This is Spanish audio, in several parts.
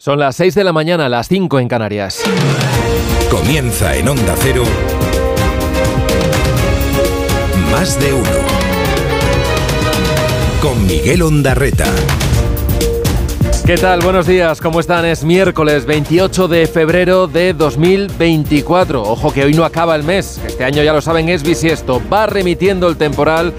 Son las 6 de la mañana, las 5 en Canarias. Comienza en Onda Cero. Más de uno. Con Miguel Ondarreta. ¿Qué tal? Buenos días, ¿cómo están? Es miércoles 28 de febrero de 2024. Ojo que hoy no acaba el mes, este año ya lo saben es bisiesto. Va remitiendo el temporal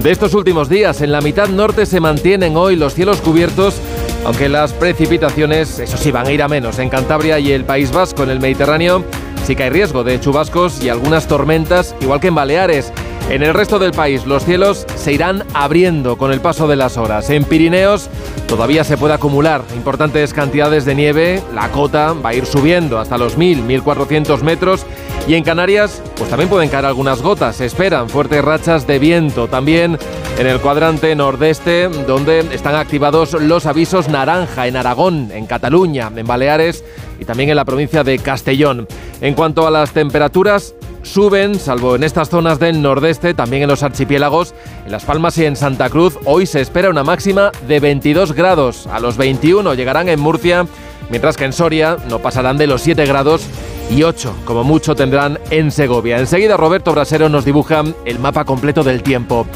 de estos últimos días. En la mitad norte se mantienen hoy los cielos cubiertos aunque las precipitaciones, eso sí, van a ir a menos. En Cantabria y el País Vasco, en el Mediterráneo, sí que hay riesgo de chubascos y algunas tormentas, igual que en Baleares. En el resto del país los cielos se irán abriendo con el paso de las horas. En Pirineos todavía se puede acumular importantes cantidades de nieve, la cota va a ir subiendo hasta los 1000, 1400 metros y en Canarias pues también pueden caer algunas gotas, se esperan fuertes rachas de viento. También en el cuadrante nordeste donde están activados los avisos naranja en Aragón, en Cataluña, en Baleares y también en la provincia de Castellón. En cuanto a las temperaturas, suben, salvo en estas zonas del nordeste, también en los archipiélagos, en Las Palmas y en Santa Cruz. Hoy se espera una máxima de 22 grados. A los 21 llegarán en Murcia, mientras que en Soria no pasarán de los 7 grados y 8, como mucho, tendrán en Segovia. Enseguida Roberto Brasero nos dibuja el mapa completo del tiempo.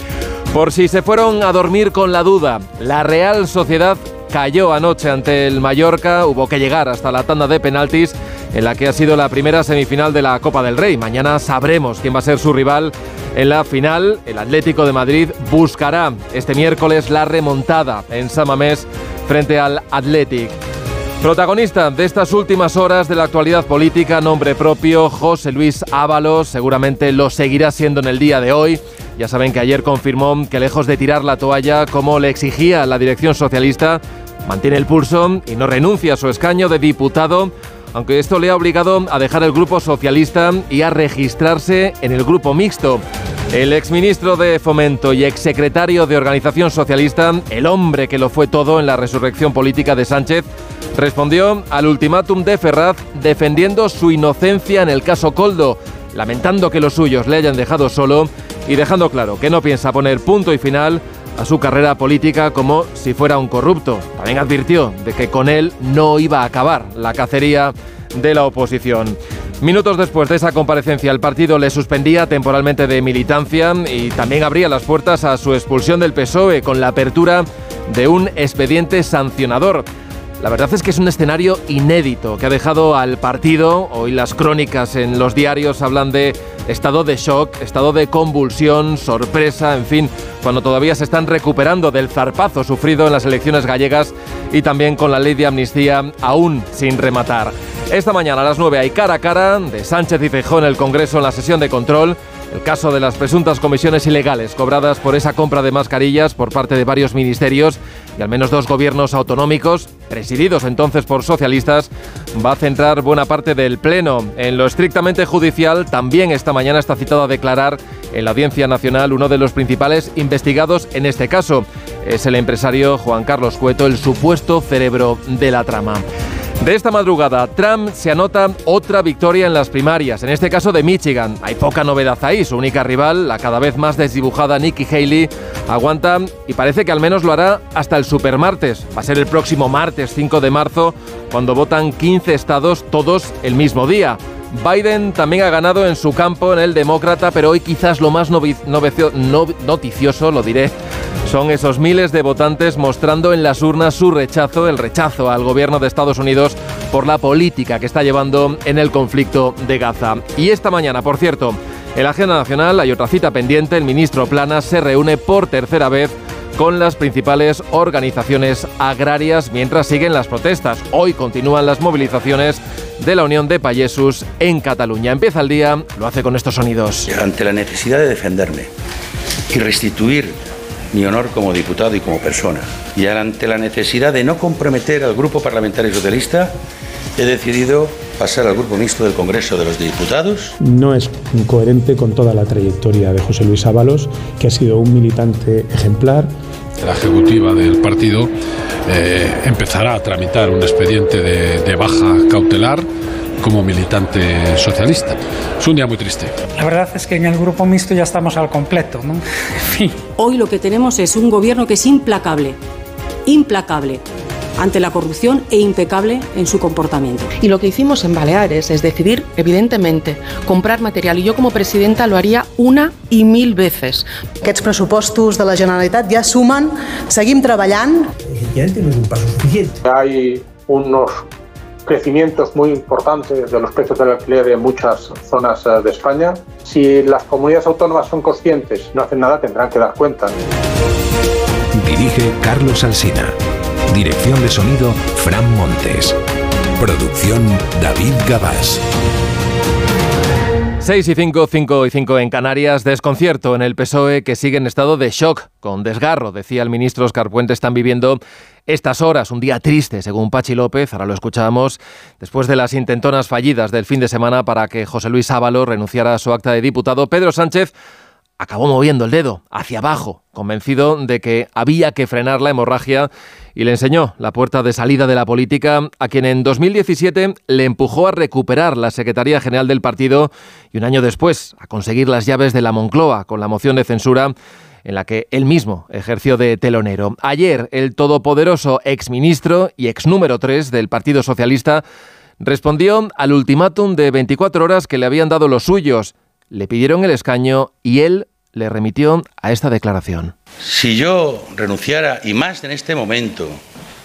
Por si se fueron a dormir con la duda, la Real Sociedad cayó anoche ante el Mallorca, hubo que llegar hasta la tanda de penaltis en la que ha sido la primera semifinal de la Copa del Rey. Mañana sabremos quién va a ser su rival en la final. El Atlético de Madrid buscará este miércoles la remontada en Samamés frente al Athletic. Protagonista de estas últimas horas de la actualidad política, nombre propio, José Luis Ábalos, seguramente lo seguirá siendo en el día de hoy. Ya saben que ayer confirmó que lejos de tirar la toalla como le exigía la dirección socialista, mantiene el pulso y no renuncia a su escaño de diputado aunque esto le ha obligado a dejar el grupo socialista y a registrarse en el grupo mixto. El exministro de Fomento y exsecretario de Organización Socialista, el hombre que lo fue todo en la resurrección política de Sánchez, respondió al ultimátum de Ferraz defendiendo su inocencia en el caso Coldo, lamentando que los suyos le hayan dejado solo y dejando claro que no piensa poner punto y final a su carrera política como si fuera un corrupto. También advirtió de que con él no iba a acabar la cacería de la oposición. Minutos después de esa comparecencia, el partido le suspendía temporalmente de militancia y también abría las puertas a su expulsión del PSOE con la apertura de un expediente sancionador. La verdad es que es un escenario inédito que ha dejado al partido, hoy las crónicas en los diarios hablan de estado de shock, estado de convulsión, sorpresa, en fin, cuando todavía se están recuperando del zarpazo sufrido en las elecciones gallegas y también con la ley de amnistía aún sin rematar. Esta mañana a las 9 hay cara a cara de Sánchez y Feijóo en el Congreso en la sesión de control el caso de las presuntas comisiones ilegales cobradas por esa compra de mascarillas por parte de varios ministerios y al menos dos gobiernos autonómicos, presididos entonces por socialistas, va a centrar buena parte del Pleno. En lo estrictamente judicial, también esta mañana está citado a declarar en la Audiencia Nacional uno de los principales investigados en este caso. Es el empresario Juan Carlos Cueto, el supuesto cerebro de la trama. De esta madrugada, Trump se anota otra victoria en las primarias, en este caso de Michigan. Hay poca novedad ahí, su única rival, la cada vez más desdibujada Nikki Haley, aguanta y parece que al menos lo hará hasta el supermartes. Va a ser el próximo martes 5 de marzo, cuando votan 15 estados todos el mismo día. Biden también ha ganado en su campo en el demócrata, pero hoy quizás lo más noticioso, lo diré, son esos miles de votantes mostrando en las urnas su rechazo, el rechazo al gobierno de Estados Unidos por la política que está llevando en el conflicto de Gaza. Y esta mañana, por cierto, en la agenda nacional hay otra cita pendiente, el ministro Plana se reúne por tercera vez con las principales organizaciones agrarias mientras siguen las protestas. Hoy continúan las movilizaciones de la Unión de Payesus en Cataluña. Empieza el día, lo hace con estos sonidos. Ante la necesidad de defenderme y restituir mi honor como diputado y como persona, y ante la necesidad de no comprometer al Grupo Parlamentario Socialista, he decidido pasar al Grupo Mixto del Congreso de los Diputados. No es coherente con toda la trayectoria de José Luis Ábalos, que ha sido un militante ejemplar. La ejecutiva del partido eh, empezará a tramitar un expediente de, de baja cautelar como militante socialista. Es un día muy triste. La verdad es que en el grupo mixto ya estamos al completo. ¿no? En fin. Hoy lo que tenemos es un gobierno que es implacable, implacable ante la corrupción e impecable en su comportamiento. Y lo que hicimos en Baleares es decidir, evidentemente, comprar material. Y yo como presidenta lo haría una y mil veces. Aquests pressupostos de la Generalitat ja sumen, seguim treballant. Efectivamente no es un paso suficiente. Hay unos crecimientos muy importantes de los precios del alquiler en muchas zonas de España. Si las comunidades autónomas son conscientes, no hacen nada, tendrán que dar cuenta. Dirige Carlos Alsina. Dirección de sonido Fran Montes. Producción David Gabás. 6 y 5, 5 y 5 en Canarias. Desconcierto en el PSOE que sigue en estado de shock, con desgarro, decía el ministro Oscar Puente. Están viviendo estas horas, un día triste, según Pachi López, ahora lo escuchábamos, después de las intentonas fallidas del fin de semana para que José Luis Ábalos renunciara a su acta de diputado. Pedro Sánchez acabó moviendo el dedo hacia abajo, convencido de que había que frenar la hemorragia y le enseñó la puerta de salida de la política a quien en 2017 le empujó a recuperar la Secretaría General del partido y un año después a conseguir las llaves de la Moncloa con la moción de censura en la que él mismo ejerció de telonero. Ayer, el todopoderoso exministro y ex número 3 del Partido Socialista respondió al ultimátum de 24 horas que le habían dado los suyos. Le pidieron el escaño y él le remitió a esta declaración. Si yo renunciara, y más en este momento,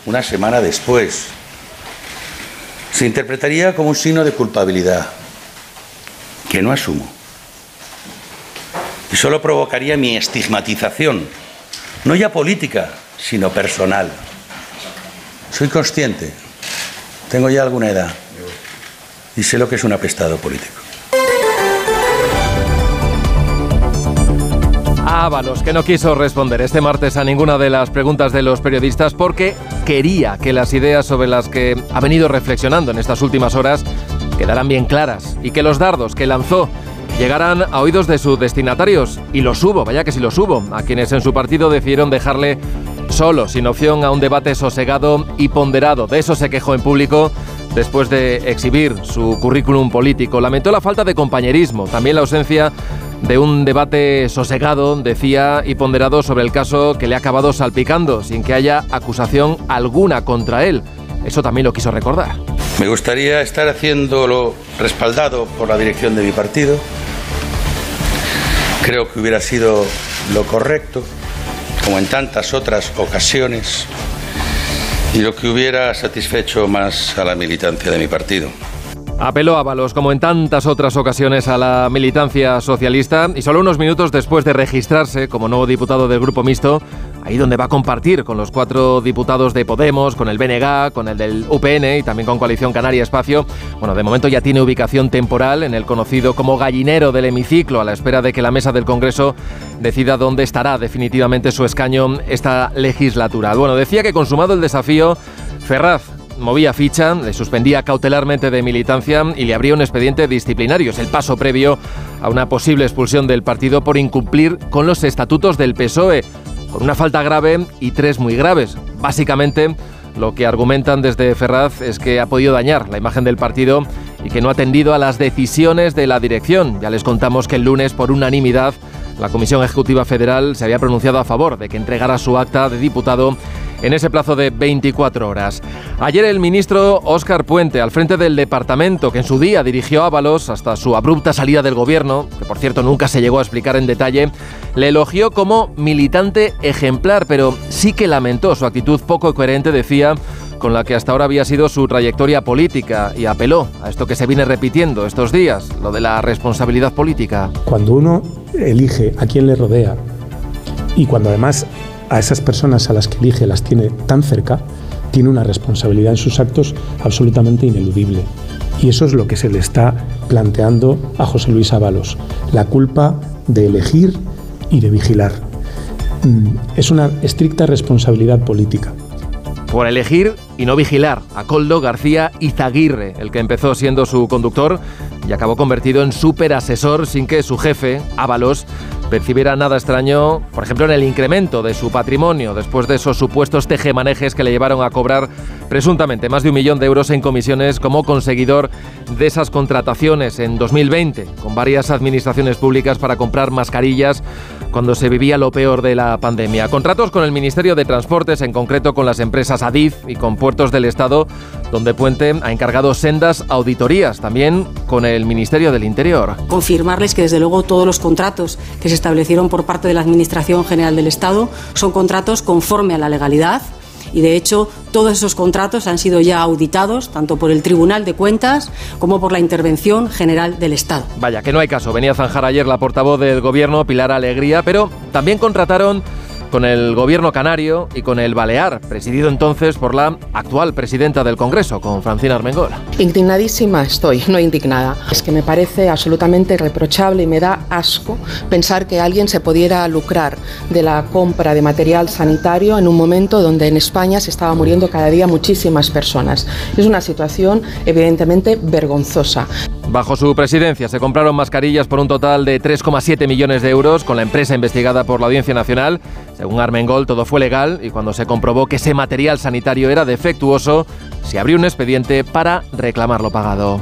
una semana después, se interpretaría como un signo de culpabilidad que no asumo. Y solo provocaría mi estigmatización, no ya política, sino personal. Soy consciente, tengo ya alguna edad y sé lo que es un apestado político. Ábalos, que no quiso responder este martes a ninguna de las preguntas de los periodistas porque quería que las ideas sobre las que ha venido reflexionando en estas últimas horas quedaran bien claras y que los dardos que lanzó llegaran a oídos de sus destinatarios. Y los hubo, vaya que si los hubo, a quienes en su partido decidieron dejarle solo, sin opción a un debate sosegado y ponderado. De eso se quejó en público después de exhibir su currículum político. Lamentó la falta de compañerismo, también la ausencia de un debate sosegado, decía, y ponderado sobre el caso que le ha acabado salpicando, sin que haya acusación alguna contra él. Eso también lo quiso recordar. Me gustaría estar haciéndolo respaldado por la dirección de mi partido. Creo que hubiera sido lo correcto, como en tantas otras ocasiones, y lo que hubiera satisfecho más a la militancia de mi partido. Apeló Ábalos, como en tantas otras ocasiones, a la militancia socialista y solo unos minutos después de registrarse como nuevo diputado del Grupo Mixto, ahí donde va a compartir con los cuatro diputados de Podemos, con el BNG, con el del UPN y también con Coalición Canaria Espacio. Bueno, de momento ya tiene ubicación temporal en el conocido como gallinero del hemiciclo, a la espera de que la mesa del Congreso decida dónde estará definitivamente su escaño esta legislatura. Bueno, decía que consumado el desafío, Ferraz movía ficha, le suspendía cautelarmente de militancia y le abría un expediente disciplinario. Es el paso previo a una posible expulsión del partido por incumplir con los estatutos del PSOE, con una falta grave y tres muy graves. Básicamente, lo que argumentan desde Ferraz es que ha podido dañar la imagen del partido y que no ha atendido a las decisiones de la dirección. Ya les contamos que el lunes, por unanimidad, la Comisión Ejecutiva Federal se había pronunciado a favor de que entregara su acta de diputado en ese plazo de 24 horas. Ayer el ministro Óscar Puente, al frente del departamento que en su día dirigió Ábalos hasta su abrupta salida del gobierno, que por cierto nunca se llegó a explicar en detalle, le elogió como militante ejemplar, pero sí que lamentó su actitud poco coherente, decía, con la que hasta ahora había sido su trayectoria política y apeló a esto que se viene repitiendo estos días, lo de la responsabilidad política. Cuando uno elige a quién le rodea y cuando además a esas personas a las que elige las tiene tan cerca, tiene una responsabilidad en sus actos absolutamente ineludible. Y eso es lo que se le está planteando a José Luis Ábalos, la culpa de elegir y de vigilar. Mm, es una estricta responsabilidad política. Por elegir y no vigilar a Coldo García Izaguirre, el que empezó siendo su conductor y acabó convertido en súper asesor sin que su jefe, Ábalos, percibiera nada extraño, por ejemplo, en el incremento de su patrimonio después de esos supuestos tejemanejes que le llevaron a cobrar presuntamente más de un millón de euros en comisiones como conseguidor de esas contrataciones en 2020 con varias administraciones públicas para comprar mascarillas cuando se vivía lo peor de la pandemia. Contratos con el Ministerio de Transportes, en concreto con las empresas Adif y con puertos del Estado, donde Puente ha encargado sendas auditorías, también con el Ministerio del Interior. Confirmarles que desde luego todos los contratos que se establecieron por parte de la Administración General del Estado son contratos conforme a la legalidad y de hecho todos esos contratos han sido ya auditados tanto por el Tribunal de Cuentas como por la Intervención General del Estado. Vaya, que no hay caso. Venía a zanjar ayer la portavoz del Gobierno, Pilar Alegría, pero también contrataron con el gobierno canario y con el Balear, presidido entonces por la actual presidenta del Congreso, con Francina Armengol. Indignadísima estoy, no indignada. Es que me parece absolutamente reprochable y me da asco pensar que alguien se pudiera lucrar de la compra de material sanitario en un momento donde en España se estaba muriendo cada día muchísimas personas. Es una situación evidentemente vergonzosa. Bajo su presidencia se compraron mascarillas por un total de 3,7 millones de euros con la empresa investigada por la Audiencia Nacional. Según Armengol, todo fue legal y cuando se comprobó que ese material sanitario era defectuoso, se abrió un expediente para reclamar lo pagado.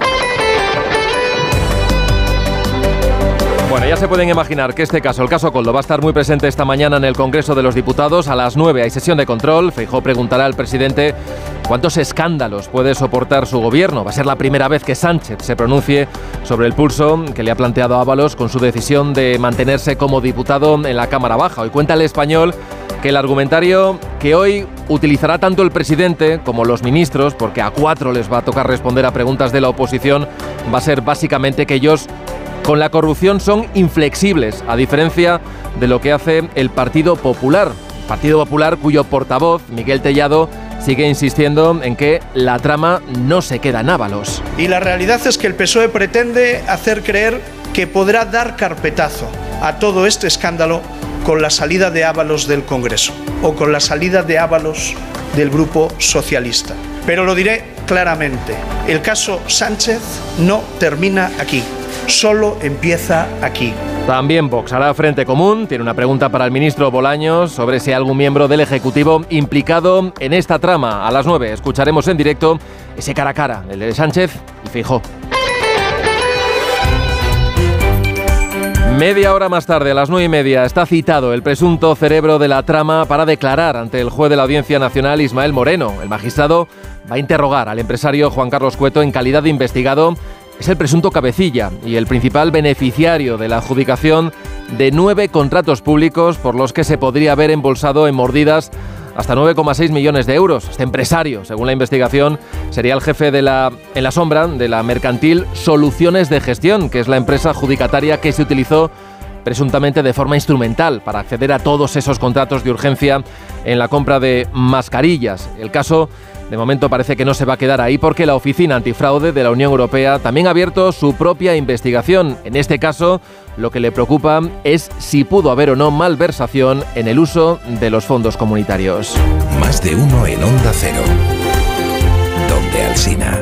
Bueno, ya se pueden imaginar que este caso, el caso Coldo, va a estar muy presente esta mañana en el Congreso de los Diputados. A las 9 hay sesión de control. Feijó preguntará al presidente cuántos escándalos puede soportar su gobierno. Va a ser la primera vez que Sánchez se pronuncie sobre el pulso que le ha planteado Ábalos con su decisión de mantenerse como diputado en la Cámara Baja. Hoy cuenta el español que el argumentario que hoy utilizará tanto el presidente como los ministros, porque a cuatro les va a tocar responder a preguntas de la oposición, va a ser básicamente que ellos con la corrupción son inflexibles, a diferencia de lo que hace el Partido Popular. Partido Popular cuyo portavoz, Miguel Tellado, sigue insistiendo en que la trama no se queda en Ábalos. Y la realidad es que el PSOE pretende hacer creer que podrá dar carpetazo a todo este escándalo con la salida de Ábalos del Congreso o con la salida de Ábalos del Grupo Socialista. Pero lo diré claramente, el caso Sánchez no termina aquí solo empieza aquí. También Vox hará frente común. Tiene una pregunta para el ministro Bolaños sobre si hay algún miembro del Ejecutivo implicado en esta trama. A las 9 escucharemos en directo ese cara a cara, el de Sánchez y Fijó. Media hora más tarde, a las nueve y media, está citado el presunto cerebro de la trama para declarar ante el juez de la Audiencia Nacional, Ismael Moreno. El magistrado va a interrogar al empresario Juan Carlos Cueto en calidad de investigado es el presunto cabecilla y el principal beneficiario de la adjudicación de nueve contratos públicos por los que se podría haber embolsado en mordidas hasta 9,6 millones de euros. Este empresario, según la investigación, sería el jefe de la, en la sombra de la mercantil Soluciones de Gestión, que es la empresa adjudicataria que se utilizó presuntamente de forma instrumental para acceder a todos esos contratos de urgencia en la compra de mascarillas. El caso de momento parece que no se va a quedar ahí porque la Oficina Antifraude de la Unión Europea también ha abierto su propia investigación. En este caso, lo que le preocupa es si pudo haber o no malversación en el uso de los fondos comunitarios. Más de uno en Onda Cero. Donde Alcina.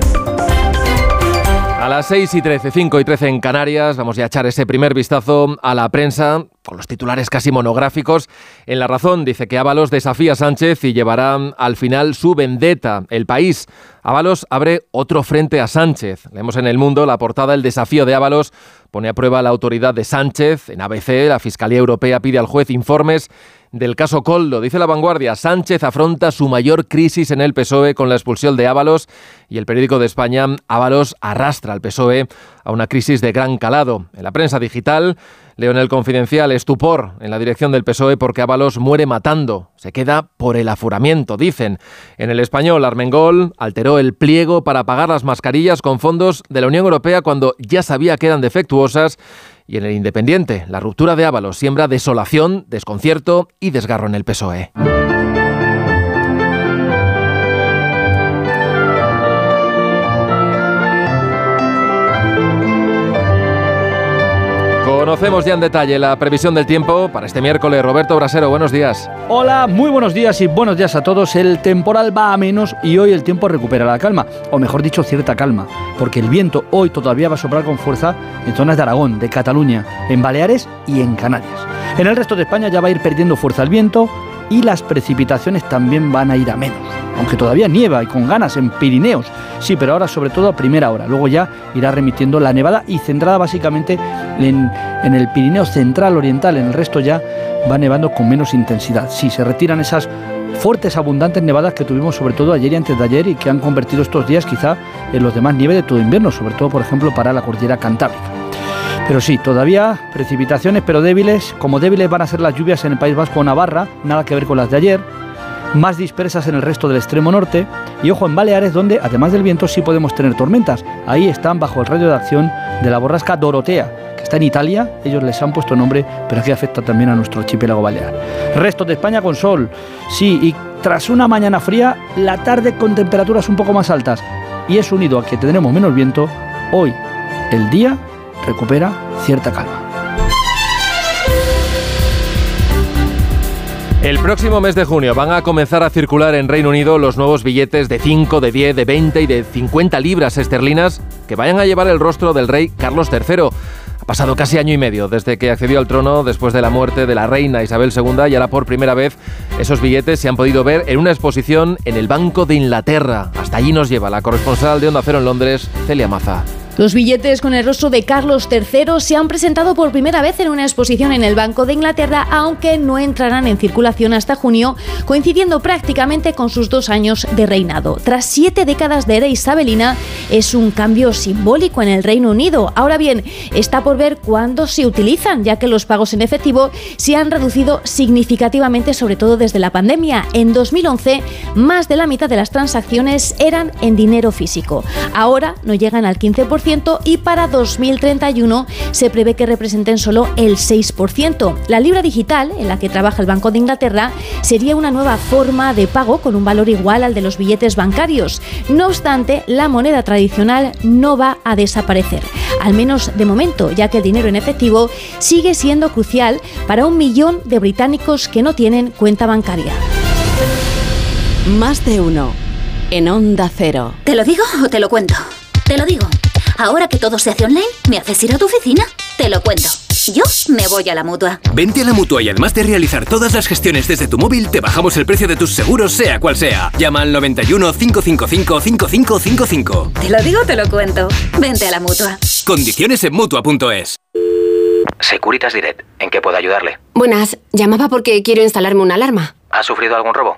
Las 6 y 13, 5 y 13 en Canarias, vamos a echar ese primer vistazo a la prensa, con los titulares casi monográficos. En La Razón dice que Ábalos desafía a Sánchez y llevará al final su vendetta. El país. Ábalos abre otro frente a Sánchez. Leemos en El Mundo la portada El desafío de Ábalos pone a prueba la autoridad de Sánchez. En ABC, la Fiscalía Europea pide al juez informes del caso Coldo. Dice la vanguardia, Sánchez afronta su mayor crisis en el PSOE con la expulsión de Ábalos y el periódico de España, Ábalos arrastra al PSOE a una crisis de gran calado. En la prensa digital, leo en el Confidencial estupor en la dirección del PSOE porque Ábalos muere matando. Se queda por el afuramiento, dicen. En el español, Armengol alteró el pliego para pagar las mascarillas con fondos de la Unión Europea cuando ya sabía que eran defectuosas y en el Independiente, la ruptura de Ábalos siembra desolación, desconcierto y desgarro en el PSOE. Conocemos ya en detalle la previsión del tiempo para este miércoles. Roberto Brasero, buenos días. Hola, muy buenos días y buenos días a todos. El temporal va a menos y hoy el tiempo recupera la calma, o mejor dicho, cierta calma, porque el viento hoy todavía va a soplar con fuerza en zonas de Aragón, de Cataluña, en Baleares y en Canarias. En el resto de España ya va a ir perdiendo fuerza el viento y las precipitaciones también van a ir a menos. aunque todavía nieva y con ganas en Pirineos. Sí, pero ahora sobre todo a primera hora. Luego ya irá remitiendo la nevada y centrada básicamente en, el Pirineo central oriental. En el resto ya va nevando con menos intensidad. Sí, se retiran esas fuertes, abundantes nevadas que tuvimos sobre todo ayer y antes de ayer y que han convertido estos días quizá en los demás nieve de todo invierno, sobre todo por ejemplo para la cordillera cantábrica. Pero sí, todavía precipitaciones, pero débiles. Como débiles van a ser las lluvias en el País Vasco o Navarra, nada que ver con las de ayer. Más dispersas en el resto del extremo norte. Y ojo en Baleares, donde además del viento sí podemos tener tormentas. Ahí están bajo el radio de acción de la borrasca Dorotea, que está en Italia. Ellos les han puesto nombre, pero aquí afecta también a nuestro archipiélago balear. Resto de España con sol. Sí, y tras una mañana fría, la tarde con temperaturas un poco más altas. Y es unido a que tendremos menos viento. Hoy, el día recupera cierta calma. El próximo mes de junio van a comenzar a circular en Reino Unido los nuevos billetes de 5, de 10, de 20 y de 50 libras esterlinas que vayan a llevar el rostro del rey Carlos III. Ha pasado casi año y medio desde que accedió al trono después de la muerte de la reina Isabel II y ahora por primera vez esos billetes se han podido ver en una exposición en el Banco de Inglaterra. Hasta allí nos lleva la corresponsal de Onda Cero en Londres, Celia Maza. Los billetes con el rostro de Carlos III se han presentado por primera vez en una exposición en el Banco de Inglaterra, aunque no entrarán en circulación hasta junio, coincidiendo prácticamente con sus dos años de reinado. Tras siete décadas de era isabelina, es un cambio simbólico en el Reino Unido. Ahora bien, está por ver cuándo se utilizan, ya que los pagos en efectivo se han reducido significativamente, sobre todo desde la pandemia. En 2011, más de la mitad de las transacciones eran en dinero físico. Ahora no llegan al 15% y para 2031 se prevé que representen solo el 6%. La libra digital, en la que trabaja el Banco de Inglaterra, sería una nueva forma de pago con un valor igual al de los billetes bancarios. No obstante, la moneda tradicional no va a desaparecer, al menos de momento, ya que el dinero en efectivo sigue siendo crucial para un millón de británicos que no tienen cuenta bancaria. Más de uno. En Onda Cero. ¿Te lo digo o te lo cuento? Te lo digo. Ahora que todo se hace online, ¿me haces ir a tu oficina? Te lo cuento. Yo me voy a la mutua. Vente a la mutua y además de realizar todas las gestiones desde tu móvil, te bajamos el precio de tus seguros, sea cual sea. Llama al 91 555 5555. Te lo digo, te lo cuento. Vente a la mutua. Condiciones en mutua.es. Securitas Direct, ¿en qué puedo ayudarle? Buenas, llamaba porque quiero instalarme una alarma. ¿Ha sufrido algún robo?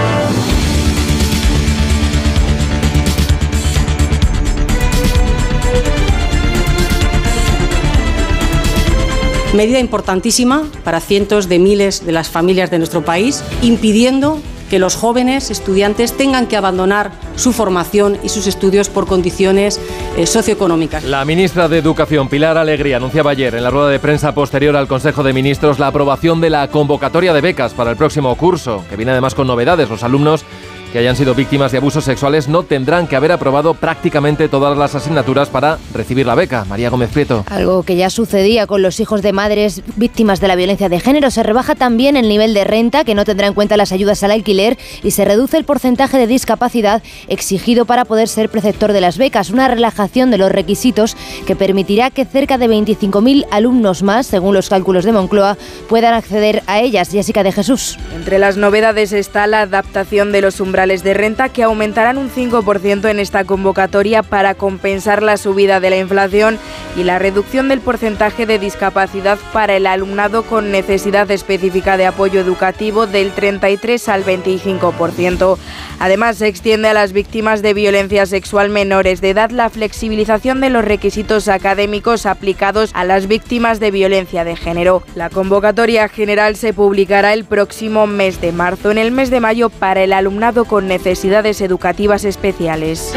Medida importantísima para cientos de miles de las familias de nuestro país, impidiendo que los jóvenes estudiantes tengan que abandonar su formación y sus estudios por condiciones eh, socioeconómicas. La ministra de Educación, Pilar Alegría, anunciaba ayer en la rueda de prensa posterior al Consejo de Ministros la aprobación de la convocatoria de becas para el próximo curso, que viene además con novedades. Los alumnos que hayan sido víctimas de abusos sexuales no tendrán que haber aprobado prácticamente todas las asignaturas para recibir la beca. María Gómez Prieto. Algo que ya sucedía con los hijos de madres víctimas de la violencia de género. Se rebaja también el nivel de renta, que no tendrá en cuenta las ayudas al alquiler, y se reduce el porcentaje de discapacidad exigido para poder ser preceptor de las becas. Una relajación de los requisitos que permitirá que cerca de 25.000 alumnos más, según los cálculos de Moncloa, puedan acceder a ellas. Jessica de Jesús. Entre las novedades está la adaptación de los umbrales de renta que aumentarán un 5% en esta convocatoria para compensar la subida de la inflación y la reducción del porcentaje de discapacidad para el alumnado con necesidad específica de apoyo educativo del 33 al 25%. Además, se extiende a las víctimas de violencia sexual menores de edad la flexibilización de los requisitos académicos aplicados a las víctimas de violencia de género. La convocatoria general se publicará el próximo mes de marzo. En el mes de mayo para el alumnado con necesidades educativas especiales.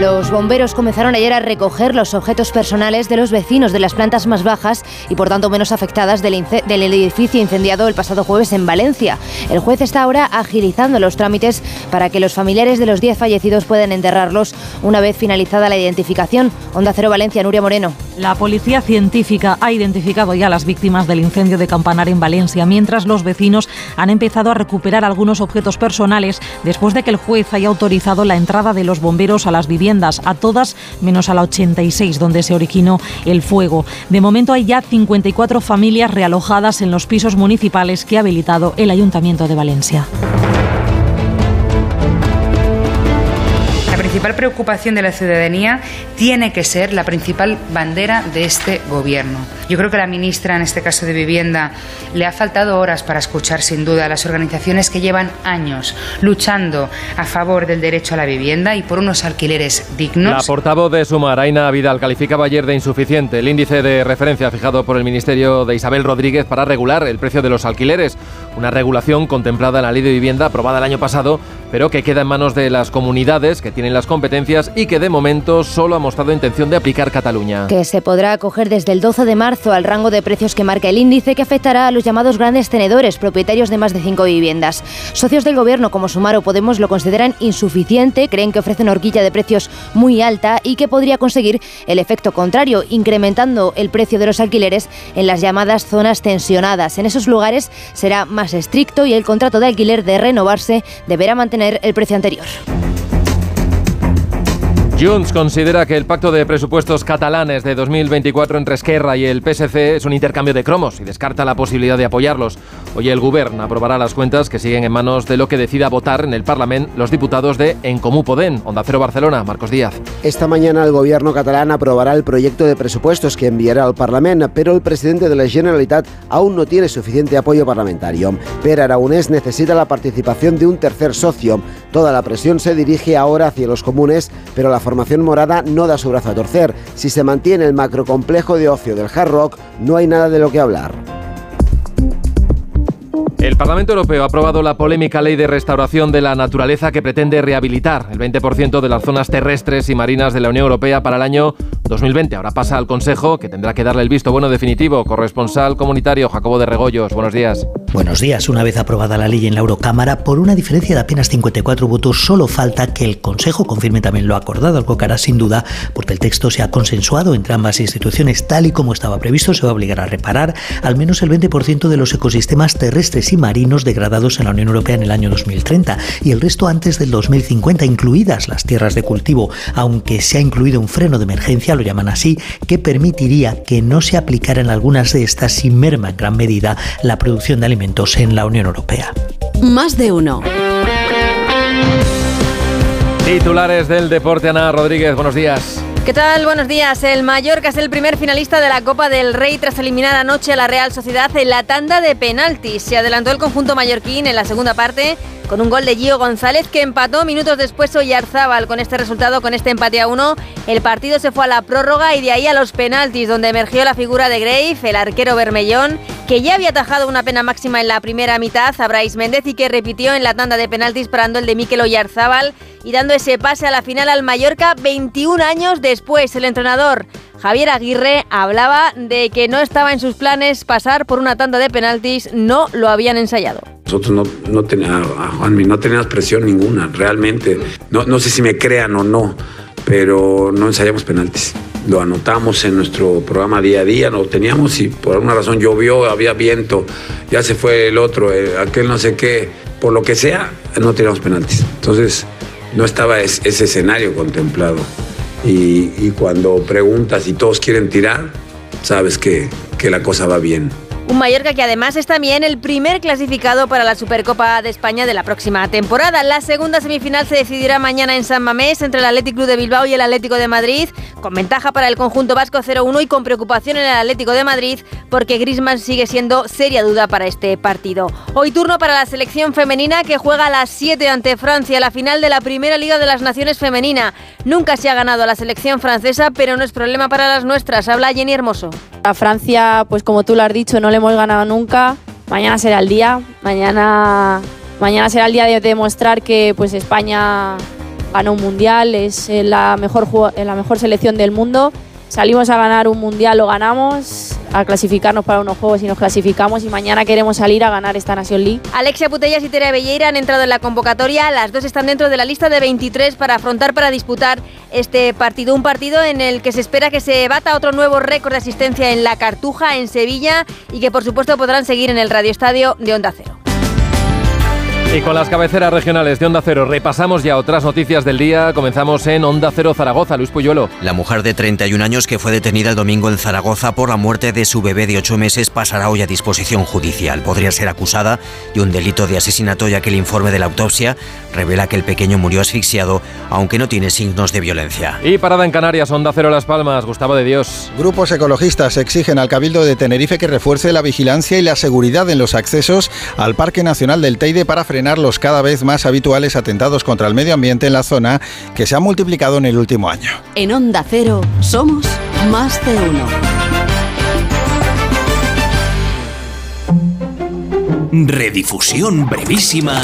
Los bomberos comenzaron ayer a recoger los objetos personales de los vecinos de las plantas más bajas y por tanto menos afectadas del, del, edificio incendiado el pasado jueves en Valencia. El juez está ahora agilizando los trámites para que los familiares de los 10 fallecidos puedan enterrarlos una vez finalizada la identificación. Onda Cero Valencia, Nuria Moreno. La policía científica ha identificado ya a las víctimas del incendio de Campanar en Valencia, mientras los vecinos han empezado a recuperar algunos objetos personales después de que el juez haya autorizado la entrada de los bomberos a las viviendas, a todas menos a la 86 donde se originó el fuego. De momento hay ya 54 familias realojadas en los pisos municipales que ha habilitado el Ayuntamiento de Valencia. Principal preocupación de la ciudadanía tiene que ser la principal bandera de este gobierno. Yo creo que la ministra, en este caso de Vivienda, le ha faltado horas para escuchar sin duda a las organizaciones que llevan años luchando a favor del derecho a la vivienda y por unos alquileres dignos. La portavoz de Sumar, Aina Vidal, calificaba ayer de insuficiente el índice de referencia fijado por el Ministerio de Isabel Rodríguez para regular el precio de los alquileres. Una regulación contemplada en la Ley de Vivienda aprobada el año pasado, pero que queda en manos de las comunidades que tienen las competencias y que de momento solo ha mostrado intención de aplicar Cataluña. Que se podrá acoger desde el 12 de marzo al rango de precios que marca el índice que afectará a los llamados grandes tenedores, propietarios de más de cinco viviendas. Socios del gobierno como Sumar o Podemos lo consideran insuficiente, creen que ofrece una horquilla de precios muy alta y que podría conseguir el efecto contrario, incrementando el precio de los alquileres en las llamadas zonas tensionadas. En esos lugares será más estricto y el contrato de alquiler de renovarse deberá mantener el precio anterior. Junts considera que el pacto de presupuestos catalanes de 2024 entre Esquerra y el PSC es un intercambio de cromos y descarta la posibilidad de apoyarlos. Hoy el Gobierno aprobará las cuentas que siguen en manos de lo que decida votar en el Parlamento los diputados de En Comú Podem, Onda Cero Barcelona, Marcos Díaz. Esta mañana el Gobierno catalán aprobará el proyecto de presupuestos que enviará al Parlamento, pero el presidente de la Generalitat aún no tiene suficiente apoyo parlamentario. Per Aragonés necesita la participación de un tercer socio. Toda la presión se dirige ahora hacia los comunes, pero la formación morada no da su brazo a torcer. Si se mantiene el macrocomplejo de ocio del Hard Rock, no hay nada de lo que hablar. Parlamento Europeo ha aprobado la polémica ley de restauración de la naturaleza que pretende rehabilitar el 20% de las zonas terrestres y marinas de la Unión Europea para el año 2020. Ahora pasa al Consejo, que tendrá que darle el visto bueno definitivo. Corresponsal comunitario Jacobo de Regoyos, buenos días. Buenos días. Una vez aprobada la ley en la Eurocámara, por una diferencia de apenas 54 votos, solo falta que el Consejo confirme también lo acordado, algo que hará sin duda, porque el texto se ha consensuado entre ambas instituciones tal y como estaba previsto. Se va a obligar a reparar al menos el 20% de los ecosistemas terrestres y marinos degradados en la Unión Europea en el año 2030 y el resto antes del 2050, incluidas las tierras de cultivo, aunque se ha incluido un freno de emergencia, lo llaman así, que permitiría que no se aplicaran algunas de estas sin merma en gran medida la producción de alimentos en la Unión Europea. Más de uno. Titulares del deporte, Ana Rodríguez, buenos días. ¿Qué tal? Buenos días. El Mallorca es el primer finalista de la Copa del Rey tras eliminar anoche a la Real Sociedad en la tanda de penaltis. Se adelantó el conjunto mallorquín en la segunda parte con un gol de Gio González que empató minutos después Oyarzábal. Con este resultado, con este empate a uno, el partido se fue a la prórroga y de ahí a los penaltis, donde emergió la figura de Grave, el arquero bermellón, que ya había atajado una pena máxima en la primera mitad a Brais Méndez y que repitió en la tanda de penaltis parando el de Mikel Oyarzábal y dando ese pase a la final al Mallorca 21 años después. El entrenador Javier Aguirre hablaba de que no estaba en sus planes pasar por una tanda de penaltis, no lo habían ensayado. Nosotros no, no teníamos, no teníamos presión ninguna, realmente. No, no sé si me crean o no, pero no ensayamos penaltis. Lo anotamos en nuestro programa día a día, lo teníamos y por alguna razón llovió, había viento, ya se fue el otro, eh, aquel no sé qué, por lo que sea, no teníamos penaltis. Entonces, no estaba ese escenario contemplado. Y, cuando preguntas y todos quieren tirar, sabes que, que la cosa va bien. Un Mallorca que además es también el primer clasificado para la Supercopa de España de la próxima temporada. La segunda semifinal se decidirá mañana en San Mamés entre el Atlético Club de Bilbao y el Atlético de Madrid, con ventaja para el conjunto vasco 0-1 y con preocupación en el Atlético de Madrid porque Griezmann sigue siendo seria duda para este partido. Hoy turno para la selección femenina que juega a las 7 ante Francia, la final de la Primera Liga de las Naciones Femenina. Nunca se ha ganado la selección francesa, pero no es problema para las nuestras. Habla Jenny Hermoso. A Francia, pues como tú lo has dicho, no le hemos ganado nunca. Mañana será el día. Mañana, mañana será el día de demostrar que pues España ganó un mundial, es eh, la mejor, eh, la mejor selección del mundo. Salimos a ganar un mundial, lo ganamos, a clasificarnos para unos juegos y nos clasificamos y mañana queremos salir a ganar esta Nación League. Alexia Putellas y Tere Belleira han entrado en la convocatoria, las dos están dentro de la lista de 23 para afrontar, para disputar este partido, un partido en el que se espera que se bata otro nuevo récord de asistencia en la Cartuja, en Sevilla y que por supuesto podrán seguir en el Radio Estadio de Onda Cero. Y con las cabeceras regionales de Onda Cero repasamos ya otras noticias del día. Comenzamos en Onda Cero Zaragoza, Luis Puyuelo. La mujer de 31 años que fue detenida el domingo en Zaragoza por la muerte de su bebé de 8 meses pasará hoy a disposición judicial. Podría ser acusada de un delito de asesinato ya que el informe de la autopsia revela que el pequeño murió asfixiado, aunque no tiene signos de violencia. Y parada en Canarias, Onda Cero Las Palmas, Gustavo de Dios. Grupos ecologistas exigen al Cabildo de Tenerife que refuerce la vigilancia y la seguridad en los accesos al Parque Nacional del Teide para frenar los cada vez más habituales atentados contra el medio ambiente en la zona que se han multiplicado en el último año. En Onda Cero somos más de uno. Redifusión brevísima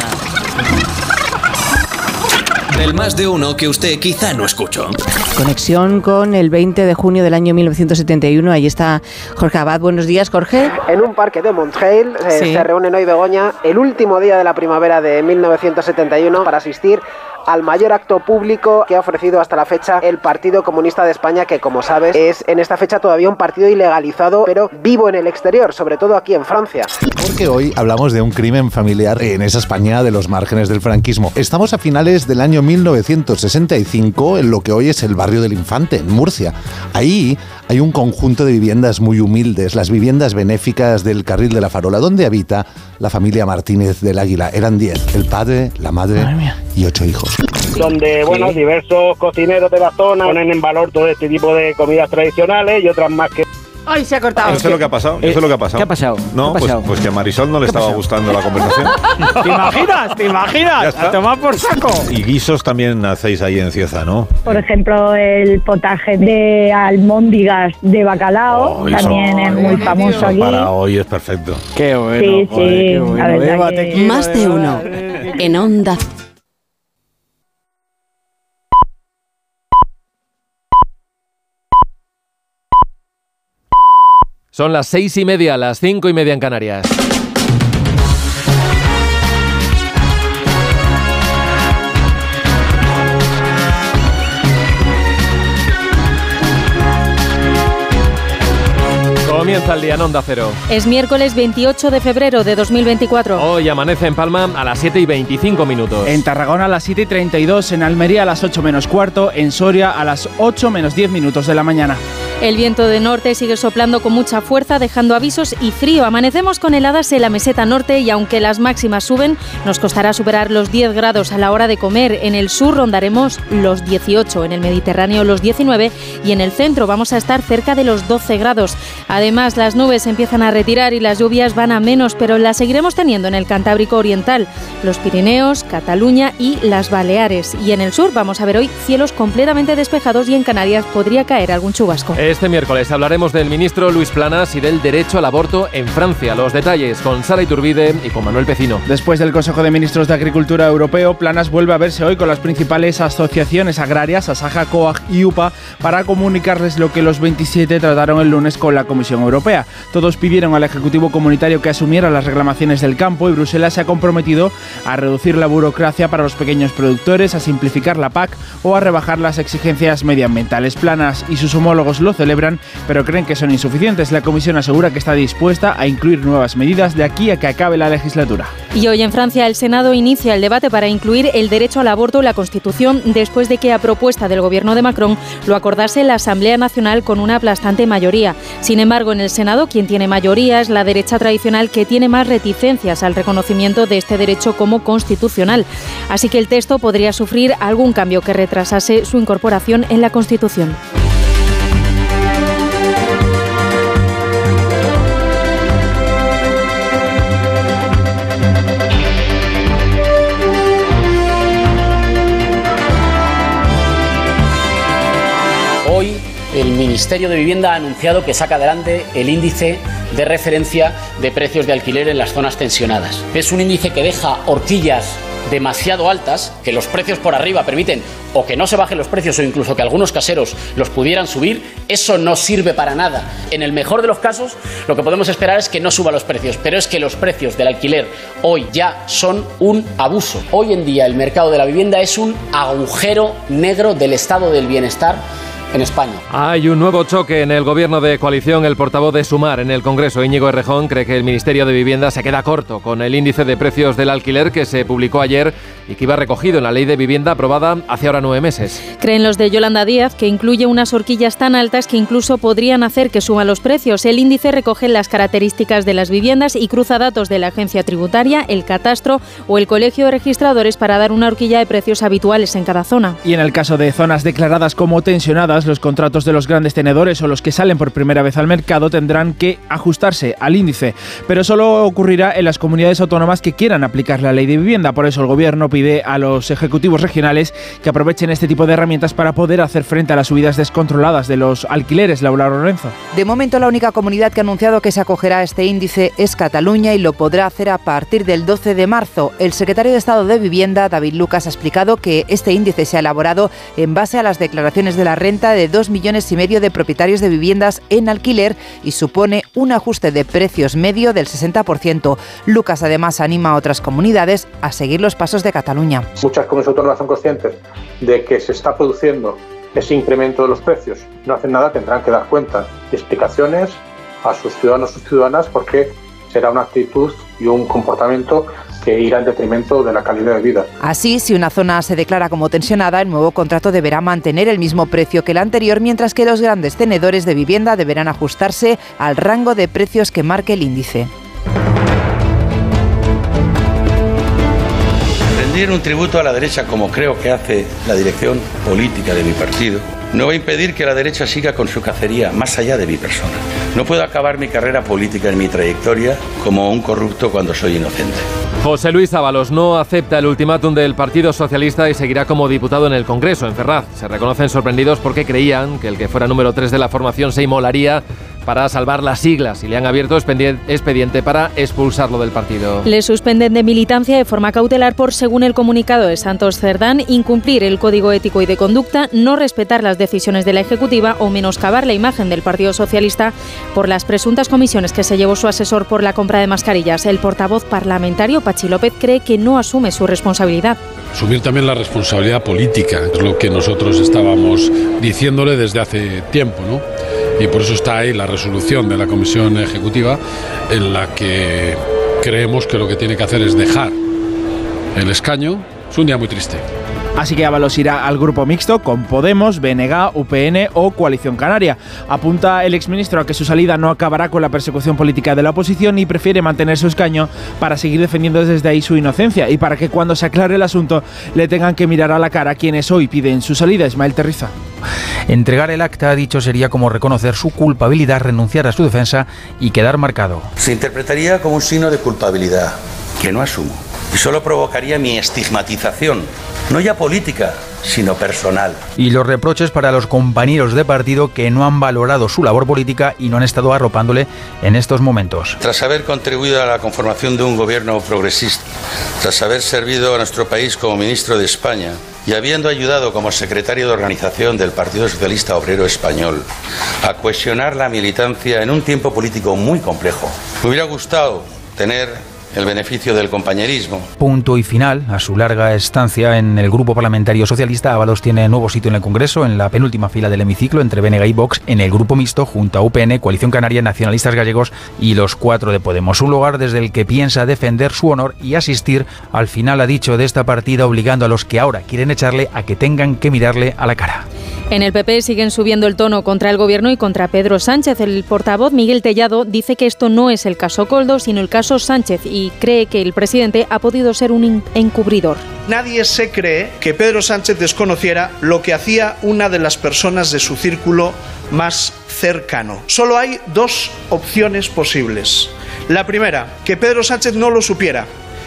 del más de uno que usted quizá no escuchó. Conexión con el 20 de junio del año 1971. Ahí está Jorge Abad. Buenos días, Jorge. En un parque de Montreal eh, se reúnen hoy Begoña el último día de la primavera de 1971 para asistir al mayor acto público que ha ofrecido hasta la fecha el Partido Comunista de España, que como sabes es en esta fecha todavía un partido ilegalizado, pero vivo en el exterior, sobre todo aquí en Francia. Porque hoy hablamos de un crimen familiar en esa España de los márgenes del franquismo. Estamos a finales del año 1965 en lo que hoy es el barrio del Infante, en Murcia. Ahí hay un conjunto de viviendas muy humildes, las viviendas benéficas del Carril de la Farola, donde habita la familia Martínez del Águila. Eran 10, el padre, la madre y ocho hijos. Donde, bueno, diversos cocineros de la zona ponen en valor todo este tipo de comidas tradicionales y otras más que Ay, se ha cortado. Eso es lo que ha pasado. Eso es lo que ha pasado. ¿Qué ha pasado? No, ¿Qué ha pues, pasado? pues que a Marisol no le estaba gustando la conversación. ¿Te imaginas? ¿Te imaginas? A tomar por saco. Y guisos también hacéis ahí en Cieza, ¿no? Por ejemplo, el potaje de almóndigas de bacalao Oh, también es muy famoso aquí. Para hoy es perfecto. Qué bueno. Sí, joder, sí, qué bueno. Más de uno. En Onda Son las seis y media, las cinco y media en Canarias. Comienza el día en Onda Cero. Es miércoles 28 de febrero de 2024. Hoy amanece en Palma a las 7 y 25 minutos. En Tarragona a las 7 y 32, en Almería a las 8 menos cuarto, en Soria a las 8 menos 10 minutos de la mañana. El viento de norte sigue soplando con mucha fuerza, dejando avisos y frío. Amanecemos con heladas en la meseta norte y aunque las máximas suben, nos costará superar los 10 grados a la hora de comer. En el sur rondaremos los 18, en el Mediterráneo los 19 y en el centro vamos a estar cerca de los 12 grados. Además, las nubes empiezan a retirar y las lluvias van a menos, pero las seguiremos teniendo en el Cantábrico Oriental, los Pirineos, Cataluña y las Baleares. Y en el sur vamos a ver hoy cielos completamente despejados y en Canarias podría caer algún chubasco. Este miércoles hablaremos del ministro Luis Planas y del derecho al aborto en Francia. Los detalles con Sara Iturbide y con Manuel Pecino. Después del Consejo de Ministros de Agricultura Europeo, Planas vuelve a verse hoy con las principales asociaciones agrarias, Asaja, COAG y UPA, para comunicarles lo que los 27 trataron el lunes con la Comisión Europea. Todos pidieron al Ejecutivo Comunitario que asumiera las reclamaciones del campo y Bruselas se ha comprometido a reducir la burocracia para los pequeños productores, a simplificar la PAC o a rebajar las exigencias medioambientales. Planas y sus homólogos lo celebran, pero creen que son insuficientes. La Comisión asegura que está dispuesta a incluir nuevas medidas de aquí a que acabe la legislatura. Y hoy en Francia el Senado inicia el debate para incluir el derecho al aborto en la Constitución después de que a propuesta del gobierno de Macron lo acordase la Asamblea Nacional con una aplastante mayoría. Sin embargo, en el Senado quien tiene mayoría es la derecha tradicional que tiene más reticencias al reconocimiento de este derecho como constitucional. Así que el texto podría sufrir algún cambio que retrasase su incorporación en la Constitución. Ministerio de Vivienda ha anunciado que saca adelante el índice de referencia de precios de alquiler en las zonas tensionadas. Es un índice que deja horquillas demasiado altas, que los precios por arriba permiten o que no se bajen los precios o incluso que algunos caseros los pudieran subir, eso no sirve para nada. En el mejor de los casos, lo que podemos esperar es que no suba los precios, pero es que los precios del alquiler hoy ya son un abuso. Hoy en día el mercado de la vivienda es un agujero negro del estado del bienestar en España. Hay un nuevo choque en el gobierno de coalición. El portavoz de Sumar en el Congreso, Íñigo Errejón, cree que el Ministerio de Vivienda se queda corto con el índice de precios del alquiler que se publicó ayer y que iba recogido en la ley de vivienda aprobada hace ahora nueve meses. Creen los de Yolanda Díaz que incluye unas horquillas tan altas que incluso podrían hacer que suban los precios. El índice recoge las características de las viviendas y cruza datos de la agencia tributaria, el catastro o el colegio de registradores para dar una horquilla de precios habituales en cada zona. Y en el caso de zonas declaradas como tensionadas, los contratos de los grandes tenedores o los que salen por primera vez al mercado tendrán que ajustarse al índice. Pero solo ocurrirá en las comunidades autónomas que quieran aplicar la ley de vivienda. Por eso el gobierno pide a los ejecutivos regionales que aprovechen este tipo de herramientas para poder hacer frente a las subidas descontroladas de los alquileres. Laura Lorenzo. De momento, la única comunidad que ha anunciado que se acogerá a este índice es Cataluña y lo podrá hacer a partir del 12 de marzo. El secretario de Estado de Vivienda, David Lucas, ha explicado que este índice se ha elaborado en base a las declaraciones de la renta de 2 millones y medio de propietarios de viviendas en alquiler y supone un ajuste de precios medio del 60%. Lucas además anima a otras comunidades a seguir los pasos de Cataluña. Muchas comunidades autónomas son conscientes de que se está produciendo ese incremento de los precios. No hacen nada, tendrán que dar cuenta y explicaciones a sus ciudadanos y ciudadanas porque será una actitud y un comportamiento que irá en detrimento de la calidad de vida. Así, si una zona se declara como tensionada, el nuevo contrato deberá mantener el mismo precio que el anterior, mientras que los grandes tenedores de vivienda deberán ajustarse al rango de precios que marque el índice. Rendir un tributo a la derecha como creo que hace la dirección política de mi partido no va a impedir que la derecha siga con su cacería más allá de mi persona. No puedo acabar mi carrera política en mi trayectoria como un corrupto cuando soy inocente. José Luis Ábalos no acepta el ultimátum del Partido Socialista y seguirá como diputado en el Congreso, en Ferraz. Se reconocen sorprendidos porque creían que el que fuera número 3 de la formación se inmolaría para salvar las siglas y le han abierto expediente para expulsarlo del partido. Le suspenden de militancia de forma cautelar por, según el comunicado de Santos Cerdán, incumplir el código ético y de conducta, no respetar las decisiones de la Ejecutiva o menoscabar la imagen del Partido Socialista por las presuntas comisiones que se llevó su asesor por la compra de mascarillas. El portavoz parlamentario, Pachi López, cree que no asume su responsabilidad. Asumir también la responsabilidad política, es lo que nosotros estábamos diciéndole desde hace tiempo, ¿no? y por eso está ahí la resolución de la Comisión Ejecutiva en la que creemos que lo que tiene que hacer es dejar el escaño. Es un día muy triste. Así que Ábalos irá al grupo mixto con Podemos, BNG, UPN o Coalición Canaria. Apunta el exministro a que su salida no acabará con la persecución política de la oposición y prefiere mantener su escaño para seguir defendiendo desde ahí su inocencia y para que cuando se aclare el asunto le tengan que mirar a la cara a quienes hoy piden su salida. Ismael Terriza. Entregar el acta, ha dicho, sería como reconocer su culpabilidad, renunciar a su defensa y quedar marcado. Se interpretaría como un signo de culpabilidad que no asumo y solo provocaría mi estigmatización, no ya política, sino personal. Y los reproches para los compañeros de partido que no han valorado su labor política y no han estado arropándole en estos momentos. Tras haber contribuido a la conformación de un gobierno progresista, tras haber servido a nuestro país como ministro de España, y habiendo ayudado como secretario de organización del Partido Socialista Obrero Español a cohesionar la militancia en un tiempo político muy complejo, me hubiera gustado tener el beneficio del compañerismo. Punto y final a su larga estancia en el Grupo Parlamentario Socialista. Ábalos tiene nuevo sitio en el Congreso, en la penúltima fila del hemiciclo, entre Benega y Vox, en el Grupo Mixto, junto a UPN, Coalición Canaria, Nacionalistas Gallegos y los cuatro de Podemos. Un lugar desde el que piensa defender su honor y asistir al final, ha dicho, de esta partida, obligando a los que ahora quieren echarle a que tengan que mirarle a la cara. En el PP siguen subiendo el tono contra el gobierno y contra Pedro Sánchez. El portavoz Miguel Tellado dice que esto no es el caso Coldo, sino el caso Sánchez y cree que el presidente ha podido ser un encubridor. Nadie se cree que Pedro Sánchez desconociera lo que hacía una de las personas de su círculo más cercano. Solo hay dos opciones posibles. La primera, que Pedro Sánchez no lo supiera,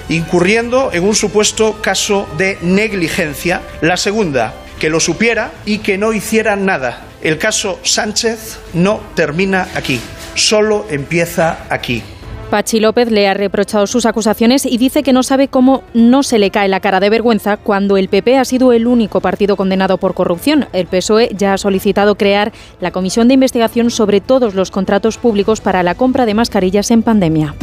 incurriendo en un supuesto caso de negligencia. La segunda, que lo supiera y que no hiciera nada. El caso Sánchez no termina aquí, solo empieza aquí. Pachi López le ha reprochado sus acusaciones y dice que no sabe cómo no se le cae la cara de vergüenza cuando el PP ha sido el único partido condenado por corrupción. El PSOE ya ha solicitado crear la comisión de investigación sobre todos los contratos públicos para la compra de mascarillas en pandemia.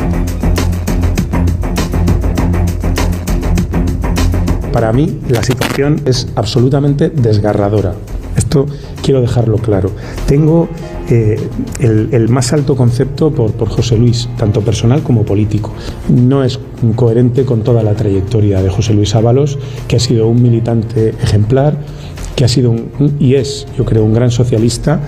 Para mí la situación es absolutamente desgarradora. Esto quiero dejarlo claro. Tengo eh, el, más alto concepto por, por José Luis, tanto personal como político. No es coherente con toda la trayectoria de José Luis Ábalos, que ha sido un militante ejemplar, que ha sido un, y es, yo creo, un gran socialista.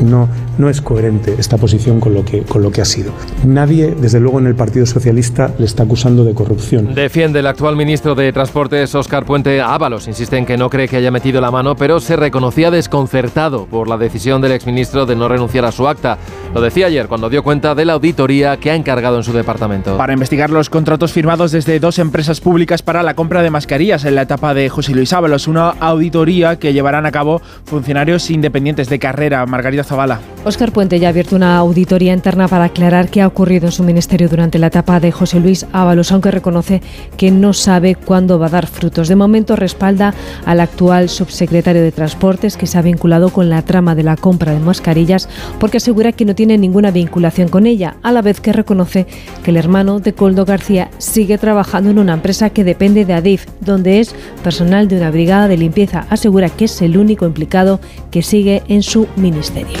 No, no es coherente esta posición con lo, que, con lo que ha sido. Nadie, desde luego en el Partido Socialista, le está acusando de corrupción. Defiende el actual ministro de Transportes, Óscar Puente Ábalos. Insiste en que no cree que haya metido la mano, pero se reconocía desconcertado por la decisión del exministro de no renunciar a su acta. Lo decía ayer cuando dio cuenta de la auditoría que ha encargado en su departamento. Para investigar los contratos firmados desde dos empresas públicas para la compra de mascarillas en la etapa de José Luis Ábalos, una auditoría que llevarán a cabo funcionarios independientes de carrera. Margarita Zavala. Óscar Puente ya ha abierto una auditoría interna para aclarar qué ha ocurrido en su ministerio durante la etapa de José Luis Ábalos, aunque reconoce que no sabe cuándo va a dar frutos. De momento respalda al actual subsecretario de Transportes, que se ha vinculado con la trama de la compra de mascarillas, porque asegura que no tiene ninguna vinculación con ella, a la vez que reconoce que el hermano de Coldo García sigue trabajando en una empresa que depende de Adif, donde es personal de una brigada de limpieza. Asegura que es el único implicado que sigue en su ministerio.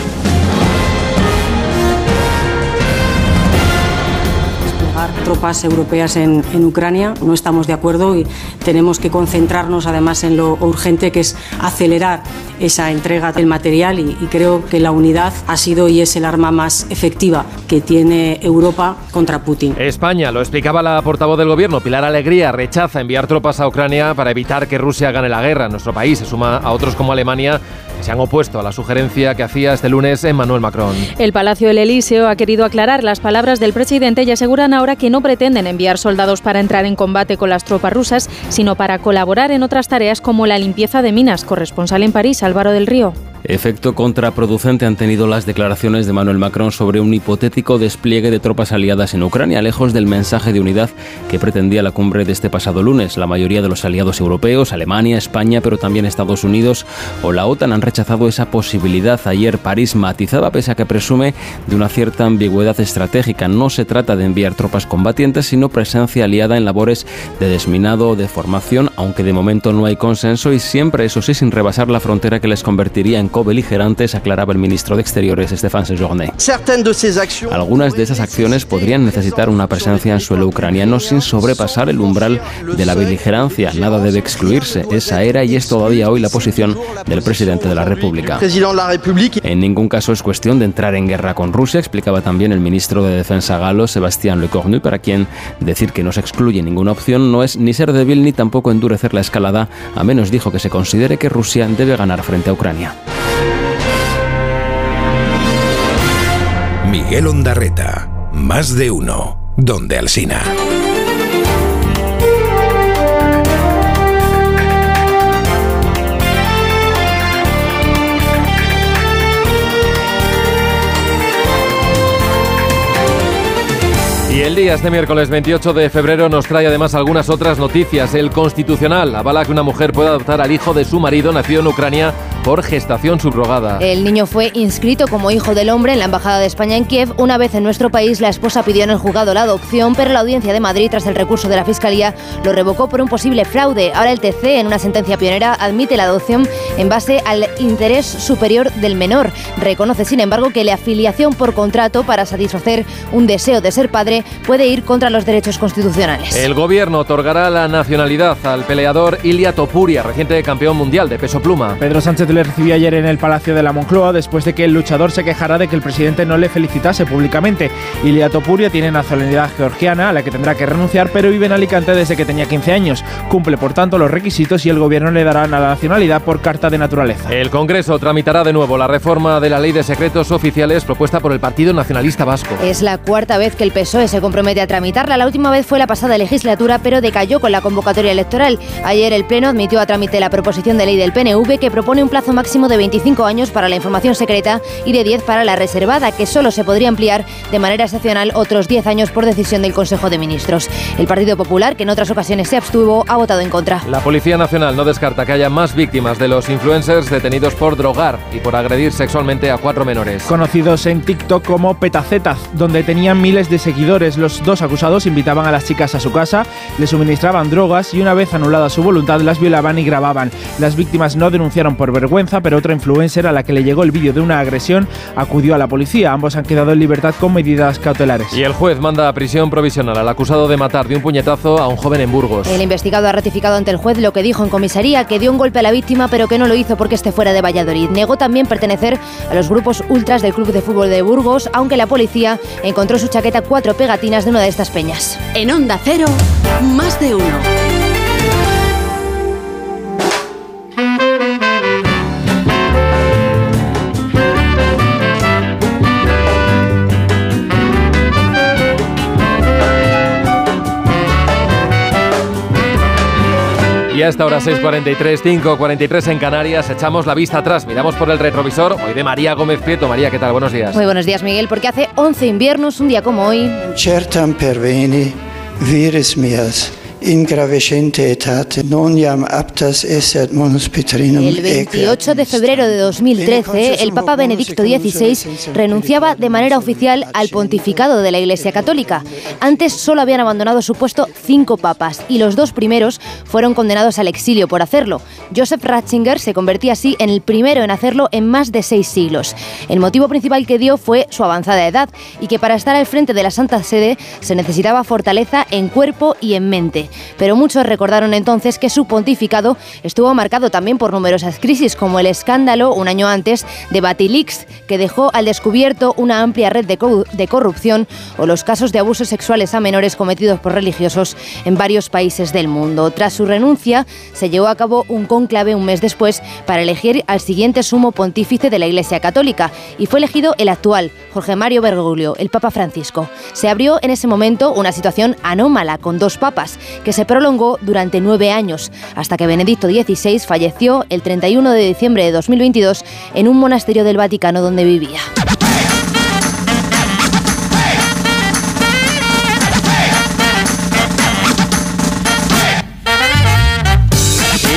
Tropas europeas en, en, Ucrania. No estamos de acuerdo y tenemos que concentrarnos además en lo urgente que es acelerar esa entrega del material y, y, creo que la unidad ha sido y es el arma más efectiva que tiene Europa contra Putin. España, lo explicaba la portavoz del gobierno, Pilar Alegría, rechaza enviar tropas a Ucrania para evitar que Rusia gane la guerra. Nuestro país se suma a otros como Alemania se han opuesto a la sugerencia que hacía este lunes Emmanuel Macron. El Palacio del Elíseo ha querido aclarar las palabras del presidente y aseguran ahora que no pretenden enviar soldados para entrar en combate con las tropas rusas, sino para colaborar en otras tareas como la limpieza de minas. Corresponsal en París, Álvaro del Río. Efecto contraproducente han tenido las declaraciones de Manuel Macron sobre un hipotético despliegue de tropas aliadas en Ucrania, lejos del mensaje de unidad que pretendía la cumbre de este pasado lunes. La mayoría de los aliados europeos, Alemania, España, pero también Estados Unidos o la OTAN han rechazado esa posibilidad. Ayer París matizaba, pese a que presume de una cierta ambigüedad estratégica. No se trata de enviar tropas combatientes, sino presencia aliada en labores de desminado o de formación, aunque de momento no hay consenso y siempre, eso sí, sin rebasar la frontera que les convertiría en co-beligerantes, aclaraba el ministro de Exteriores, Stéphane Sejourné. Algunas de esas acciones podrían necesitar una presencia en suelo ucraniano sin sobrepasar el umbral de la beligerancia. Nada debe excluirse. Esa era y es todavía hoy la posición del presidente de la República. En ningún caso es cuestión de entrar en guerra con Rusia, explicaba también el ministro de Defensa galo, Sebastián Lecornu, para quien decir que no se excluye ninguna opción no es ni ser débil ni tampoco endurecer la escalada, a menos dijo que se considere que Rusia debe ganar frente a Ucrania. Miguel Ondarreta, más de uno, donde Alsina. Y el día este miércoles 28 de febrero nos trae además algunas otras noticias. El Constitucional avala que una mujer pueda adoptar al hijo de su marido nacido en Ucrania por gestación subrogada. El niño fue inscrito como hijo del hombre en la Embajada de España en Kiev. Una vez en nuestro país, la esposa pidió en el juzgado la adopción, pero la Audiencia de Madrid, tras el recurso de la Fiscalía, lo revocó por un posible fraude. Ahora el TC, en una sentencia pionera, admite la adopción en base al interés superior del menor. Reconoce, sin embargo, que la afiliación por contrato para satisfacer un deseo de ser padre puede ir contra los derechos constitucionales. El gobierno otorgará la nacionalidad al peleador Ilia Topuria, reciente campeón mundial de peso pluma. Pedro Sánchez le recibió ayer en el Palacio de la Moncloa después de que el luchador se quejara de que el presidente no le felicitase públicamente. Ilia Topuria tiene nacionalidad georgiana a la que tendrá que renunciar, pero vive en Alicante desde que tenía 15 años. Cumple, por tanto, los requisitos y el gobierno le dará la nacionalidad por carta de naturaleza. El Congreso tramitará de nuevo la reforma de la ley de secretos oficiales propuesta por el Partido Nacionalista Vasco. Es la cuarta vez que el PSOE se compromete a tramitarla. La última vez fue la pasada legislatura, pero decayó con la convocatoria electoral. Ayer el Pleno admitió a trámite la proposición de ley del PNV que propone un plazo plazo máximo de 25 años para la información secreta y de 10 para la reservada, que solo se podría ampliar de manera excepcional otros 10 años por decisión del Consejo de Ministros. El Partido Popular, que en otras ocasiones se abstuvo, ha votado en contra. La Policía Nacional no descarta que haya más víctimas de los influencers detenidos por drogar y por agredir sexualmente a cuatro menores. Conocidos en TikTok como Petacetas, donde tenían miles de seguidores. Los dos acusados invitaban a las chicas a su casa, les suministraban drogas y una vez anulada su voluntad las violaban y grababan. Las víctimas no denunciaron por vergüenza, pero otra influencer a la que le llegó el vídeo de una agresión acudió a la policía. Ambos han quedado en libertad con medidas cautelares. Y el juez manda a prisión provisional al acusado de matar de un puñetazo a un joven en Burgos. El investigado ha ratificado ante el juez lo que dijo en comisaría, que dio un golpe a la víctima, pero que no lo hizo porque esté fuera de Valladolid. Negó también pertenecer a los grupos ultras del Club de Fútbol de Burgos, aunque la policía encontró su chaqueta cuatro pegatinas de una de estas peñas. En Onda Cero, más de uno. Y a esta hora 6.43, 5.43 en Canarias, echamos la vista atrás, miramos por el retrovisor, hoy de María Gómez Prieto. María, ¿qué tal? Buenos días. Muy buenos días, Miguel, porque hace 11 inviernos, un día como hoy... Certam perveni viris mias in El 28 de febrero de 2013, el Papa Benedicto XVI renunciaba de manera oficial al pontificado de la Iglesia Católica. Antes solo habían abandonado su puesto cinco papas y los dos primeros fueron condenados al exilio por hacerlo. Joseph Ratzinger se convertía así en el primero en hacerlo en más de seis siglos. El motivo principal que dio fue su avanzada edad y que para estar al frente de la Santa Sede se necesitaba fortaleza en cuerpo y en mente pero muchos recordaron entonces que su pontificado estuvo marcado también por numerosas crisis, como el escándalo un año antes de Batilix, que dejó al descubierto una amplia red de, co de corrupción, o los casos de abusos sexuales a menores cometidos por religiosos en varios países del mundo. Tras su renuncia, se llevó a cabo un cónclave un mes después para elegir al siguiente sumo pontífice de la Iglesia Católica, y fue elegido el actual, Jorge Mario Bergoglio, el Papa Francisco. Se abrió en ese momento una situación anómala con dos papas, que se prolongó durante nueve años, hasta que Benedicto XVI falleció el 31 de diciembre de 2022 en un monasterio del Vaticano donde vivía.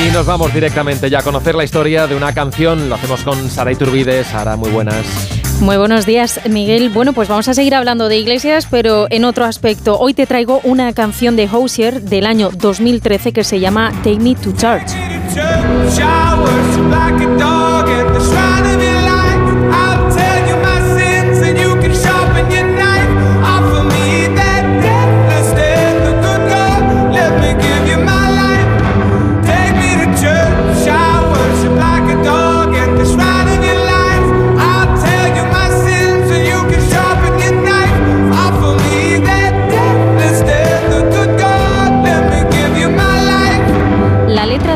Y nos vamos directamente ya a conocer la historia de una canción. Lo hacemos con Sara Iturbide. Sara, muy buenas. Muy buenos días, Miguel. Bueno, pues vamos a seguir hablando de iglesias, pero en otro aspecto. Hoy te traigo una canción de Hosier del año 2013 que se llama Take Me to Church.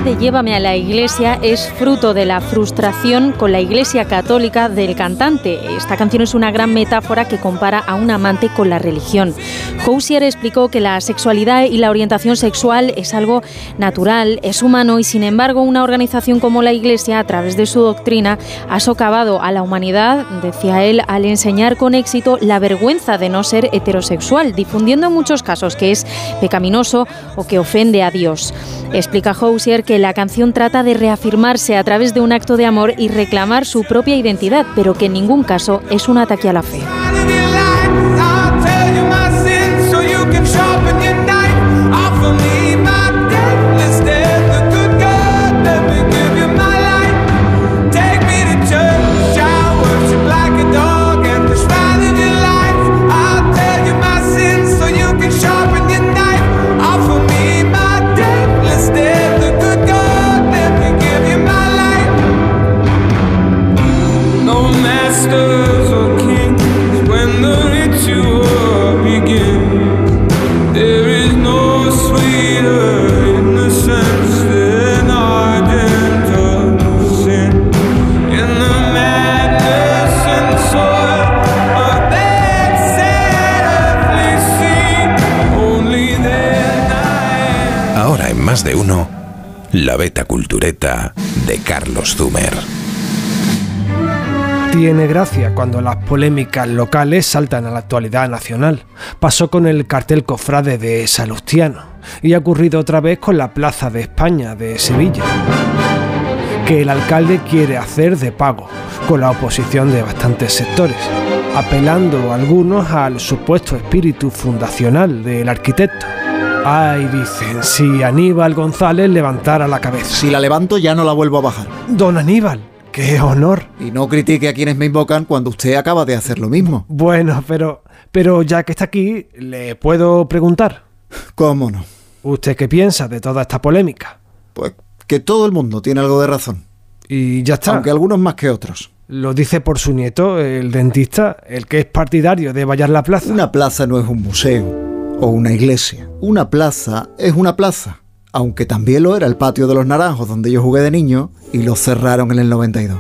De Llévame a la iglesia es fruto de la frustración con la iglesia católica del cantante. Esta canción es una gran metáfora que compara a un amante con la religión. Housier explicó que la sexualidad y la orientación sexual es algo natural, es humano y sin embargo una organización como la iglesia a través de su doctrina ha socavado a la humanidad, decía él, al enseñar con éxito la vergüenza de no ser heterosexual, difundiendo en muchos casos que es pecaminoso o que ofende a Dios. Explica Housier que la canción trata de reafirmarse a través de un acto de amor y reclamar su propia identidad, pero que en ningún caso es un ataque a la fe. La beta cultureta de Carlos Zumer. tiene gracia cuando las polémicas locales saltan a la actualidad nacional. Pasó con el cartel cofrade de Salustiano y ha ocurrido otra vez con la Plaza de España de Sevilla, que el alcalde quiere hacer de pago, con la oposición de bastantes sectores, apelando algunos al supuesto espíritu fundacional del arquitecto. Ay, dicen, si Aníbal González levantara la cabeza. Si la levanto ya no la vuelvo a bajar. Don Aníbal, qué honor. Y no critique a quienes me invocan cuando usted acaba de hacer lo mismo. Bueno, pero, pero ya que está aquí, ¿le puedo preguntar? ¿Cómo no? ¿Usted qué piensa de toda esta polémica? Pues que todo el mundo tiene algo de razón. Y ya está. Aunque algunos más que otros. Lo dice por su nieto, el dentista, el que es partidario de vallar la plaza. Una plaza no es un museo o una iglesia. Una plaza es una plaza, aunque también lo era el patio de los naranjos donde yo jugué de niño y lo cerraron en el 92.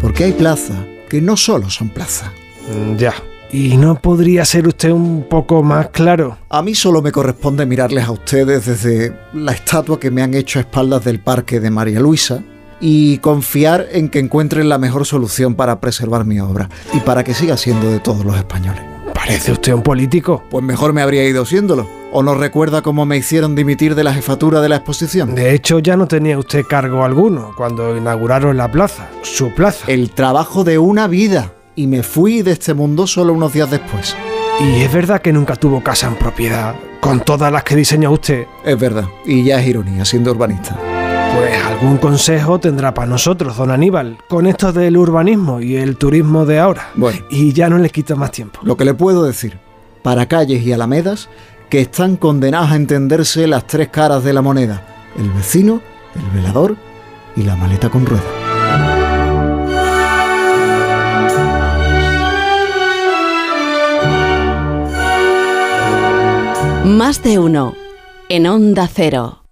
Porque hay plazas que no solo son plazas. Mm, ya. ¿Y no podría ser usted un poco más claro? A mí solo me corresponde mirarles a ustedes desde la estatua que me han hecho a espaldas del parque de María Luisa y confiar en que encuentren la mejor solución para preservar mi obra y para que siga siendo de todos los españoles. ¿Parece usted un político? Pues mejor me habría ido siéndolo. ¿O no recuerda cómo me hicieron dimitir de la jefatura de la exposición? De hecho, ya no tenía usted cargo alguno cuando inauguraron la plaza, su plaza. El trabajo de una vida. Y me fui de este mundo solo unos días después. ¿Y es verdad que nunca tuvo casa en propiedad con todas las que diseñó usted? Es verdad. Y ya es ironía, siendo urbanista. Pues algún consejo tendrá para nosotros, don Aníbal, con esto del urbanismo y el turismo de ahora. Bueno. Y ya no le quito más tiempo. Lo que le puedo decir, para calles y alamedas, que están condenadas a entenderse las tres caras de la moneda. El vecino, el velador y la maleta con rueda. Más de uno. En Onda Cero.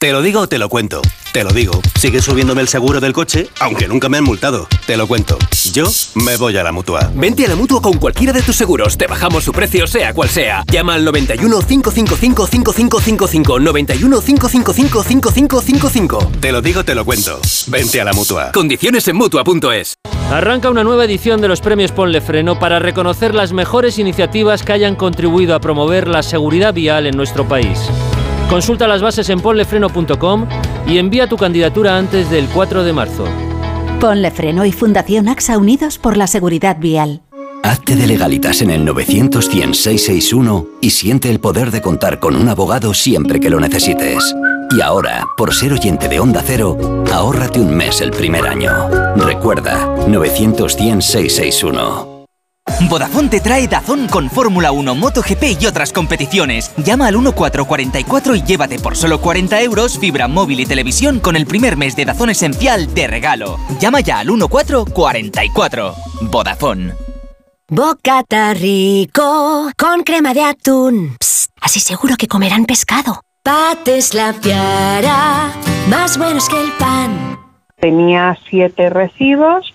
Te lo digo o te lo cuento. Te lo digo. Sigue subiéndome el seguro del coche, aunque nunca me han multado. Te lo cuento. Yo me voy a la mutua. Vente a la mutua con cualquiera de tus seguros. Te bajamos su precio, sea cual sea. Llama al 91 555 5555. 91 555 5555. Te lo digo, te lo cuento. Vente a la mutua. Condiciones en mutua.es. Arranca una nueva edición de los premios Ponle Freno para reconocer las mejores iniciativas que hayan contribuido a promover la seguridad vial en nuestro país. Consulta las bases en ponlefreno.com y envía tu candidatura antes del 4 de marzo. Ponle Freno y Fundación AXA Unidos por la Seguridad Vial. Hazte de legalitas en el 900 y siente el poder de contar con un abogado siempre que lo necesites. Y ahora, por ser oyente de Onda Cero, ahórrate un mes el primer año. Recuerda, 900 Vodafone te trae Dazón con Fórmula 1, MotoGP y otras competiciones. Llama al 1444 y llévate por solo 40 euros fibra móvil y televisión con el primer mes de Dazón esencial de regalo. Llama ya al 1444. Vodafone. Bocata rico con crema de atún. Psst, así seguro que comerán pescado. Pates la piara, más buenos que el pan. Tenía siete recibos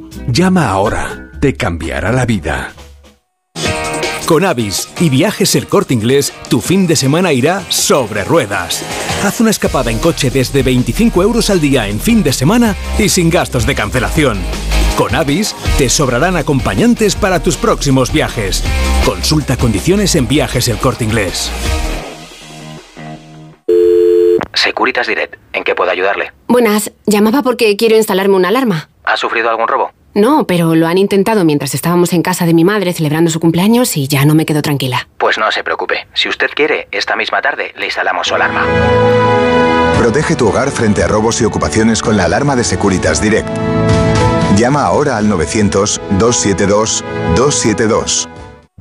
Llama ahora, te cambiará la vida. Con Avis y Viajes El Corte Inglés, tu fin de semana irá sobre ruedas. Haz una escapada en coche desde 25 euros al día en fin de semana y sin gastos de cancelación. Con Avis te sobrarán acompañantes para tus próximos viajes. Consulta condiciones en Viajes El Corte Inglés. Securitas Direct, ¿en qué puedo ayudarle? Buenas, llamaba porque quiero instalarme una alarma. ¿Ha sufrido algún robo? No, pero lo han intentado mientras estábamos en casa de mi madre celebrando su cumpleaños y ya no me quedo tranquila. Pues no se preocupe. Si usted quiere, esta misma tarde le instalamos su alarma. Protege tu hogar frente a robos y ocupaciones con la alarma de Securitas Direct. Llama ahora al 900-272-272.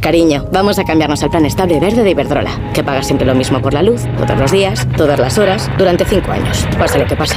Cariño, vamos a cambiarnos al plan estable verde de Iberdrola, que paga siempre lo mismo por la luz, todos los días, todas las horas, durante cinco años, pase lo que pase.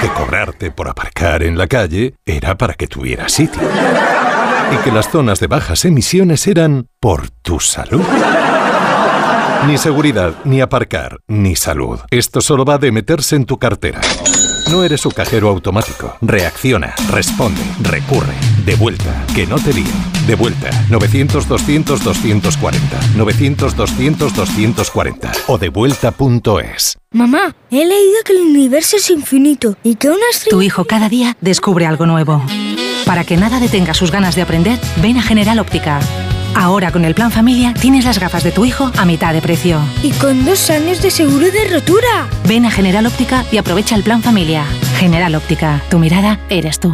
Que cobrarte por aparcar en la calle era para que tuvieras sitio. Y que las zonas de bajas emisiones eran por tu salud. Ni seguridad, ni aparcar, ni salud. Esto solo va de meterse en tu cartera. No eres su cajero automático. Reacciona, responde, recurre. De vuelta, que no te líen. De vuelta, 900-200-240. 900-200-240. O devuelta.es. Mamá, he leído que el universo es infinito y que una estrella... Tu hijo cada día descubre algo nuevo. Para que nada detenga sus ganas de aprender, ven a General Óptica. Ahora con el plan familia tienes las gafas de tu hijo a mitad de precio. Y con dos años de seguro de rotura. Ven a General Óptica y aprovecha el plan familia. General Óptica, tu mirada eres tú.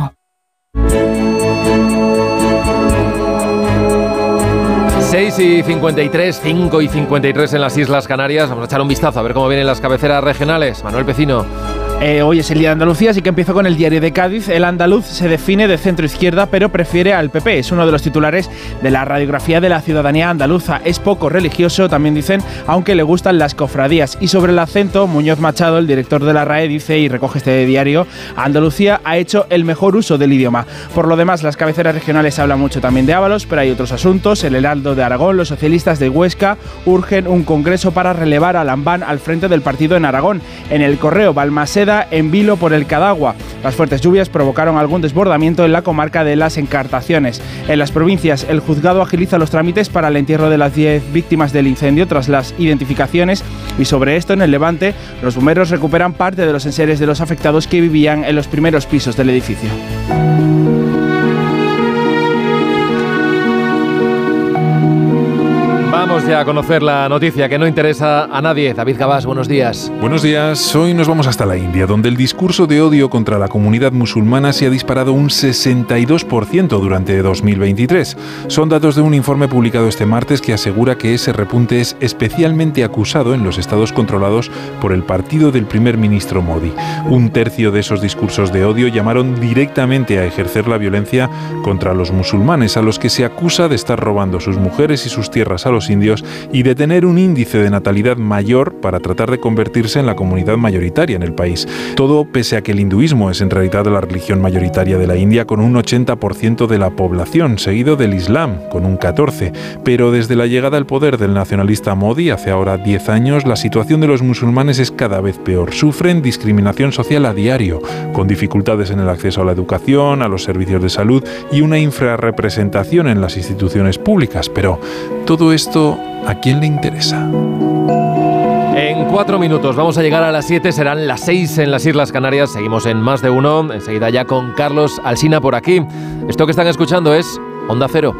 6 y 53, 5 y 53 en las Islas Canarias. Vamos a echar un vistazo a ver cómo vienen las cabeceras regionales. Manuel Pecino. Eh, hoy es el Día de Andalucía, así que empiezo con el diario de Cádiz. El andaluz se define de centro izquierda, pero prefiere al PP. Es uno de los titulares de la radiografía de la ciudadanía andaluza. Es poco religioso, también dicen, aunque le gustan las cofradías. Y sobre el acento, Muñoz Machado, el director de la RAE, dice y recoge este diario: Andalucía ha hecho el mejor uso del idioma. Por lo demás, las cabeceras regionales hablan mucho también de Ábalos, pero hay otros asuntos. El Heraldo de Aragón, los socialistas de Huesca urgen un congreso para relevar a Lambán al frente del partido en Aragón. En el correo En vilo por el Cadagua. Las fuertes lluvias provocaron algún desbordamiento en la comarca de las Encartaciones. En las provincias, el juzgado agiliza los trámites para el entierro de las 10 víctimas del incendio tras las identificaciones y sobre esto en el Levante, los bomberos recuperan parte de los enseres de los afectados que vivían en los primeros pisos del edificio. Vamos ya a conocer la noticia que no interesa a nadie. David Gabás, buenos días. Buenos días. Hoy nos vamos hasta la India, donde el discurso de odio contra la comunidad musulmana se ha disparado un 62% durante 2023. Son datos de un informe publicado este martes que asegura que ese repunte es especialmente acusado en los estados controlados por el partido del primer ministro Modi. Un tercio de esos discursos de odio llamaron directamente a ejercer la violencia contra los musulmanes, a los que se acusa de estar robando sus mujeres y sus tierras a los indios y de tener un índice de natalidad mayor para tratar de convertirse en la comunidad mayoritaria en el país. Todo pese a que el hinduismo es en realidad la religión mayoritaria de la India con un 80% de la población, seguido del Islam con un 14%. Pero desde la llegada al poder del nacionalista Modi hace ahora 10 años, la situación de los musulmanes es cada vez peor. Sufren discriminación social a diario, con dificultades en el acceso a la educación, a los servicios de salud y una infrarrepresentación en las instituciones públicas. Pero todo esto ¿a quién le interesa? En cuatro minutos vamos a llegar a las siete, serán las seis en las Islas Canarias. Seguimos en más de uno, enseguida ya con Carlos Alsina por aquí. Esto que están escuchando es Onda Cero.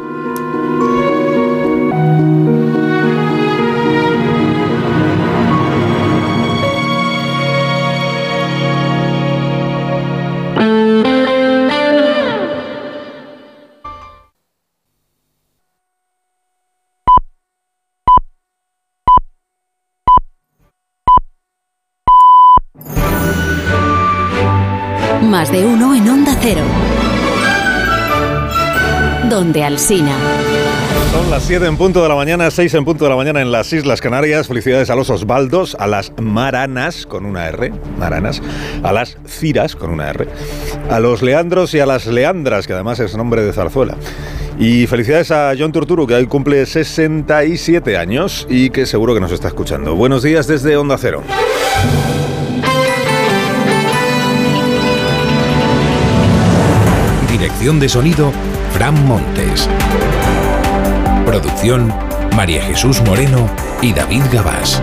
Alsina. Son las 7 en punto de la mañana, 6 en punto de la mañana en las Islas Canarias. Felicidades a los Osvaldos, a las Maranas con una R, Maranas, a las Ciras con una R, a los Leandros y a las Leandras, que además es nombre de zarzuela. Y felicidades a John Turturu, que hoy cumple 67 años y que seguro que nos está escuchando. Buenos días desde Onda Cero. Dirección de sonido, Fran Montes. Producción, María Jesús Moreno y David Gabás.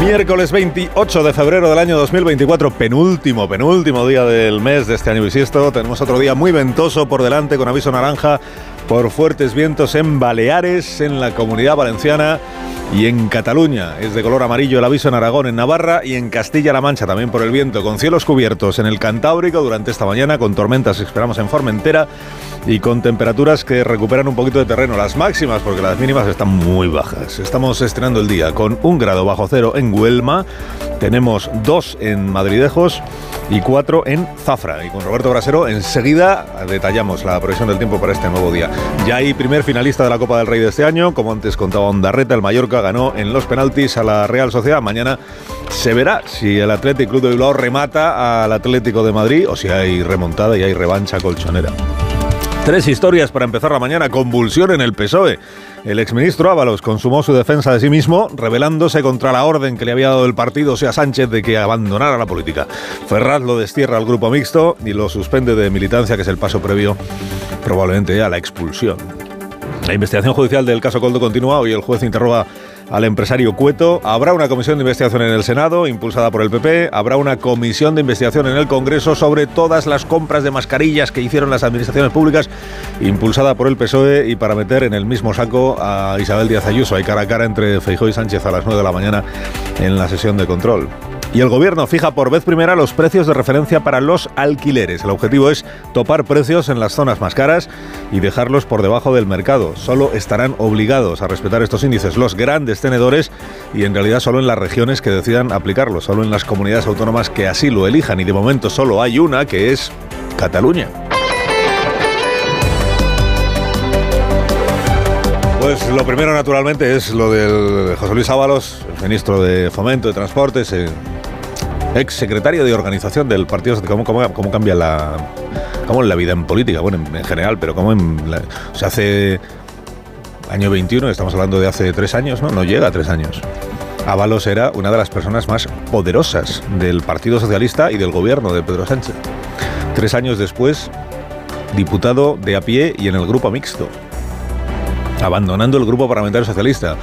Miércoles 28 de febrero del año 2024, penúltimo, penúltimo día del mes de este año bisiesto. Tenemos otro día muy ventoso por delante con aviso naranja por fuertes vientos en Baleares, en la comunidad valenciana Y en Cataluña es de color amarillo el aviso en Aragón, en Navarra y en Castilla-La Mancha también por el viento, con cielos cubiertos en el Cantábrico durante esta mañana, con tormentas esperamos en Formentera y con temperaturas que recuperan un poquito de terreno, las máximas porque las mínimas están muy bajas. Estamos estrenando el día con un grado bajo cero en Huelma, tenemos dos en Madridejos y cuatro en Zafra. Y con Roberto Brasero enseguida detallamos la previsión del tiempo para este nuevo día. Ya hay primer finalista de la Copa del Rey de este año, como antes contaba Ondarreta, el Mallorca ganó en los penaltis a la Real Sociedad. Mañana se verá si el Atlético Club de Bilbao remata al Atlético de Madrid o si hay remontada y hay revancha colchonera. Tres historias para empezar la mañana. Convulsión en el PSOE. El exministro Ábalos consumó su defensa de sí mismo, rebelándose contra la orden que le había dado el partido, o sea, Sánchez, de que abandonara la política. Ferraz lo destierra al grupo mixto y lo suspende de militancia, que es el paso previo probablemente a la expulsión. La investigación judicial del caso Coldo continúa. Hoy el juez interroga al empresario Cueto. Habrá una comisión de investigación en el Senado, impulsada por el PP. Habrá una comisión de investigación en el Congreso sobre todas las compras de mascarillas que hicieron las administraciones públicas, impulsada por el PSOE y para meter en el mismo saco a Isabel Díaz Ayuso. Hay cara a cara entre Feijóo y Sánchez a las 9 de la mañana en la sesión de control. Y el gobierno fija por vez primera los precios de referencia para los alquileres. El objetivo es topar precios en las zonas más caras y dejarlos por debajo del mercado. Solo estarán obligados a respetar estos índices los grandes tenedores y en realidad solo en las regiones que decidan aplicarlos, solo en las comunidades autónomas que así lo elijan. Y de momento solo hay una que es Cataluña. Pues lo primero, naturalmente, es lo del José Luis Ábalos, el ministro de Fomento, de Transportes, eh, ex secretario de organización del Partido ¿Cómo, cómo, cómo cambia la, cómo la vida en política? Bueno, en, en general, pero cómo en sea, hace año 21, estamos hablando de hace tres años, ¿no? No llega a tres años. Ábalos era una de las personas más poderosas del Partido Socialista y del gobierno de Pedro Sánchez. Tres años después, diputado de a pie y en el grupo mixto abandonando el grupo parlamentario socialista.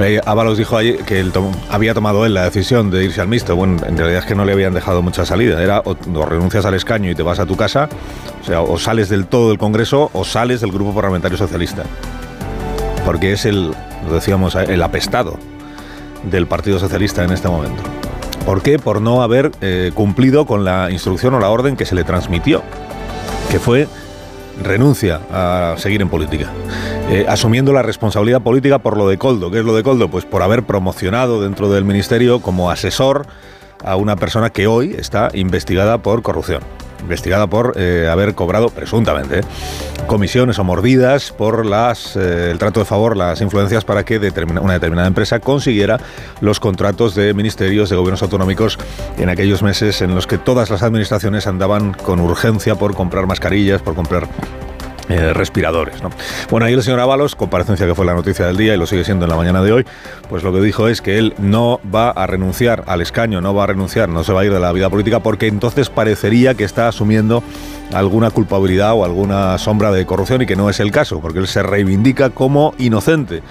Eh, Ábalos dijo ayer que había tomado él la decisión de irse al mixto. Bueno, en realidad es que no le habían dejado mucha salida. Era o, renuncias al escaño y te vas a tu casa, o sea, o sales del todo del Congreso o sales del grupo parlamentario socialista. Porque es el, lo decíamos, el apestado del Partido Socialista en este momento. ¿Por qué? Por no haber eh, cumplido con la instrucción o la orden que se le transmitió, que fue renuncia a seguir en política, eh, asumiendo la responsabilidad política por lo de Coldo. ¿Qué es lo de Coldo? Pues por haber promocionado dentro del ministerio como asesor a una persona que hoy está investigada por corrupción investigada por eh, haber cobrado, presuntamente, eh, comisiones o mordidas por el trato de favor, las influencias para que una determinada empresa consiguiera los contratos de ministerios, de gobiernos autonómicos en aquellos meses en los que todas las administraciones andaban con urgencia por comprar mascarillas, por comprar eh, respiradores. ¿no? Bueno, ahí el señor Ábalos, comparecencia que fue la noticia del día y lo sigue siendo en la mañana de hoy, pues lo que dijo es que él no va a renunciar al escaño, no va a renunciar, no se va a ir de la vida política porque entonces parecería que está asumiendo alguna culpabilidad o alguna sombra de corrupción y que no es el caso, porque él se reivindica como inocente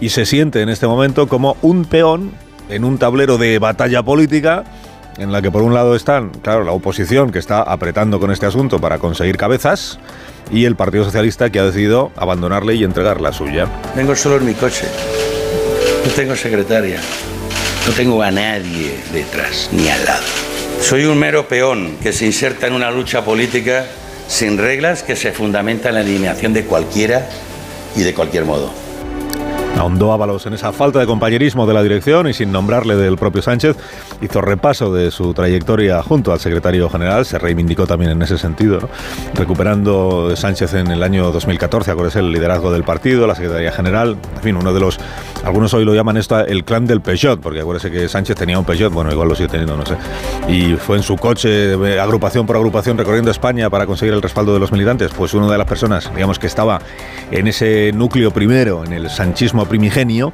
y se siente en este momento como un peón en un tablero de batalla política en la que por un lado están, claro, la oposición que está apretando con este asunto para conseguir cabezas, y el Partido Socialista que ha decidido abandonarle y entregar la suya. Vengo solo en mi coche. No tengo secretaria. No tengo a nadie detrás ni al lado. Soy un mero peón que se inserta en una lucha política sin reglas que se fundamenta en la eliminación de cualquiera y de cualquier modo. Ahondó Ábalos en esa falta de compañerismo de la dirección y sin nombrarle del propio Sánchez, hizo repaso de su trayectoria junto al secretario general, se reivindicó también en ese sentido, recuperando Sánchez en el año 2014, acuérdese, el liderazgo del partido, la secretaría general, en fin, uno de los, algunos hoy lo llaman esto el clan del Peugeot, porque acuérdese que Sánchez tenía un Peugeot, bueno, igual lo sigue teniendo, no sé, y fue en su coche, agrupación por agrupación, recorriendo España para conseguir el respaldo de los militantes, pues una de las personas, digamos, que estaba en ese núcleo primero, en el sanchismo primigenio,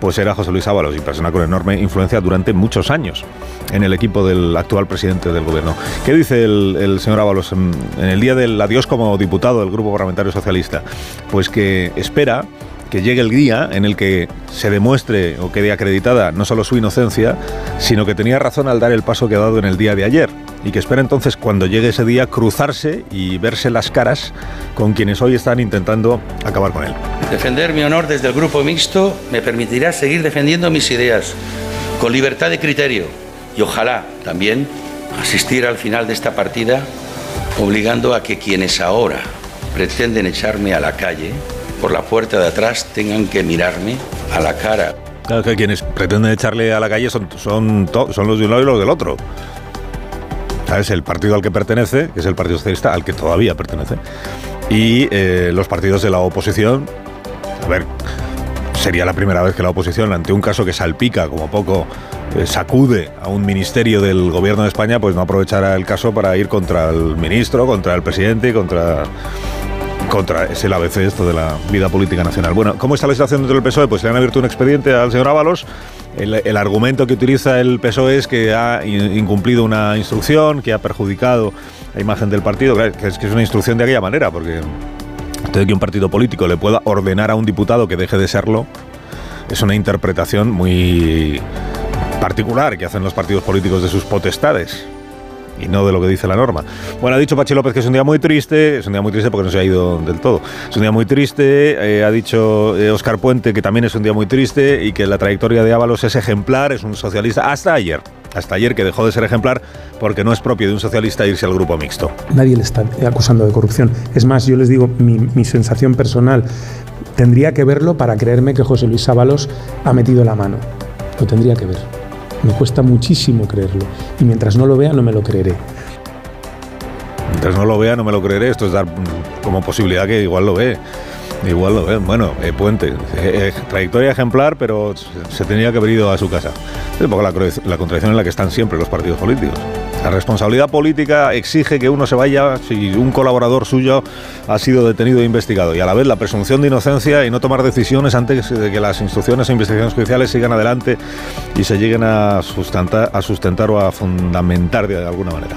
pues era José Luis Ábalos y persona con enorme influencia durante muchos años en el equipo del actual presidente del gobierno. ¿Qué dice el, señor Ábalos en, en, el día del adiós como diputado del Grupo Parlamentario Socialista? Pues que espera que llegue el día en el que se demuestre o quede acreditada no solo su inocencia, sino que tenía razón al dar el paso que ha dado en el día de ayer y que espera entonces cuando llegue ese día cruzarse y verse las caras con quienes hoy están intentando acabar con él. Defender mi honor desde el grupo mixto me permitirá seguir defendiendo mis ideas con libertad de criterio y ojalá también asistir al final de esta partida obligando a que quienes ahora pretenden echarme a la calle por la puerta de atrás tengan que mirarme a la cara. Claro que quienes pretenden echarle a la calle son, son, son los de un lado y los del otro. Es el partido al que pertenece, que es el Partido Socialista, al que todavía pertenece, y eh, los partidos de la oposición. A ver, sería la primera vez que la oposición, ante un caso que salpica como poco, eh, sacude a un ministerio del gobierno de España, pues no aprovechará el caso para ir contra el ministro, contra el presidente contra contra es el ABC esto de la vida política nacional. Bueno, ¿cómo está la situación dentro del PSOE? Pues le han abierto un expediente al señor Ábalos. El, argumento que utiliza el PSOE es que ha incumplido una instrucción, que ha perjudicado la imagen del partido, que es, que es una instrucción de aquella manera, porque de que un partido político le pueda ordenar a un diputado que deje de serlo, es una interpretación muy particular que hacen los partidos políticos de sus potestades y no de lo que dice la norma. Bueno, ha dicho Pachi López que es un día muy triste, es un día muy triste porque no se ha ido del todo. Es un día muy triste, eh, ha dicho Oscar eh, Puente que también es un día muy triste y que la trayectoria de Ábalos es ejemplar, es un socialista, hasta ayer. Hasta ayer que dejó de ser ejemplar porque no es propio de un socialista irse al grupo mixto. Nadie le está acusando de corrupción. Es más, yo les digo, mi, mi sensación personal, tendría que verlo para creerme que José Luis Ábalos ha metido la mano. Lo tendría que ver. Me cuesta muchísimo creerlo. Y mientras no lo vea, no me lo creeré. Mientras no lo vea, no me lo creeré. Esto es dar como posibilidad que igual lo ve. Igual lo ve. Bueno, eh, Puente. Eh, eh, trayectoria ejemplar, pero se tenía que haber ido a su casa. Es un poco la, la contradicción en la que están siempre los partidos políticos. La responsabilidad política exige que uno se vaya si un colaborador suyo ha sido detenido e investigado y a la vez la presunción de inocencia y no tomar decisiones antes de que las instrucciones e investigaciones judiciales sigan adelante y se lleguen a sustentar, o a fundamentar de alguna manera.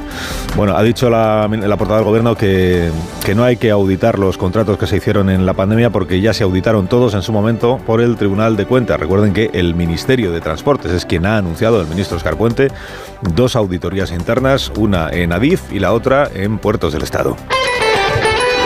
Bueno, ha dicho la, la portada del gobierno que, que no hay que auditar los contratos que se hicieron en la pandemia porque ya se auditaron todos en su momento por el Tribunal de Cuentas. Recuerden que el Ministerio de Transportes es quien ha anunciado, el ministro Oscar Puente, dos auditorías internas, una en Adif y la otra en Puertos del Estado.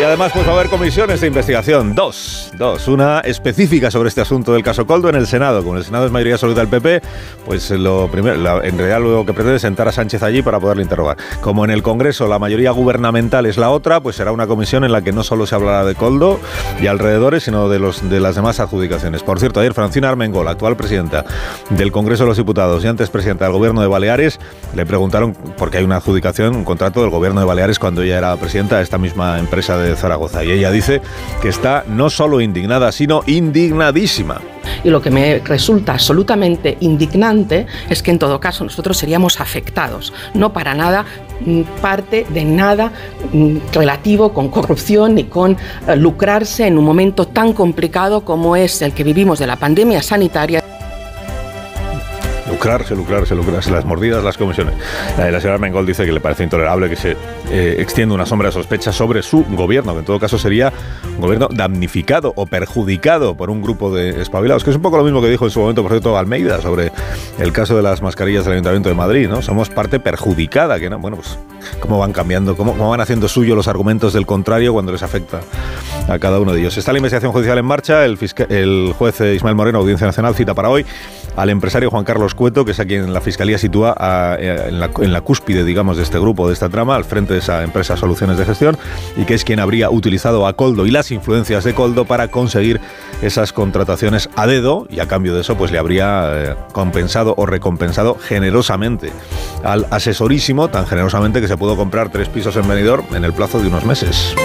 Además, pues va a haber comisiones de investigación. Dos. Dos. Una específica sobre este asunto del caso Coldo en el Senado. Como el Senado es mayoría absoluta del PP, pues lo primero, en realidad lo que pretende es sentar a Sánchez allí para poderle interrogar. Como en el Congreso la mayoría gubernamental es la otra, pues será una comisión en la que no solo se hablará de Coldo y alrededores, sino de, los, de las demás adjudicaciones. Por cierto, ayer Francina Armengol, actual presidenta del Congreso de los Diputados y antes presidenta del Gobierno de Baleares, le preguntaron por qué hay una adjudicación, un contrato del Gobierno de Baleares cuando ella era presidenta de esta misma empresa de de Zaragoza. Y ella dice que está no solo indignada, sino indignadísima. Y lo que me resulta absolutamente indignante es que en todo caso nosotros seríamos afectados, no para nada mm, parte de nada mm, relativo con corrupción ni con eh, lucrarse en un momento tan complicado como es el que vivimos de la pandemia sanitaria lucrarse, lucrarse, lucrarse, las mordidas, las comisiones. La, señora Mengol dice que le parece intolerable que se eh, extienda una sombra de sospecha sobre su gobierno, que en todo caso sería un gobierno damnificado o perjudicado por un grupo de espabilados, que es un poco lo mismo que dijo en su momento, por cierto, Almeida sobre el caso de las mascarillas del Ayuntamiento de Madrid, ¿no? Somos parte perjudicada, que no, bueno, pues cómo van cambiando, cómo, cómo van haciendo suyo los argumentos del contrario cuando les afecta a cada uno de ellos. Está la investigación judicial en marcha, el, el juez Ismael Moreno, Audiencia Nacional, cita para hoy al empresario Juan Carlos Cueto, que es a quien la Fiscalía sitúa eh, en, la, cúspide, digamos, de este grupo, de esta trama, al frente de esa empresa Soluciones de Gestión, y que es quien habría utilizado a Coldo y las influencias de Coldo para conseguir esas contrataciones a dedo, y a cambio de eso, pues le habría eh, compensado o recompensado generosamente al asesorísimo, tan generosamente que se pudo comprar tres pisos en Benidorm en el plazo de unos meses.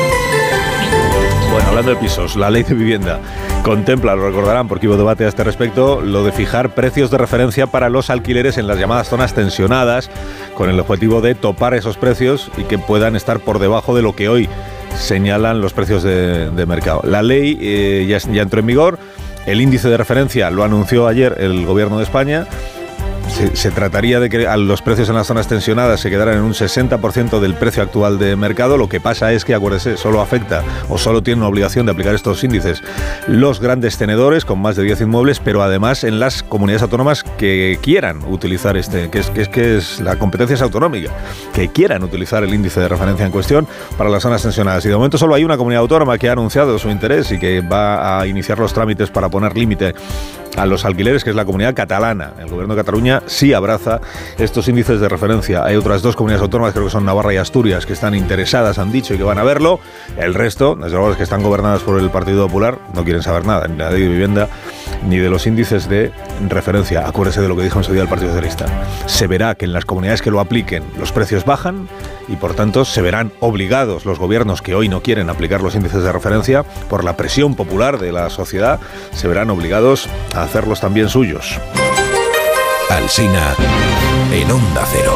Bueno, hablando de pisos, la ley de vivienda contempla, lo recordarán porque hubo debate a este respecto, lo de fijar precios de referencia para los alquileres en las llamadas zonas tensionadas, con el objetivo de topar esos precios y que puedan estar por debajo de lo que hoy señalan los precios de, mercado. La ley eh, ya, ya entró en vigor, el índice de referencia lo anunció ayer el Gobierno de España se, trataría de que los precios en las zonas tensionadas se quedaran en un 60% del precio actual de mercado. Lo que pasa es que, acuérdese, solo afecta o solo tiene una obligación de aplicar estos índices los grandes tenedores con más de 10 inmuebles, pero además en las comunidades autónomas que quieran utilizar este, que es que es, que es la competencia autonómica, que quieran utilizar el índice de referencia en cuestión para las zonas tensionadas. Y de momento solo hay una comunidad autónoma que ha anunciado su interés y que va a iniciar los trámites para poner límite a los alquileres, que es la comunidad catalana. El gobierno de Cataluña sí abraza estos índices de referencia. Hay otras dos comunidades autónomas, creo que son Navarra y Asturias, que están interesadas, han dicho, y que van a verlo. El resto, desde luego, que están gobernadas por el Partido Popular, no quieren saber nada, ni de la ley de vivienda, ni de los índices de referencia. Acuérdese de lo que dijo en su día el Partido Socialista. Se verá que en las comunidades que lo apliquen los precios bajan y por tanto se verán obligados los gobiernos que hoy no quieren aplicar los índices de referencia por la presión popular de la sociedad, se verán obligados a hacerlos también suyos. Alsina en Onda Cero.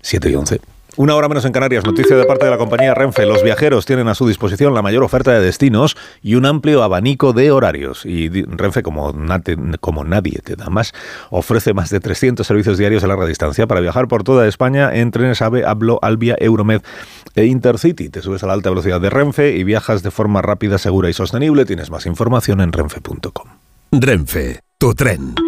7 y 11. Una hora menos en Canarias, noticia de parte de la compañía Renfe. Los viajeros tienen a su disposición la mayor oferta de destinos y un amplio abanico de horarios. Y Renfe, como, nadie te da más, ofrece más de 300 servicios diarios a larga distancia para viajar por toda España en trenes AVE, Hablo, Albia, Euromed e Intercity. Te subes a la alta velocidad de Renfe y viajas de forma rápida, segura y sostenible. Tienes más información en renfe.com. Renfe, tu tren.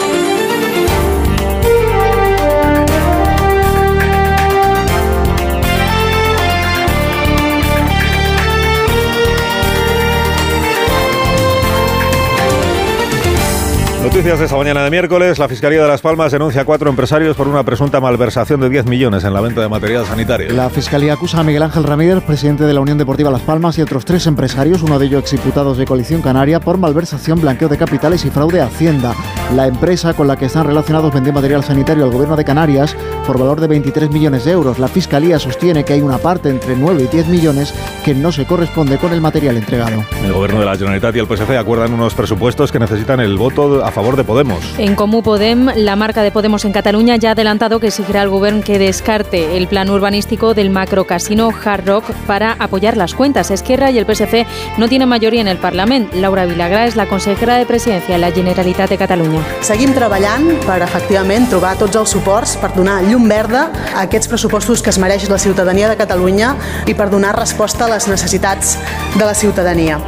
Noticias de esta mañana de miércoles. La Fiscalía de Las Palmas denuncia a cuatro empresarios por una presunta malversación de 10 millones en la venta de material sanitario. La Fiscalía acusa a Miguel Ángel Ramírez, presidente de la Unión Deportiva Las Palmas, y otros tres empresarios, uno de ellos exiputados de Coalición Canaria, por malversación, blanqueo de capitales y fraude a Hacienda. La empresa con la que están relacionados vendió material sanitario al gobierno de Canarias por valor de 23 millones de euros. La Fiscalía sostiene que hay una parte entre 9 y 10 millones que no se corresponde con el material entregado. El gobierno de la Generalitat y el PSC acuerdan unos presupuestos que necesitan el voto a favor de Podemos. En Comú Podem, la marca de Podemos en Cataluña ya ha adelantado que exigirá al gobierno que descarte el plan urbanístico del macrocasino Hard Rock para apoyar las cuentas. Esquerra y el PSC no tienen mayoría en el Parlamento. Laura Vilagrà és la consellera de Presidencia de la Generalitat de Catalunya. Seguim treballant per efectivament trobar tots els suports per donar llum verda a aquests pressupostos que es mereix la ciutadania de Catalunya i per donar resposta a les necessitats de la ciutadania.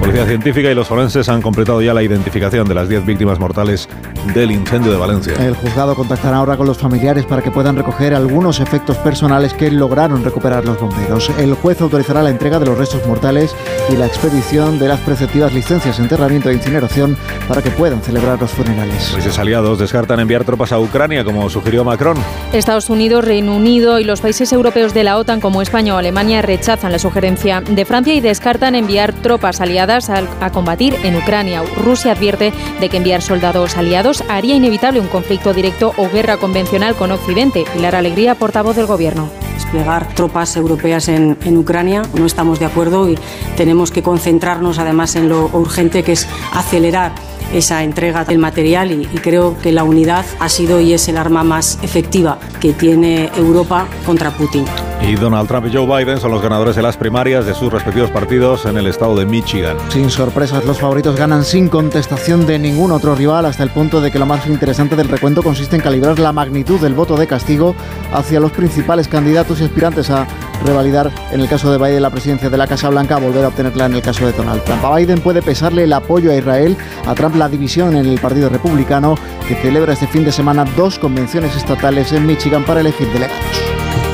La policía científica y los forenses han completado ya la identificación de las 10 víctimas mortales del incendio de Valencia. El juzgado contactará ahora con los familiares para que puedan recoger algunos efectos personales que lograron recuperar los bomberos. El juez autorizará la entrega de los restos mortales y la expedición de las preceptivas licencias de enterramiento e incineración para que puedan celebrar los funerales. Países aliados descartan enviar tropas a Ucrania, como sugirió Macron. Estados Unidos, Reino Unido y los países europeos de la OTAN como España o Alemania rechazan la sugerencia de Francia y descartan enviar tropas aliadas a, a combatir en Ucrania. Rusia advierte de que enviar soldados aliados haría inevitable un conflicto directo o guerra convencional con Occidente. Pilar Alegría, portavoz del Gobierno. desplegar tropas europeas en, en, Ucrania. No estamos de acuerdo y tenemos que concentrarnos además en lo urgente que es acelerar esa entrega del material y, y, creo que la unidad ha sido y es el arma más efectiva que tiene Europa contra Putin. Y Donald Trump y Joe Biden son los ganadores de las primarias de sus respectivos partidos en el estado de Michigan. Sin sorpresas, los favoritos ganan sin contestación de ningún otro rival hasta el punto de que lo más interesante del recuento consiste en calibrar la magnitud del voto de castigo hacia los principales candidatos y aspirantes a revalidar en el caso de Biden la presidencia de la Casa Blanca, a volver a obtenerla en el caso de Donald Trump. A Biden puede pesarle el apoyo a Israel, a Trump la división en el Partido Republicano, que celebra este fin de semana dos convenciones estatales en Michigan para elegir delegados.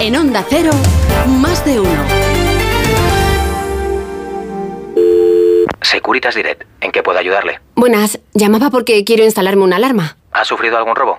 En Onda Cero, más de uno. Securitas Direct, ¿en qué puedo ayudarle? Buenas, llamaba porque quiero instalarme una alarma. ¿Ha sufrido algún robo?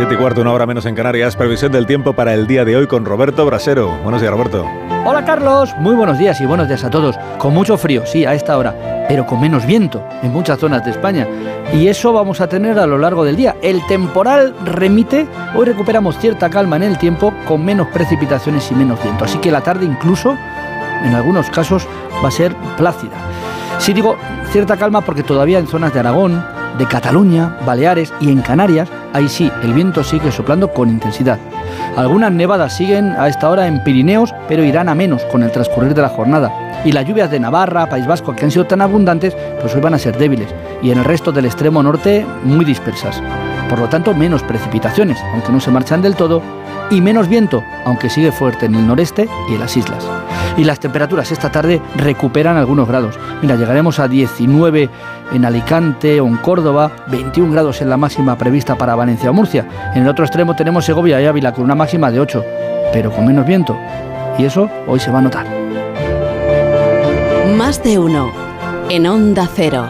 Siete y cuarto, una hora menos en Canarias. Previsión del tiempo para el día de hoy con Roberto Brasero. Buenos días, Roberto. Hola Carlos, muy buenos días y buenos días a todos. Con mucho frío, sí, a esta hora, pero con menos viento en muchas zonas de España. Y eso vamos a tener a lo largo del día. El temporal remite, hoy recuperamos cierta calma en el tiempo con menos precipitaciones y menos viento. Así que la tarde incluso, en algunos casos, va a ser plácida. Sí digo cierta calma porque todavía en zonas de Aragón, de Cataluña, Baleares y en Canarias, ahí sí, el viento sigue soplando con intensidad. Algunas nevadas siguen a esta hora en Pirineos, pero irán a menos con el transcurrir de la jornada. Y las lluvias de Navarra, País Vasco, que han sido tan abundantes, pues hoy van a ser débiles. Y en el resto del extremo norte, muy dispersas. Por lo tanto, menos precipitaciones, aunque no se marchan del todo, y menos viento, aunque sigue fuerte en el noreste y en las islas. Y las temperaturas esta tarde recuperan algunos grados. Mira, llegaremos a 19 en Alicante o en Córdoba, 21 grados en la máxima prevista para Valencia o Murcia. En el otro extremo tenemos Segovia y Ávila con una máxima de 8, pero con menos viento. Y eso hoy se va a notar. Más de uno en Onda Cero.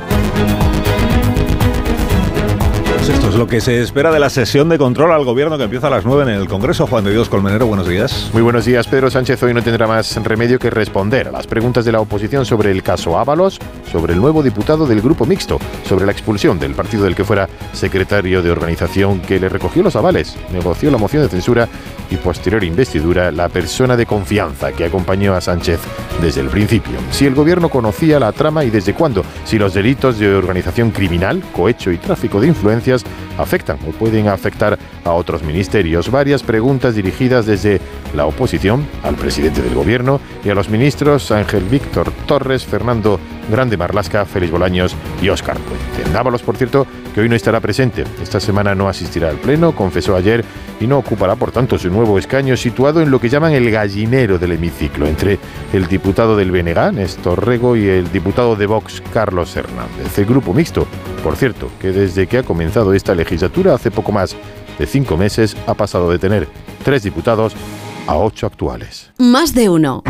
Esto es lo que se espera de la sesión de control al gobierno que empieza a las 9 en el Congreso. Juan de Dios Colmenero, buenos días. Muy buenos días. Pedro Sánchez hoy no tendrá más remedio que responder a las preguntas de la oposición sobre el caso Ábalos, sobre el nuevo diputado del Grupo Mixto, sobre la expulsión del partido del que fuera secretario de organización que le recogió los avales, negoció la moción de censura y posterior investidura la persona de confianza que acompañó a Sánchez desde el principio. Si el gobierno conocía la trama y desde cuándo, si los delitos de organización criminal, cohecho y tráfico de influencias podcast afectan o pueden afectar a otros ministerios. Varias preguntas dirigidas desde la oposición al presidente del gobierno y a los ministros Ángel Víctor Torres, Fernando Grande Marlasca, Félix Bolaños y Óscar Puente. Dávalos, por cierto, que hoy no estará presente. Esta semana no asistirá al Pleno, confesó ayer, y no ocupará, por tanto, su nuevo escaño situado en lo que llaman el gallinero del hemiciclo, entre el diputado del BNG, Néstor Rego, y el diputado de Vox, Carlos Hernández. El grupo mixto, por cierto, que desde que ha comenzado esta legislatura, hace poco más de cinco meses, ha pasado de tener tres diputados a ocho actuales. Más de uno.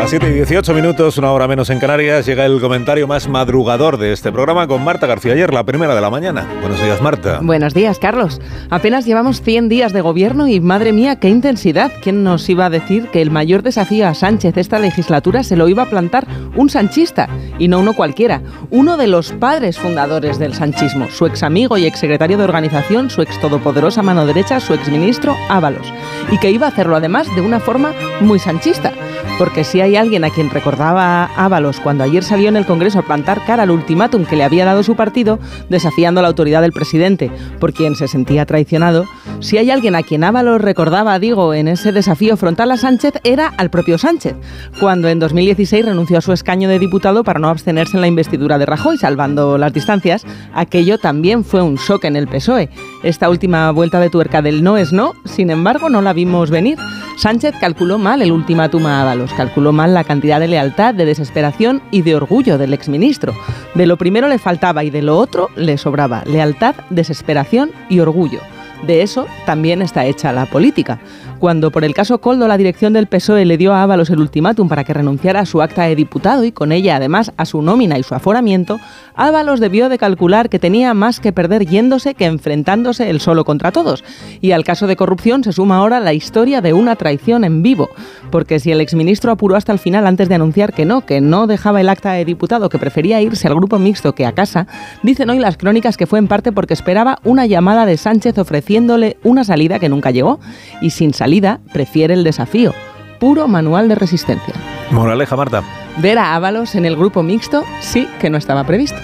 A las 7 y 18 minutos, una hora menos en Canarias, llega el comentario más madrugador de este programa con Marta García ayer, la primera de la mañana. Buenos días, Marta. Buenos días, Carlos. Apenas llevamos 100 días de gobierno y madre mía, qué intensidad. ¿Quién nos iba a decir que el mayor desafío a Sánchez esta legislatura se lo iba a plantar un sanchista? Y no uno cualquiera, uno de los padres fundadores del sanchismo, su ex amigo y ex secretario de organización, su ex todopoderosa mano derecha, su ex ministro Ábalos. Y que iba a hacerlo además de una forma muy sanchista. Porque si hay alguien a quien recordaba Ábalos cuando ayer salió en el Congreso a plantar cara al ultimátum que le había dado su partido, desafiando la autoridad del presidente, por quien se sentía traicionado, si hay alguien a quien Ábalos recordaba, digo, en ese desafío frontal a Sánchez, era al propio Sánchez, cuando en 2016 renunció a su escaño de diputado para no abstenerse en la investidura de Rajoy, salvando las distancias. Aquello también fue un shock en el PSOE. Esta última vuelta de tuerca del no es no, sin embargo, no la vimos venir. Sánchez calculó mal el ultimátum a Ábalos, calculó mal la cantidad de lealtad, de desesperación y de orgullo del exministro. De lo primero le faltaba y de lo otro le sobraba lealtad, desesperación y orgullo. De eso también está hecha la política. Cuando por el caso Coldo la dirección del PSOE le dio a Ábalos el ultimátum para que renunciara a su acta de diputado y con ella además a su nómina y su aforamiento, Ábalos debió de calcular que tenía más que perder yéndose que enfrentándose el solo contra todos. Y al caso de corrupción se suma ahora la historia de una traición en vivo, porque si el exministro apuró hasta el final antes de anunciar que no, que no dejaba el acta de diputado, que prefería irse al grupo mixto que a casa, dicen hoy las crónicas que fue en parte porque esperaba una llamada de Sánchez ofreciéndole una salida que nunca llegó y sin salida prefiere el desafío. Puro manual de resistencia. Moraleja, Marta. Ver a Ábalos en el grupo mixto sí que no estaba previsto.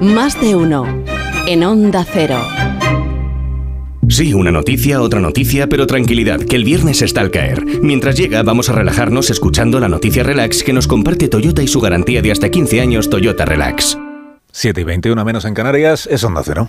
Más de uno. En Onda Cero. Sí, una noticia, otra noticia, pero tranquilidad, que el viernes está al caer. Mientras llega, vamos a relajarnos escuchando la noticia relax que nos comparte Toyota y su garantía de hasta 15 años Toyota Relax. 7 y 21 menos en Canarias, es Onda Cero.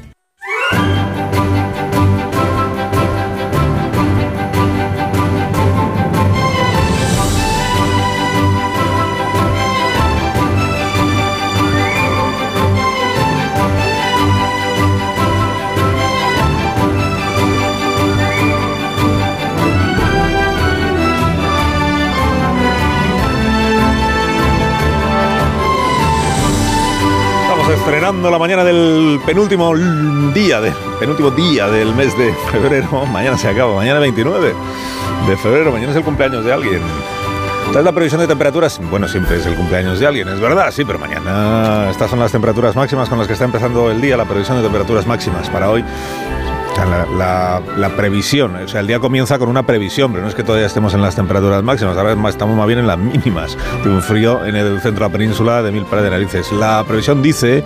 Estrenando la mañana del penúltimo día, de, penúltimo día del mes de febrero. Mañana se acaba, mañana 29 de febrero, mañana es el cumpleaños de alguien. Esta es la previsión de temperaturas. Bueno, siempre es el cumpleaños de alguien, es verdad, sí, pero mañana estas son las temperaturas máximas con las que está empezando el día, la previsión de temperaturas máximas para hoy. Sea, la, previsión, o sea, el día comienza con una previsión, pero no es que todavía estemos en las temperaturas máximas, ahora estamos más bien en las mínimas, de un frío en el centro de la península de mil pares de narices. La previsión dice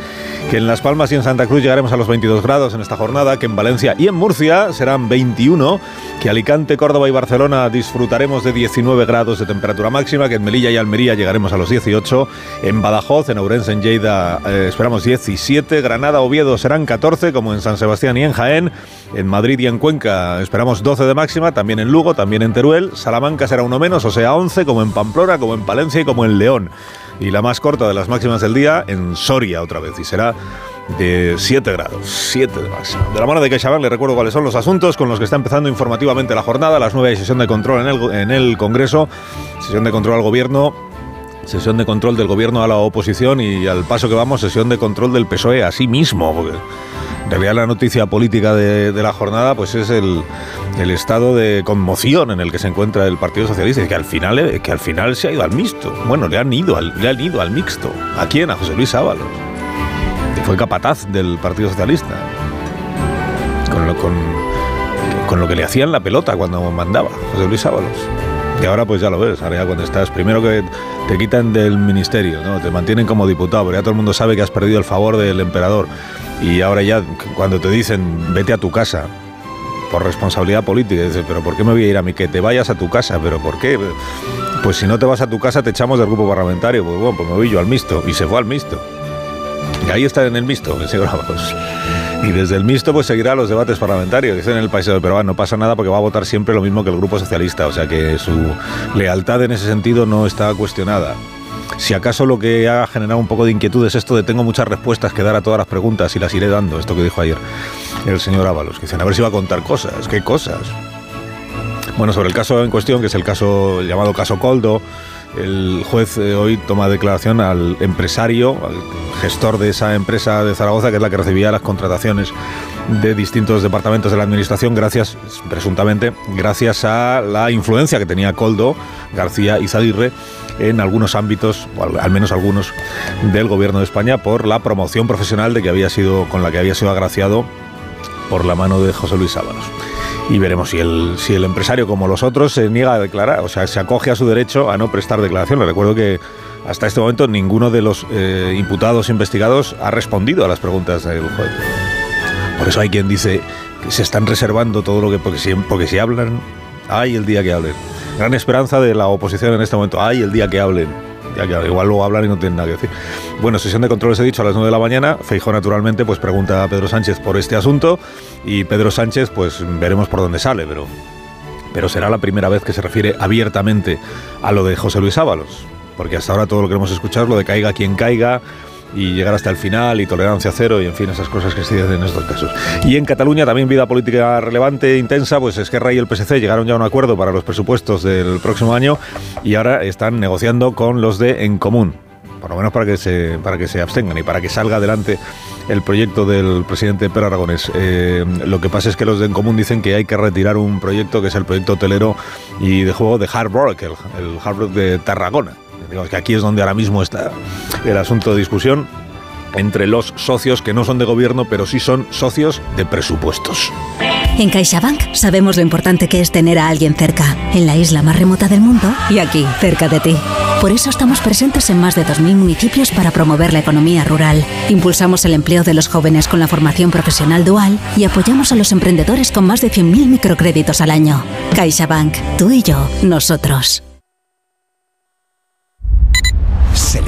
que en Las Palmas y en Santa Cruz llegaremos a los 22 grados en esta jornada, que en Valencia y en Murcia serán 21, que Alicante, Córdoba y Barcelona disfrutaremos de 19 grados de temperatura máxima, que en Melilla y Almería llegaremos a los 18, en Badajoz, en Ourense, en Lleida eh, esperamos 17, Granada, Oviedo serán 14, como en San Sebastián y en Jaén, en Madrid y en Cuenca esperamos 12 de máxima, también en Lugo, también en Teruel, Salamanca será uno menos, o sea 11, como en Pamplona, como en Palencia y como en León. Y la más corta de las máximas del día en Soria otra vez, y será de 7 grados, 7 de máxima. De la mano de CaixaBank le recuerdo cuáles son los asuntos con los que está empezando informativamente la jornada, las 9 hay sesión de control en el, Congreso, sesión de control al Gobierno, sesión de control del Gobierno a la oposición y al paso que vamos, sesión de control del PSOE a sí mismo, realidad la noticia política de, la jornada pues es el, estado de conmoción en el que se encuentra el Partido Socialista y que al final eh, que al final se ha ido al mixto. Bueno, le han ido al, le han ido al mixto. ¿A quién? A José Luis Ábalos. Que fue capataz del Partido Socialista. Con lo, con lo que le hacían la pelota cuando mandaba José Luis Ábalos. Y ahora pues ya lo ves, ahora ya cuando estás, primero que te quitan del ministerio, ¿no? te mantienen como diputado, pero ya todo el mundo sabe que has perdido el favor del emperador. Y ahora ya cuando te dicen vete a tu casa por responsabilidad política, dices, pero ¿por qué me voy a ir a mí? Que te vayas a tu casa, pero ¿por qué? Pues si no te vas a tu casa te echamos del grupo parlamentario, pues bueno, pues me voy yo al mixto. Y se fue al mixto. Y ahí está en el mixto, el señor Ábalos. Y desde el mixto pues seguirá los debates parlamentarios, que estén en el país de pero no pasa nada porque va a votar siempre lo mismo que el Grupo Socialista, o sea que su lealtad en ese sentido no está cuestionada. Si acaso lo que ha generado un poco de inquietud es esto de tengo muchas respuestas que dar a todas las preguntas y las iré dando, esto que dijo ayer el señor Ábalos, que dicen a ver si va a contar cosas, ¿qué cosas? Bueno, sobre el caso en cuestión, que es el caso el llamado caso Coldo, el juez eh, hoy toma declaración al empresario, al gestor de esa empresa de Zaragoza, que es la que recibía las contrataciones de distintos departamentos de la administración, gracias, presuntamente, gracias a la influencia que tenía Coldo, García y Zaguirre en algunos ámbitos, o al, al menos algunos, del gobierno de España por la promoción profesional de que había sido, con la que había sido agraciado por la mano de José Luis Ábalos. Y veremos si el, si el empresario, como los otros, se niega a declarar, o sea, se acoge a su derecho a no prestar declaración. Le recuerdo que hasta este momento ninguno de los eh, imputados investigados ha respondido a las preguntas del juez. Por eso hay quien dice que se están reservando todo lo que. Porque si, porque si hablan, hay el día que hablen. Gran esperanza de la oposición en este momento, hay el día que hablen. Igual luego hablan y no tienen nada que decir. Bueno, sesión de control, les he dicho, a las 9 de la mañana. Feijóo, naturalmente, pues pregunta a Pedro Sánchez por este asunto. Y Pedro Sánchez, pues veremos por dónde sale, pero, pero será la primera vez que se refiere abiertamente a lo de José Luis Ábalos. Porque hasta ahora todo lo que hemos escuchado es lo de caiga quien caiga y llegar hasta el final y tolerancia cero y en fin esas cosas que se dicen en estos casos. Y en Cataluña también vida política relevante, intensa, pues Esquerra y el PSC llegaron ya a un acuerdo para los presupuestos del próximo año y ahora están negociando con los de En Común, por lo menos para que se, para que se abstengan y para que salga adelante el proyecto del presidente Pedro Aragonés. Eh, lo que pasa es que los de En Común dicen que hay que retirar un proyecto que es el proyecto hotelero y de juego de Hard el, el Hard Rock de Tarragona. Que aquí es donde ahora mismo está el asunto de discusión entre los socios que no son de gobierno, pero sí son socios de presupuestos. En CaixaBank sabemos lo importante que es tener a alguien cerca, en la isla más remota del mundo y aquí, cerca de ti. Por eso estamos presentes en más de 2.000 municipios para promover la economía rural. Impulsamos el empleo de los jóvenes con la formación profesional dual y apoyamos a los emprendedores con más de 100.000 microcréditos al año. CaixaBank, tú y yo, nosotros. Se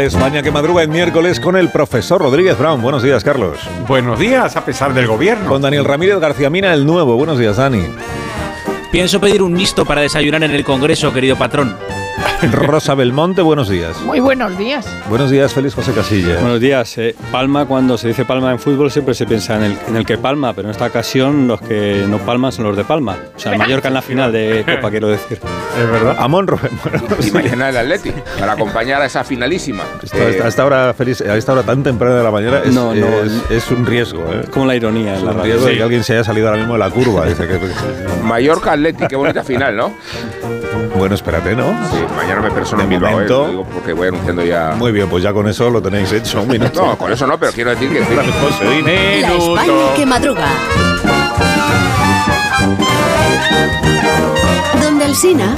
La España que madruga el miércoles con el profesor Rodríguez Brown. Buenos días, Carlos. Buenos días, a pesar del gobierno. Con Daniel Ramírez García Mina, el nuevo. Buenos días, Dani. Pienso pedir un mixto para desayunar en el Congreso, querido patrón. Rosa Belmonte, buenos días. Muy buenos días. Buenos días, Félix José Casilla. Buenos días. eh, palma, cuando se dice palma en fútbol, siempre se piensa en el, en el que palma, pero en esta ocasión los que no palman son los de Palma. O sea, el Mallorca en la final de Copa, quiero decir. Es verdad. Amón Rubén. Y mañana el Atleti, para acompañar a esa finalísima. Esta- esta- a esta hora, Félix, a esta hora tan temprana de la mañana es, No, no, es, es un riesgo. ¿eh? Como la ironía Es en la un radio. riesgo de Sí. que alguien se haya salido ahora mismo de la curva. Dice que, Mallorca Atleti, qué bonita final, ¿no? bueno, espérate, ¿no? Sí, mañana me persono De en Bilbao, ¿eh? digo porque voy anunciando ya. Muy bien, pues ya con eso lo tenéis hecho. Un minuto. No, con eso no, pero quiero decir que. José. La España que madruga. Donde el Sina.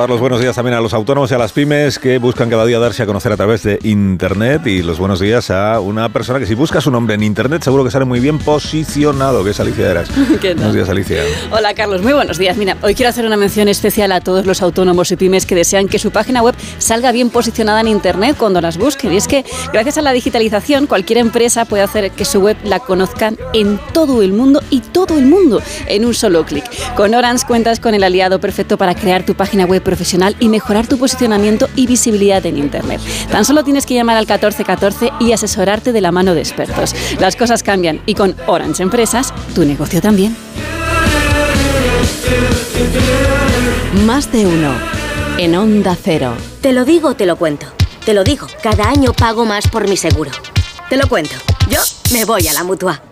Dar los buenos días también a los autónomos y a las pymes que buscan cada día darse a conocer a través de Internet y los buenos días a una persona que si busca su nombre en Internet seguro que sale muy bien posicionado, que es Alicia Eras. Buenos días, Alicia. Hola Carlos, muy buenos días. Mira, hoy quiero hacer una mención especial a todos los autónomos y pymes que desean que su página web salga bien posicionada en Internet cuando las busquen. Y es que gracias a la digitalización cualquier empresa puede hacer que su web la conozcan en todo el mundo y todo el mundo en un solo clic. Con Orange cuentas con el aliado perfecto para crear tu página web profesional y mejorar tu posicionamiento y visibilidad en Internet. Tan solo tienes que llamar al 1414 y asesorarte de la mano de expertos. Las cosas cambian y con Orange Empresas, tu negocio también. Más de uno. En Onda Cero. Te lo digo, te lo cuento. Te lo digo, cada año pago más por mi seguro. Te lo cuento. Yo me voy a la mutua.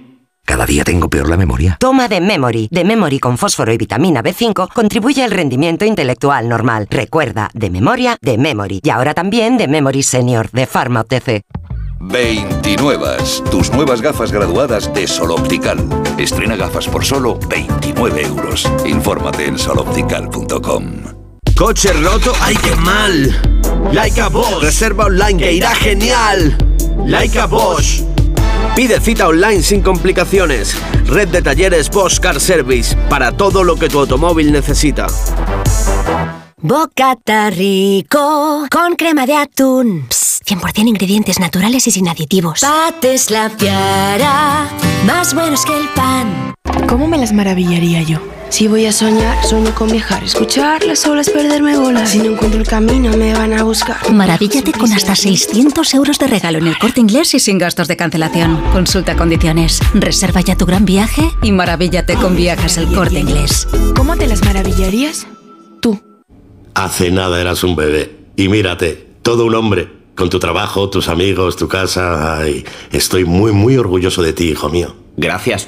Cada día tengo peor la memoria. Toma de Memory. De Memory con fósforo y vitamina B5 contribuye al rendimiento intelectual normal. Recuerda, de memoria, de Memory. Y ahora también de Memory Senior, de Pharma OTC. 29. Tus nuevas gafas graduadas de Sol Optical. Estrena gafas por solo 29 euros. Infórmate en soloptical.com. Coche roto, ¡ay qué mal! Laika Bosch, reserva online que irá genial. Laika Bosch. Pide cita online sin complicaciones. Red de talleres Bosch Car Service para todo lo que tu automóvil necesita. Bocata rico con crema de atún. Psst, 100% ingredientes naturales y sin aditivos. Pates la piara, más buenos que el pan. ¿Cómo me las maravillaría yo? Si voy a soñar, sueño con viajar, escuchar las olas, perderme bolas. Si no encuentro el camino, me van a buscar. Maravíllate con hasta 600 euros de regalo en el corte inglés y sin gastos de cancelación. Consulta condiciones. Reserva ya tu gran viaje y maravíllate con viajes el corte inglés. ¿Cómo te las maravillarías? Hace nada eras un bebé. Y mírate, todo un hombre. Con tu trabajo, tus amigos, tu casa. Ay, estoy muy, muy orgulloso de ti, hijo mío. Gracias.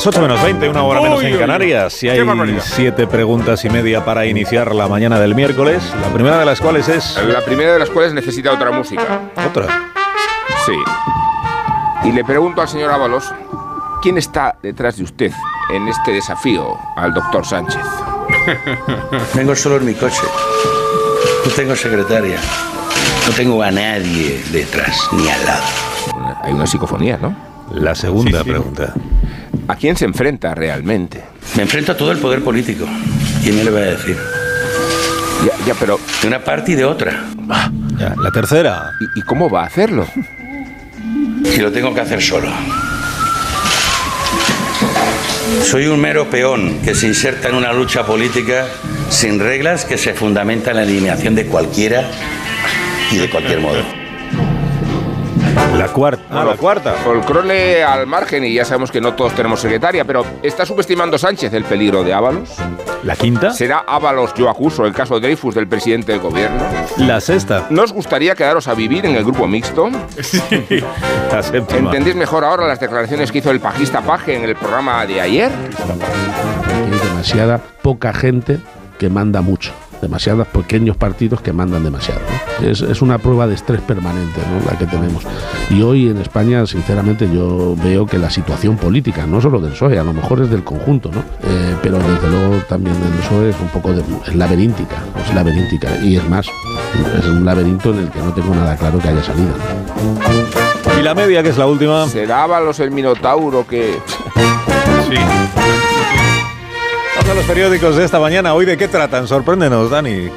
Las 8 menos 20, una hora menos en Canarias. Y hay siete preguntas y media para iniciar la mañana del miércoles. La primera de las cuales es. La primera de las cuales necesita otra música. ¿Otra? Sí. Y le pregunto al señor Ábalos, ¿quién está detrás de usted en este desafío al doctor Sánchez? Vengo solo en mi coche. No tengo secretaria. No tengo a nadie detrás ni al lado. Hay una psicofonía, ¿no? La segunda pregunta. ¿A quién se enfrenta realmente? Me enfrento a todo el poder político. ¿Quién me lo va a decir? Ya, ya, pero... De una parte y de otra. Ya, la tercera. ¿Y, y cómo va a hacerlo? Y lo tengo que hacer solo. Soy un mero peón que se inserta en una lucha política sin reglas que se fundamenta en la eliminación de cualquiera y de cualquier modo. La cuarta. Ah, la cuarta. Folcrole al margen y ya sabemos que no todos tenemos secretaria, pero ¿está subestimando Sánchez el peligro de Ábalos? ¿La quinta? ¿Será Ábalos yo acuso el caso Dreyfus del presidente del gobierno? La sexta. ¿No os gustaría quedaros a vivir en el grupo mixto? La séptima. ¿Entendéis mejor ahora las declaraciones que hizo el pajista Paje en el programa de ayer? Hay demasiada poca gente que manda mucho. Demasiados pequeños partidos que mandan demasiado. ¿no? Es, es una prueba de estrés permanente ¿no? la que tenemos. Y hoy en España, sinceramente, yo veo que la situación política, no solo del PSOE, a lo mejor es del conjunto, ¿no? Eh, pero desde luego también del PSOE es un poco de, es laberíntica, es laberíntica. Y es más, es un laberinto en el que no tengo nada claro que haya salida. ¿no? Y la media, que es la última. ¿Será Ábalos el minotauro que...? Sí. A los periódicos de esta mañana. ¿Hoy de qué tratan? Sorpréndenos, Dani.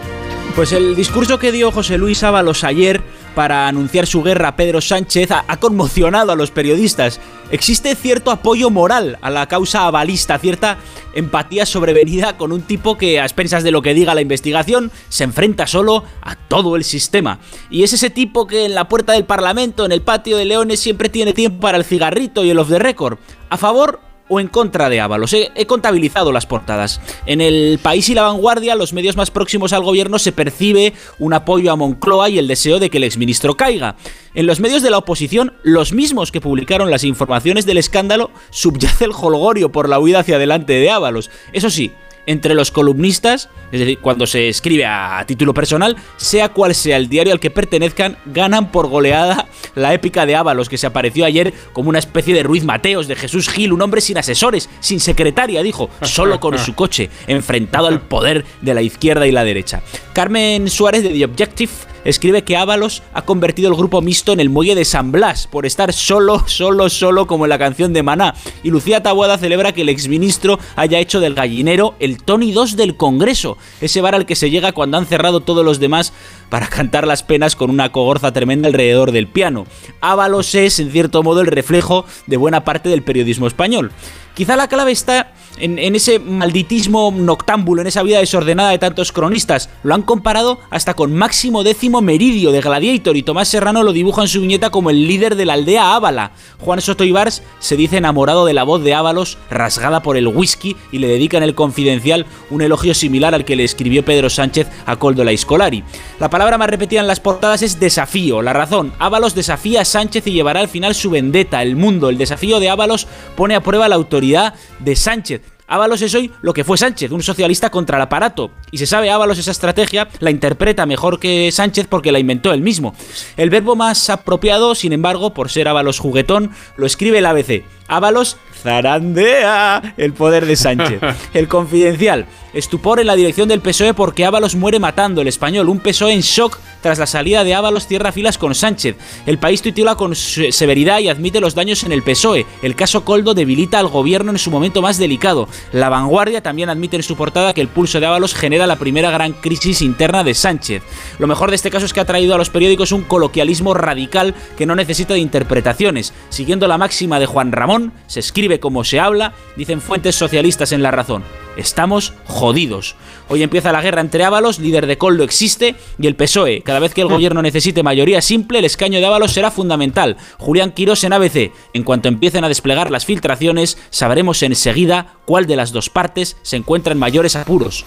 Pues el discurso que dio José Luis Ábalos ayer para anunciar su guerra a Pedro Sánchez ha, conmocionado a los periodistas. Existe cierto apoyo moral a la causa avalista, cierta empatía sobrevenida con un tipo que, a expensas de lo que diga la investigación, se enfrenta solo a todo el sistema. Y es ese tipo que en la puerta del Parlamento, en el patio de Leones, siempre tiene tiempo para el cigarrito y el off the record. A favor o en contra de Ábalos. He, contabilizado las portadas. En el País y la Vanguardia, los medios más próximos al gobierno, se percibe un apoyo a Moncloa y el deseo de que el exministro caiga. En los medios de la oposición, los mismos que publicaron las informaciones del escándalo, subyace el holgorio por la huida hacia adelante de Ábalos. Eso sí, entre los columnistas, es decir, cuando se escribe a título personal, sea cual sea el diario al que pertenezcan, ganan por goleada la épica de Ábalos, que se apareció ayer como una especie de Ruiz Mateos, de Jesús Gil, un hombre sin asesores, sin secretaria, dijo, solo con su coche, enfrentado al poder de la izquierda y la derecha. Carmen Suárez de The Objective escribe que Ábalos ha convertido el grupo mixto en el muelle de San Blas por estar solo, solo, solo como en la canción de Maná. Y Lucía Tabuada celebra que el exministro haya hecho del gallinero el Tony 2 del Congreso, ese bar al que se llega cuando han cerrado todos los demás para cantar las penas con una cogorza tremenda alrededor del piano. Ábalos es, en cierto modo, el reflejo de buena parte del periodismo español. Quizá la clave está en, ese malditismo noctámbulo, en esa vida desordenada de tantos cronistas. Lo han comparado hasta con Máximo Décimo Meridio de Gladiator y Tomás Serrano lo dibuja en su viñeta como el líder de la aldea Ábala. Juan Soto Ibars se dice enamorado de la voz de Ábalos rasgada por el whisky y le dedica en el confidencial un elogio similar al que le escribió Pedro Sánchez a Coldo Laiscolari. La palabra más repetida en las portadas es desafío. La razón, Ábalos desafía a Sánchez y llevará al final su vendetta. El mundo, el desafío de Ábalos pone a prueba la autoridad de Sánchez. Ábalos es hoy lo que fue Sánchez, un socialista contra el aparato. Y se sabe, Ábalos esa estrategia la interpreta mejor que Sánchez porque la inventó él mismo. El verbo más apropiado, sin embargo, por ser Ábalos juguetón, lo escribe el ABC. Ábalos zarandea el poder de Sánchez. El confidencial. Estupor en la dirección del PSOE porque Ábalos muere matando el español. Un PSOE en shock tras la salida de Ábalos cierra filas con Sánchez. El país titula con severidad y admite los daños en el PSOE. El caso Coldo debilita al gobierno en su momento más delicado. La vanguardia también admite en su portada que el pulso de Ábalos genera la primera gran crisis interna de Sánchez. Lo mejor de este caso es que ha traído a los periódicos un coloquialismo radical que no necesita de interpretaciones. Siguiendo la máxima de Juan Ramón, se escribe como se habla, dicen fuentes socialistas en La Razón. Estamos jodidos. Hoy empieza la guerra entre Ábalos, líder de Coldo existe, y el PSOE. Cada vez que el gobierno necesite mayoría simple, el escaño de Ábalos será fundamental. Julián Quirós en ABC. En cuanto empiecen a desplegar las filtraciones, sabremos enseguida cuál de las dos partes se encuentra en mayores apuros.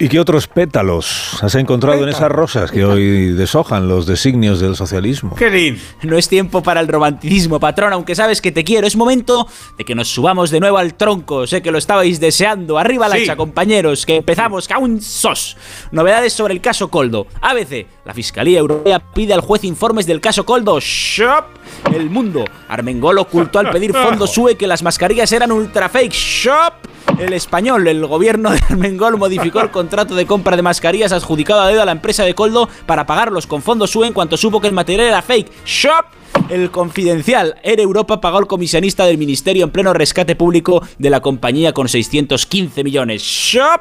¿Y qué otros pétalos has encontrado en esas rosas que hoy deshojan los designios del socialismo? ¡Qué No es tiempo para el romanticismo, patrón, aunque sabes que te quiero. Es momento de que nos subamos de nuevo al tronco. Sé que lo estabais deseando. Arriba la hacha, compañeros, que empezamos. ¡Caun sos! Novedades sobre el caso Coldo. ABC, la Fiscalía Europea pide al juez informes del caso Coldo. ¡Shop! El mundo. Armengol ocultó al pedir fondos SUE que las mascarillas eran ultra fake. ¡Shop! El español, el gobierno de Armengol modificó el contrato de compra de mascarillas adjudicado a dedo a la empresa de Coldo para pagarlos con fondos SUE en cuanto supo que el material era fake. ¡Shop! El confidencial Air Europa pagó al comisionista del ministerio en pleno rescate público de la compañía con 615 millones. ¡Shop!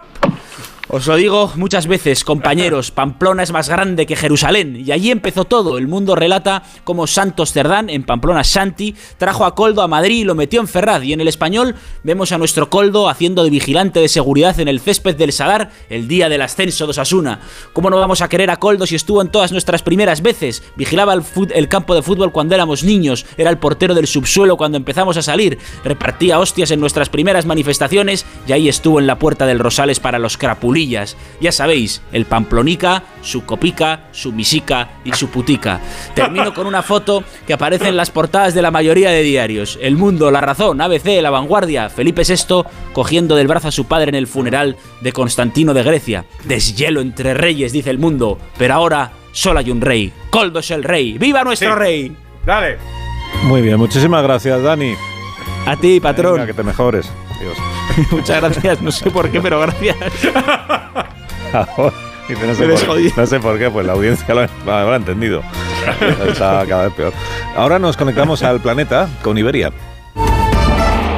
Os lo digo muchas veces, compañeros, Pamplona es más grande que Jerusalén, y allí empezó todo. El mundo relata cómo Santos Cerdán, en Pamplona Santi, trajo a Coldo a Madrid y lo metió en Ferraz, y en el español vemos a nuestro Coldo haciendo de vigilante de seguridad en el césped del Sadar el día del ascenso de Osasuna. ¿Cómo no vamos a querer a Coldo si estuvo en todas nuestras primeras veces? Vigilaba el, el campo de fútbol cuando éramos niños, era el portero del subsuelo cuando empezamos a salir, repartía hostias en nuestras primeras manifestaciones y ahí estuvo en la puerta del Rosales para los crapulitos ya sabéis, el Pamplonica, su copica, su misica y su putica. Termino con una foto que aparece en las portadas de la mayoría de diarios. El Mundo, La Razón, ABC, La Vanguardia, Felipe VI cogiendo del brazo a su padre en el funeral de Constantino de Grecia. Deshielo entre reyes, dice el Mundo, pero ahora solo hay un rey. Coldo es el rey. ¡Viva nuestro rey! Dale. Muy bien, muchísimas gracias, Dani. A ti, patrón. que te mejores. Dios. Muchas gracias, no sé por qué, pero gracias. no, sé por, no, sé por, qué, pues la audiencia lo, habrá entendido. Está cada vez peor. Ahora nos conectamos al planeta con Iberia.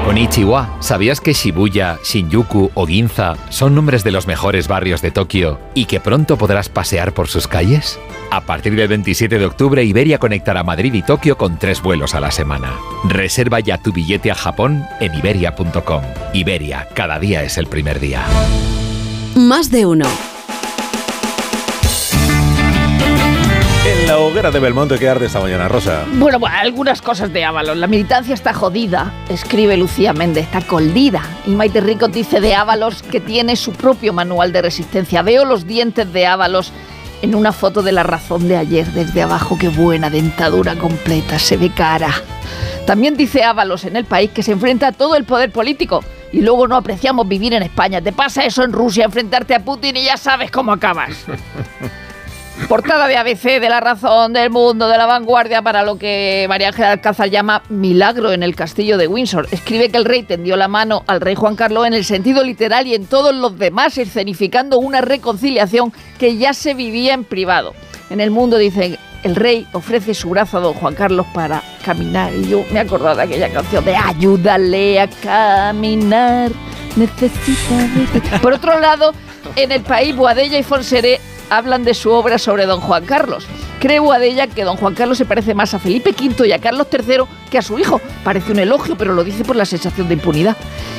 Konnichiwa, ¿sabías que Shibuya, Shinjuku o Ginza son nombres de los mejores barrios de Tokio y que pronto podrás pasear por sus calles? A partir del 27 de octubre, Iberia conectará Madrid y Tokio con tres vuelos a la semana. Reserva ya tu billete a Japón en iberia.com. Iberia, cada día es el primer día. Más de uno. La hoguera de Belmonte que arde esta mañana, Rosa? Bueno, bueno, algunas cosas de Ábalos. La militancia está jodida, escribe Lucía Méndez, está coldida. Y Maite Rico dice de Ábalos que tiene su propio manual de resistencia. Veo los dientes de Ábalos en una foto de la razón de ayer, desde abajo. Qué buena dentadura completa, se ve cara. También dice Ábalos en el país que se enfrenta a todo el poder político y luego no apreciamos vivir en España. Te pasa eso en Rusia, enfrentarte a Putin y ya sabes cómo acabas. Portada de ABC, de La Razón, del Mundo, de La Vanguardia, para lo que María Ángela Alcázar llama milagro en el castillo de Windsor. Escribe que el rey tendió la mano al rey Juan Carlos en el sentido literal y en todos los demás, escenificando una reconciliación que ya se vivía en privado. En el mundo dicen, el rey ofrece su brazo a don Juan Carlos para caminar. Y yo me he acordado de aquella canción de Ayúdale a caminar, necesita Por otro lado, en el país, Boadella y Fonseré hablan de su obra sobre don Juan Carlos. Cree Boadella que don Juan Carlos se parece más a Felipe V y a Carlos III que a su hijo. Parece un elogio, pero lo dice por la sensación de impunidad.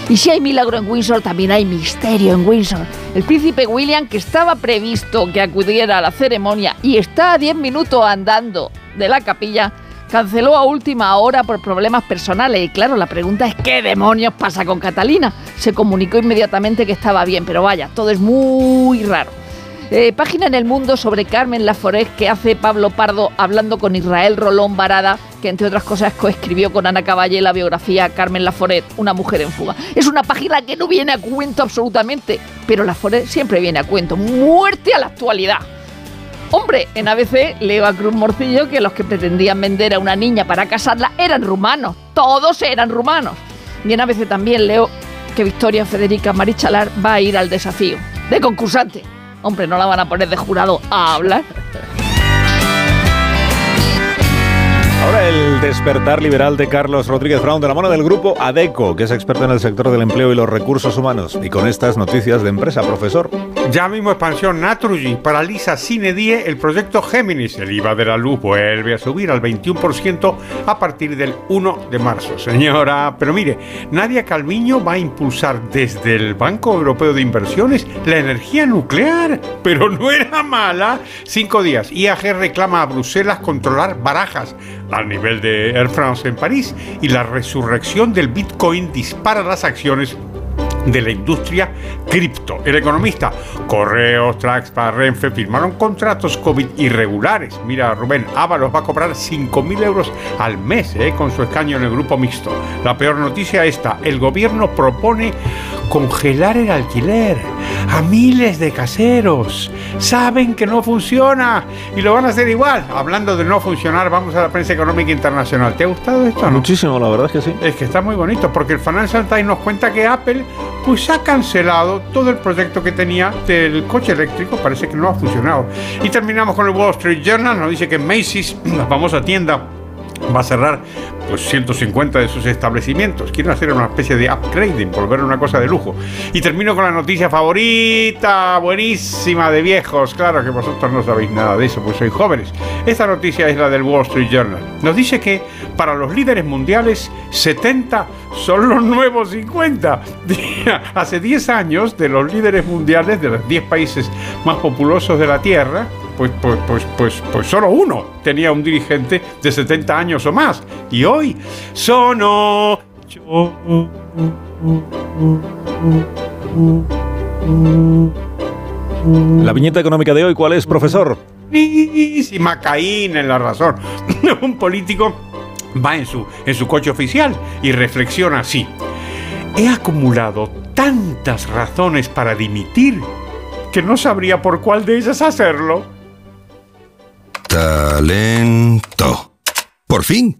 Y si hay milagro en Windsor, también hay misterio en Windsor. El príncipe William, que estaba previsto que acudiera a la ceremonia y está a 10 minutos andando de la capilla, canceló a última hora por problemas personales. Y claro, la pregunta es ¿qué demonios pasa con Catalina? Se comunicó inmediatamente que estaba bien, pero vaya, todo es muy raro. Eh, página en el mundo sobre Carmen Laforet que hace Pablo Pardo hablando con Israel Rolón Barada, que entre otras cosas coescribió con Ana Caballé la biografía Carmen Laforet, una mujer en fuga. Es una página que no viene a cuento absolutamente, pero Laforet siempre viene a cuento. Muerte a la actualidad. Hombre, en ABC leo a Cruz Morcillo que los que pretendían vender a una niña para casarla eran rumanos. Todos eran rumanos. Y en ABC también leo que Victoria Federica Marichalar va a ir al desafío de concursante. Hombre, no la van a poner de jurado a hablar. Ahora el despertar liberal de Carlos Rodríguez Brown de la mano del grupo ADECO, que es experto en el sector del empleo y los recursos humanos. Y con estas noticias de empresa, profesor. Ya mismo expansión Naturgy paraliza sine die el proyecto Géminis. El IVA de la luz vuelve a subir al 21% a partir del 1 de marzo. Señora, pero mire, Nadia Calviño va a impulsar desde el Banco Europeo de Inversiones la energía nuclear. Pero no era mala. Cinco días. IAG reclama a Bruselas controlar barajas al nivel de Air France en París y la resurrección del Bitcoin dispara las acciones de la industria cripto. El economista, Correos, Traxpa, Renfe firmaron contratos COVID irregulares. Mira, Rubén Ábalos va a cobrar 5.000 euros al mes eh, con su escaño en el grupo mixto. La peor noticia esta, el gobierno propone congelar el alquiler a miles de caseros. Saben que no funciona y lo van a hacer igual. Hablando de no funcionar, vamos a la prensa económica internacional. ¿Te ha gustado esto? No? Muchísimo, la verdad es que sí. Es que está muy bonito porque el Financial Times nos cuenta que Apple pues ha cancelado todo el proyecto que tenía del coche eléctrico, parece que no ha funcionado. Y terminamos con el Wall Street Journal, nos dice que Macy's, la famosa tienda va a cerrar pues 150 de sus establecimientos. Quieren hacer una especie de upgrading, volver una cosa de lujo. Y termino con la noticia favorita, buenísima de viejos. Claro que vosotros no sabéis nada de eso, pues sois jóvenes. Esta noticia es la del Wall Street Journal. Nos dice que para los líderes mundiales, 70 son los nuevos 50. Hace 10 años, de los líderes mundiales, de los 10 países más populosos de la Tierra, pues, pues, pues, pues, pues solo uno tenía un dirigente de 70 años o más. Y hoy son ocho. La viñeta económica de hoy, ¿cuál es, profesor? Buenísima Caín en la razón. un político va en su, en su coche oficial y reflexiona así. He acumulado tantas razones para dimitir que no sabría por cuál de ellas hacerlo. Talento. Por fin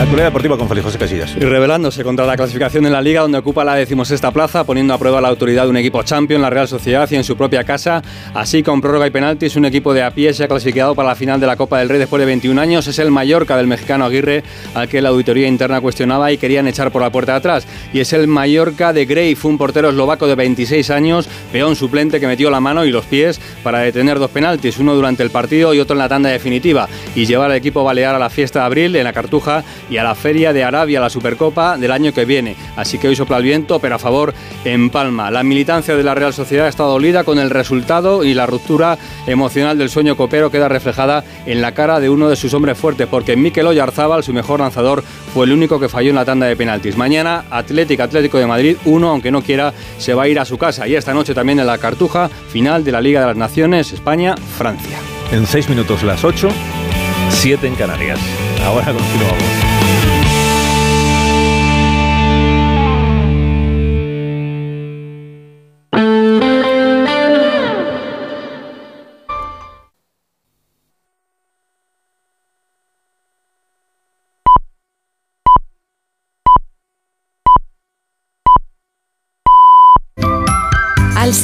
La actualidad deportiva con Felipe José Casillas. Y rebelándose contra la clasificación en la Liga, donde ocupa la decimosexta plaza, poniendo a prueba la autoridad de un equipo champion, la Real Sociedad, y en su propia casa. Así, con prórroga y penaltis, un equipo de a pie se ha clasificado para la final de la Copa del Rey después de 21 años. Es el Mallorca del mexicano Aguirre, al que la auditoría interna cuestionaba y querían echar por la puerta de atrás. Y es el Mallorca de Grey, fue un portero eslovaco de 26 años, peón suplente que metió la mano y los pies para detener dos penaltis, uno durante el partido y otro en la tanda definitiva, y llevar al equipo balear a la fiesta de abril en la Cartuja y a la Feria de Arabia, la Supercopa del año que viene. Así que hoy sopla el viento, pero a favor en Palma. La militancia de la Real Sociedad está dolida con el resultado y la ruptura emocional del sueño copero queda reflejada en la cara de uno de sus hombres fuertes, porque Mikel Oyarzábal, su mejor lanzador, fue el único que falló en la tanda de penaltis. Mañana, Atlético Atlético de Madrid, uno, aunque no quiera, se va a ir a su casa. Y esta noche también en la Cartuja, final de la Liga de las Naciones, España-Francia. En seis minutos las ocho, siete en Canarias. Ahora continuamos.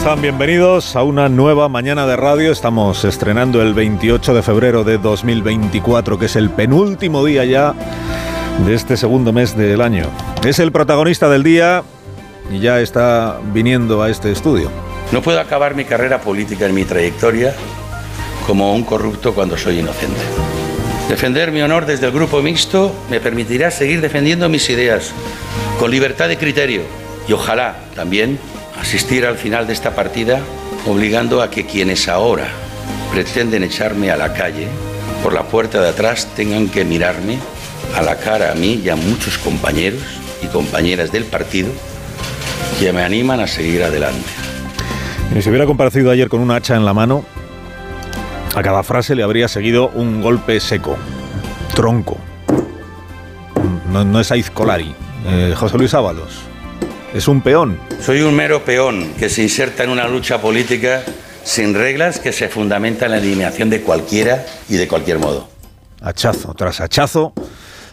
Están, bienvenidos a una nueva mañana de radio. Estamos estrenando el 28 de febrero de 2024, que es el penúltimo día ya de este segundo mes del año. Es el protagonista del día y ya está viniendo a este estudio. No puedo acabar mi carrera política en mi trayectoria como un corrupto cuando soy inocente. Defender mi honor desde el grupo mixto me permitirá seguir defendiendo mis ideas con libertad de criterio y ojalá también asistir al final de esta partida obligando a que quienes ahora pretenden echarme a la calle por la puerta de atrás tengan que mirarme a la cara a mí y a muchos compañeros y compañeras del partido que me animan a seguir adelante. Si hubiera comparecido ayer con un hacha en la mano, a cada frase le habría seguido un golpe seco, tronco. No, no es Aizcolari, eh, José Luis Ábalos. Es un peón. Soy un mero peón que se inserta en una lucha política sin reglas que se fundamenta en la eliminación de cualquiera y de cualquier modo. Hachazo tras hachazo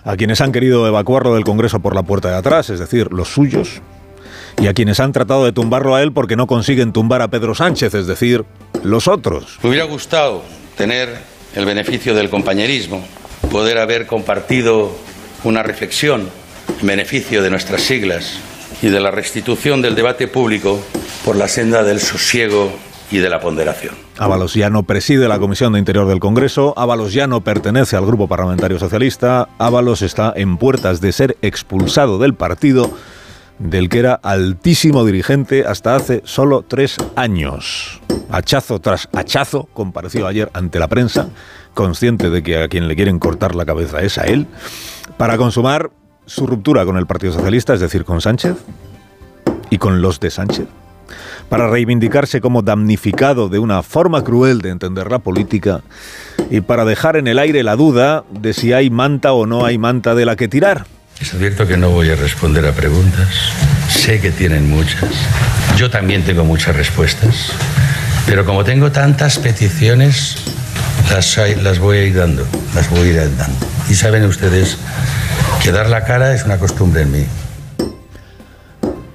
a quienes han querido evacuarlo del Congreso por la puerta de atrás, es decir, los suyos, y a quienes han tratado de tumbarlo a él porque no consiguen tumbar a Pedro Sánchez, es decir, los otros. Me hubiera gustado tener el beneficio del compañerismo, poder haber compartido una reflexión en beneficio de nuestras siglas y de la restitución del debate público por la senda del sosiego y de la ponderación. Ábalos ya no preside la Comisión de Interior del Congreso, Ábalos ya no pertenece al Grupo Parlamentario Socialista, Ábalos está en puertas de ser expulsado del partido del que era altísimo dirigente hasta hace solo tres años. Hachazo tras hachazo compareció ayer ante la prensa, consciente de que a quien le quieren cortar la cabeza es a él, para consumar su ruptura con el Partido Socialista, es decir, con Sánchez y con los de Sánchez, para reivindicarse como damnificado de una forma cruel de entender la política y para dejar en el aire la duda de si hay manta o no hay manta de la que tirar. Les advierto que no voy a responder a preguntas. Sé que tienen muchas. Yo también tengo muchas respuestas. Pero como tengo tantas peticiones, las, las voy a ir dando. Las voy a ir dando. Y saben ustedes que dar la cara es una costumbre en mí.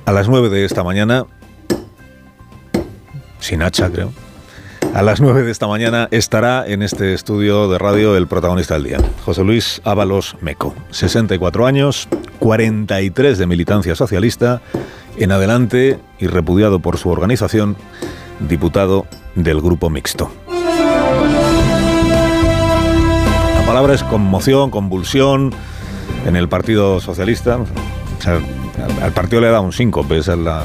A las 9 de esta mañana, sin hacha creo, a las 9 de esta mañana estará en este estudio de radio el protagonista del día, José Luis Ábalos Meco, 64 años, 43 de militancia socialista, en adelante y repudiado por su organización, diputado del Grupo Mixto. Es conmoción, convulsión en el Partido Socialista. Al, partido le da un síncope, es el, la,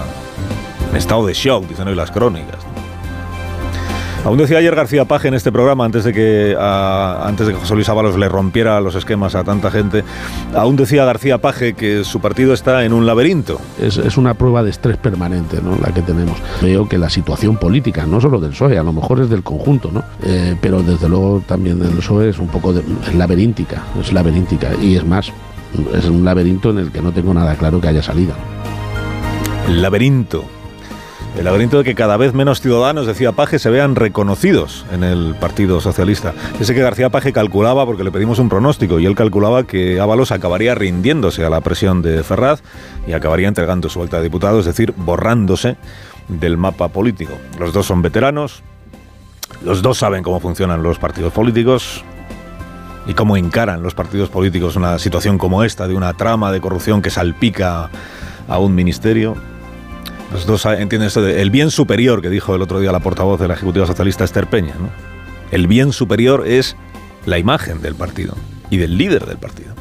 estado de shock, dicen hoy las crónicas. Aún decía ayer García Paje en este programa, antes de que, a, antes de que José Luis Ábalos le rompiera los esquemas a tanta gente, aún decía García Paje que su partido está en un laberinto. Es, es una prueba de estrés permanente ¿no? la que tenemos. Veo que la situación política, no solo del PSOE, a lo mejor es del conjunto, ¿no? Eh, pero desde luego también del PSOE es un poco de, es laberíntica, es laberíntica. Y es más, es un laberinto en el que no tengo nada claro que haya salida. Laberinto. El laberinto de que cada vez menos ciudadanos, decía Paje, se vean reconocidos en el Partido Socialista. Ese que García Paje calculaba, porque le pedimos un pronóstico, y él calculaba que Ábalos acabaría rindiéndose a la presión de Ferraz y acabaría entregando su vuelta de diputado, es decir, borrándose del mapa político. Los dos son veteranos, los dos saben cómo funcionan los partidos políticos, y cómo encaran los partidos políticos una situación como esta, de una trama de corrupción que salpica a un ministerio. Los dos entienden bien superior que dijo el otro día la portavoz de la Ejecutiva Socialista Esther Peña. ¿no? El bien superior es la imagen del partido y del líder del partido.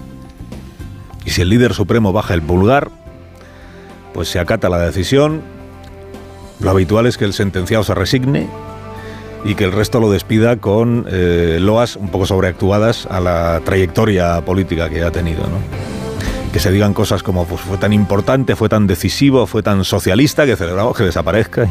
Y si el líder supremo baja el pulgar, pues se acata la decisión. Lo habitual es que el sentenciado se resigne y que el resto lo despida con eh, loas un poco sobreactuadas a la trayectoria política que ha tenido. ¿no? Que se digan cosas como pues, fue tan importante, fue tan decisivo, fue tan socialista que celebramos que desaparezca.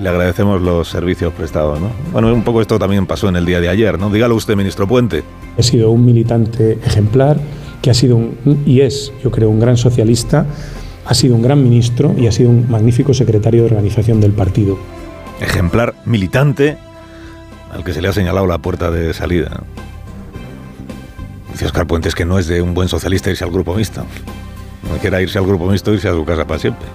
Le agradecemos los servicios prestados. ¿no? Bueno, un poco esto también pasó en el día de ayer. ¿no? Dígalo usted, ministro Puente. Ha sido un militante ejemplar, que ha sido un, y es, yo creo, un gran socialista, ha sido un gran ministro y ha sido un magnífico secretario de organización del partido. Ejemplar militante, al que se le ha señalado la puerta de salida. Dice Oscar Puentes que no es de un buen socialista irse al grupo mixto. No quiera irse al grupo mixto, irse a su casa para siempre.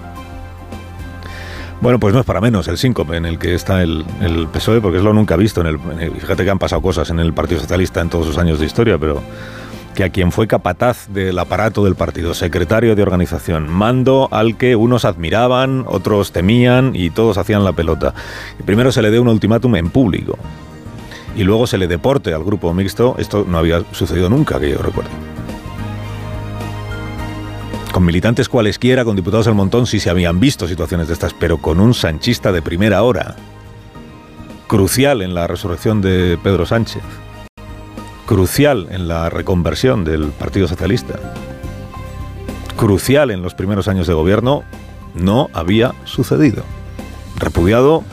Bueno, pues no es para menos el síncope en el que está el, el PSOE, porque es lo nunca visto. En el, fíjate que han pasado cosas en el Partido Socialista en todos sus años de historia, pero que a quien fue capataz del aparato del partido, secretario de organización, mando al que unos admiraban, otros temían y todos hacían la pelota. Primero se le dé un ultimátum en público y luego se le deporte al grupo mixto, esto no había sucedido nunca, que yo recuerdo. Con militantes cualesquiera, con diputados al montón, sí se habían visto situaciones de estas, pero con un sanchista de primera hora, crucial en la resurrección de Pedro Sánchez, crucial en la reconversión del Partido Socialista, crucial en los primeros años de gobierno, no había sucedido. Repudiado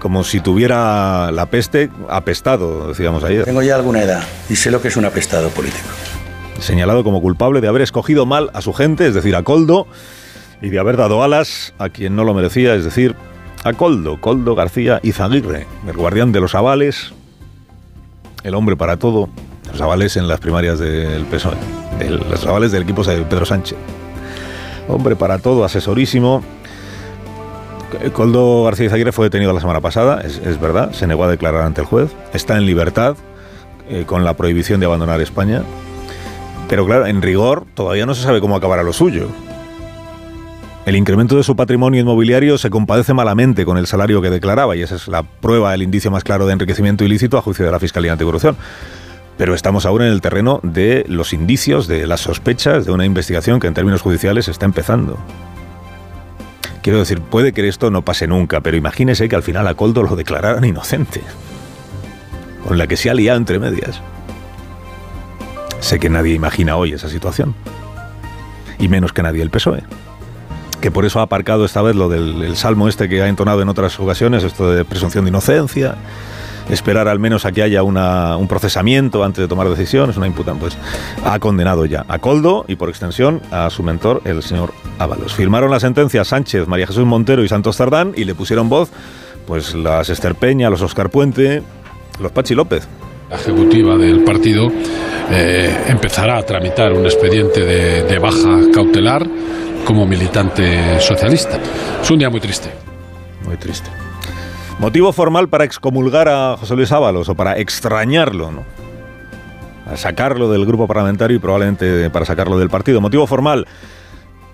como si tuviera la peste apestado, decíamos ayer. Tengo ya alguna edad y sé lo que es un apestado político. señalado como culpable de haber escogido mal a su gente, es decir, a Coldo, y de haber dado alas a quien no lo merecía, es decir, a Coldo, Coldo García Izaguirre, el guardián de los avales, el hombre para todo, los avales en las primarias del PSOE, el- los avales del equipo de Pedro Sánchez. Hombre para todo, asesorísimo. Coldo García Izaguirre fue detenido la semana pasada, es, es verdad, se negó a declarar ante el juez, está en libertad eh, con la prohibición de abandonar España. Pero claro, en rigor todavía no se sabe cómo acabará lo suyo. El incremento de su patrimonio inmobiliario se compadece malamente con el salario que declaraba y esa es la prueba, el indicio más claro de enriquecimiento ilícito a juicio de la Fiscalía Anticorrupción. Pero estamos ahora en el terreno de los indicios, de las sospechas, de una investigación que en términos judiciales está empezando. Quiero decir, puede que esto no pase nunca, pero imagínese que al final a Coldo lo declararan inocente. Con la que se ha liado entre medias. Sé que nadie imagina hoy esa situación. Y menos que nadie el PSOE. Que por eso ha aparcado esta vez lo del el salmo este que ha entonado en otras ocasiones, esto de presunción de inocencia, esperar al menos a que haya una- un procesamiento antes de tomar decisiones, una imputan, pues ha condenado ya a Coldo y por extensión a su mentor, el señor Ábalos. Firmaron la sentencia Sánchez, María Jesús Montero y Santos Tardán y le pusieron voz pues las Esther Peña, los Oscar Puente, los Pachi López. La ejecutiva del partido eh, empezará a tramitar un expediente de, de baja cautelar como militante socialista. Es un día muy triste. Muy triste. Motivo formal para excomulgar a José Luis Ábalos o para extrañarlo, ¿no? A sacarlo del grupo parlamentario y probablemente para sacarlo del partido. Motivo formal,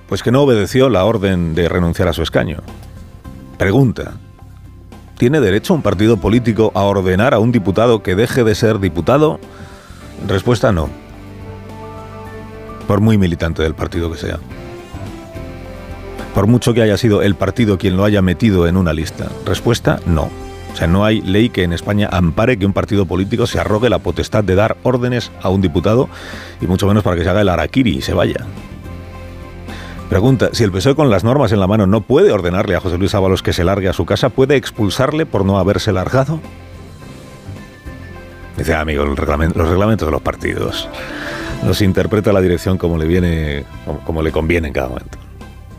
pues que no obedeció la orden de renunciar a su escaño. Pregunta, ¿tiene derecho un partido político a ordenar a un diputado que deje de ser diputado? Respuesta no. Por muy militante del partido que sea por mucho que haya sido el partido quien lo haya metido en una lista? Respuesta, no. O sea, no hay ley que en España ampare que un partido político se arrogue la potestad de dar órdenes a un diputado y mucho menos para que se haga el araquiri y se vaya. Pregunta, si el PSOE con las normas en la mano no puede ordenarle a José Luis Ábalos que se largue a su casa, ¿puede expulsarle por no haberse largado? Dice, "Ah, amigo, los reglamentos de los partidos los interpreta la dirección como le viene, como le conviene en cada momento.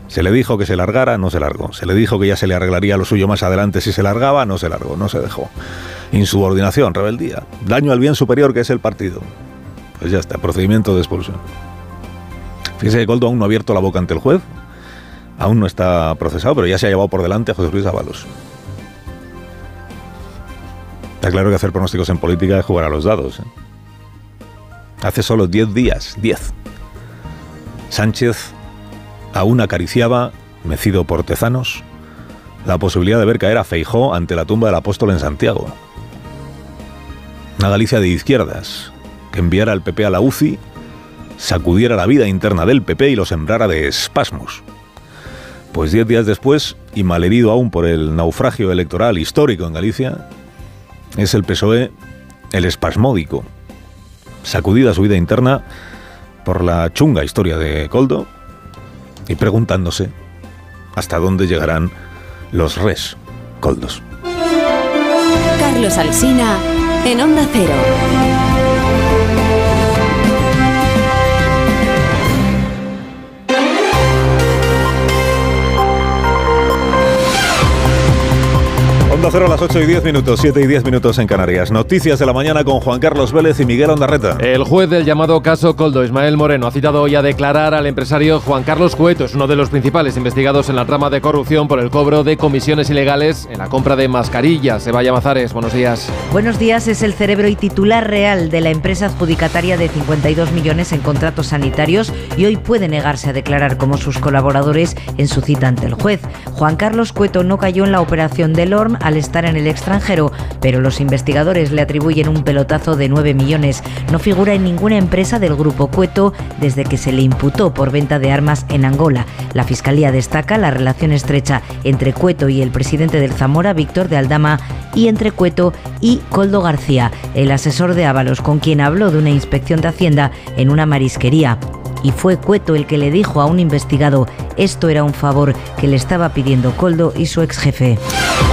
Se le dijo que se largara, no se largó. Se le dijo que ya se le arreglaría lo suyo más adelante si se largaba, no se largó, no se dejó. Insubordinación, rebeldía, daño al bien superior que es el partido. Pues ya está, procedimiento de expulsión. Fíjese que Coldo aún no ha abierto la boca ante el juez, aún no está procesado, pero ya se ha llevado por delante a José Luis Ábalos. Está claro que hacer pronósticos en política es jugar a los dados. ¿eh? Hace solo 10 días, 10. Sánchez aún acariciaba, mecido por tezanos, la posibilidad de ver caer a Feijó ante la tumba del apóstol en Santiago. Una Galicia de izquierdas, que enviara al PP a la UCI, sacudiera la vida interna del PP y lo sembrara de espasmos. Pues diez días después, y malherido aún por el naufragio electoral histórico en Galicia, es el PSOE el espasmódico, sacudida su vida interna por la chunga historia de Coldo y preguntándose hasta dónde llegarán los res coldos. Carlos Alsina en Onda Cero. Onda Cero a las 8 y 10 minutos, 7 y 10 minutos en Canarias. Noticias de la mañana con Juan Carlos Vélez y Miguel Ondarreta. El juez del llamado caso Coldo, Ismael Moreno, ha citado hoy a declarar al empresario Juan Carlos Cueto. Es uno de los principales investigados en la trama de corrupción por el cobro de comisiones ilegales en la compra de mascarillas. Sebaya Mazares, buenos días. Buenos días, es el cerebro y titular real de la empresa adjudicataria de 52 millones en contratos sanitarios y hoy puede negarse a declarar como sus colaboradores en su cita ante el juez. Juan Carlos Cueto no cayó en la operación del Lorn al estar en el extranjero, pero los investigadores le atribuyen un pelotazo de 9 millones. No figura en ninguna empresa del grupo Cueto desde que se le imputó por venta de armas en Angola. La Fiscalía destaca la relación estrecha entre Cueto y el presidente del Zamora, Víctor de Aldama, y entre Cueto y Coldo García, el asesor de Ábalos, con quien habló de una inspección de Hacienda en una marisquería y fue Cueto el que le dijo a un investigado esto era un favor que le estaba pidiendo Coldo y su ex jefe.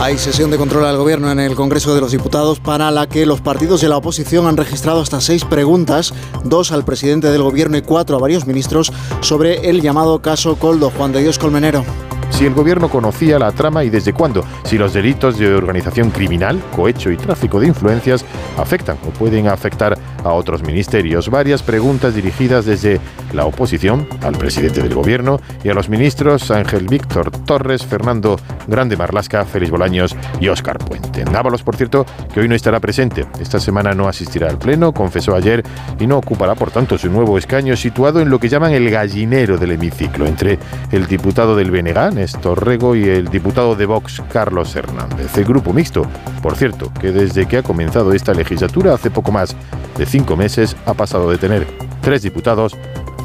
Hay sesión de control al gobierno en el Congreso de los Diputados para la que los partidos de la oposición han registrado hasta seis preguntas, dos al presidente del gobierno y cuatro a varios ministros, sobre el llamado caso Coldo. Juan de Dios Colmenero si el gobierno conocía la trama y desde cuándo, si los delitos de organización criminal, cohecho y tráfico de influencias afectan o pueden afectar a otros ministerios. Varias preguntas dirigidas desde la oposición al presidente del gobierno y a los ministros Ángel Víctor Torres, Fernando Grande Marlasca, Félix Bolaños y Óscar Puente. Dávalos, por cierto, que hoy no estará presente. Esta semana no asistirá al Pleno, confesó ayer, y no ocupará, por tanto, su nuevo escaño situado en lo que llaman el gallinero del hemiciclo, entre el diputado del Benegán, Néstor Rego, y el diputado de Vox, Carlos Hernández. El grupo mixto, por cierto, que desde que ha comenzado esta legislatura, hace poco más de cinco meses, ha pasado de tener tres diputados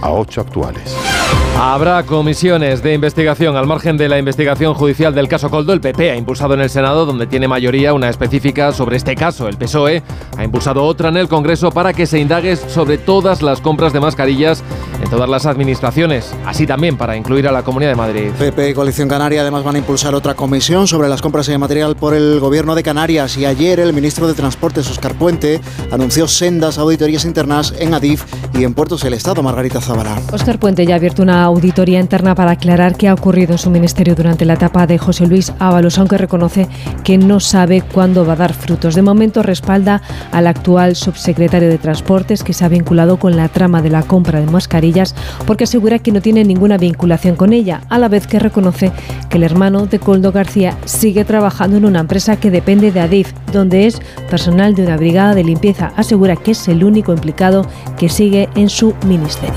a ocho actuales. Habrá comisiones de investigación al margen de la investigación judicial del caso Coldo. El PP ha impulsado en el Senado, donde tiene mayoría, una específica sobre este caso. El PSOE ha impulsado otra en el Congreso para que se indague sobre todas las compras de mascarillas en todas las administraciones, así también para incluir a la Comunidad de Madrid. PP y Coalición Canaria además van a impulsar otra comisión sobre las compras de material por el Gobierno de Canarias. Y ayer el ministro de Transportes, Oscar Puente, anunció sendas auditorías internas en Adif y en Puertos del Estado, Margarita Zavala. Oscar Puente ya ha abierto una auditoría interna para aclarar qué ha ocurrido en su ministerio durante la etapa de José Luis Ábalos, aunque reconoce que no sabe cuándo va a dar frutos. De momento respalda al actual subsecretario de Transportes que se ha vinculado con la trama de la compra de mascarillas porque asegura que no tiene ninguna vinculación con ella, a la vez que reconoce que el hermano de Coldo García sigue trabajando en una empresa que depende de Adif, donde es personal de una brigada de limpieza. Asegura que es el único implicado que sigue en su ministerio.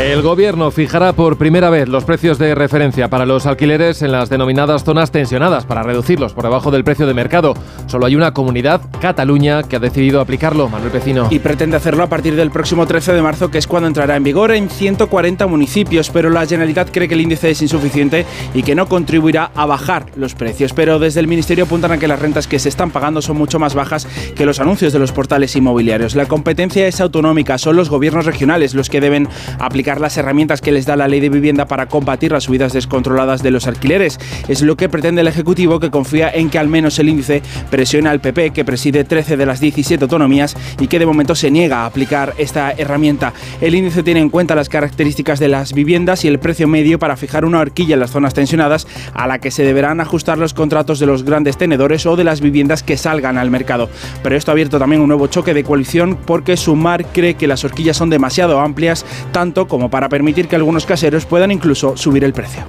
El gobierno fijará por primera vez los precios de referencia para los alquileres en las denominadas zonas tensionadas para reducirlos por debajo del precio de mercado. Solo hay una comunidad, Cataluña, que ha decidido aplicarlo, Manuel Pecino. Y pretende hacerlo a partir del próximo 13 de marzo, que es cuando entrará en vigor en 140 municipios, pero la Generalitat cree que el índice es insuficiente y que no contribuirá a bajar los precios. Pero desde el Ministerio apuntan a que las rentas que se están pagando son mucho más bajas que los anuncios de los portales inmobiliarios. La competencia es autonómica, son los gobiernos regionales los que deben aplicar las herramientas que les da la ley de vivienda para combatir las subidas descontroladas de los alquileres. Es lo que pretende el Ejecutivo que confía en que al menos el índice presiona al PP que preside 13 de las 17 autonomías y que de momento se niega a aplicar esta herramienta. El índice tiene en cuenta las características de las viviendas y el precio medio para fijar una horquilla en las zonas tensionadas a la que se deberán ajustar los contratos de los grandes tenedores o de las viviendas que salgan al mercado. Pero esto ha abierto también un nuevo choque de coalición porque Sumar cree que las horquillas son demasiado amplias tanto como para permitir que algunos caseros puedan incluso subir el precio.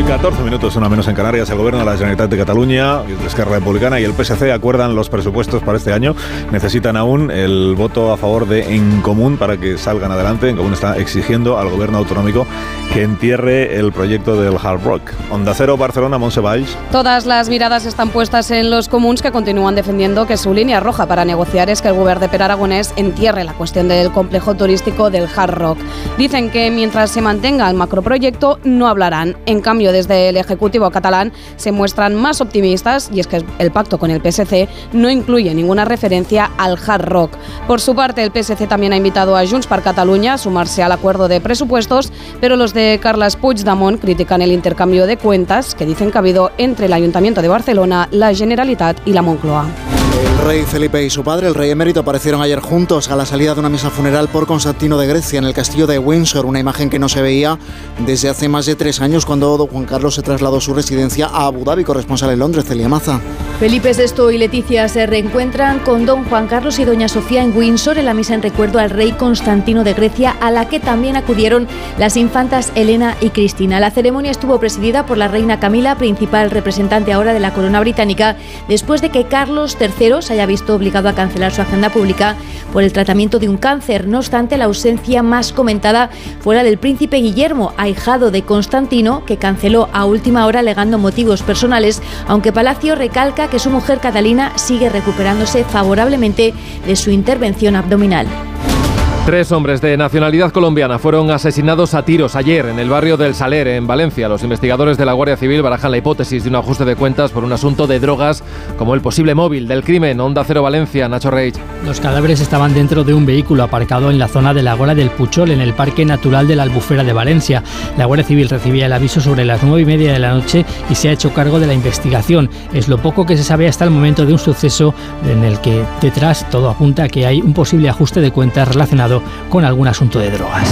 Y 14 minutos, una menos en Canarias, el gobierno de la Generalitat de Cataluña, Esquerra Republicana y el PSC acuerdan los presupuestos para este año. Necesitan aún el voto a favor de En Común para que salgan adelante. En Común está exigiendo al gobierno autonómico que entierre el proyecto del Hard Rock. Onda Cero, Barcelona, Monsevalls. Todas las miradas están puestas en los comuns que continúan defendiendo que su línea roja para negociar es que el gobierno de Per Aragonés entierre la cuestión del complejo turístico del Hard Rock. Dicen que mientras se mantenga el macroproyecto no hablarán. En cambio, desde el Ejecutivo catalán se muestran más optimistas y es que el pacto con el PSC no incluye ninguna referencia al hard rock. Por su parte, el PSC también ha invitado a Junts per Catalunya a sumarse al acuerdo de presupuestos, pero los de Carles Puigdemont critican el intercambio de cuentas que dicen que ha habido entre el Ayuntamiento de Barcelona, la Generalitat y la Moncloa. El rey Felipe y su padre, el rey emérito, aparecieron ayer juntos a la salida de una misa funeral por Constantino de Grecia en el castillo de Windsor, una imagen que no se veía desde hace más de tres años cuando don Juan Carlos se trasladó su residencia a Abu Dhabi, corresponsal en Londres, Celia Maza. Felipe VI y Leticia se reencuentran con don Juan Carlos y doña Sofía en Windsor en la misa en recuerdo al rey Constantino de Grecia, a la que también acudieron las infantas Elena y Cristina. La ceremonia estuvo presidida por la reina Camila, principal representante ahora de la corona británica, después de que Carlos III se haya visto obligado a cancelar su agenda pública por el tratamiento de un cáncer. No obstante, la ausencia más comentada fue la del príncipe Guillermo, ahijado de Constantino, que canceló a última hora alegando motivos personales, aunque Palacio recalca que su mujer Catalina sigue recuperándose favorablemente de su intervención abdominal. Tres hombres de nacionalidad colombiana fueron asesinados a tiros ayer en el barrio del Saler, en Valencia. Los investigadores de la Guardia Civil barajan la hipótesis de un ajuste de cuentas por un asunto de drogas como el posible móvil del crimen. Onda Cero Valencia, Nacho Reich. Los cadáveres estaban dentro de un vehículo aparcado en la zona de la Gola del Puchol, en el Parque Natural de la Albufera de Valencia. La Guardia Civil recibía el aviso sobre las nueve y media de la noche y se ha hecho cargo de la investigación. Es lo poco que se sabe hasta el momento de un suceso en el que detrás todo apunta a que hay un posible ajuste de cuentas relacionado con algún asunto de drogas.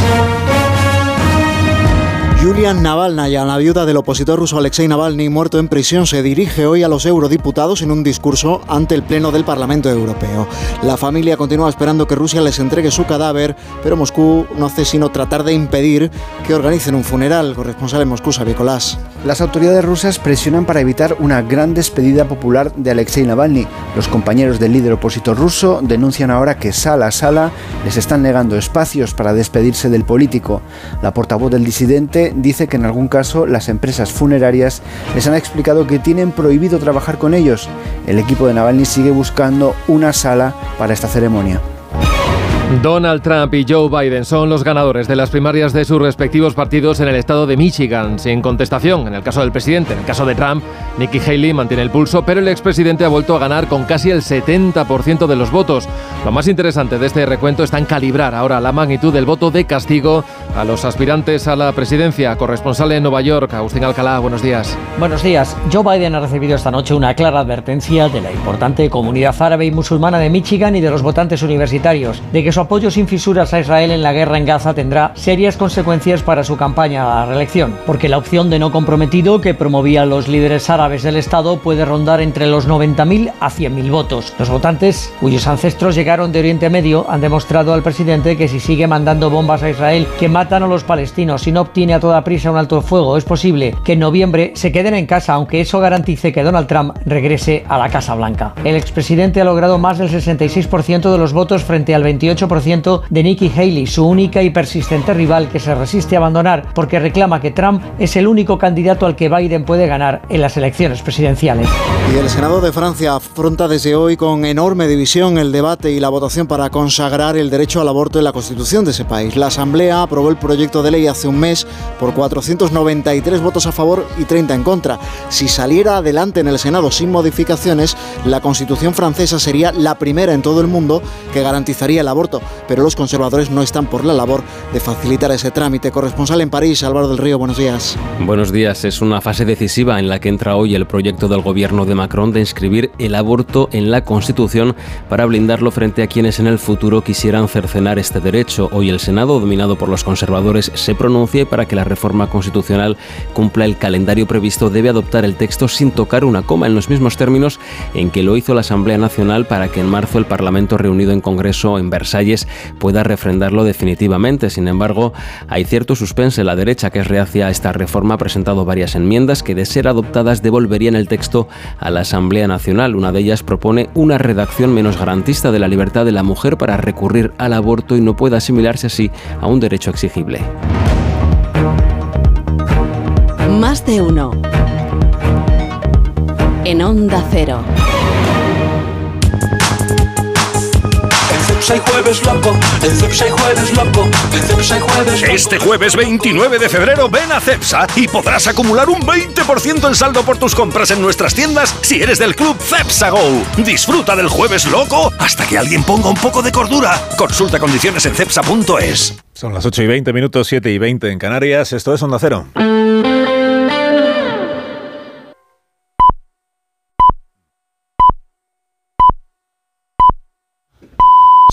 Julian Navalnaya, la viuda del opositor ruso Alexei Navalny, muerto en prisión, se dirige hoy a los eurodiputados en un discurso ante el Pleno del Parlamento Europeo. La familia continúa esperando que Rusia les entregue su cadáver, pero Moscú no hace sino tratar de impedir que organicen un funeral. Corresponsal en Moscú, Xavier Colás. Las autoridades rusas presionan para evitar una gran despedida popular de Alexei Navalny. Los compañeros del líder opositor ruso denuncian ahora que sala a sala les están negando espacios para despedirse del político. La portavoz del disidente dice que en algún caso las empresas funerarias les han explicado que tienen prohibido trabajar con ellos. El equipo de Navalny sigue buscando una sala para esta ceremonia. Donald Trump y Joe Biden son los ganadores de las primarias de sus respectivos partidos en el estado de Michigan, sin contestación en el caso del presidente. En el caso de Trump, Nikki Haley mantiene el pulso, pero el expresidente ha vuelto a ganar con casi el 70% de los votos. Lo más interesante de este recuento está en calibrar ahora la magnitud del voto de castigo a los aspirantes a la presidencia. Corresponsal en Nueva York, Agustín Alcalá, buenos días. Buenos días. Joe Biden ha recibido esta noche una clara advertencia de la importante comunidad árabe y musulmana de Michigan y de los votantes universitarios, de que apoyo sin fisuras a Israel en la guerra en Gaza tendrá serias consecuencias para su campaña a la reelección, porque la opción de no comprometido que promovía los líderes árabes del Estado puede rondar entre los 90.000 a 100.000 votos. Los votantes, cuyos ancestros llegaron de Oriente Medio, han demostrado al presidente que si sigue mandando bombas a Israel que matan a los palestinos y no obtiene a toda prisa un alto fuego, es posible que en noviembre se queden en casa, aunque eso garantice que Donald Trump regrese a la Casa Blanca. El expresidente ha logrado más del 66% de los votos frente al 28% de Nikki Haley, su única y persistente rival que se resiste a abandonar porque reclama que Trump es el único candidato al que Biden puede ganar en las elecciones presidenciales. Y el Senado de Francia afronta desde hoy con enorme división el debate y la votación para consagrar el derecho al aborto en la Constitución de ese país. La Asamblea aprobó el proyecto de ley hace un mes por 493 votos a favor y 30 en contra. Si saliera adelante en el Senado sin modificaciones, la Constitución francesa sería la primera en todo el mundo que garantizaría el aborto pero los conservadores no están por la labor de facilitar ese trámite. Corresponsal en París, Álvaro del Río, buenos días. Buenos días. Es una fase decisiva en la que entra hoy el proyecto del gobierno de Macron de inscribir el aborto en la Constitución para blindarlo frente a quienes en el futuro quisieran cercenar este derecho. Hoy el Senado, dominado por los conservadores, se pronuncia y para que la reforma constitucional cumpla el calendario previsto debe adoptar el texto sin tocar una coma en los mismos términos en que lo hizo la Asamblea Nacional para que en marzo el Parlamento reunido en Congreso en Versalles pueda refrendarlo definitivamente. Sin embargo, hay cierto suspense. La derecha, que es reacia a esta reforma, ha presentado varias enmiendas que, de ser adoptadas, devolverían el texto a la Asamblea Nacional. Una de ellas propone una redacción menos garantista de la libertad de la mujer para recurrir al aborto y no pueda asimilarse así a un derecho exigible. Más de uno. En Onda Cero. Jueves loco, jueves loco, jueves Este jueves 29 de febrero ven a Cepsa y podrás acumular un 20% en saldo por tus compras en nuestras tiendas si eres del club Cepsa Go. Disfruta del jueves loco hasta que alguien ponga un poco de cordura. Consulta condiciones en cepsa.es. Son las 8 y 20 minutos, 7 y 20 en Canarias. Esto es Onda Cero.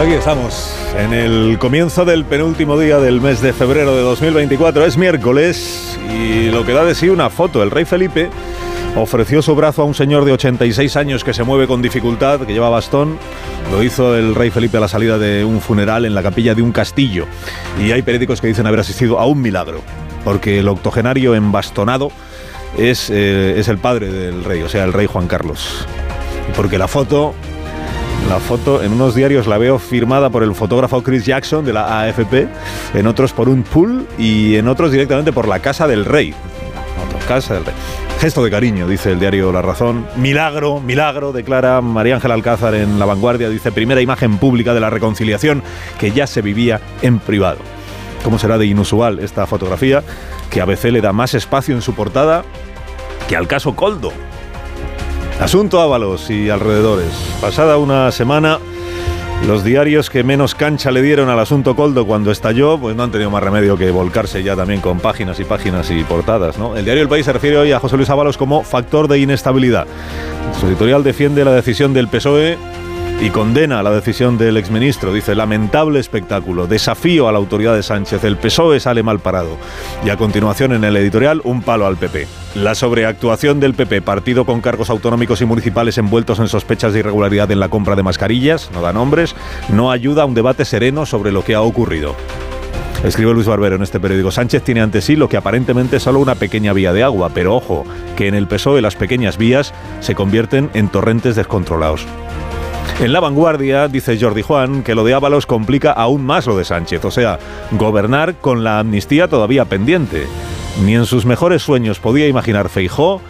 Aquí estamos, en el comienzo del penúltimo día del mes de febrero de 2024. Es miércoles y lo que da de sí una foto. El rey Felipe ofreció su brazo a un señor de 86 años que se mueve con dificultad, que lleva bastón. Lo hizo el rey Felipe a la salida de un funeral en la capilla de un castillo. Y hay periódicos que dicen haber asistido a un milagro, porque el octogenario embastonado es, eh, es el padre del rey, o sea, el rey Juan Carlos. Porque la foto la foto en unos diarios la veo firmada por el fotógrafo Chris Jackson de la AFP, en otros por un pool y en otros directamente por la Casa del Rey. Casa del Rey. Gesto de cariño, dice el diario La Razón. Milagro, milagro, declara María Ángela Alcázar en La Vanguardia. Dice, primera imagen pública de la reconciliación que ya se vivía en privado. ¿Cómo será de inusual esta fotografía? Que ABC le da más espacio en su portada que al caso Coldo. Asunto Ábalos y alrededores. Pasada una semana, los diarios que menos cancha le dieron al asunto Coldo cuando estalló, pues no han tenido más remedio que volcarse ya también con páginas y páginas y portadas. ¿no? El diario El País se refiere hoy a José Luis Ábalos como factor de inestabilidad. Su editorial defiende la decisión del PSOE y condena la decisión del exministro. Dice, lamentable espectáculo, desafío a la autoridad de Sánchez, el PSOE sale mal parado. Y a continuación en el editorial, un palo al PP. La sobreactuación del PP, partido con cargos autonómicos y municipales envueltos en sospechas de irregularidad en la compra de mascarillas, no da nombres, no ayuda a un debate sereno sobre lo que ha ocurrido. Escribe Luis Barbero en este periódico. Sánchez tiene ante sí lo que aparentemente es solo una pequeña vía de agua, pero ojo, que en el PSOE las pequeñas vías se convierten en torrentes descontrolados. En la vanguardia dice Jordi Juan que lo de Ábalos complica aún más lo de Sánchez, o sea, gobernar con la amnistía todavía pendiente. Ni en sus mejores sueños podía imaginar Feijó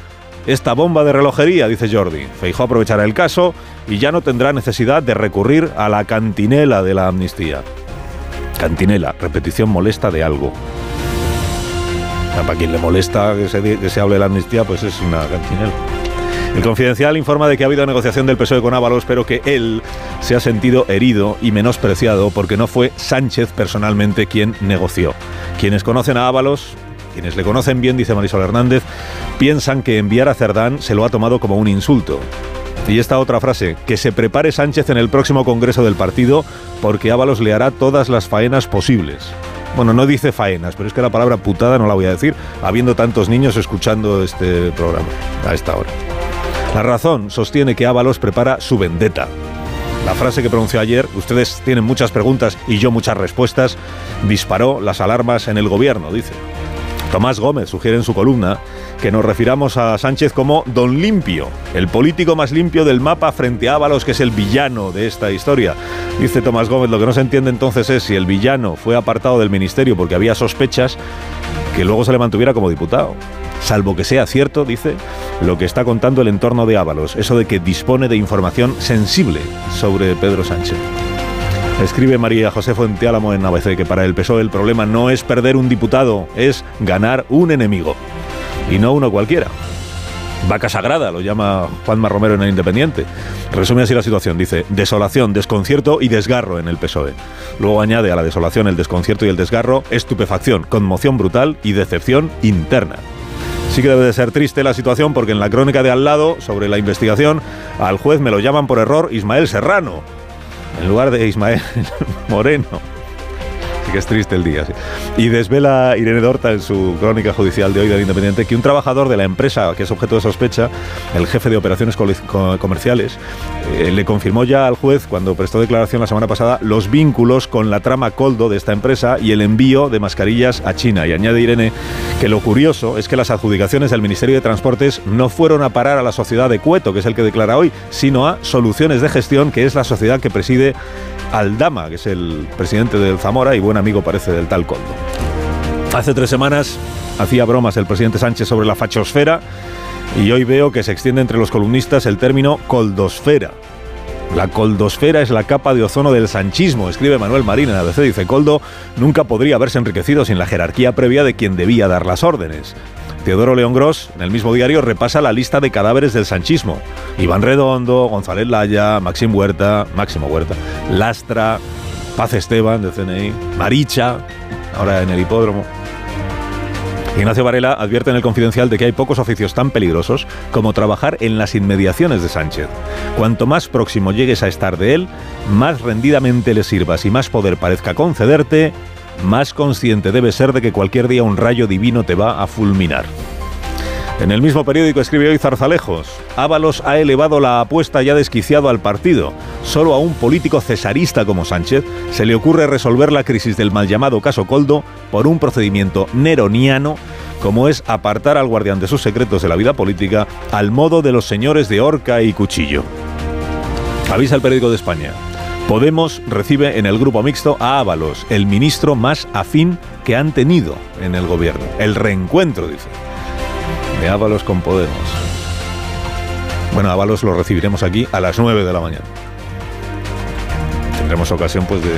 esta bomba de relojería, dice Jordi. Feijó aprovechará el caso y ya no tendrá necesidad de recurrir a la cantinela de la amnistía. Cantinela, repetición molesta de algo. Para quien le molesta que se, hable de la amnistía, pues es una cantinela. El Confidencial informa de que ha habido negociación del PSOE con Ábalos, pero que él se ha sentido herido y menospreciado porque no fue Sánchez personalmente quien negoció. Quienes conocen a Ábalos, quienes le conocen bien, dice Marisol Hernández, piensan que enviar a Cerdán se lo ha tomado como un insulto. Y esta otra frase, que se prepare Sánchez en el próximo Congreso del partido porque Ábalos le hará todas las faenas posibles. Bueno, no dice faenas, pero es que la palabra putada no la voy a decir, habiendo tantos niños escuchando este programa a esta hora. La razón sostiene que Ábalos prepara su vendetta. La frase que pronunció ayer, ustedes tienen muchas preguntas y yo muchas respuestas, disparó las alarmas en el gobierno, dice. Tomás Gómez sugiere en su columna que nos refiramos a Sánchez como Don Limpio, el político más limpio del mapa frente a Ábalos, que es el villano de esta historia. Dice Tomás Gómez, lo que no se entiende entonces es si el villano fue apartado del ministerio porque había sospechas, que luego se le mantuviera como diputado salvo que sea cierto, dice, lo que está contando el entorno de Ábalos, eso de que dispone de información sensible sobre Pedro Sánchez. Escribe María José Fuenteálamo en ABC que para el PSOE el problema no es perder un diputado, es ganar un enemigo. Y no uno cualquiera. Vaca sagrada, lo llama Juanma Romero en el Independiente. Resume así la situación, dice, desolación, desconcierto y desgarro en el PSOE. Luego añade a la desolación, el desconcierto y el desgarro, estupefacción, conmoción brutal y decepción interna. Sí que debe de ser triste la situación porque en la crónica de al lado, sobre la investigación, al juez me lo llaman por error Ismael Serrano, en lugar de Ismael Moreno. Que es triste el día. Y desvela Irene Dorta en su crónica judicial de hoy del Independiente que un trabajador de la empresa que es objeto de sospecha, el jefe de operaciones comerciales, eh, le confirmó ya al juez cuando prestó declaración la semana pasada los vínculos con la trama Coldo de esta empresa y el envío de mascarillas a China. Y añade Irene que lo curioso es que las adjudicaciones del Ministerio de Transportes no fueron a parar a la sociedad de Cueto, que es el que declara hoy, sino a Soluciones de Gestión, que es la sociedad que preside Aldama, que es el presidente del Zamora y buen amigo parece del tal Coldo. Hace tres semanas hacía bromas el presidente Sánchez sobre la fachosfera y hoy veo que se extiende entre los columnistas el término coldosfera. La coldosfera es la capa de ozono del sanchismo, escribe Manuel Marín en ABC. Dice, Coldo nunca podría haberse enriquecido sin la jerarquía previa de quien debía dar las órdenes. Teodoro León Gross, en el mismo diario, repasa la lista de cadáveres del sanchismo. Iván Redondo, González Laya, Maxim Huerta, Máximo Huerta, Lastra, Paz Esteban de CNI, Maricha, ahora en el hipódromo. Ignacio Varela advierte en el confidencial de que hay pocos oficios tan peligrosos como trabajar en las inmediaciones de Sánchez. Cuanto más próximo llegues a estar de él, más rendidamente le sirvas y más poder parezca concederte, más consciente debes ser de que cualquier día un rayo divino te va a fulminar. En el mismo periódico escribe hoy Zarzalejos, Ábalos ha elevado la apuesta ya desquiciado al partido. Solo a un político cesarista como Sánchez se le ocurre resolver la crisis del mal llamado caso Coldo por un procedimiento neroniano como es apartar al guardián de sus secretos de la vida política al modo de los señores de horca y cuchillo. Avisa el periódico de España. Podemos recibe en el grupo mixto a Ábalos, el ministro más afín que han tenido en el gobierno. El reencuentro, dice de Ábalos con Podemos. Bueno, Ábalos lo recibiremos aquí a las 9 de la mañana. Tendremos ocasión pues de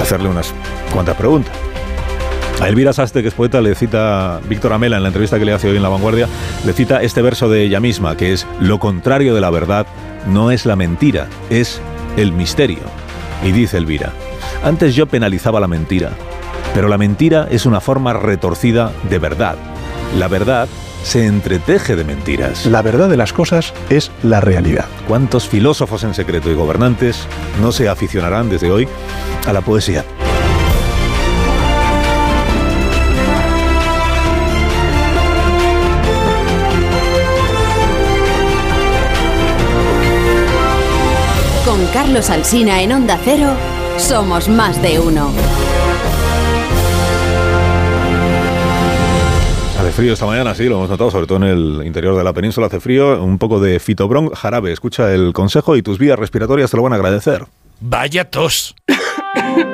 hacerle unas cuantas preguntas. A Elvira Saste, que es poeta, le cita Víctor Amela en la entrevista que le hace hoy en La Vanguardia, le cita este verso de ella misma, que es lo contrario de la verdad no es la mentira, es el misterio. Y dice Elvira, antes yo penalizaba la mentira, pero la mentira es una forma retorcida de verdad. La verdad se entreteje de mentiras. La verdad de las cosas es la realidad. ¿Cuántos filósofos en secreto y gobernantes no se aficionarán desde hoy a la poesía? Carlos Alsina en Onda Cero, somos más de uno. Hace frío esta mañana, sí, lo hemos notado, sobre todo en el interior de la península hace frío. Un poco de fitobron jarabe. Escucha el consejo y tus vías respiratorias te lo van a agradecer. Vaya tos.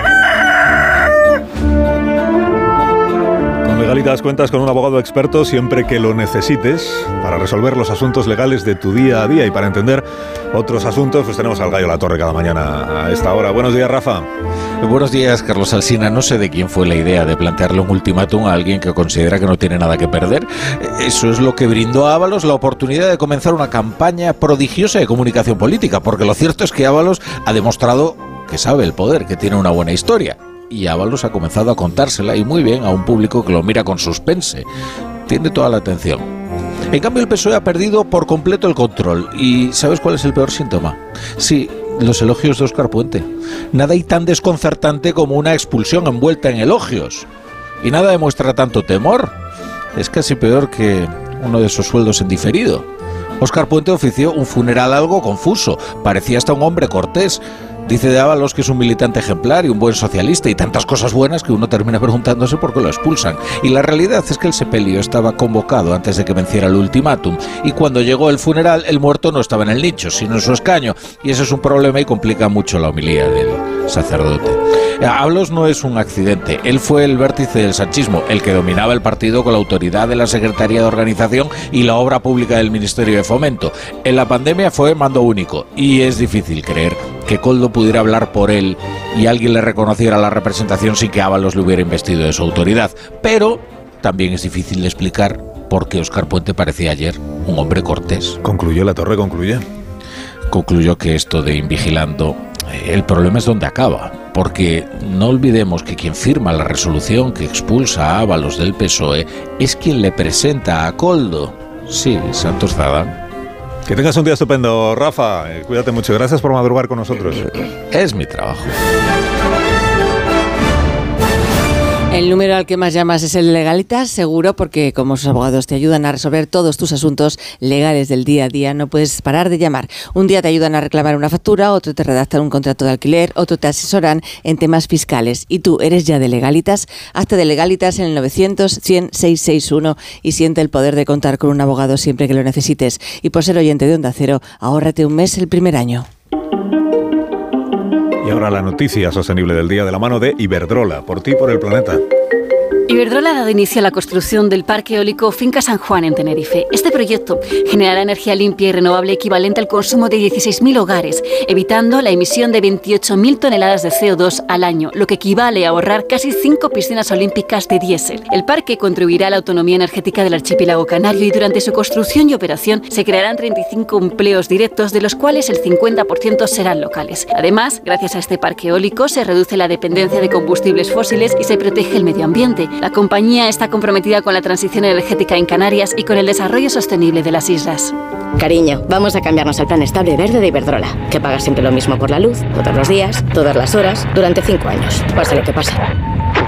Legalitas cuentas con un abogado experto siempre que lo necesites para resolver los asuntos legales de tu día a día y para entender otros asuntos, pues tenemos al gallo La Torre cada mañana a esta hora. Buenos días, Rafa. Buenos días, Carlos Alsina. No sé de quién fue la idea de plantearle un ultimátum a alguien que considera que no tiene nada que perder. Eso es lo que brindó a Ábalos la oportunidad de comenzar una campaña prodigiosa de comunicación política, porque lo cierto es que Ábalos ha demostrado que sabe el poder, que tiene una buena historia. Y Ábalos ha comenzado a contársela y muy bien a un público que lo mira con suspense. Tiene toda la atención. En cambio, el PSOE ha perdido por completo el control. ¿Y sabes cuál es el peor síntoma? Sí, los elogios de Oscar Puente. Nada hay tan desconcertante como una expulsión envuelta en elogios. Y nada demuestra tanto temor. Es casi peor que uno de esos sueldos en diferido. Oscar Puente ofició un funeral algo confuso. Parecía hasta un hombre cortés. Dice de Ábalos que es un militante ejemplar y un buen socialista y tantas cosas buenas que uno termina preguntándose por qué lo expulsan. Y la realidad es que el sepelio estaba convocado antes de que venciera el ultimátum y cuando llegó el funeral el muerto no estaba en el nicho, sino en su escaño y eso es un problema y complica mucho la homilía del sacerdote. Ábalos no es un accidente, él fue el vértice del sanchismo, el que dominaba el partido con la autoridad de la Secretaría de Organización y la obra pública del Ministerio de Fomento. En la pandemia fue mando único y es difícil creer que Coldo pudiera hablar por él y alguien le reconociera la representación sin que Ábalos le hubiera investido de su autoridad. Pero también es difícil de explicar por qué Oscar Puente parecía ayer un hombre cortés. Concluyó la torre, concluye. Concluyó que esto de invigilando, eh, el problema es donde acaba. Porque no olvidemos que quien firma la resolución que expulsa a Ábalos del PSOE es quien le presenta a Coldo. Sí, Santos Zadán. Que tengas un día estupendo, Rafa. Eh, cuídate mucho. Gracias por madrugar con nosotros. Es mi trabajo. El número al que más llamas es el Legalitas, seguro, porque como sus abogados te ayudan a resolver todos tus asuntos legales del día a día, no puedes parar de llamar. Un día te ayudan a reclamar una factura, otro te redactan un contrato de alquiler, otro te asesoran en temas fiscales. Y tú eres ya de Legalitas, hazte de Legalitas en el 900 100 661 y siente el poder de contar con un abogado siempre que lo necesites. Y por ser oyente de Onda Cero, ahórrate un mes el primer año. Y ahora la noticia sostenible del día de la mano de Iberdrola, por ti, por el planeta. Iberdrola ha dado inicio a la construcción del parque eólico Finca San Juan en Tenerife. Este proyecto generará energía limpia y renovable equivalente al consumo de 16.000 hogares, evitando la emisión de 28.000 toneladas de CO2 al año, lo que equivale a ahorrar casi 5 piscinas olímpicas de diésel. El parque contribuirá a la autonomía energética del archipiélago canario y durante su construcción y operación se crearán 35 empleos directos, de los cuales el 50% serán locales. Además, gracias a este parque eólico se reduce la dependencia de combustibles fósiles y se protege el medio ambiente. La compañía está comprometida con la transición energética en Canarias y con el desarrollo sostenible de las islas. Cariño, vamos a cambiarnos al plan estable verde de Iberdrola, que paga siempre lo mismo por la luz, todos los días, todas las horas, durante cinco años, pase lo que pase.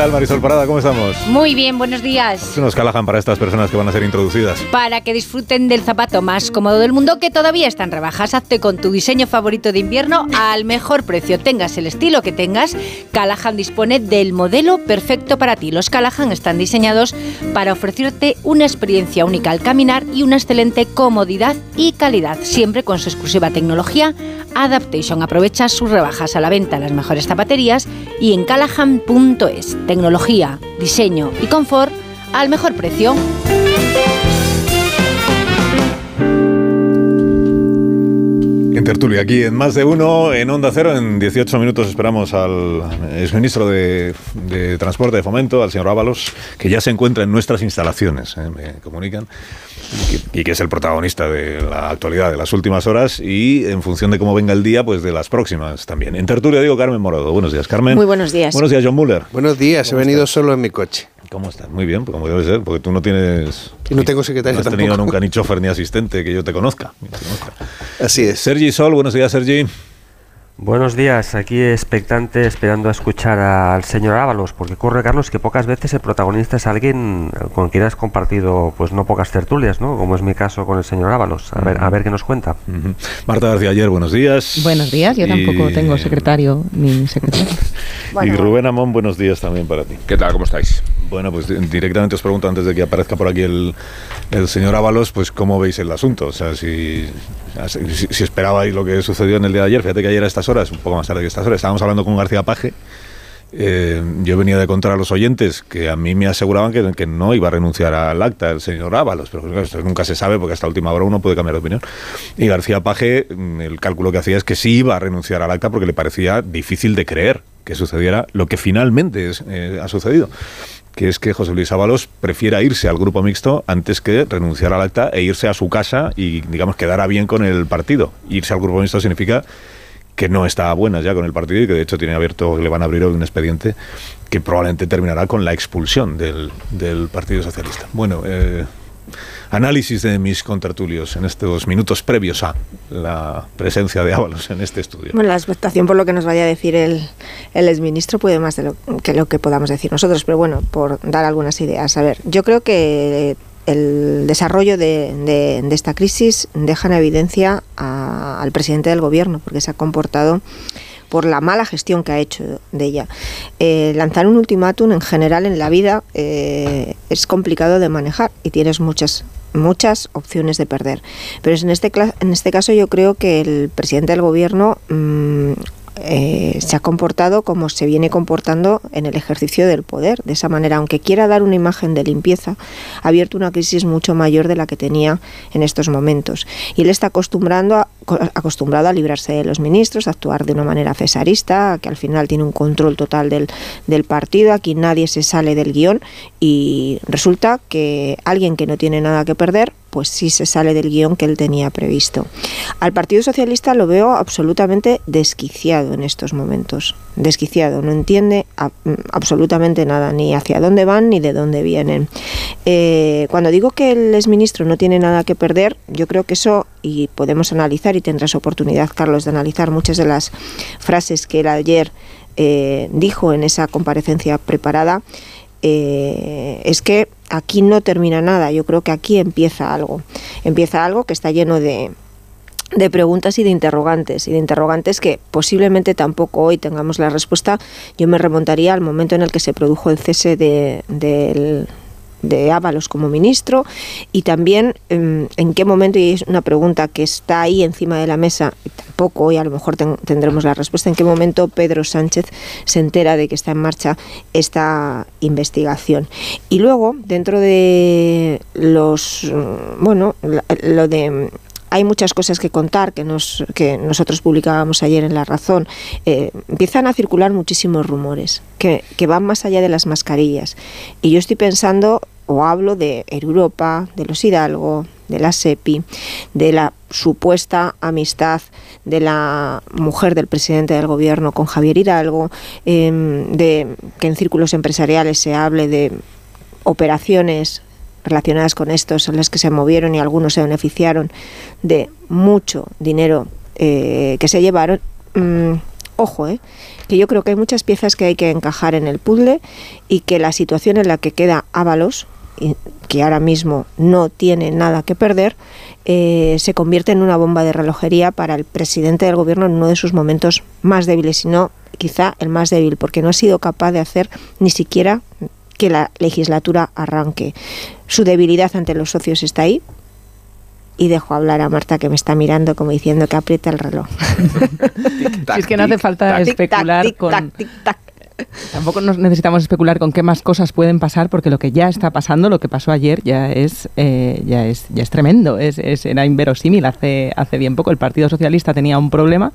Tal, Marisol Parada? ¿Cómo estamos? Muy bien, buenos días. ¿Qué nos calajan para estas personas que van a ser introducidas? Para que disfruten del zapato más cómodo del mundo que todavía está en rebajas. Hazte con tu diseño favorito de invierno al mejor precio. Tengas el estilo que tengas, Callahan dispone del modelo perfecto para ti. Los Callahan están diseñados para ofrecerte una experiencia única al caminar y una excelente comodidad y calidad, siempre con su exclusiva tecnología Adaptation. Aprovecha sus rebajas a la venta en las mejores zapaterías y en callahan.es. Tecnología, diseño y confort al mejor precio. En tertulia, aquí en Más de Uno, en Onda Cero, en 18 minutos esperamos al exministro de, de Transporte de Fomento, al señor Ábalos, que ya se encuentra en nuestras instalaciones, eh, me comunican, y que, y que es el protagonista de la actualidad de las últimas horas y en función de cómo venga el día, pues de las próximas también. En tertulia digo Carmen Morodo. Buenos días, Carmen. Muy buenos días. Buenos días, John Muller. Buenos días, he venido solo en mi coche. ¿Cómo estás? Muy bien, pues como debe ser, porque tú no tienes... Y no tengo secretario No has tenido tampoco. nunca ni chofer ni asistente que yo te conozca. Así es. Sergi Sol, buenos días, Sergi. Buenos días, aquí expectante esperando a escuchar al señor Ábalos, porque ocurre, Carlos, que pocas veces el protagonista es alguien con quien has compartido pues no pocas tertulias, ¿no? Como es mi caso con el señor Ábalos. A ver, a ver qué nos cuenta. Marta García Ayer, buenos días. Buenos días, yo Y- tampoco tengo secretario ni secretaria. y Rubén Amón, buenos días también para ti. ¿Qué tal? ¿Cómo estáis? Bueno, pues di- directamente os pregunto antes de que aparezca por aquí el, el señor Ábalos, pues cómo veis el asunto. O sea, si, si, si esperabais lo que sucedió en el día de ayer, fíjate que ayer a estas horas, un poco más tarde que estas horas, estábamos hablando con García Paje. Eh, yo venía de contar a los oyentes que a mí me aseguraban que, no iba a renunciar al acta el señor Ábalos, pero esto nunca se sabe porque hasta última hora uno puede cambiar de opinión. Y García Paje, mm, el cálculo que hacía es que sí iba a renunciar al acta porque le parecía difícil de creer que sucediera lo que finalmente eh, ha sucedido que es que José Luis Ábalos prefiera irse al grupo mixto antes que renunciar al acta e irse a su casa y, digamos, quedara bien con el partido. Irse al grupo mixto significa que no está a buenas ya con el partido y que de hecho tiene abierto, le van a abrir un expediente que probablemente terminará con la expulsión del, del Partido Socialista. Bueno, eh, análisis de mis contertulios en estos minutos previos a la presencia de Ábalos en este estudio. Bueno, la expectación por lo que nos vaya a decir el, el exministro puede más de lo que lo que podamos decir nosotros, pero bueno, por dar algunas ideas. A ver, yo creo que el desarrollo de, de- de esta crisis deja en evidencia a- al presidente del gobierno, porque se ha comportado por la mala gestión que ha hecho de ella. Eh, lanzar un ultimátum en general en la vida eh, es complicado de manejar y tienes muchas muchas opciones de perder. Pero en este, en este caso yo creo que el presidente del gobierno mm, eh, se ha comportado como se viene comportando en el ejercicio del poder. De esa manera, aunque quiera dar una imagen de limpieza, ha abierto una crisis mucho mayor de la que tenía en estos momentos. Y él está acostumbrando a, acostumbrado a librarse de los ministros, a actuar de una manera cesarista, que al final tiene un control total del, del partido, aquí nadie se sale del guion y resulta que alguien que no tiene nada que perder pues sí se sale del guion que él tenía previsto. Al Partido Socialista lo veo absolutamente desquiciado en estos momentos. Desquiciado, no entiende absolutamente nada, ni hacia dónde van ni de dónde vienen. Eh, cuando digo que el exministro no tiene nada que perder, yo creo que eso, y podemos analizar, y tendrás oportunidad, Carlos, de analizar muchas de las frases que él ayer eh, dijo en esa comparecencia preparada, eh, es que aquí no termina nada, yo creo que aquí empieza algo, empieza algo que está lleno de, de preguntas y de interrogantes, y de interrogantes que posiblemente tampoco hoy tengamos la respuesta. Yo me remontaría al momento en el que se produjo el cese de, de Ábalos como ministro y también em, en, qué momento, y es una pregunta que está ahí encima de la mesa, y tampoco hoy a lo mejor tendremos la respuesta, en qué momento Pedro Sánchez se entera de que está en marcha esta investigación. Y luego, dentro de los, bueno, lo de hay muchas cosas que contar que, nos, que nosotros publicábamos ayer en La Razón. Eh, empiezan a circular muchísimos rumores que, que, van más allá de las mascarillas. Y yo estoy pensando o hablo de Europa, de los Hidalgo, de la SEPI, de la supuesta amistad de la mujer del presidente del gobierno con Javier Hidalgo, em, de que en círculos empresariales se hable de operaciones relacionadas con estos en las que se movieron y algunos se beneficiaron de mucho dinero eh, que se llevaron. Mm, ojo, eh, que yo creo que hay muchas piezas que hay que encajar en el puzzle y que la situación en la que queda Ábalos que ahora mismo no tiene nada que perder, eh, se convierte en una bomba de relojería para el presidente del gobierno en uno de sus momentos más débiles, sino quizá el más débil, porque no ha sido capaz de hacer ni siquiera que la legislatura arranque. Su debilidad ante los socios está ahí, y dejo hablar a Marta que me está mirando como diciendo que aprieta el reloj. es que no hace falta especular con, Tampoco nos necesitamos especular con qué más cosas pueden pasar, porque lo que ya está pasando, lo que pasó ayer, ya es, eh, ya es, ya es tremendo. Es, era inverosímil. Hace, hace bien poco el Partido Socialista tenía un problema,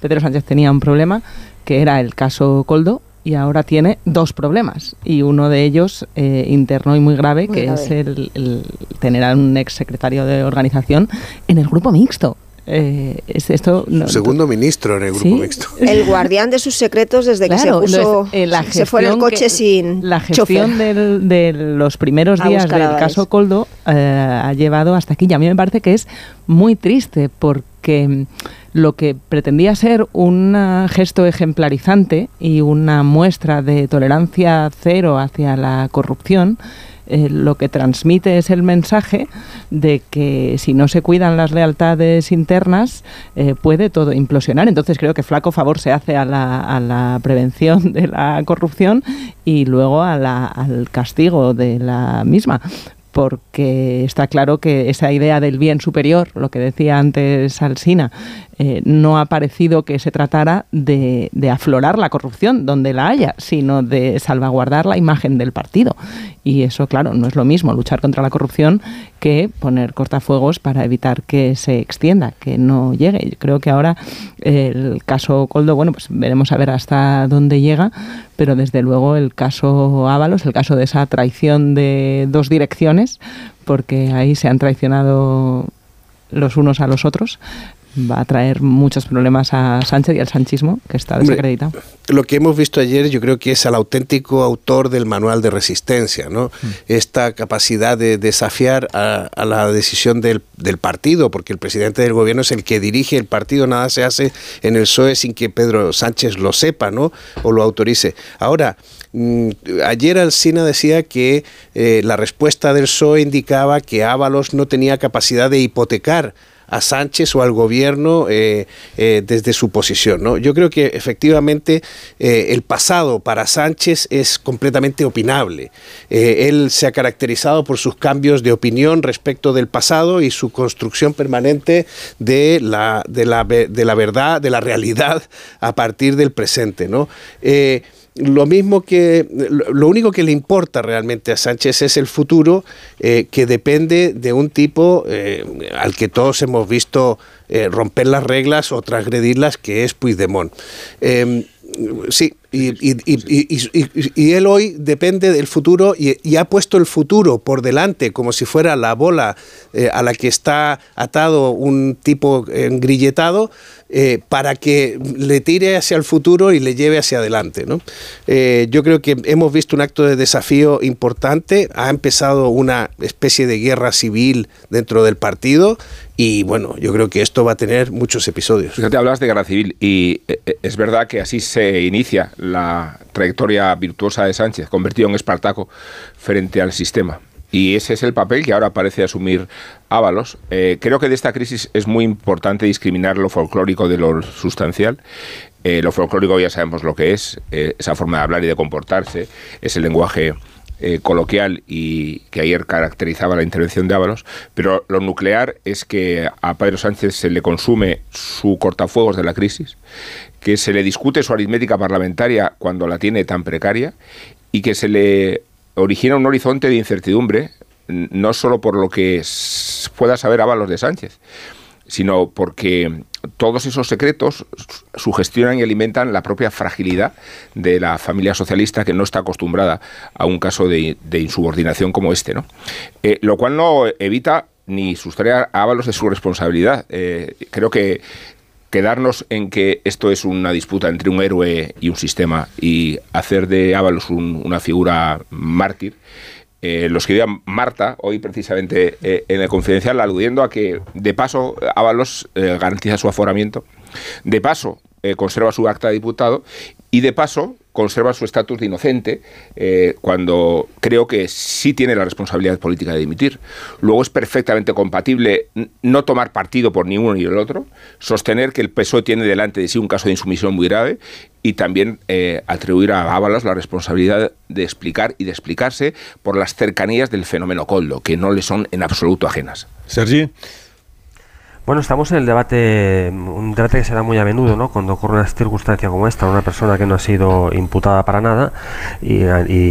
Pedro Sánchez tenía un problema, que era el caso Coldo, y ahora tiene dos problemas. Y uno de ellos eh, interno y muy grave que es el, el, tener a un ex secretario de organización en el grupo mixto eh, es esto segundo ministro en el grupo mixto. El guardián de sus secretos desde que se puso, eh, se fue en el coche sin La gestión de los primeros días del caso Coldo eh, ha llevado hasta aquí. Y a mí me parece que es muy triste porque lo que pretendía ser un gesto ejemplarizante y una muestra de tolerancia cero hacia la corrupción eh, lo que transmite es el mensaje de que si no se cuidan las lealtades internas eh, puede todo implosionar. Entonces creo que flaco favor se hace a la, a la prevención de la corrupción y luego a la, al castigo de la misma porque está claro que esa idea del bien superior, lo que decía antes Alsina, eh, no ha parecido que se tratara de, aflorar la corrupción donde la haya, sino de salvaguardar la imagen del partido. Y eso, claro, no es lo mismo luchar contra la corrupción que poner cortafuegos para evitar que se extienda, que no llegue. Yo creo que ahora el caso Coldo, bueno, pues veremos a ver hasta dónde llega, pero desde luego el caso Ábalos, el caso de esa traición de dos direcciones, porque ahí se han traicionado los unos a los otros, va a traer muchos problemas a Sánchez y al sanchismo, que está desacreditado. lo que hemos visto ayer yo creo que es al auténtico autor del manual de resistencia, ¿no? Mm. Esta capacidad de desafiar a, la decisión del, del, partido, porque el presidente del gobierno es el que dirige el partido, nada se hace en el PSOE sin que Pedro Sánchez lo sepa, ¿no? O lo autorice. Ahora, mm, ayer Alcina decía que eh, la respuesta del PSOE indicaba que Ábalos no tenía capacidad de hipotecar a Sánchez o al gobierno eh, eh, desde su posición. ¿no? Yo creo que efectivamente eh, el pasado para Sánchez es completamente opinable. él se ha caracterizado por sus cambios de opinión respecto del pasado y su construcción permanente de la, de la, de la verdad, de la realidad a partir del presente. ¿no? Lo mismo que, lo único que le importa realmente a Sánchez es el futuro eh, que depende de un tipo eh, al que todos hemos visto eh, romper las reglas o transgredirlas, que es Puigdemont. Em, sí, y, él hoy depende del futuro y, ha puesto el futuro por delante como si fuera la bola eh, a la que está atado un tipo engrilletado eh, para que le tire hacia el futuro y le lleve hacia adelante. Eh, yo creo que hemos visto un acto de desafío importante, ha empezado una especie de guerra civil dentro del partido y bueno, yo creo que esto va a tener muchos episodios. Fíjate, hablas de guerra civil y es verdad que así se inicia la trayectoria virtuosa de Sánchez, convertido en Espartaco frente al sistema. Y ese es el papel que ahora parece asumir Ábalos. Eh, creo que de esta crisis es muy importante discriminar lo folclórico de lo sustancial. Eh, lo folclórico ya sabemos lo que es, eh, esa forma de hablar y de comportarse, es el lenguaje coloquial y que ayer caracterizaba la intervención de Ábalos, pero lo nuclear es que a Pedro Sánchez se le consume su cortafuegos de la crisis, que se le discute su aritmética parlamentaria cuando la tiene tan precaria y que se le origina un horizonte de incertidumbre, no solo por lo que pueda saber Ábalos de Sánchez, sino porque todos esos secretos sugestionan y alimentan la propia fragilidad de la familia socialista que no está acostumbrada a un caso de, insubordinación como este, ¿no? Eh, lo cual no evita ni sustrae a Ábalos de su responsabilidad. Eh, creo que quedarnos en que esto es una disputa entre un héroe y un sistema y hacer de Ábalos una figura mártir, eh, lo escribía Marta hoy precisamente eh, en el confidencial aludiendo a que de paso Ábalos eh, garantiza su aforamiento, de paso conserva su acta de diputado y de paso conserva su estatus de inocente eh, cuando creo que sí tiene la responsabilidad política de dimitir. Luego es perfectamente compatible no tomar partido por ni uno ni el otro, sostener que el PSOE tiene delante de sí un caso de insumisión muy grave y también eh, atribuir a Ábalos la responsabilidad de explicar y de explicarse por las cercanías del fenómeno Coldo, que no le son en absoluto ajenas. Sergi. Bueno, estamos en el debate, un debate que se da muy a menudo, ¿no? Cuando ocurre una circunstancia como esta, una persona que no ha sido imputada para nada y,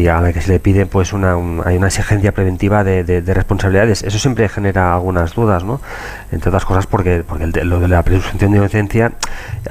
a la que se le pide, pues, una, hay una exigencia preventiva de, responsabilidades. Eso siempre genera algunas dudas, ¿no? Entre otras cosas porque, porque lo de la presunción de inocencia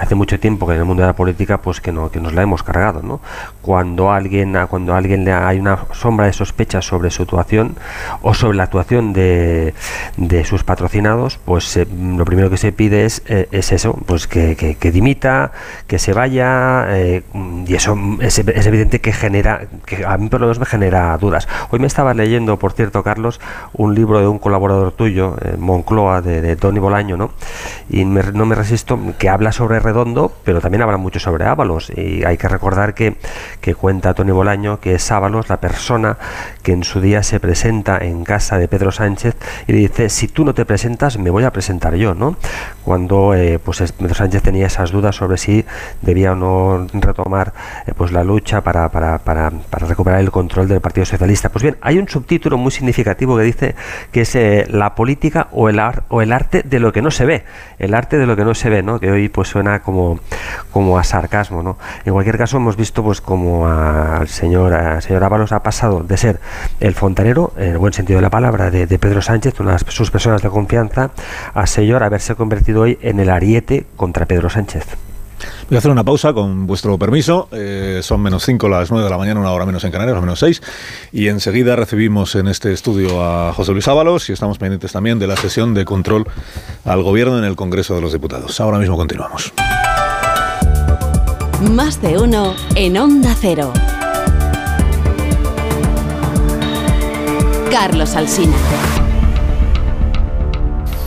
hace mucho tiempo que en el mundo de la política, pues, que no que nos la hemos cargado, ¿no? Cuando alguien, cuando alguien le hay una sombra de sospecha sobre su actuación o sobre la actuación de, de sus patrocinados, pues lo primero que se pide es, eh, es eso, pues que, que, dimita, que se vaya, eh, y eso es, evidente que genera, que a mí por lo menos me genera dudas. Hoy me estaba leyendo, por cierto, Carlos, un libro de un colaborador tuyo, eh, Moncloa, de, Tony Bolaño, ¿no? Y no me resisto, que habla sobre Redondo, pero también habla mucho sobre Ábalos, y hay que recordar que, que cuenta Tony Bolaño que es Ábalos la persona que en su día se presenta en casa de Pedro Sánchez y le dice, si tú no te presentas, me voy a presentar yo. Cuando eh, pues Pedro Sánchez tenía esas dudas sobre si debía o no retomar eh, pues la lucha para, para, para, para, recuperar el control del Partido Socialista. Pues bien, hay un subtítulo muy significativo que dice que es eh, la política o el, o el arte de lo que no se ve, el arte de lo que no se ve, ¿no? Que hoy pues suena como, como a sarcasmo, ¿no? En cualquier caso hemos visto pues como al señor, al señor Ábalos ha pasado de ser el fontanero, en el buen sentido de la palabra, de, Pedro Sánchez, una de sus personas de confianza, a haberse convertido hoy en el ariete contra Pedro Sánchez. Voy a hacer una pausa con vuestro permiso. Eh, son menos 5 las 9 de la mañana, una hora menos en Canarias, menos 6. Y enseguida recibimos en este estudio a José Luis Ábalos y estamos pendientes también de la sesión de control al gobierno en el Congreso de los Diputados. Ahora mismo continuamos. Más de uno en Onda Cero. Carlos Alsina.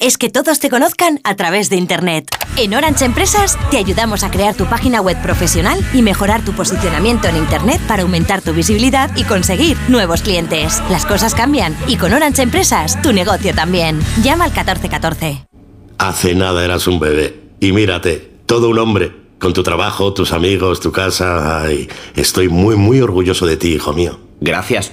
es que todos te conozcan a través de Internet. En Orange Empresas te ayudamos a crear tu página web profesional y mejorar tu posicionamiento en Internet para aumentar tu visibilidad y conseguir nuevos clientes. Las cosas cambian y con Orange Empresas tu negocio también. Llama al 1414. Hace nada eras un bebé y mírate, todo un hombre. Con tu trabajo, tus amigos, tu casa. Ay, estoy muy, muy orgulloso de ti, hijo mío. Gracias.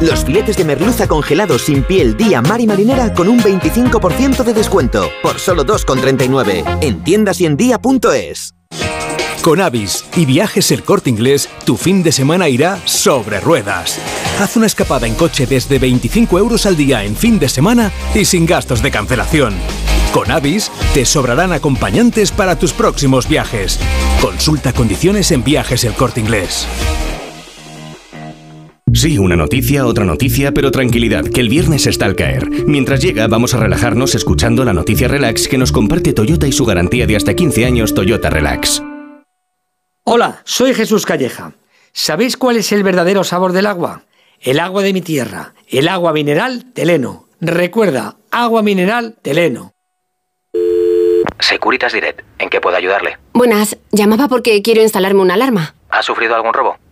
los filetes de merluza congelados sin piel día mar y marinera con un 25% de descuento. Por solo 2,39. En tiendas y en día.es. Con Avis y Viajes El Corte Inglés, tu fin de semana irá sobre ruedas. Haz una escapada en coche desde 25 euros al día en fin de semana y sin gastos de cancelación. Con Avis te sobrarán acompañantes para tus próximos viajes. Consulta condiciones en Viajes El Corte Inglés. Sí, una noticia, otra noticia, pero tranquilidad, que el viernes está al caer. Mientras llega, vamos a relajarnos escuchando la noticia relax que nos comparte Toyota y su garantía de hasta 15 años Toyota Relax. Hola, soy Jesús Calleja. ¿Sabéis cuál es el verdadero sabor del agua? El agua de mi tierra, el agua mineral Teleno. Recuerda, agua mineral Teleno. Securitas Direct, ¿en qué puedo ayudarle? Buenas, llamaba porque quiero instalarme una alarma. ¿Ha sufrido algún robo?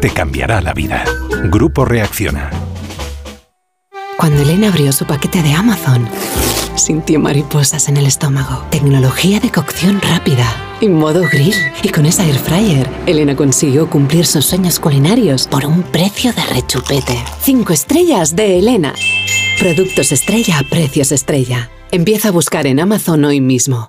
te cambiará la vida. Grupo Reacciona. Cuando Elena abrió su paquete de Amazon, sintió mariposas en el estómago. Tecnología de cocción rápida y modo grill. Y con esa air fryer, Elena consiguió cumplir sus sueños culinarios por un precio de rechupete. Cinco estrellas de Elena. Productos estrella a precios estrella. Empieza a buscar en Amazon hoy mismo.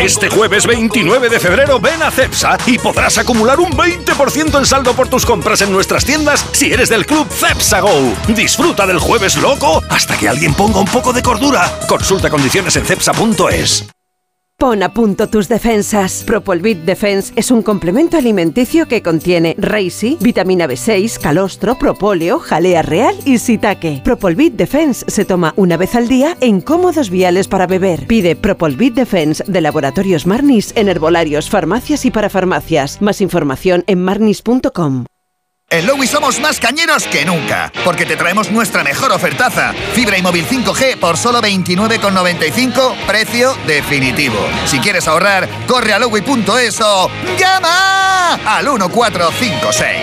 Este jueves 29 de febrero ven a Cepsa y podrás acumular un 20% en saldo por tus compras en nuestras tiendas si eres del club Cepsa Go. Disfruta del jueves loco hasta que alguien ponga un poco de cordura. Consulta condiciones en cepsa.es. Pon a punto tus defensas. Propolvit Defense es un complemento alimenticio que contiene Reishi, vitamina B6, calostro, propóleo, jalea real y sitaque. Propolvit Defense se toma una vez al día en cómodos viales para beber. Pide Propolvit Defense de Laboratorios Marnis en herbolarios, farmacias y parafarmacias. Más información en marnis.com. En Lowy somos más cañeros que nunca, porque te traemos nuestra mejor ofertaza. Fibra y móvil 5G por solo 29,95, precio definitivo. Si quieres ahorrar, corre a lowy.es o llama al 1456.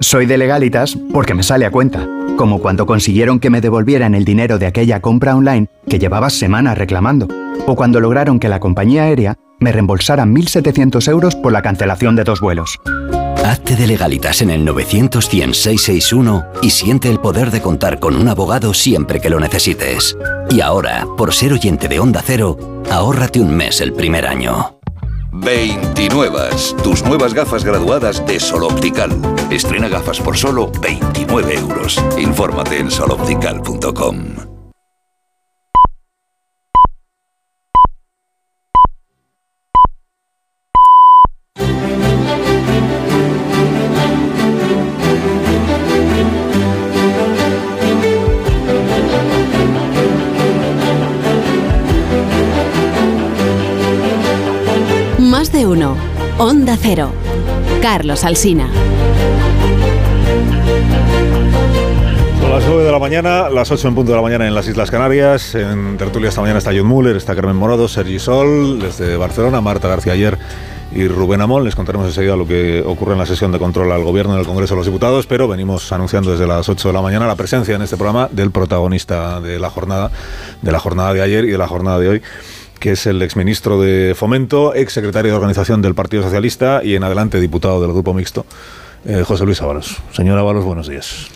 Soy de legalitas porque me sale a cuenta, como cuando consiguieron que me devolvieran el dinero de aquella compra online que llevaba semanas reclamando, o cuando lograron que la compañía aérea me reembolsara 1.700 euros por la cancelación de dos vuelos. Hazte de legalitas en el 900 y siente el poder de contar con un abogado siempre que lo necesites. Y ahora, por ser oyente de Onda Cero, ahórrate un mes el primer año. 29. Tus nuevas gafas graduadas de Sol Optical. Estrena gafas por solo 29 euros. Infórmate en soloptical.com. de. Onda Cero. Carlos Alsina. Son las 9 de la mañana, las 8 en punto de la mañana en las Islas Canarias. En tertulia esta mañana está John Muller, está Carmen Morado, Sergi Sol, desde Barcelona, Marta García ayer y Rubén Amón. Les contaremos enseguida lo que ocurre en la sesión de control al Gobierno del Congreso de los Diputados, pero venimos anunciando desde las 8 de la mañana la presencia en este programa del protagonista de la jornada, de la jornada de ayer y de la jornada de hoy que es el exministro de Fomento, ex secretario de Organización del Partido Socialista y en adelante diputado del Grupo Mixto, eh, José Luis Ábalos. Señor Ábalos, buenos días.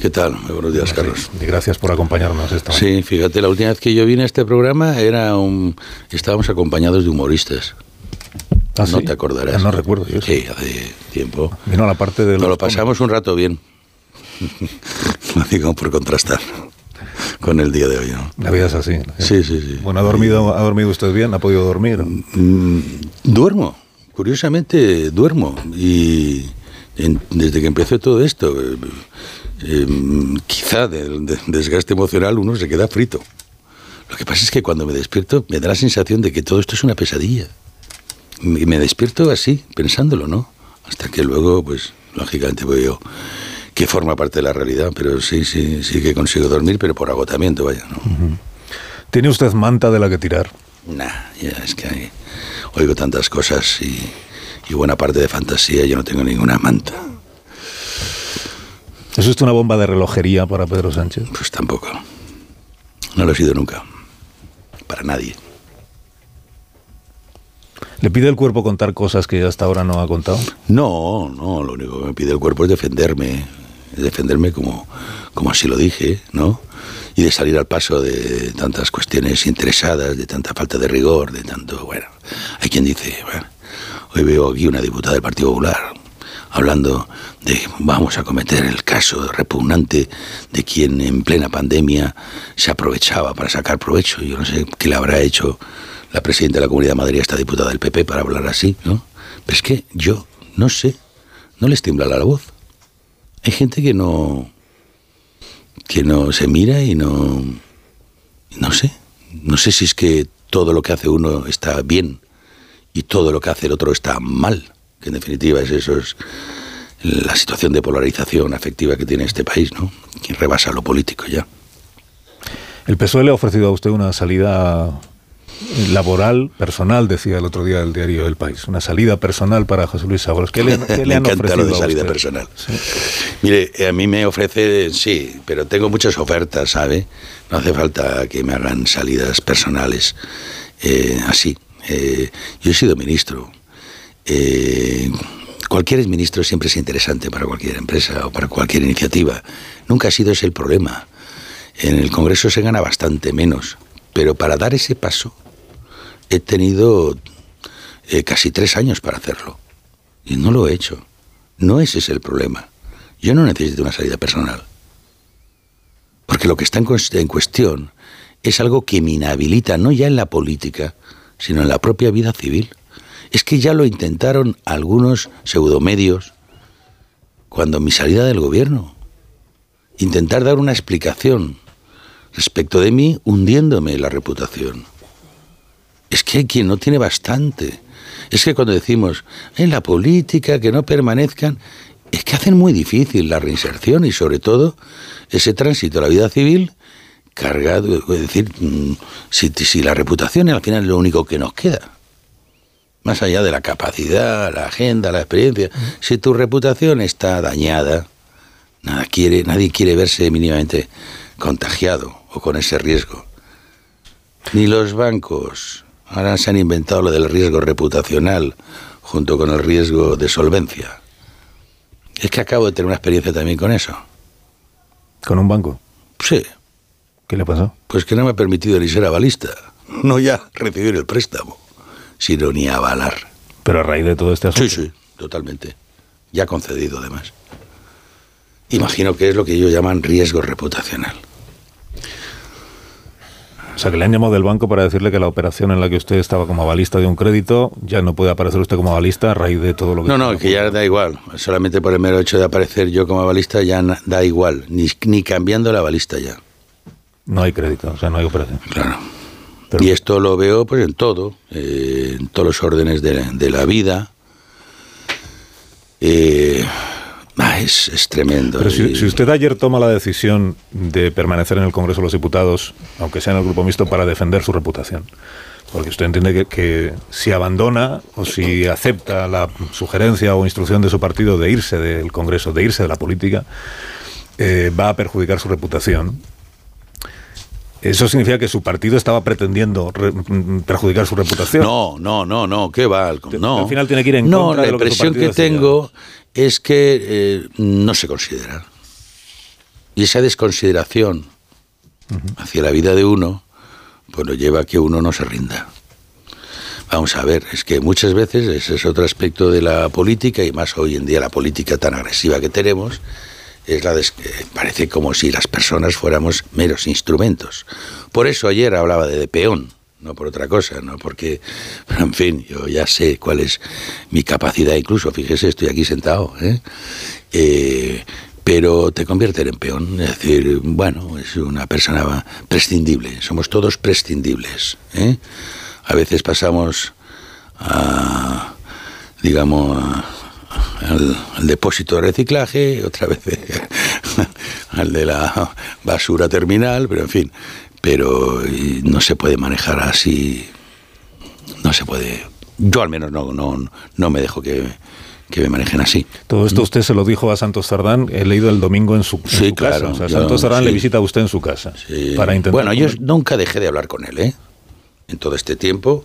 ¿Qué tal? Muy buenos días, Carlos. Y gracias por acompañarnos esta Sí, fíjate, la última vez que yo vine a este programa era un... estábamos acompañados de humoristas. ¿Ah, no sí? te acordarás. No recuerdo yo. Sí, hace tiempo. Vino a la parte de Nos lo pasamos un rato bien. Lo digo por contrastar con el día de hoy, ¿no? La vida es así. Sí, sí, sí. Bueno, ¿ha dormido, ¿ha dormido usted bien? ¿Ha podido dormir? Mm, duermo, curiosamente duermo. Y en- desde que empezó todo esto, eh, eh, quizá del de- desgaste emocional uno se queda frito. Lo que pasa es que cuando me despierto me da la sensación de que todo esto es una pesadilla. Y me despierto así, pensándolo, ¿no? Hasta que luego, pues, lógicamente voy yo que forma parte de la realidad, pero sí, sí, sí que consigo dormir, pero por agotamiento, vaya, ¿no? ¿Tiene usted manta de la que tirar? Nah, ya es que hay- oigo tantas cosas y, y buena parte de fantasía, yo no tengo ninguna manta. ¿Es usted una bomba de relojería para Pedro Sánchez? Pues tampoco. No lo he sido nunca. Para nadie. ¿Le pide el cuerpo contar cosas que hasta ahora no ha contado? No, no, lo único que me pide el cuerpo es defenderme. Es defenderme como, como así lo dije, ¿no? Y de salir al paso de tantas cuestiones interesadas, de tanta falta de rigor, de tanto, bueno. Hay quien dice, bueno, hoy veo aquí una diputada del Partido Popular hablando de vamos a cometer el caso repugnante de quien en plena pandemia se aprovechaba para sacar provecho. Yo no sé qué le habrá hecho la presidenta de la Comunidad de Madrid a esta diputada del PP para hablar así, ¿no? Pero es que yo no sé, no les tiembla la voz. Hay gente que no que no se mira y no no sé, no sé si es que todo lo que hace uno está bien y todo lo que hace el otro está mal, que en definitiva es eso es la situación de polarización afectiva que tiene este país, ¿no? Que rebasa lo político ya. El PSOE le ha ofrecido a usted una salida laboral, personal, decía el otro día el diario El País. Una salida personal para José Luis Ábalos. ¿Qué le, qué le Me han encanta ofrecido lo de salida personal. Mire, eh, a mí me ofrece, sí, pero tengo muchas ofertas, ¿sabe? No hace falta que me hagan salidas personales eh, así. Eh, yo he sido ministro. Eh, cualquier ministro siempre es interesante para cualquier empresa o para cualquier iniciativa. Nunca ha sido ese el problema. En el Congreso se gana bastante menos, pero para dar ese paso he tenido eh, casi tres años para hacerlo. Y no lo he hecho. No ese es el problema. Yo no necesito una salida personal. Porque lo que está en, en cuestión es algo que me inhabilita no ya en la política, sino en la propia vida civil. Es que ya lo intentaron algunos pseudomedios cuando mi salida del gobierno. Intentar dar una explicación respecto de mí hundiéndome la reputación. Es que hay quien no tiene bastante. Es que cuando decimos en la política que no permanezcan, es que hacen muy difícil la reinserción y sobre todo ese tránsito a la vida civil cargado, es decir, mm, si, si la reputación al final es lo único que nos queda. Más allá de la capacidad, la agenda, la experiencia, si tu reputación está dañada, nada quiere, nadie quiere verse mínimamente contagiado o con ese riesgo. Ni los bancos. Ahora se han inventado lo del riesgo reputacional junto con el riesgo de solvencia. Es que acabo de tener una experiencia también con eso. ¿Con un banco? Sí. ¿Qué le pasó? Pues que no me ha permitido ni ser avalista. No ya recibir el préstamo, sino ni avalar. Pero a raíz de todo este asunto. Sí, sí, totalmente. Ya concedido, además. Imagino que es lo que ellos llaman riesgo reputacional. O sea, que le han llamado del banco para decirle que la operación en la que usted estaba como avalista de un crédito ya no puede aparecer usted como avalista a raíz de todo lo que... No, no, que ya da igual. Solamente por el mero hecho de aparecer yo como avalista ya da igual. Ni, ni cambiando la avalista ya. No hay crédito, o sea, no hay operación. Claro. Y esto lo veo pues en todo, eh, en todos los órdenes de, de la vida. Eh, ah, es, es, tremendo. Pero si, si, usted ayer toma la decisión de permanecer en el Congreso de los Diputados, aunque sea en el Grupo Mixto, para defender su reputación, porque usted entiende que, que si abandona o si acepta la sugerencia o instrucción de su partido de irse del Congreso, de irse de la política, eh, va a perjudicar su reputación ¿Eso significa que su partido estaba pretendiendo re, perjudicar su reputación? No, no, no, no, ¿qué va? No. Al final tiene que ir en no, contra la de lo impresión que, que, su partido tengo es que eh, no se considera. Y esa desconsideración uh -huh. hacia la vida de uno, pues lo lleva a que uno no se rinda. Vamos a ver, es que muchas veces ese es otro aspecto de la política, y más hoy en día la política tan agresiva que tenemos, es la des... parece como si las personas fuéramos meros instrumentos. Por eso ayer hablaba de, de peón, no por otra cosa, no porque, en fin, yo ya sé cuál es mi capacidad, incluso, fíjese, estoy aquí sentado, ¿eh? Eh, pero te convierten en peón, es decir, bueno, es una persona prescindible, somos todos prescindibles. ¿eh? A veces pasamos a, digamos, a, al, al, depósito de reciclaje, otra vez al de la basura terminal, pero en fin, pero no se puede manejar así, no se puede, yo al menos no, no, no me dejo que, que me manejen así. Todo esto usted se lo dijo a Santos Sardán, he leído el domingo en su, en sí, su claro, casa. O sea, yo, Santos Sardán sí. le visita a usted en su casa Sí. para intentar... Bueno, yo nunca dejé de hablar con él, ¿eh? En todo este tiempo,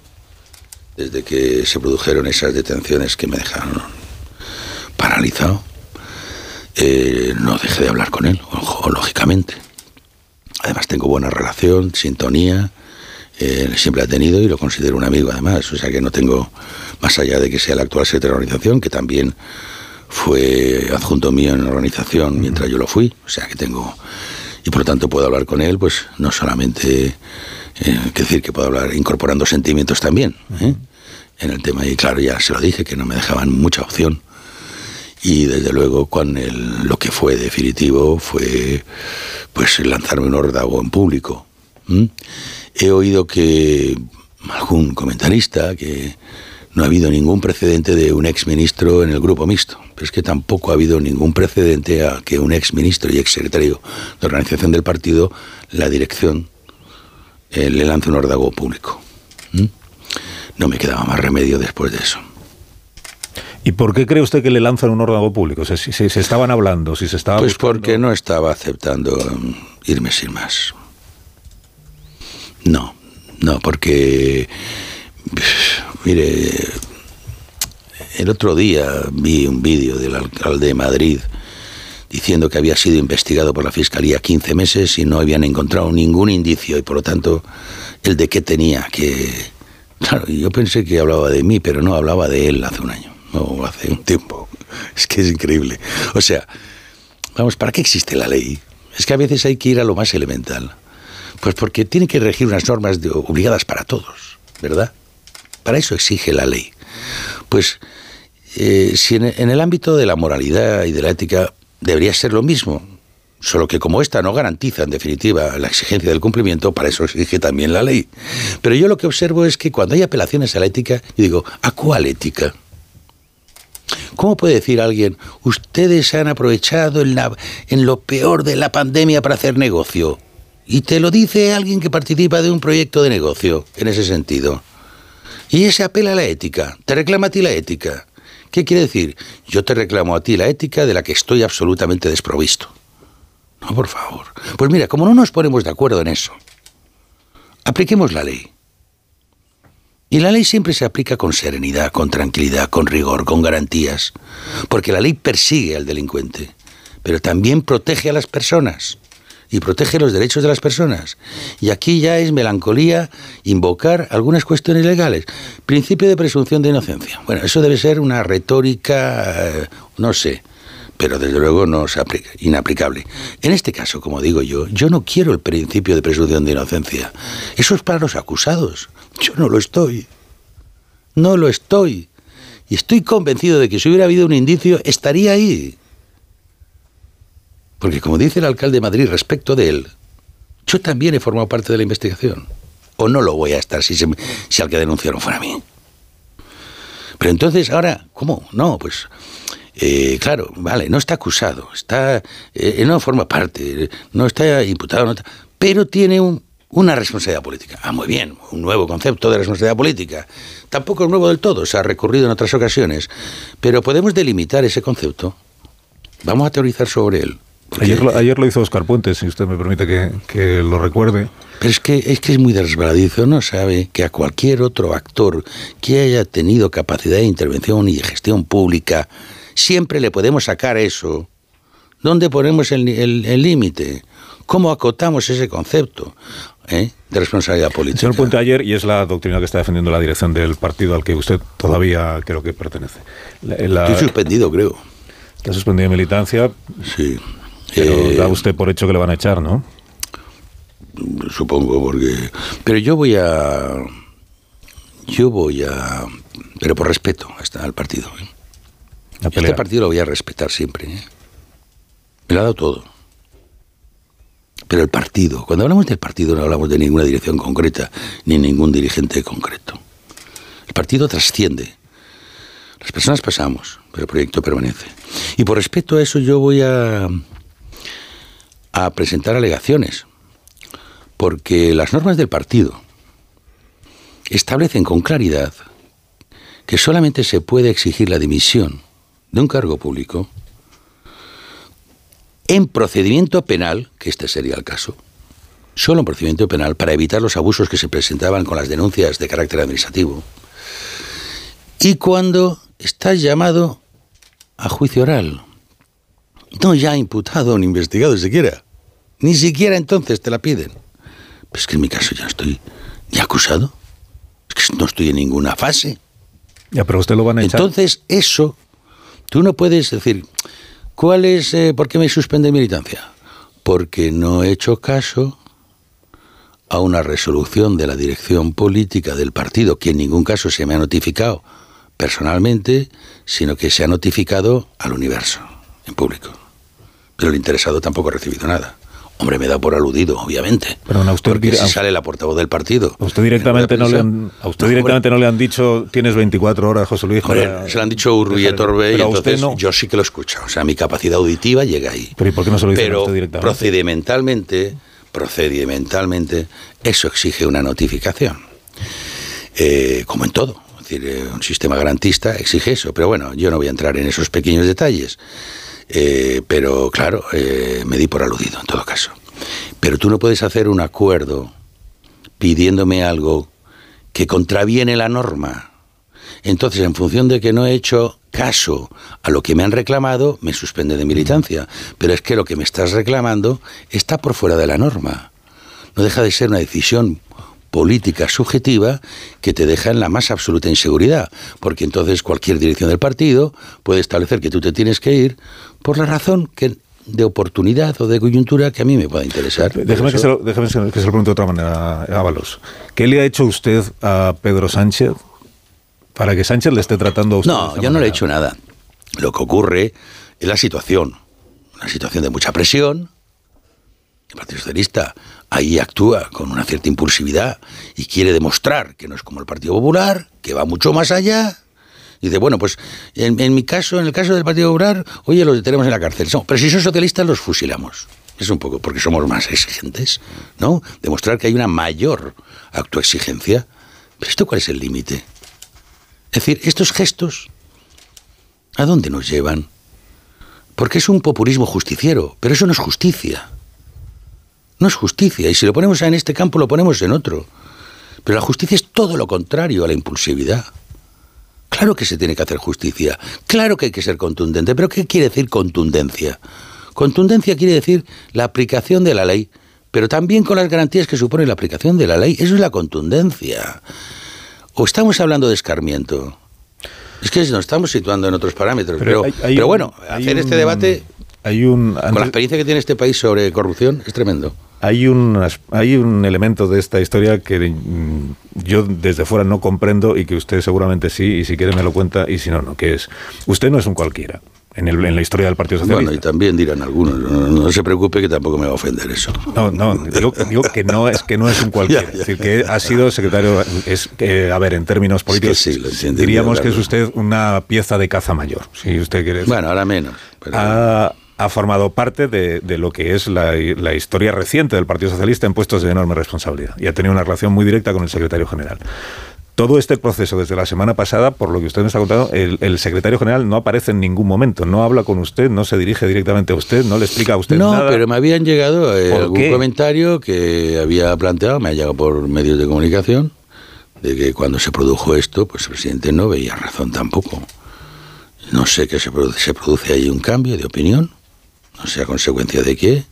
desde que se produjeron esas detenciones que me dejaron paralizado, eh, no dejé de hablar con él, ojo, lógicamente. Además tengo buena relación, sintonía, eh, siempre ha tenido y lo considero un amigo además, o sea que no tengo, más allá de que sea el actual secretario de la organización, que también fue adjunto mío en la organización mientras yo lo fui, o sea que tengo, y por lo tanto puedo hablar con él, pues no solamente, eh, decir que puedo hablar incorporando sentimientos también, ¿eh? en el tema, y claro, ya se lo dije, que no me dejaban mucha opción y desde luego el, lo que fue definitivo fue pues lanzarme un órdago en público. He oído que algún comentarista que no ha habido ningún precedente de un exministro en el grupo mixto, pero es que tampoco ha habido ningún precedente a que un exministro y exsecretario de organización del partido, la dirección, eh, le lance un órdago público. No me quedaba más remedio después de eso. ¿Y por qué cree usted que le lanzan un órgano público? O sea, si, si, se estaban hablando, si se estaba Pues buscando... porque no estaba aceptando um, irme sin más. No, no, porque... Mire, el otro día vi un vídeo del alcalde de Madrid diciendo que había sido investigado por la Fiscalía 15 meses y no habían encontrado ningún indicio y por lo tanto el de qué tenía que... Claro, yo pensé que hablaba de mí, pero no, hablaba de él hace un año hace un tiempo. Es que es increíble. O sea, vamos, ¿para qué existe la ley? Es que a veces hay que ir a lo más elemental. Pues porque tiene que regir unas normas obligadas para todos, ¿verdad? Para eso exige la ley. Pues eh, si en, en el ámbito de la moralidad y de la ética debería ser lo mismo, solo que como esta no garantiza en definitiva la exigencia del cumplimiento, para eso exige también la ley. Pero yo lo que observo es que cuando hay apelaciones a la ética, yo digo, ¿a cuál ética? ¿Cómo puede decir alguien, ustedes han aprovechado en, en, lo peor de la pandemia para hacer negocio? Y te lo dice alguien que participa de un proyecto de negocio, en ese sentido. Y ese apela a la ética, te reclama a ti la ética. ¿Qué quiere decir? Yo te reclamo a ti la ética de la que estoy absolutamente desprovisto. No, por favor. Pues mira, como no nos ponemos de acuerdo en eso, apliquemos la ley. Y la ley siempre se aplica con serenidad, con tranquilidad, con rigor, con garantías. Porque la ley persigue al delincuente, pero también protege a las personas y protege los derechos de las personas. Y aquí ya es melancolía invocar algunas cuestiones legales. Principio de presunción de inocencia. Bueno, eso debe ser una retórica, eh, no sé, pero desde luego no es inaplicable. En este caso, como digo yo, yo no quiero el principio de presunción de inocencia. Eso es para los acusados. Yo no lo estoy. No lo estoy. Y estoy convencido de que si hubiera habido un indicio, estaría ahí. Porque como dice el alcalde de Madrid respecto de él, yo también he formado parte de la investigación. O no lo voy a estar si, si al que denunciaron fuera a mí. Pero entonces, ahora, ¿cómo? No, pues, eh, claro, vale, no está acusado, está, eh, no forma parte, no está imputado, no pero tiene un, una responsabilidad política. Ah, muy bien, un nuevo concepto de responsabilidad política. Tampoco es nuevo del todo, se ha recurrido en otras ocasiones, pero podemos delimitar ese concepto. Vamos a teorizar sobre él. Ayer lo, ayer lo hizo Oscar Puentes, si usted me permite que, que, lo recuerde. Pero es que, es que es muy desbaladizo, ¿no? Sabe que a cualquier otro actor que haya tenido capacidad de intervención y de gestión pública, siempre le podemos sacar eso. ¿Dónde ponemos el límite? ¿Cómo acotamos ese concepto? ¿Eh? de responsabilidad política. Señor Puente, ayer, y es la doctrina que está defendiendo la dirección del partido al que usted todavía creo que pertenece. Estoy suspendido, creo. Está suspendido de militancia. Sí. Pero eh, da usted por hecho que le van a echar, ¿no? Supongo, porque... Pero yo voy a... Yo voy a... Pero por respeto al partido. ¿eh? Este partido lo voy a respetar siempre. Me lo ha dado todo. Pero el partido, cuando hablamos del partido no hablamos de ninguna dirección concreta, ni ningún dirigente concreto. El partido trasciende. Las personas pasamos, pero el proyecto permanece. Y por respeto a eso yo voy a, a presentar alegaciones, porque las normas del partido establecen con claridad que solamente se puede exigir la dimisión de un cargo público en procedimiento penal, que este sería el caso, solo en procedimiento penal, para evitar los abusos que se presentaban con las denuncias de carácter administrativo, y cuando estás llamado a juicio oral, no ya imputado ni investigado siquiera, ni siquiera entonces te la piden. Pues es que en mi caso ya estoy ni acusado, es que no estoy en ninguna fase. Ya, pero usted lo van a echar. Entonces, eso, tú no puedes decir, ¿Cuál es, eh, por qué me suspende militancia? Porque no he hecho caso a una resolución de la dirección política del partido, que en ningún caso se me ha notificado personalmente, sino que se ha notificado al universo, en público. Pero el interesado tampoco ha recibido nada. Hombre, me da por aludido, obviamente. Pero a usted porque si sale la portavoz del partido. A usted directamente no le han, a usted directamente no le han dicho tienes 24 horas, José Luis. se lo han dicho Urruy Torbe y entonces yo sí que lo escucho. O sea, mi capacidad auditiva llega ahí. Pero ¿y por qué no se lo dice Pero usted directamente? procedimentalmente, procedimentalmente, eso exige una notificación. Eh, como en todo. Es decir, eh, un sistema garantista exige eso. Pero bueno, yo no voy a entrar en esos pequeños detalles. Eh, pero claro, eh, me di por aludido en todo caso. Pero tú no puedes hacer un acuerdo pidiéndome algo que contraviene la norma. Entonces, en función de que no he hecho caso a lo que me han reclamado, me suspende de militancia. Pero es que lo que me estás reclamando está por fuera de la norma. No deja de ser una decisión política subjetiva que te deja en la más absoluta inseguridad, porque entonces cualquier dirección del partido puede establecer que tú te tienes que ir por la razón que de oportunidad o de coyuntura que a mí me pueda interesar. Déjeme, que se, lo, déjeme que se lo pregunte de otra manera, Ábalos. ¿Qué le ha hecho usted a Pedro Sánchez para que Sánchez le esté tratando a usted? No, yo no le he hecho nada. Lo que ocurre es la situación, una situación de mucha presión. El Partido Socialista ahí actúa con una cierta impulsividad y quiere demostrar que no es como el Partido Popular, que va mucho más allá Dice, bueno, pues en, mi caso, en el caso del Partido Popular, oye, los detenemos en la cárcel. pero si son socialistas, los fusilamos. Es un poco porque somos más exigentes, ¿no? Demostrar que hay una mayor autoexigencia. ¿Pero esto cuál es el límite? Es decir, estos gestos, ¿a dónde nos llevan? Porque es un populismo justiciero, pero eso no es justicia. No es justicia, y si lo ponemos en este campo, lo ponemos en otro. Pero la justicia es todo lo contrario a la impulsividad. Claro que se tiene que hacer justicia, claro que hay que ser contundente, pero ¿qué quiere decir contundencia? Contundencia quiere decir la aplicación de la ley, pero también con las garantías que supone la aplicación de la ley. Eso es la contundencia. ¿O estamos hablando de escarmiento? Es que nos estamos situando en otros parámetros. Pero, pero, bueno, hacer este debate hay un, con la experiencia que tiene este país sobre corrupción es tremendo. Hay un, hay un elemento de esta historia que mm, yo desde fuera no comprendo y que usted seguramente sí, y si quiere me lo cuenta, y si no, no, que es, usted no es un cualquiera. En, el, en, la historia del Partido Socialista. Bueno, y también dirán algunos, no, se preocupe que tampoco me va a ofender eso. No, no, digo, que no es que no es un cualquiera, es decir, que ha sido secretario, es que, a ver, en términos políticos, sí, diríamos que es usted una pieza de caza mayor, si usted quiere. Bueno, ahora menos. Pero ha formado parte de, lo que es la, historia reciente del Partido Socialista en puestos de enorme responsabilidad y ha tenido una relación muy directa con el secretario general. Todo este proceso desde la semana pasada, por lo que usted me está contando, el, secretario general no aparece en ningún momento, no habla con usted, no se dirige directamente a usted, no le explica a usted nada. No, pero me habían llegado eh, algún comentario que había planteado, me ha llegado por medios de comunicación, de que cuando se produjo esto, pues el presidente no veía razón tampoco. No sé qué se produce, se produce ahí un cambio de opinión no sé a consecuencia de qué,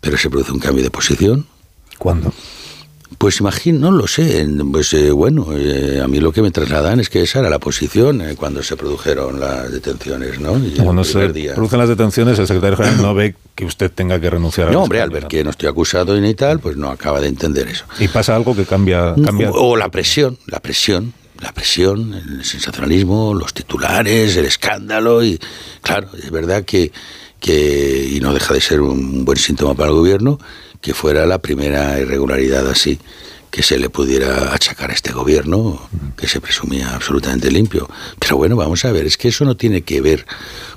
pero se produce un cambio de posición. ¿Cuándo? Pues imagino, no lo sé. Pues eh, bueno, eh, a mí lo que me trasladan es que esa era la posición eh, cuando se produjeron las detenciones, ¿no? cuando se producen las detenciones, el secretario general no ve que usted tenga que renunciar a No, hombre, al ver que no estoy acusado ni tal, pues no acaba de entender eso. ¿Y pasa algo que cambia? cambia? O la presión, la presión la presión, el sensacionalismo, los titulares, el escándalo y claro, es verdad que, que y no deja de ser un buen síntoma para el gobierno que fuera la primera irregularidad así que se le pudiera achacar a este gobierno que se presumía absolutamente limpio. Pero bueno, vamos a ver, es que eso no tiene que ver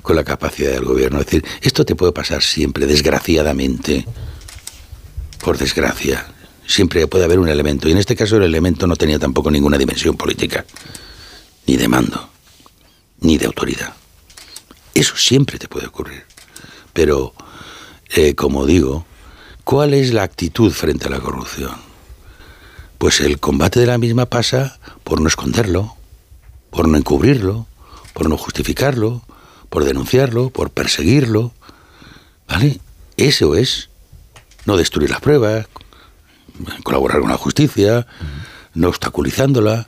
con la capacidad del gobierno. Es decir, esto te puede pasar siempre, desgraciadamente, por desgracia siempre puede haber un elemento. Y en este caso el elemento no tenía tampoco ninguna dimensión política, ni de mando, ni de autoridad. Eso siempre te puede ocurrir. Pero, eh, como digo, ¿cuál es la actitud frente a la corrupción? Pues el combate de la misma pasa por no esconderlo, por no encubrirlo, por no justificarlo, por denunciarlo, por perseguirlo. ¿Vale? Eso es no destruir las pruebas, colaborar con la justicia, no obstaculizándola.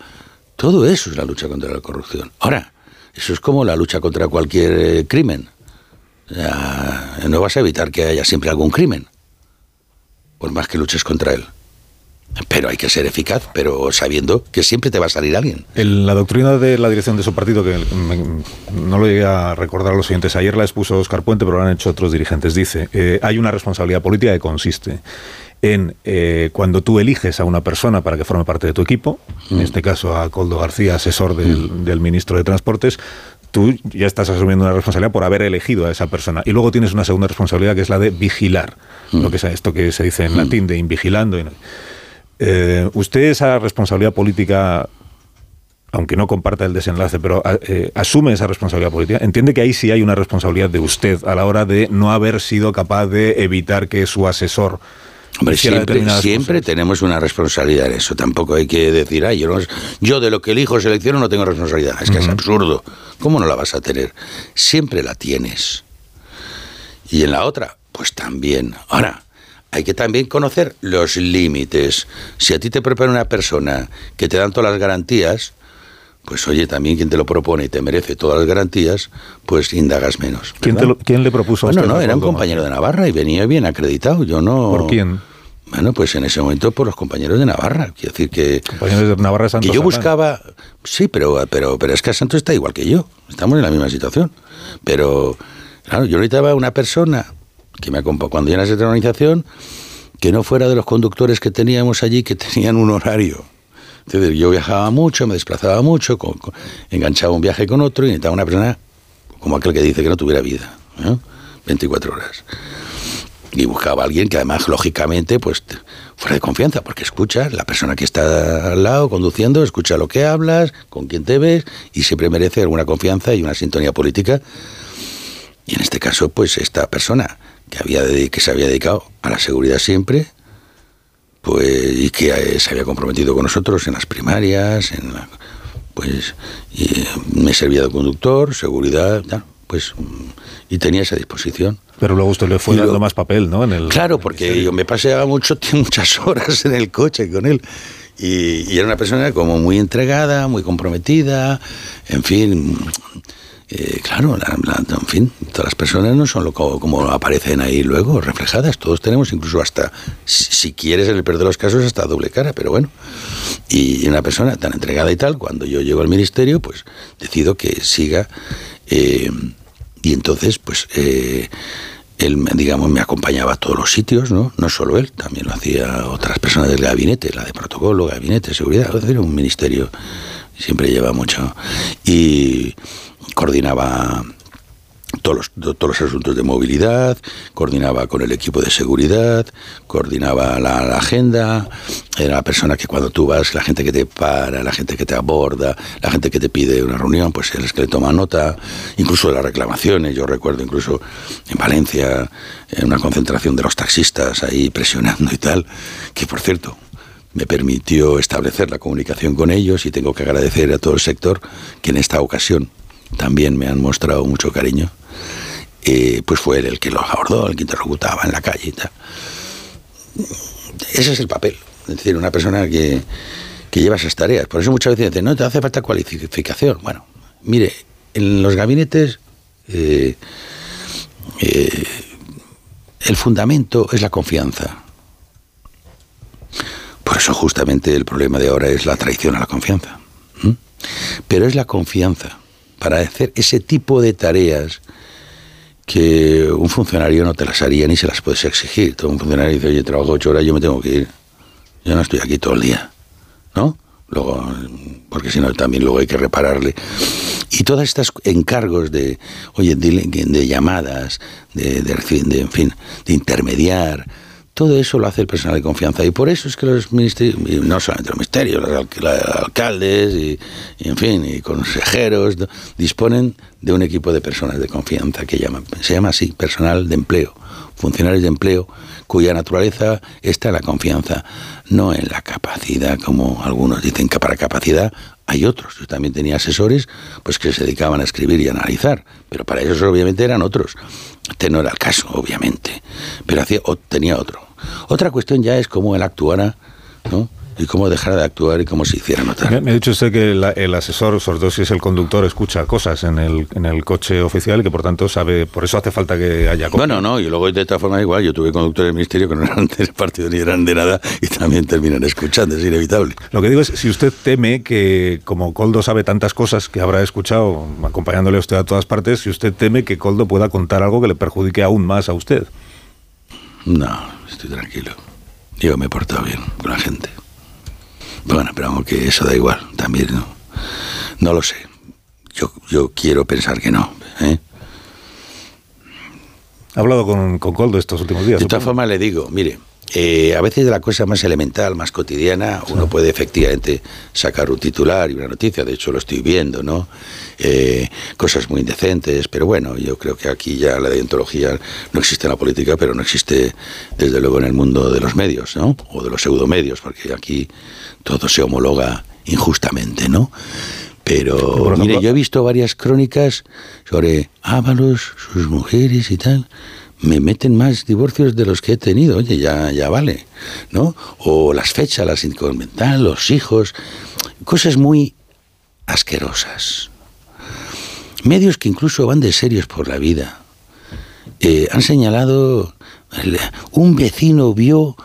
Todo eso es la lucha contra la corrupción. Ahora, eso es como la lucha contra cualquier eh, crimen. no vas a evitar que haya siempre algún crimen, por más que luches contra él. Pero hay que ser eficaz, pero sabiendo que siempre te va a salir alguien. la doctrina de la dirección de su partido, que no lo llegué a recordar a los siguientes, ayer la expuso Oscar Puente, pero lo han hecho otros dirigentes, dice, eh, hay una responsabilidad política que consiste en eh, cuando tú eliges a una persona para que forme parte de tu equipo, en este caso a Coldo García, asesor del, ministro de Transportes, tú ya estás asumiendo una responsabilidad por haber elegido a esa persona. Y luego tienes una segunda responsabilidad que es la de vigilar, lo que es esto que se dice en latín de invigilando. Eh, ¿Usted esa responsabilidad política aunque no comparta el desenlace, pero eh, asume esa responsabilidad política, entiende que ahí sí hay una responsabilidad de usted a la hora de no haber sido capaz de evitar que su asesor Hombre, siempre, siempre tenemos una responsabilidad en eso. Tampoco hay que decir, ay, yo, yo de lo que elijo selecciono no tengo responsabilidad. Es que es absurdo. ¿Cómo no la vas a tener? Siempre la tienes. Y en la otra, pues también. Ahora, hay que también conocer los límites. Si a ti te prepara una persona que te dan todas las garantías, pues oye, también quien te lo propone y te merece todas las garantías, pues indagas menos. ¿Quién, le propuso bueno, no, era un compañero de Navarra y venía bien acreditado. Yo no. ¿Por quién? Bueno, pues en ese momento por los compañeros de Navarra. Quiero decir que. Compañeros de Navarra Santos. Que yo buscaba. Sí, pero, pero, pero es que Santos está igual que yo. Estamos en la misma situación. Pero, claro, yo necesitaba una persona que me acompañara cuando ya esa organización que no fuera de los conductores que teníamos allí que tenían un horario yo viajaba mucho, me desplazaba mucho, enganchaba un viaje con otro y necesitaba una persona como aquel que dice que no tuviera vida, 24 horas. Y buscaba a alguien que además, lógicamente, pues fuera de confianza, porque escucha, la persona que está al lado conduciendo, escucha lo que hablas, con quién te ves, y siempre merece alguna confianza y una sintonía política. Y en este caso, pues esta persona que, había que se había dedicado a la seguridad siempre, pues y que eh, se había comprometido con nosotros en las primarias, en la, pues y me servía de conductor, seguridad, pues y tenía esa disposición. Pero luego usted le fue dando más papel, ¿no? En el, claro, porque yo me paseaba mucho, muchas horas en el coche con él. Y, y, era una persona como muy entregada, muy comprometida, en fin, eh, claro, en fin, todas las personas no son lo, como, aparecen ahí luego, reflejadas. Todos tenemos, incluso hasta, si, quieres, en el peor de los casos, hasta doble cara, pero bueno. Y una persona tan entregada y tal, cuando yo llego al ministerio, pues decido que siga. Eh, y entonces, pues. Eh, él, digamos, me acompañaba a todos los sitios, ¿no? No solo él, también lo hacía otras personas del gabinete, la de protocolo, gabinete, seguridad, es un ministerio siempre lleva mucho. Y, coordinaba todos los, todos los asuntos de movilidad, coordinaba con el equipo de seguridad, coordinaba la, agenda, era la persona que cuando tú vas, la gente que te para, la gente que te aborda, la gente que te pide una reunión, pues es que le toma nota, incluso las reclamaciones, yo recuerdo incluso en Valencia, en una concentración de los taxistas ahí presionando y tal, que por cierto, me permitió establecer la comunicación con ellos y tengo que agradecer a todo el sector que en esta ocasión también me han mostrado mucho cariño, pues fue él el que los abordó, el que interlocutaba en la calle y tal. Ese es el papel, es decir, una persona que, lleva esas tareas. Por eso muchas veces dicen, no, te hace falta cualificación. Bueno, mire, en los gabinetes eh, eh, el fundamento es la confianza. Por eso justamente el problema de ahora es la traición a la confianza. Pero es la confianza para hacer ese tipo de tareas que un funcionario no te las haría ni se las puedes exigir. Todo un funcionario dice, oye, trabajo ocho horas, yo me tengo que ir. Yo no estoy aquí todo el día, ¿no? Luego, porque si no, también luego hay que repararle. Y todas estas encargos de, oye, de, llamadas, de, de, en fin, de intermediar, todo eso lo hace el personal de confianza y por eso es que los ministerios, no solamente los ministerios, los alcaldes y, en fin, y consejeros disponen de un equipo de personas de confianza que llaman, se llama así, personal de empleo, funcionarios de empleo, cuya naturaleza está en la confianza, no en la capacidad, como algunos dicen que para capacidad hay otros. Yo también tenía asesores pues que se dedicaban a escribir y analizar, pero para ellos obviamente eran otros. Este no era el caso, obviamente, pero hacía, tenía otro. Otra cuestión ya es cómo él actuara, ¿no? Y cómo dejara de actuar y cómo se hiciera notar. Me, ha dicho usted que el asesor, sobre todo si es el conductor, escucha cosas en el, en el coche oficial y que por tanto sabe, por eso hace falta que haya... Bueno, no, y luego de esta forma igual, yo tuve conductores del ministerio que no eran del partido ni eran de nada y también terminan escuchando, es inevitable. Lo que digo es, si usted teme que, como Coldo sabe tantas cosas que habrá escuchado acompañándole a usted a todas partes, si usted teme que Coldo pueda contar algo que le perjudique aún más a usted. No, estoy tranquilo. Yo me he portado bien con la gente. Bueno, pero aunque eso da igual, también no. No lo sé. Yo, yo quiero pensar que no. ¿eh? ¿Ha hablado con, con Coldo estos últimos días? De todas formas le digo, mire, eh, a veces de la cosa más elemental, más cotidiana, uno puede efectivamente sacar un titular y una noticia, de hecho lo estoy viendo, ¿no? Eh, cosas muy indecentes, pero bueno, yo creo que aquí ya la deontología no existe en la política, pero no existe desde luego en el mundo de los medios, ¿no? O de los pseudomedios, porque aquí todo se homologa injustamente, ¿no? Pero, mire, yo he visto varias crónicas sobre Ábalos, sus mujeres y tal me meten más divorcios de los que he tenido, oye, ya, ya vale, ¿no? O las fechas, las mental, los hijos, cosas muy asquerosas. Medios que incluso van de serios por la vida. Eh, han señalado, un vecino vio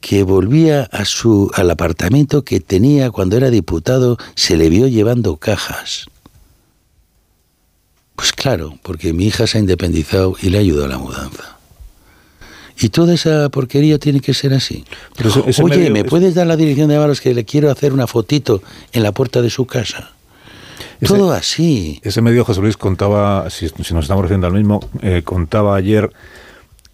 que volvía a su, al apartamento que tenía cuando era diputado, se le vio llevando cajas. Pues claro, porque mi hija se ha independizado y le ayudado a la mudanza. Y toda esa porquería tiene que ser así. Oye, ¿me puedes dar la dirección de Ábalos que le quiero hacer una fotito en la puerta de su casa? Todo así. Ese medio José Luis contaba, si, nos estamos refiriendo al mismo, eh, contaba ayer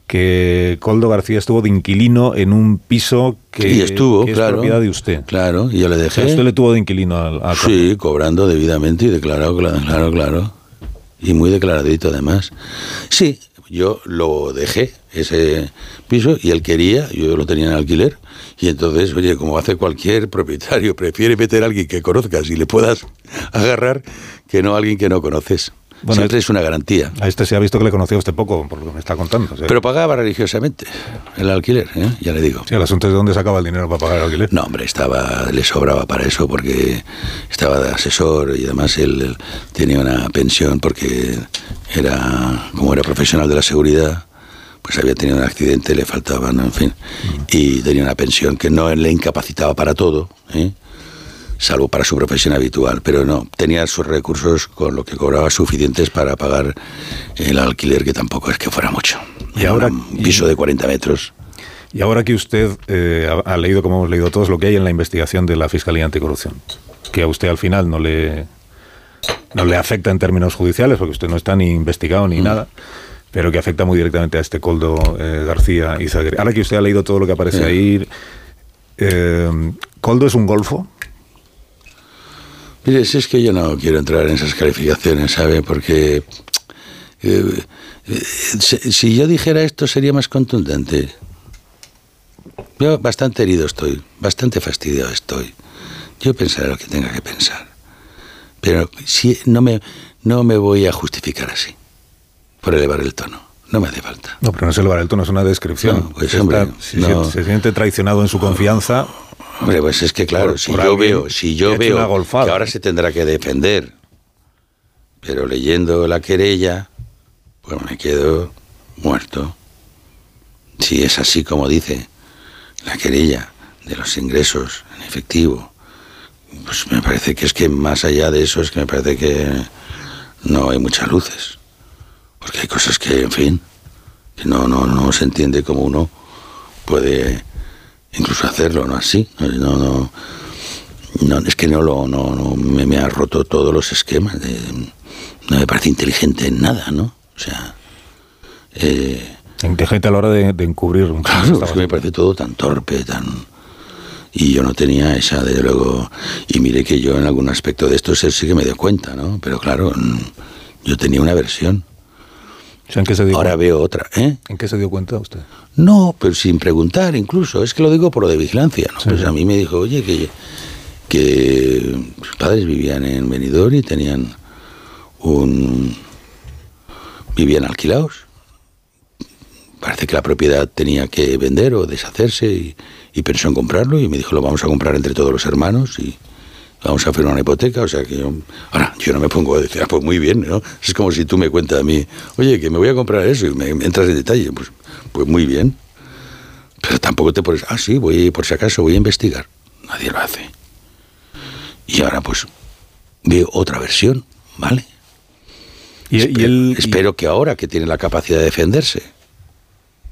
que Coldo García estuvo de inquilino en un piso que, estuvo, es propiedad de usted. Claro, y yo le dejé. usted le tuvo de inquilino a, Sí, cobrando debidamente y declarado, claro, claro y muy declaradito además. Sí, yo lo dejé ese piso y él quería, yo lo tenía en alquiler, y entonces, oye, como hace cualquier propietario, prefiere meter a alguien que conozcas y le puedas agarrar que no a alguien que no conoces. Bueno, Siempre es una garantía. A este se ha visto que le conocía usted poco, por lo que me está contando. Pero pagaba religiosamente el alquiler, ¿eh? ya le digo. Sí, el asunto es de dónde sacaba el dinero para pagar el alquiler. No, hombre, estaba, le sobraba para eso porque estaba de asesor y además él tenía una pensión porque era, como era profesional de la seguridad, pues había tenido un accidente, le faltaban, en fin, y tenía una pensión que no le incapacitaba para todo, ¿eh? Salvo para su profesión habitual, pero no, tenía sus recursos con lo que cobraba suficientes para pagar el alquiler, que tampoco es que fuera mucho. Y ahora un piso de 40 metros. Y ahora que usted eh, ha, leído, como hemos leído todos, lo que hay en la investigación de la Fiscalía Anticorrupción, que a usted al final no le, no le afecta en términos judiciales, porque usted no está ni investigado ni mm. nada, pero que afecta muy directamente a este Coldo eh, García y. Ahora que usted ha leído todo lo que aparece ahí, eh, ¿Coldo es un golfo? Mire, si es que yo no quiero entrar en esas calificaciones, ¿sabe? Porque eh, si yo dijera esto sería más contundente. Yo bastante herido estoy, bastante fastidiado estoy. Yo pensaré lo que tenga que pensar. Pero si no me, no me voy a justificar así por elevar el tono. No me hace falta. No, pero no es elevar el tono, es una descripción. pues, hombre, se, siente traicionado en su confianza. Hombre, pues es que claro, si yo veo, si yo veo que ahora se tendrá que defender, pero leyendo la querella, pues me quedo muerto. Si es así como dice la querella de los ingresos en efectivo, pues me parece que es que más allá de eso es que me parece que no hay muchas luces. Porque hay cosas que, en fin, que no, no, no se entiende cómo uno puede incluso hacerlo, ¿no? Así. No, no, no, es que no lo, no, no me, me, ha roto todos los esquemas. De, no me parece inteligente en nada, ¿no? O sea. Eh, inteligente a la hora de, encubrir un Claro, es que me parece todo tan torpe, tan. Y yo no tenía esa, de luego. Y mire que yo en algún aspecto de esto sí que me dio cuenta, ¿no? Pero claro, yo tenía una versión. ¿En qué se dio Ahora veo otra. ¿eh? ¿En qué se dio cuenta usted? No, pero sin preguntar incluso. Es que lo digo por lo de vigilancia. ¿no? Pues a mí me dijo, oye, que, que sus padres vivían en Benidorm y tenían un... vivían alquilados. Parece que la propiedad tenía que vender o deshacerse y, y pensó en comprarlo y me dijo, lo vamos a comprar entre todos los hermanos y vamos a firmar una hipoteca, o sea que yo, ahora yo no me pongo a decir, ah, pues muy bien, ¿no? Es como si tú me cuentas a mí, oye, que me voy a comprar eso y me entras en detalle, pues, pues muy bien. Pero tampoco te pones, ah, sí, voy, por si acaso voy a investigar. Nadie lo hace. Y ahora pues veo otra versión, ¿vale? Y, espero, espero que ahora que tiene la capacidad de defenderse,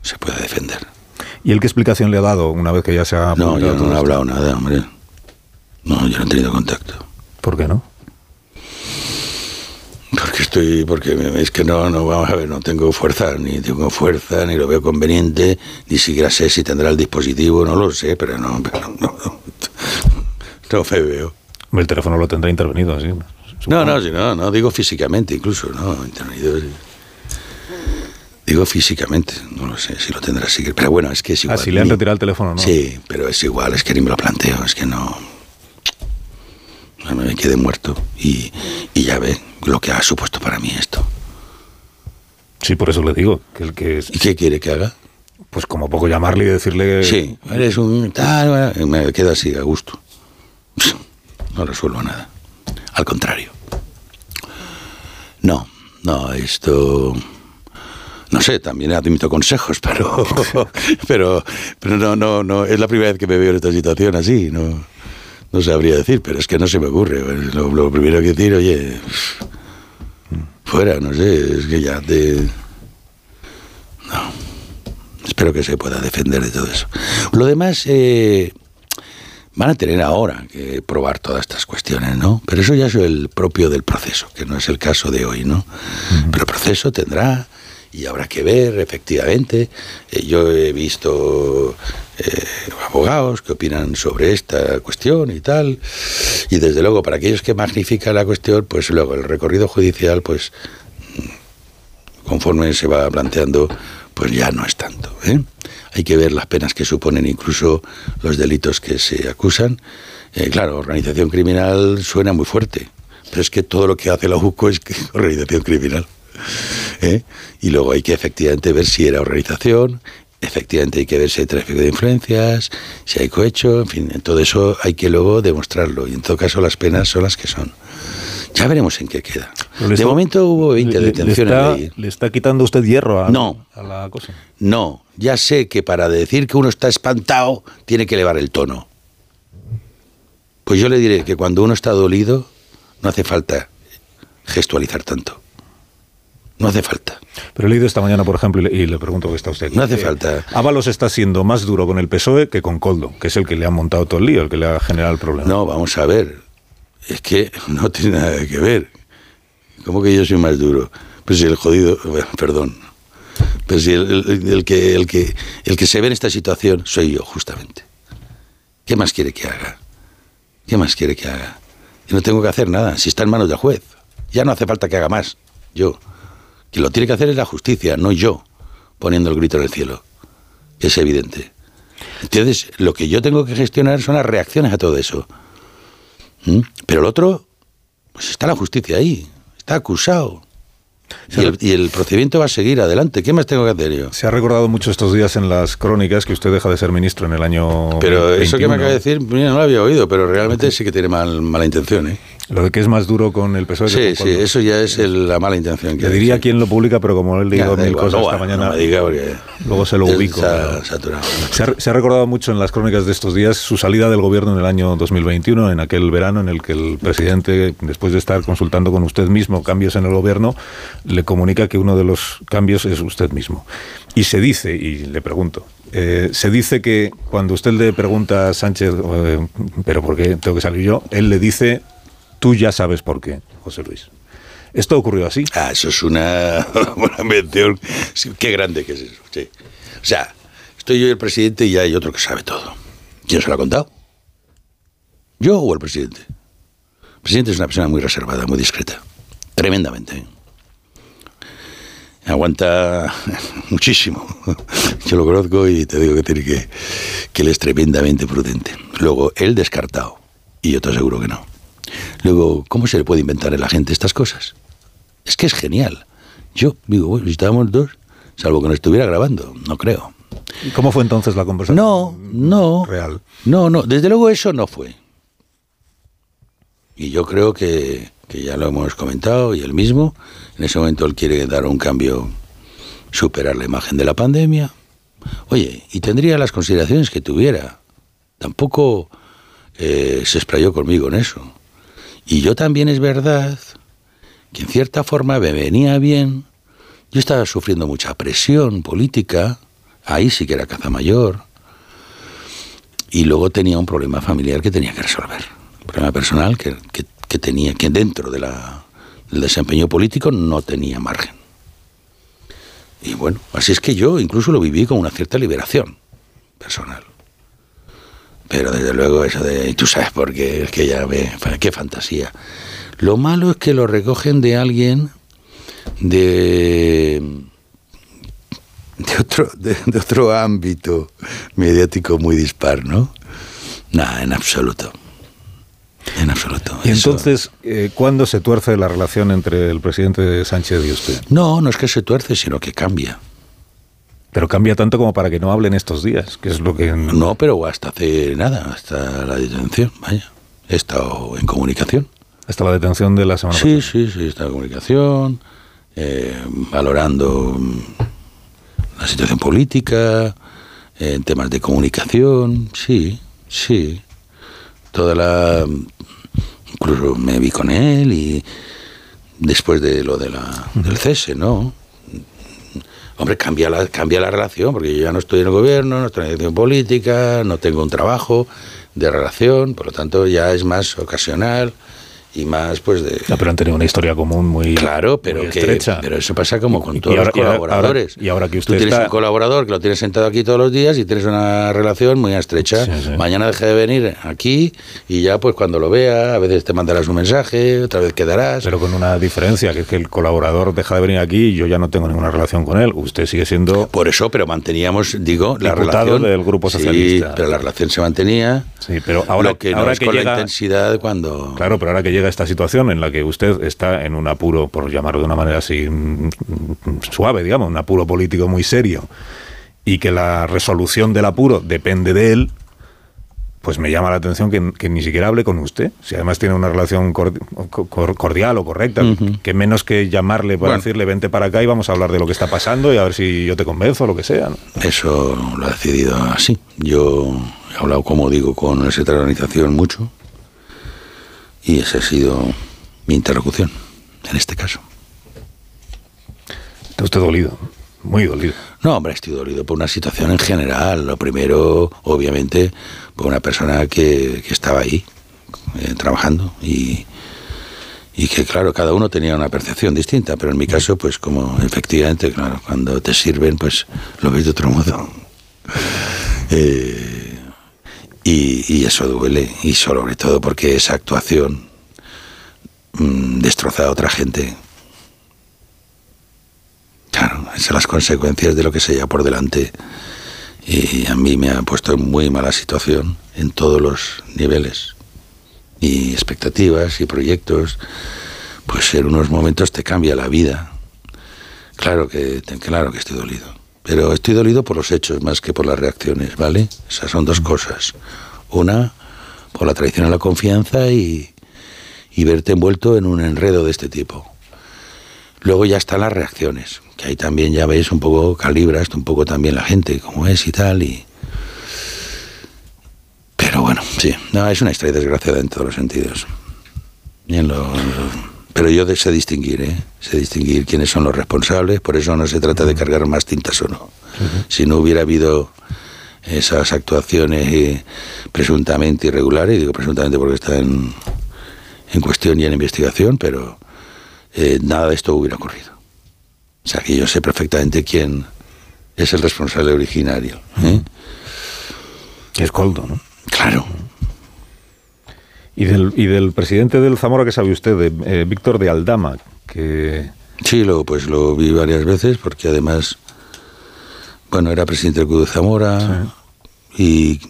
se pueda defender. ¿Y él qué explicación le ha dado una vez que ya se ha... No, yo no he hablado nada, hombre. No, yo no he tenido contacto. ¿Por qué no? Porque estoy, porque es que no, no, vamos a ver, no tengo fuerza, ni tengo fuerza, ni lo veo conveniente, ni siquiera sé si tendrá el dispositivo, no lo sé, pero no, pero no, no, me veo. El teléfono lo tendrá intervenido, así. No, no, no, no, digo físicamente incluso, no, intervenido. Digo físicamente, no lo sé si lo tendrá así, pero bueno, es que es igual. Ah, si le han retirado el teléfono, ¿no? Sí, pero es igual, es que ni me lo planteo, es que no me quedé muerto y, ya ve lo que ha supuesto para mí esto. Sí, por eso le digo. Que el que es... ¿Y qué quiere que haga? Pues como poco llamarle y decirle... Sí, eres un tal... Me quedo así, a gusto. No resuelvo nada. Al contrario. No, no, esto... No sé, también admito consejos, pero, pero, pero no, no, no, es la primera vez que me veo en esta situación así, no no sabría decir, pero es que no se me ocurre. Lo, primero que decir, oye, fuera, no sé, es que ya te... No. Espero que se pueda defender de todo eso. Lo demás, eh, van a tener ahora que probar todas estas cuestiones, ¿no? Pero eso ya es el propio del proceso, que no es el caso de hoy, ¿no? Pero el proceso tendrá y habrá que ver, efectivamente. Eh, yo he visto eh, abogados que opinan sobre esta cuestión y tal. Y desde luego, para aquellos que magnifican la cuestión, pues luego el recorrido judicial, pues conforme se va planteando, pues ya no es tanto. ¿eh? Hay que ver las penas que suponen incluso los delitos que se acusan. Eh, claro, organización criminal suena muy fuerte, pero es que todo lo que hace la UCO es organización criminal. ¿eh? Y luego hay que efectivamente ver si era organización, efectivamente hay que ver si hay tráfico de influencias, si hay cohecho, en fin, todo eso hay que luego demostrarlo. Y en todo caso las penas son las que son. Ya veremos en qué queda. De momento hubo 20 detenciones. Le está, quitando usted hierro a, no, a la cosa? No, ya sé que para decir que uno está espantado tiene que elevar el tono. Pues yo le diré que cuando uno está dolido no hace falta gestualizar tanto. No hace falta. Pero he leído esta mañana, por ejemplo, y le, pregunto qué está usted aquí. No hace falta. Ábalos está siendo más duro con el PSOE que con Coldo, que es el que le ha montado todo el lío, el que le ha generado el problema. No, vamos a ver es que no tiene nada que ver. ¿Cómo que yo soy más duro? Pues si el jodido, perdón, pero si el, que, el, que, el que se ve en esta situación soy yo, justamente. ¿Qué más quiere que haga? ¿Qué más quiere que haga? Yo no tengo que hacer nada, si está en manos del juez. Ya no hace falta que haga más, yo. Quien lo tiene que hacer es la justicia, no yo, poniendo el grito en el cielo. Es evidente. Entonces, lo que yo tengo que gestionar son las reacciones a todo eso. ¿Mm? Pero el otro, pues está la justicia ahí, está acusado. Y el, procedimiento va a seguir adelante. ¿Qué más tengo que hacer yo? Se ha recordado mucho estos días en las crónicas que usted deja de ser ministro en el año. Pero eso que me acaba de decir, no lo había oído, pero realmente sí que tiene mal, mala intención. ¿eh? Lo de que es más duro con el PSOE. Sí, sí, eso ya es la mala intención. Que Le diría quién lo publica, pero como él leído mil cosas esta mañana, luego se lo ubico. Se ha, se ha, recordado mucho en las crónicas de estos días su salida del gobierno en el año 2021, en aquel verano en el que el presidente, después de estar consultando con usted mismo cambios en el gobierno, le comunica que uno de los cambios es usted mismo. Y se dice, y le pregunto, eh, se dice que cuando usted le pregunta a Sánchez, eh, pero ¿por qué tengo que salir yo? Él le dice Tú ya sabes por qué, José Luis. ¿Esto ocurrió así? Ah, eso es una mención. Qué grande que es eso. Sí. O sea, estoy yo y el presidente y hay otro que sabe todo. ¿Quién se lo ha contado? ¿Yo o el presidente? El presidente es una persona muy reservada, muy discreta. Tremendamente. ¿eh? Aguanta muchísimo. Yo lo conozco y te digo que tiene que, que él es tremendamente prudente. Luego, él descartado. Y yo te aseguro que no. Luego, ¿cómo se le puede inventar a la gente estas cosas? Es que es genial. Yo digo, bueno, si estábamos dos, salvo que no estuviera grabando, no creo. ¿Y cómo fue entonces la conversación? No, no. Real. No, no, desde luego eso no fue. Y yo creo que, que ya lo hemos comentado, y él mismo, en ese momento él quiere dar un cambio, superar la imagen de la pandemia. Oye, y tendría las consideraciones que tuviera. Tampoco eh, se explayó conmigo en eso. Y yo también es verdad que en cierta forma me venía bien. Yo estaba sufriendo mucha presión política, ahí sí que era caza mayor, y luego tenía un problema familiar que tenía que resolver, un problema personal que, tenía, que dentro de la, del desempeño político no tenía margen. Y bueno, así es que yo incluso lo viví con una cierta liberación personal. Pero desde luego eso de, tú sabes por qué, es que ya ve, qué fantasía. Lo malo es que lo recogen de alguien de, de, otro, de, otro ámbito mediático muy dispar, ¿no? Nada, en absoluto. En absoluto. ¿Y entonces eh, cuándo se tuerce la relación entre el presidente Sánchez y usted? No, no es que se tuerce, sino que cambia. Pero cambia tanto como para que no hablen estos días, que es lo que... No, pero hasta hace nada, hasta la detención, vaya. He estado en comunicación. Hasta la detención de la semana sí, pasada. Sí, sí, sí, he estado en comunicación, eh, valorando la situación política, en temas de comunicación, sí, sí. Toda la... Incluso me vi con él y después de lo de la, del cese, ¿no? Hombre, cambia la, cambia la relación, porque yo ya no estoy en el gobierno, no estoy en la dirección política, no tengo un trabajo de relación, por lo tanto ya es más ocasional y más pues de pero han tenido una historia común muy claro pero muy que, estrecha. pero eso pasa como con todos ahora- los colaboradores. y ahora que usted tú tienes está- un colaborador que lo tienes sentado aquí todos los días y tienes una relación muy estrecha. Mañana deja de venir aquí y ya pues cuando lo vea a veces te mandarás un mensaje otra vez quedarás. Pero con una diferencia que es que el colaborador deja de venir aquí y yo ya no tengo ninguna relación con él. Usted sigue siendo por eso pero manteníamos digo la relación. del Grupo Sí, Socialista. pero la relación se mantenía. Sí pero ahora lo que ahora no es que con llega la intensidad cuando Claro, pero ahora que llega esta situación en la que usted está en un apuro, por llamarlo de una manera así mm, mm, suave, digamos, un apuro político muy serio, y que la resolución del apuro depende de él, pues me llama la atención que, que ni siquiera hable con usted. Si además tiene una relación cor- cor- cordial o correcta, que menos que llamarle para Bueno. decirle vente para acá y vamos a hablar de lo que está pasando y a ver si yo te convenzo o lo que sea. ¿no? Eso lo ha decidido así. Yo he hablado, como digo, con el secretario de organización mucho y esa ha sido mi interlocución en este caso. Está usted dolido, muy dolido. No, hombre, estoy dolido por una situación en general. Lo primero, obviamente, por una persona que, que estaba ahí eh, trabajando y, y que, claro, cada uno tenía una percepción distinta, pero en mi caso, pues como efectivamente, claro, cuando te sirven, pues lo ves de otro modo. Eh, y, y eso duele, y sobre todo porque esa actuación mm, destroza a otra gente. Claro, esas son las consecuencias de lo que se lleva por delante. Y a mí me ha puesto en muy mala situación en todos los niveles. Y expectativas y proyectos, pues en unos momentos te cambia la vida. Claro que, claro que estoy dolido. Pero estoy dolido por los hechos más que por las reacciones, ¿vale? Esas son dos cosas. Una, por la traición a la confianza y, y verte envuelto en un enredo de este tipo. Luego ya están las reacciones, que ahí también ya veis un poco, calibras un poco también la gente, cómo es y tal. Y... Pero bueno, sí, no, es una historia desgraciada en todos los sentidos. Y en lo- Pero yo sé distinguir, ¿eh? Sé distinguir quiénes son los responsables, por eso no se trata de cargar más tintas o no. Si no hubiera habido esas actuaciones eh, presuntamente irregulares, digo presuntamente porque está en, en cuestión y en investigación, pero eh, nada de esto hubiera ocurrido. O sea que yo sé perfectamente quién es el responsable originario. ¿eh? Es Coldo, ¿no? Claro. Y del, y del presidente del Zamora, que sabe usted? De, eh, Víctor de Aldama, que... Sí, lo, pues lo vi varias veces porque además, bueno, era presidente del Club de Zamora y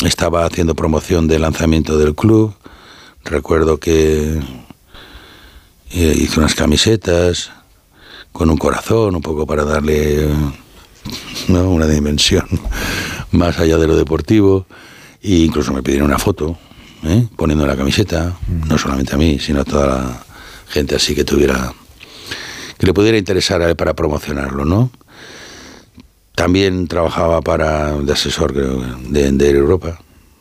estaba haciendo promoción del lanzamiento del club. Recuerdo que eh, hizo unas camisetas con un corazón, un poco para darle ¿no? una dimensión más allá de lo deportivo. E incluso me pidieron una foto ¿eh? poniendo la camiseta, no solamente a mí, sino a toda la gente así que tuviera que le pudiera interesar a él para promocionarlo, ¿no? También trabajaba para de asesor creo, de, de Air Europa.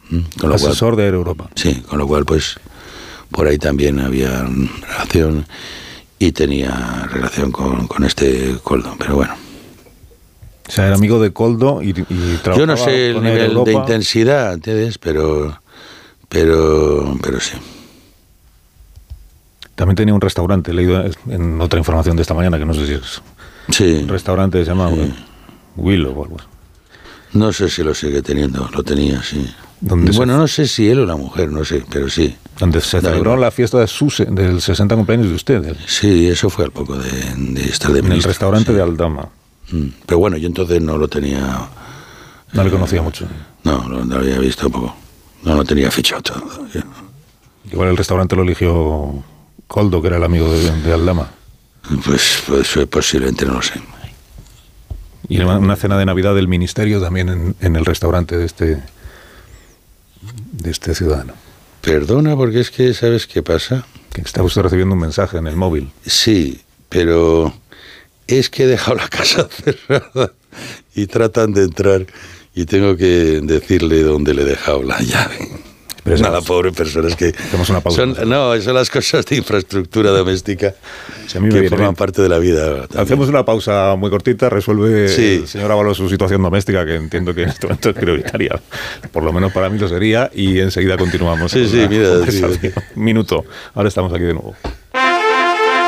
Con lo cual- Asesor de Air Europa. Sí, con lo cual pues por ahí también había relación y tenía relación con, con este Coldo, pero bueno. O sea, era amigo de Coldo y, y trabajaba Yo no sé el nivel de intensidad, ¿entiendes? Pero, pero, pero sí. También tenía un restaurante, he leído en otra información de esta mañana, que no sé si es... Sí. Un restaurante que se llama Willow o algo. No sé si lo sigue teniendo, lo tenía, sí. ¿Dónde se- bueno, no sé si él o la mujer, no sé, pero sí. Donde se celebró la fiesta de su, del 60 cumpleaños de usted, el- Sí, eso fue al poco de, de estar de en el restaurante de Aldama. Mm, Pero bueno, yo entonces no lo tenía, No le conocía mucho. no, lo, lo había visto poco. No lo tenía fichado todavía. Igual el restaurante lo eligió Coldo, que era el amigo de, de Aldama. Pues, pues eh, posiblemente no lo sé. Y una una cena de Navidad del ministerio también en, en el restaurante de este, de este ciudadano. Perdona, porque es que, ¿sabes qué pasa? Que está usted recibiendo un mensaje en el móvil. Sí, pero es que he dejado la casa cerrada y tratan de entrar y tengo que decirle dónde le he dejado la llave. Nada, pobre personas que... Hacemos una pausa. Son, no, son las cosas de infraestructura doméstica que viene forman parte de la vida. también. Hacemos una pausa muy cortita, resuelve Sí. el señor Ábalos su situación doméstica, que entiendo que en este momento es prioritaria. Por lo menos para mí lo sería, y enseguida continuamos. Sí, sí, mira. Minuto. Ahora estamos aquí de nuevo.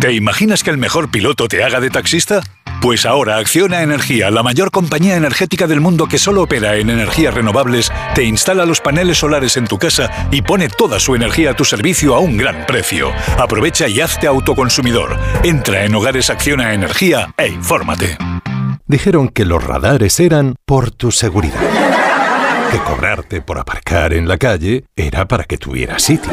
¿Te imaginas que el mejor piloto te haga de taxista? Pues ahora Acciona Energía, la mayor compañía energética del mundo que solo opera en energías renovables, te instala los paneles solares en tu casa y pone toda su energía a tu servicio a un gran precio. Aprovecha y hazte autoconsumidor. Entra en Hogares Acciona Energía e infórmate. Dijeron que los radares eran por tu seguridad. Que cobrarte por aparcar en la calle era para que tuvieras sitio.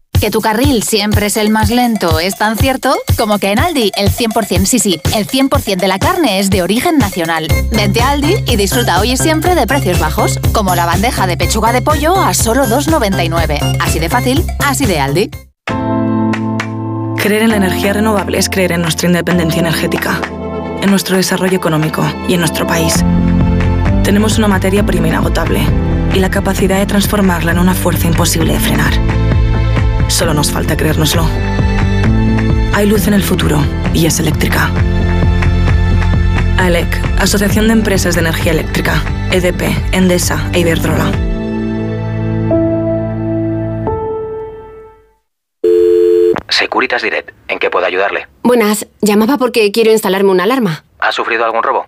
Que tu carril siempre es el más lento es tan cierto como que en Aldi el 100%, sí, sí, el 100% de la carne es de origen nacional. Vente a Aldi y disfruta hoy y siempre de precios bajos, como la bandeja de pechuga de pollo a solo 2,99. Así de fácil, así de Aldi. Creer en la energía renovable es creer en nuestra independencia energética, en nuestro desarrollo económico y en nuestro país. Tenemos una materia prima inagotable y la capacidad de transformarla en una fuerza imposible de frenar. Solo nos falta creérnoslo. Hay luz en el futuro y es eléctrica. AELEC, Asociación de Empresas de Energía Eléctrica, EDP, Endesa e Iberdrola. Securitas Direct, ¿en qué puedo ayudarle? Buenas, llamaba porque quiero instalarme una alarma. ¿Ha sufrido algún robo?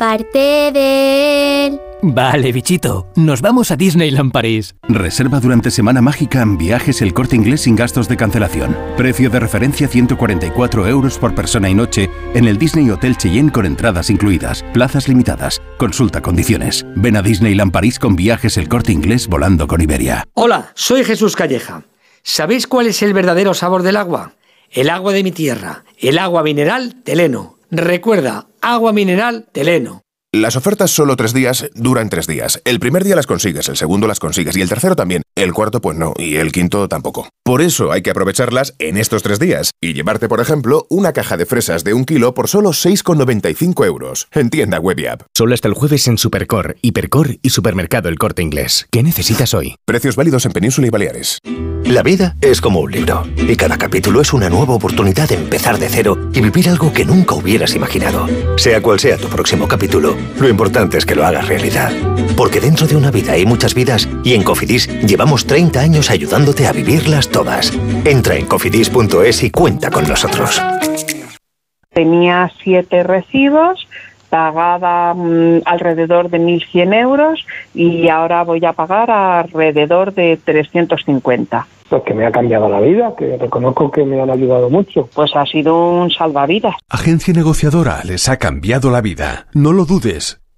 parte de él. Vale, bichito, nos vamos a Disneyland París. Reserva durante Semana Mágica en viajes el corte inglés sin gastos de cancelación. Precio de referencia 144 euros por persona y noche en el Disney Hotel Cheyenne con entradas incluidas. Plazas limitadas. Consulta condiciones. Ven a Disneyland París con viajes el corte inglés volando con Iberia. Hola, soy Jesús Calleja. ¿Sabéis cuál es el verdadero sabor del agua? El agua de mi tierra, el agua mineral Teleno. Recuerda, agua mineral Teleno. Las ofertas solo tres días duran tres días. El primer día las consigues, el segundo las consigues y el tercero también. El cuarto pues no y el quinto tampoco. Por eso hay que aprovecharlas en estos tres días y llevarte, por ejemplo, una caja de fresas de un kilo por solo 6,95 euros. En tienda web y app. Solo hasta el jueves en Supercor, Hipercor y Supermercado El Corte Inglés. ¿Qué necesitas hoy? Precios válidos en Península y Baleares. La vida es como un libro y cada capítulo es una nueva oportunidad de empezar de cero y vivir algo que nunca hubieras imaginado. Sea cual sea tu próximo capítulo, lo importante es que lo hagas realidad. Porque dentro de una vida hay muchas vidas y en Cofidis llevamos 30 años ayudándote a vivirlas todas. Entra en cofidis.es y cuenta con nosotros. Tenía siete recibos, pagaba mm, alrededor de 1.100 euros y ahora voy a pagar alrededor de 350. Pues que me ha cambiado la vida, que reconozco que me han ayudado mucho. Pues ha sido un salvavidas. Agencia negociadora les ha cambiado la vida. No lo dudes.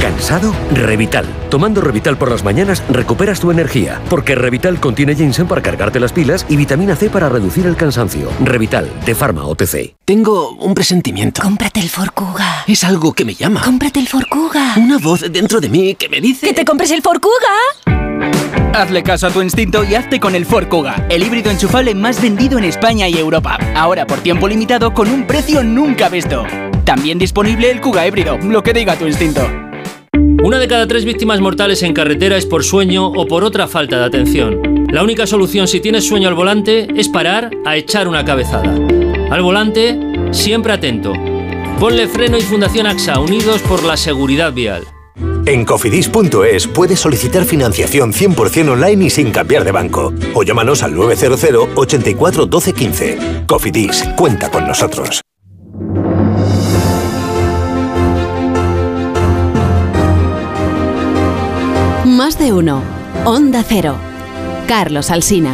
¿Cansado? Revital. Tomando Revital por las mañanas recuperas tu energía, porque Revital contiene ginseng para cargarte las pilas y vitamina C para reducir el cansancio. Revital, de Pharma OTC. Tengo un presentimiento. Cómprate el Forcuga. Es algo que me llama. Cómprate el Forcuga. Una voz dentro de mí que me dice... ¡Que te compres el Forcuga! Hazle caso a tu instinto y hazte con el Ford Kuga, el híbrido enchufable más vendido en España y Europa. Ahora por tiempo limitado con un precio nunca visto. También disponible el Kuga híbrido, lo que diga tu instinto. Una de cada tres víctimas mortales en carretera es por sueño o por otra falta de atención. La única solución si tienes sueño al volante es parar a echar una cabezada. Al volante, siempre atento. Ponle freno y Fundación AXA, unidos por la seguridad vial. En cofidis.es puedes solicitar financiación 100% online y sin cambiar de banco. O llámanos al 900 84 12 15. Cofidis, cuenta con nosotros. Más de uno. Onda Cero. Carlos Alsina.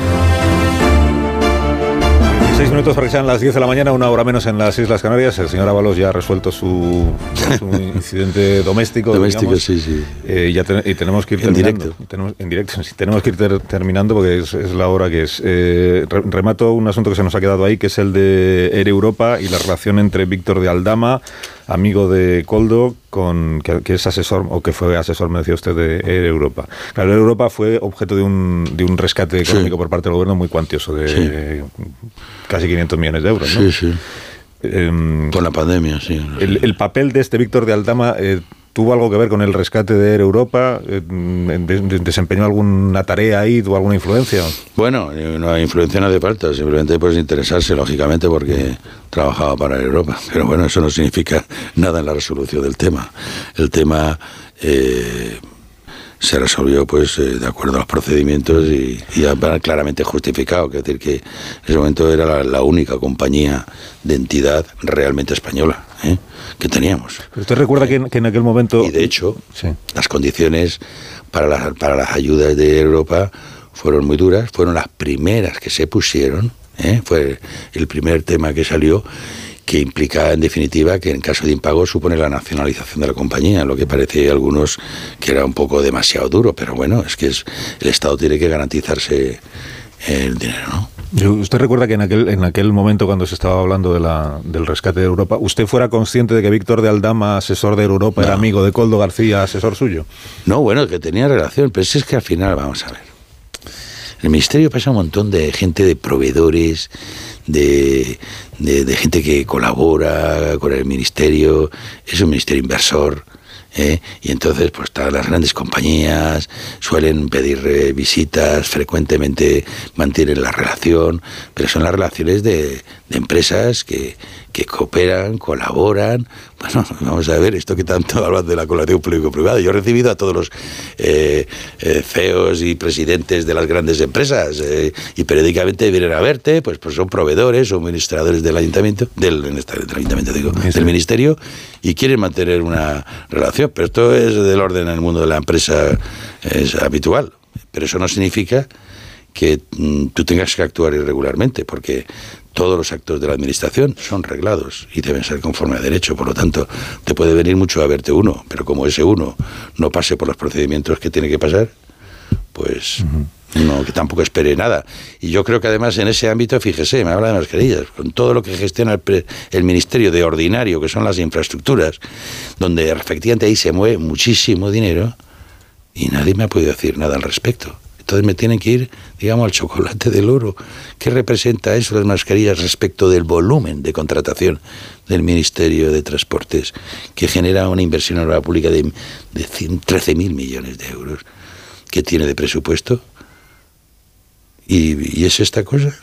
Seis minutos para que sean las 10 de la mañana, una hora menos en las Islas Canarias. El señor Ábalos ya ha resuelto su, su incidente doméstico. Doméstico, digamos. sí, sí. Eh, ya te- y tenemos que ir En terminando. directo. Tenemos, en directo, sí, tenemos que ir ter- terminando porque es, es la hora que es. Eh, re- remato un asunto que se nos ha quedado ahí, que es el de Air Europa y la relación entre Víctor de Aldama, amigo de Coldo, con, que, que es asesor, o que fue asesor, me decía usted, de Air Europa. Claro, Air Europa fue objeto de un, de un rescate económico por parte del gobierno muy cuantioso, de casi 500 millones de euros. ¿no? Sí, sí. Em, Con la pandemia, sí. el, el papel de este Víctor de Aldama eh, tuvo algo que ver con el rescate de Air Europa. Eh, de- ¿Desempeñó alguna tarea ahí? ¿Tuvo alguna influencia? Bueno, eh, no, influencia no hace falta, simplemente puedes interesarse, lógicamente, porque trabajaba para Europa. Pero bueno, eso no significa nada en la resolución del tema. El tema eh, se resolvió pues eh, de acuerdo a los procedimientos y, y claramente justificado. Es decir, que en ese momento era la, la única compañía de entidad realmente española ¿eh? que teníamos. ¿Usted recuerda que en, que en aquel momento... Y de hecho, las condiciones para las, para las ayudas de Europa fueron muy duras, fueron las primeras que se pusieron, ¿eh? fue el primer tema que salió que implica en definitiva que en caso de impago supone la nacionalización de la compañía, lo que parece a algunos que era un poco demasiado duro, pero bueno, es que es, el Estado tiene que garantizarse el dinero, ¿no? ¿Usted recuerda que en aquel, en aquel momento, cuando se estaba hablando de la, del rescate de Europa, usted fuera consciente de que Víctor de Aldama, asesor de Europa, era amigo de Coldo García, asesor suyo? No, bueno, que tenía relación, pero si es que al final, vamos a ver. El ministerio pasa un montón de gente, de proveedores, de, gente que colabora con el ministerio, es un ministerio inversor. ¿eh? Y entonces, pues todas las grandes compañías suelen pedir visitas, frecuentemente mantienen la relación, pero son las relaciones de, de empresas que, que cooperan, colaboran. Bueno, vamos a ver, esto que tanto hablan de la colaboración público-privada. Yo he recibido a todos los eh, eh, CEOs y presidentes de las grandes empresas eh, y periódicamente vienen a verte, pues, pues son proveedores o administradores del ayuntamiento, del, este- del ayuntamiento digo, del ministerio y quieren mantener una relación. Pero esto es del orden en el mundo de la empresa, es habitual. Pero eso no significa que mm, tú tengas que actuar irregularmente, porque todos los actos de la administración son reglados y deben ser conforme a derecho. Por lo tanto, te puede venir mucho a verte uno, pero como ese uno no pase por los procedimientos que tiene que pasar, pues no, que tampoco espere nada. Y yo creo que además en ese ámbito, fíjese, me habla de mascarillas, con todo lo que gestiona el, pre- el Ministerio de Ordinario, que son las infraestructuras, donde efectivamente ahí se mueve muchísimo dinero, y nadie me ha podido decir nada al respecto. Entonces me tienen que ir, digamos, al chocolate del oro. ¿Qué representa eso las mascarillas respecto del volumen de contratación del Ministerio de Transportes, que genera una inversión en la pública de, de 13.000 millones de euros, que tiene de presupuesto? ¿Y, y es esta cosa?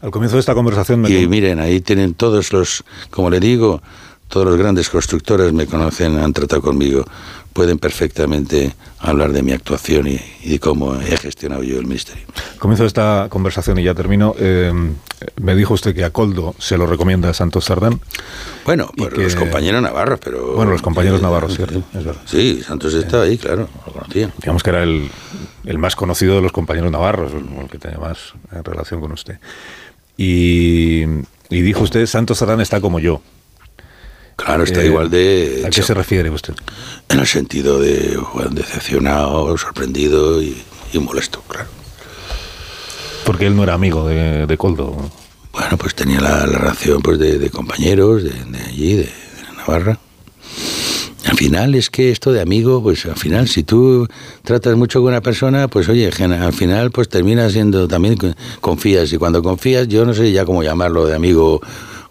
Al comienzo de esta conversación me... Y miren, ahí tienen todos los, como le digo, todos los grandes constructores me conocen, han tratado conmigo, pueden perfectamente hablar de mi actuación y, y de cómo he gestionado yo el ministerio. Comienzo esta conversación, y ya termino, eh, me dijo usted que a Coldo se lo recomienda a Santos Sardán. Bueno, por que- los compañeros navarros, pero... Bueno, los compañeros navarros, cierto, es verdad. Sí, Santos estaba ahí, claro, lo conocían. Digamos que era el, el más conocido de los compañeros navarros, el, que tenía más eh, relación con usted. Y, y dijo usted, Santos Sardán está como yo. Claro, está Eh, igual de... ¿A qué se refiere usted? En el sentido de bueno, decepcionado, sorprendido y, y molesto, claro. Porque él no era amigo de, de Coldo. Bueno, pues tenía la, la relación pues, de, de compañeros de, de allí, de, Navarra. Al final es que esto de amigo, pues al final si tú tratas mucho con una persona, pues oye, al final pues termina siendo también co- confías y cuando confías yo no sé ya cómo llamarlo de amigo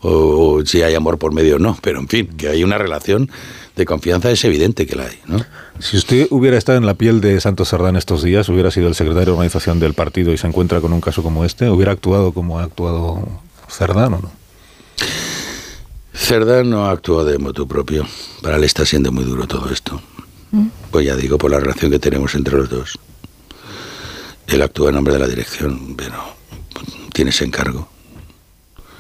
o, o si hay amor por medio o no, pero en fin, que hay una relación de confianza es evidente que la hay, ¿no? Si usted hubiera estado en la piel de Santos Sardán estos días, hubiera sido el secretario de organización del partido y se encuentra con un caso como este, ¿hubiera actuado como ha actuado Cerdán o no? Cerdá no actúa de motu propio. Para él está siendo muy duro todo esto. Pues ya digo, por la relación que tenemos entre los dos. Él actúa en nombre de la dirección, pero tiene ese encargo.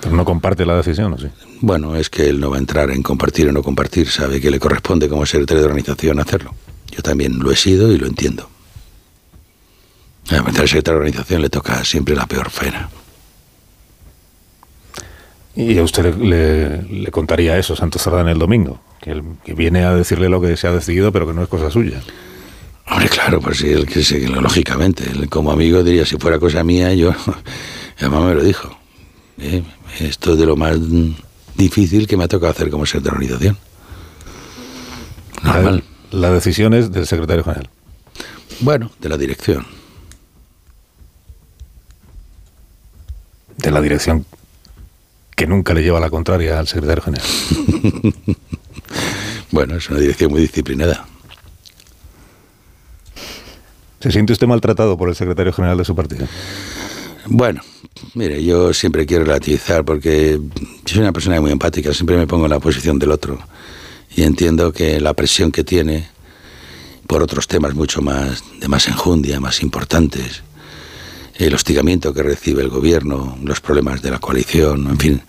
Pero no comparte la decisión, ¿o sí? Bueno, es que él no va a entrar en compartir o no compartir, sabe que le corresponde como secretario de organización hacerlo. Yo también lo he sido y lo entiendo. A al secretario de organización le toca siempre la peor faena. Y a usted le, le- contaría eso Santos Sardán el domingo, que, viene a decirle lo que se ha decidido, pero que no es cosa suya. Hombre, claro, pues sí, él que sí, lógicamente, él como amigo diría, si fuera cosa mía, yo, además me lo dijo. Eh, Esto es de lo más difícil que me ha tocado hacer como secretario de organización. Normal. La, la decisión es del secretario general. Bueno, de la dirección. De la dirección que nunca le lleva la contraria al secretario general. Bueno, es una dirección muy disciplinada. ¿Se siente usted maltratado por el secretario general de su partido? Bueno, mire, yo siempre quiero relativizar porque soy una persona muy empática, siempre me pongo en la posición del otro y entiendo que la presión que tiene por otros temas mucho más de más enjundia, más importantes, el hostigamiento que recibe el gobierno, los problemas de la coalición, en fin,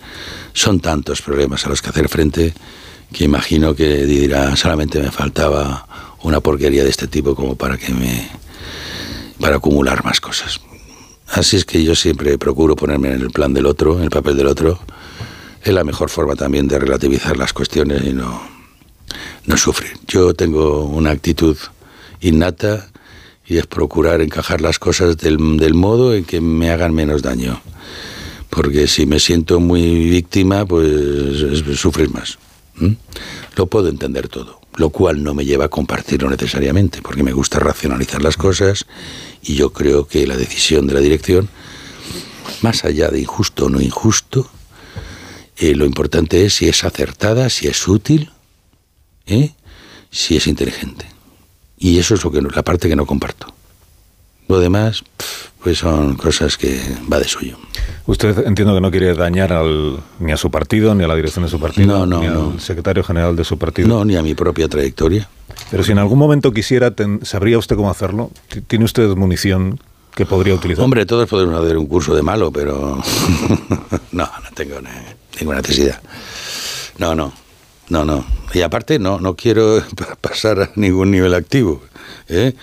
son tantos problemas a los que hacer frente que imagino que dirá solamente me faltaba una porquería de este tipo como para que me para acumular más cosas. Así es que yo siempre procuro ponerme en el plan del otro, en el papel del otro. Es la mejor forma también de relativizar las cuestiones y no, no sufrir. Yo tengo una actitud innata y es procurar encajar las cosas del, del modo en que me hagan menos daño. Porque si me siento muy víctima, pues es sufrir más. Lo puedo entender todo, lo cual no me lleva a compartirlo necesariamente, porque me gusta racionalizar las cosas y yo creo que la decisión de la dirección, más allá de injusto o no injusto, eh, lo importante es si es acertada, si es útil, ¿eh? si es inteligente. Y eso es lo que la parte que no comparto. Lo demás, pues son cosas que va de suyo. Usted entiendo que no quiere dañar al, ni a su partido, ni a la dirección de su partido, No, no, ni no. al secretario general de su partido. No, ni a mi propia trayectoria. Pero si en algún momento quisiera, ten- ¿sabría usted cómo hacerlo? ¿Tiene usted munición que podría utilizar? Hombre, todos podemos hacer un curso de malo, pero no, no tengo ne- ninguna necesidad. No, no, no, no. Y aparte, no, no quiero pa- pasar a ningún nivel activo. ¿eh?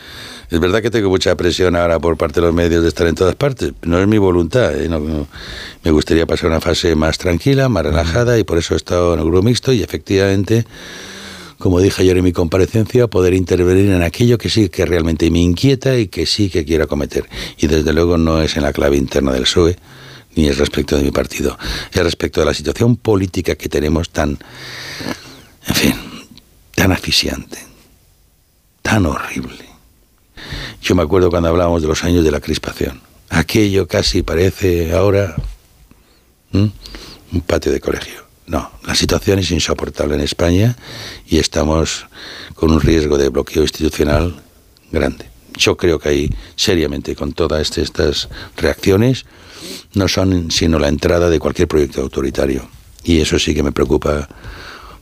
Es verdad que tengo mucha presión ahora por parte de los medios de estar en todas partes. No es mi voluntad. ¿eh? Me gustaría pasar una fase más tranquila, más relajada, y por eso he estado en el grupo mixto y efectivamente como dije ayer en mi comparecencia, poder intervenir en aquello que sí que realmente me inquieta y que sí que quiero acometer. Y desde luego no es en la clave interna del PSOE, ni es respecto de mi partido, es respecto de la situación política que tenemos tan, en fin, tan asfixiante, tan horrible. Yo me acuerdo cuando hablábamos de los años de la crispación. Aquello casi parece ahora un patio de colegio. No, la situación es insoportable en España y estamos con un riesgo de bloqueo institucional grande. Yo creo que ahí, seriamente, con todas estas reacciones, no son sino la entrada de cualquier proyecto autoritario. Y eso sí que me preocupa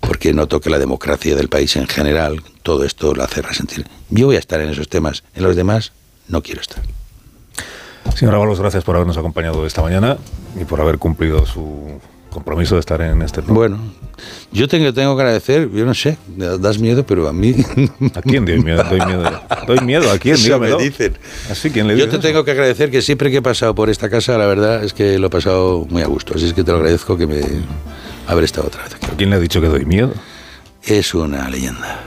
porque noto que la democracia del país en general, todo esto lo hace resentir. Yo voy a estar en esos temas, en los demás no quiero estar. Señora Ábalos, gracias por habernos acompañado esta mañana y por haber cumplido su compromiso de estar en este programa. Bueno, yo tengo, tengo que agradecer, yo no sé, me das miedo, pero a mí... ¿A quién doy miedo? Doy miedo, doy miedo a quién, Eso me dicen. Así, ¿quién le Yo te eso? tengo que agradecer que siempre que he pasado por esta casa, la verdad es que lo he pasado muy a gusto. Así es que te lo agradezco que me, haber estado otra vez aquí. ¿Quién le ha dicho que doy miedo? Es una leyenda.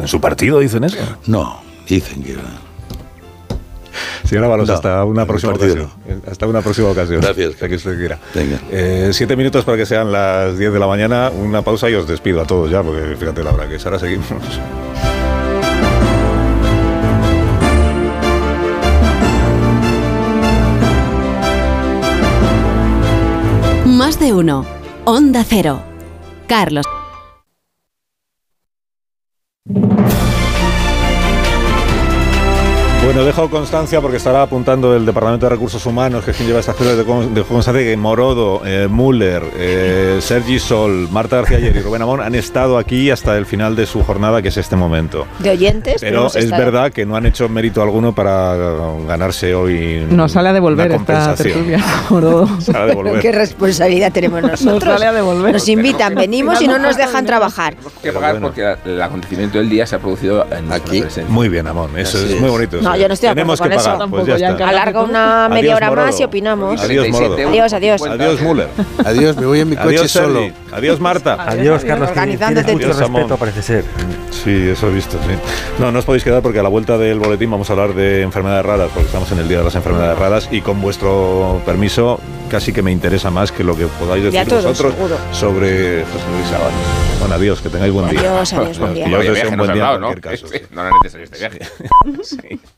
¿En su partido dicen eso? No, dicen que... Señora Balos, No, hasta una próxima ocasión. Hasta una próxima ocasión. Gracias. Que usted quiera. Venga. Eh, siete minutos para que sean las 10 de la mañana. Una pausa y os despido a todos ya, porque fíjate la hora que es. Ahora seguimos. Más de uno. Onda Cero. Carlos. Bueno, dejo constancia porque estará apuntando el Departamento de Recursos Humanos, que es quien lleva estas cosas de, con- de constancia que Morodo, eh, Müller, eh, Sergi Sol, Marta García Ayer y Rubén Amón han estado aquí hasta el final de su jornada, que es este momento. De oyentes. Pero es estado. verdad que no han hecho mérito alguno para ganarse hoy Nos sale a devolver esta compensación. tertulia. Morodo. Sale a devolver. ¿Qué responsabilidad tenemos nosotros? sale a devolver. Nos invitan, venimos y no nos dejan trabajar. que pagar porque el acontecimiento del día se ha producido en aquí. Muy bien, Amón. Eso es, es. muy bonito. No, eso. Yo no estoy de Tenemos acuerdo que con pagar. eso. Pues ya está. Alarga una media hora Morodo. más y opinamos. Adiós. Adiós, adiós. Adiós, Müller. Adiós, me voy en mi coche Adiós, solo. Adiós, Marta. Adiós, Carlos, que Organizándote mucho respeto, parece ser. Sí, eso he visto, sí. No, no os podéis quedar porque a la vuelta del boletín vamos a hablar de enfermedades raras, porque estamos en el Día de las Enfermedades Raras y con vuestro permiso casi que me interesa más que lo que podáis De a decir todos, vosotros seguro. sobre José Luis Sábado. Bueno, adiós, que tengáis buen día. Adiós, adiós, buen día. Que yo os Oye, deseo un buen día en dado, ¿no? cualquier caso. No era necesario este viaje. Sí.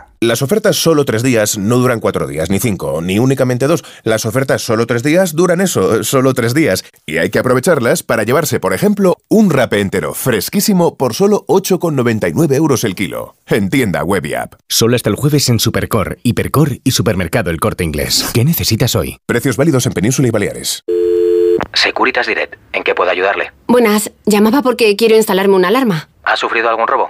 Las ofertas solo tres días no duran cuatro días, ni cinco, ni únicamente dos. Las ofertas solo tres días duran eso, solo tres días. Y hay que aprovecharlas para llevarse, por ejemplo, un rape entero fresquísimo por solo 8,99 euros el kilo. En tienda web y app. Solo hasta el jueves en Supercor, Hipercor y Supermercado El Corte Inglés. ¿Qué necesitas hoy? Precios válidos en Península y Baleares. Securitas Direct, ¿en qué puedo ayudarle? Buenas, llamaba porque quiero instalarme una alarma. ¿Ha sufrido algún robo?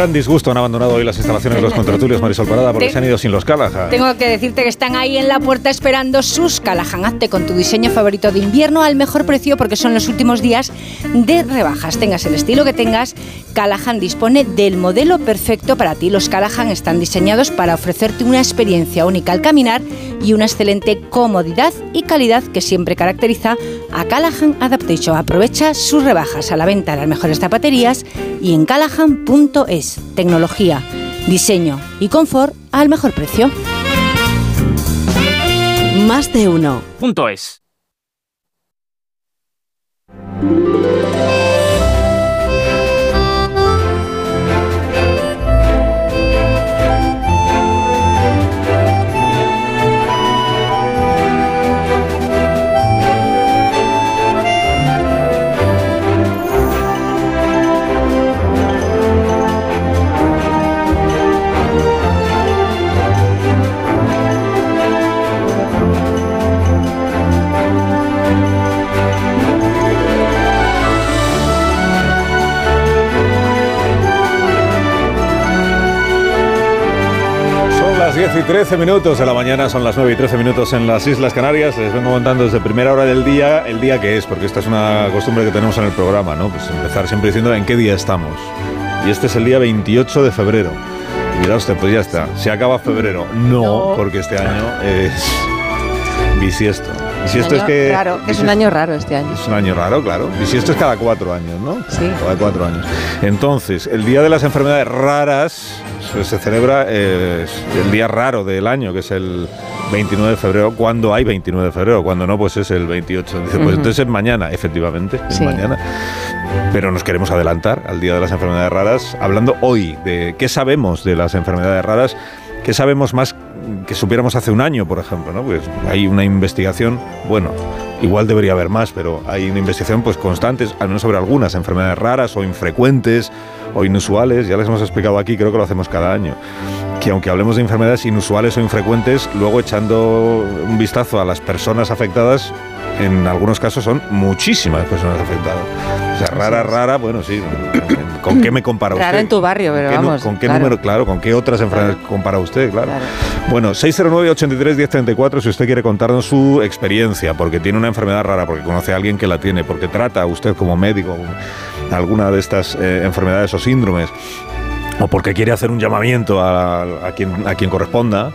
Gran disgusto han abandonado hoy las instalaciones de los contratulios Marisol Parada porque Te- se han ido sin los Callahan. Tengo que decirte que están ahí en la puerta esperando sus Callahan. Hazte con tu diseño favorito de invierno al mejor precio porque son los últimos días de rebajas. Tengas el estilo que tengas, Callahan dispone del modelo perfecto para ti. Los Callahan están diseñados para ofrecerte una experiencia única al caminar y una excelente comodidad y calidad que siempre caracteriza a Callahan Adaptation. Aprovecha sus rebajas a la venta de las mejores zapaterías y en callahan.es. Tecnología, diseño y confort al mejor precio. Más de uno. Punto es. 10 y 13 minutos de la mañana, son las 9 y 13 minutos en las Islas Canarias. Les vengo contando desde primera hora del día el día que es, porque esta es una costumbre que tenemos en el programa, ¿no? Pues empezar siempre diciendo en qué día estamos. Y este es el día 28 de febrero. Y mira usted, pues ya está, se acaba febrero. No, porque este año es bisiesto. Bisiesto es Año que. raro, es un año raro este año. Es un año raro, claro. Y si esto es cada cuatro años, ¿no? Sí. Cada cuatro años. Entonces, el Día de las Enfermedades Raras se celebra eh, el día raro del año, que es el 29 de febrero. Cuando hay 29 de febrero, cuando no, pues es el 28. Dice, pues entonces es mañana, efectivamente, es Sí. mañana. Pero nos queremos adelantar al Día de las Enfermedades Raras, hablando hoy de qué sabemos de las enfermedades raras, qué sabemos más que supiéramos hace un año, por ejemplo, ¿no? Pues hay una investigación, bueno, igual debería haber más, pero hay una investigación pues constante, al menos sobre algunas enfermedades raras o infrecuentes o inusuales, ya les hemos explicado aquí, creo que lo hacemos cada año, que aunque hablemos de enfermedades inusuales o infrecuentes, luego echando un vistazo a las personas afectadas, en algunos casos son muchísimas personas afectadas. O sea, rara, rara, bueno, sí. ¿Con qué me compara usted? Raro en tu barrio, pero ¿Con qué vamos. ¿Con qué claro. número? Claro, ¿con qué otras enfermedades compara usted? Claro. Bueno, 609-83-1034 si usted quiere contarnos su experiencia, porque tiene una enfermedad rara, porque conoce a alguien que la tiene, porque trata a usted como médico alguna de estas eh, enfermedades o síndromes, o porque quiere hacer un llamamiento a, a quien, a quien corresponda.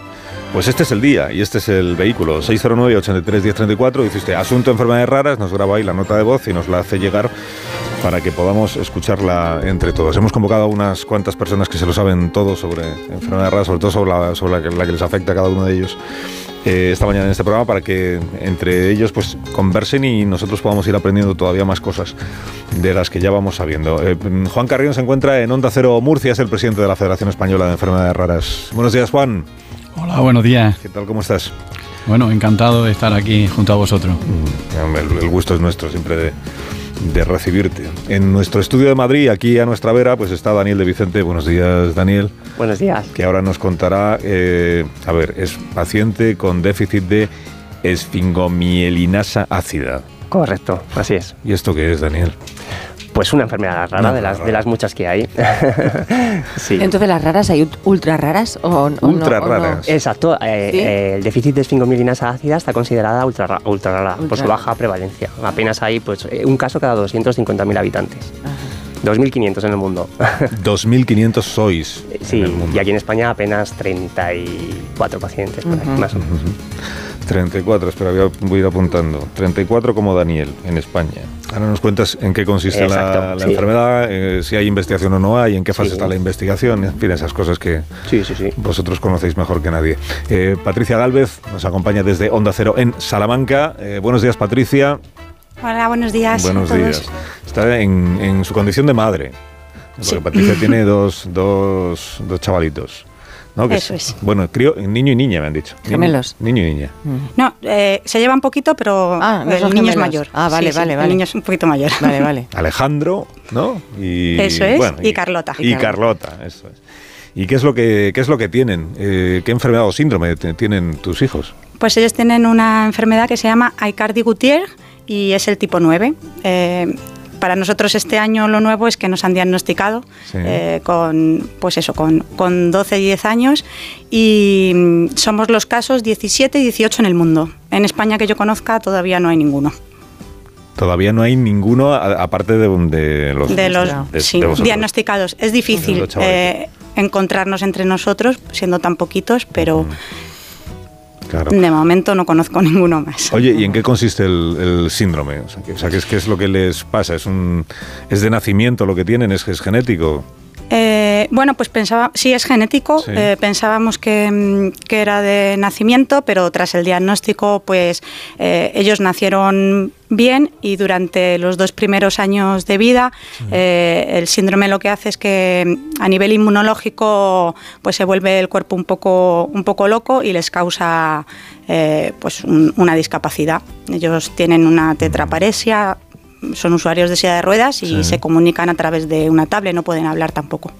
Pues este es el día y este es el vehículo. 609-83-1034. Dice usted, asunto enfermedades raras, nos graba ahí la nota de voz y nos la hace llegar para que podamos escucharla entre todos. Hemos convocado a unas cuantas personas que se lo saben todo sobre enfermedades raras, sobre todo sobre la, que les afecta a cada uno de ellos eh, esta mañana en este programa para que entre ellos pues conversen y nosotros podamos ir aprendiendo todavía más cosas de las que ya vamos sabiendo. Eh, Juan Carrión se encuentra en Onda Cero Murcia, es el presidente de la Federación Española de Enfermedades Raras. Buenos días, Juan. Hola, buenos días. ¿Qué tal? ¿Cómo estás? Bueno, encantado de estar aquí junto a vosotros. El, el gusto es nuestro siempre de, de recibirte. En nuestro estudio de Madrid, aquí a nuestra vera, pues está Daniel de Vicente. Buenos días, Daniel. Buenos días. Que ahora nos contará, eh, a ver, es paciente con déficit de esfingomielinasa ácida. Correcto, así es. ¿Y esto qué es, Daniel? Pues una enfermedad rara Una de las, rara. de las muchas que hay. sí. Entonces, ¿las raras hay ult- ultra raras o, o no- Ultra o no? Exacto. eh, ¿Sí? eh, el déficit de esfingomielinasa ácida está considerada ultra, ra- ultra rara por su rara. baja prevalencia. Apenas hay pues, eh, un caso cada 250.000 habitantes. 2.500 en el mundo. 2.500 sois. sí, y aquí en España apenas 34 pacientes, por ahí, Ujú. más o menos. 34, espera, voy a, voy a ir apuntando. 34 como Daniel en España. Ahora nos cuentas en qué consiste la, Exacto, la sí. enfermedad, eh, si hay investigación o no hay, en qué fase está la investigación, en fin, esas cosas que vosotros conocéis mejor que nadie. Eh, Patricia Galvez nos acompaña desde Onda Cero en Salamanca. Eh, buenos días, Patricia. Hola, buenos días. Buenos a todos. días. Está en, en su condición de madre. Porque Sí. Patricia tiene dos, dos, dos chavalitos. ¿No? Que Eso es. Bueno, crío, niño y niña me han dicho. Niño- Gemelos. Niño y niña. No, eh, se lleva un poquito, pero Ah, no el niño es mayor. Ah, vale, Sí, sí, vale, vale. El niño es un poquito mayor. Vale, vale. Alejandro, ¿no? Y, Eso es, y Carlota. Y, Carlota, eso es. ¿Y qué es lo que, qué es lo que tienen? Eh, ¿Qué enfermedad o síndrome tienen tus hijos? Pues ellos tienen una enfermedad que se llama Aicardi-Goutier y es el tipo 9. Eh, para nosotros este año lo nuevo es que nos han diagnosticado Sí. eh, con, pues eso, con, con 12 y 10 años y mm, somos los casos 17 y 18 en el mundo. En España que yo conozca todavía no hay ninguno. Todavía no hay ninguno, aparte de, de los, de los de- sí, diagnosticados. Es difícil eh, encontrarnos entre nosotros, siendo tan poquitos, pero Claro. de momento no conozco ninguno más. Oye, ¿y en qué consiste el, el síndrome? O sea, que- o sea, ¿qué, es, qué es lo que les pasa? ¿Es, un, ¿Es de nacimiento lo que tienen? ¿Es, es genético? Eh, bueno, pues pensaba, sí es genético, Sí. eh, pensábamos que, mm, que era de nacimiento, pero tras el diagnóstico, pues eh, ellos nacieron bien y durante los dos primeros años de vida el síndrome lo que hace es que mm, a nivel inmunológico pues se vuelve el cuerpo un poco, un poco loco y les causa pues un- una discapacidad. Ellos tienen una tetraparesia, son usuarios de silla de ruedas y Sí. se comunican a través de una tablet, no pueden hablar tampoco.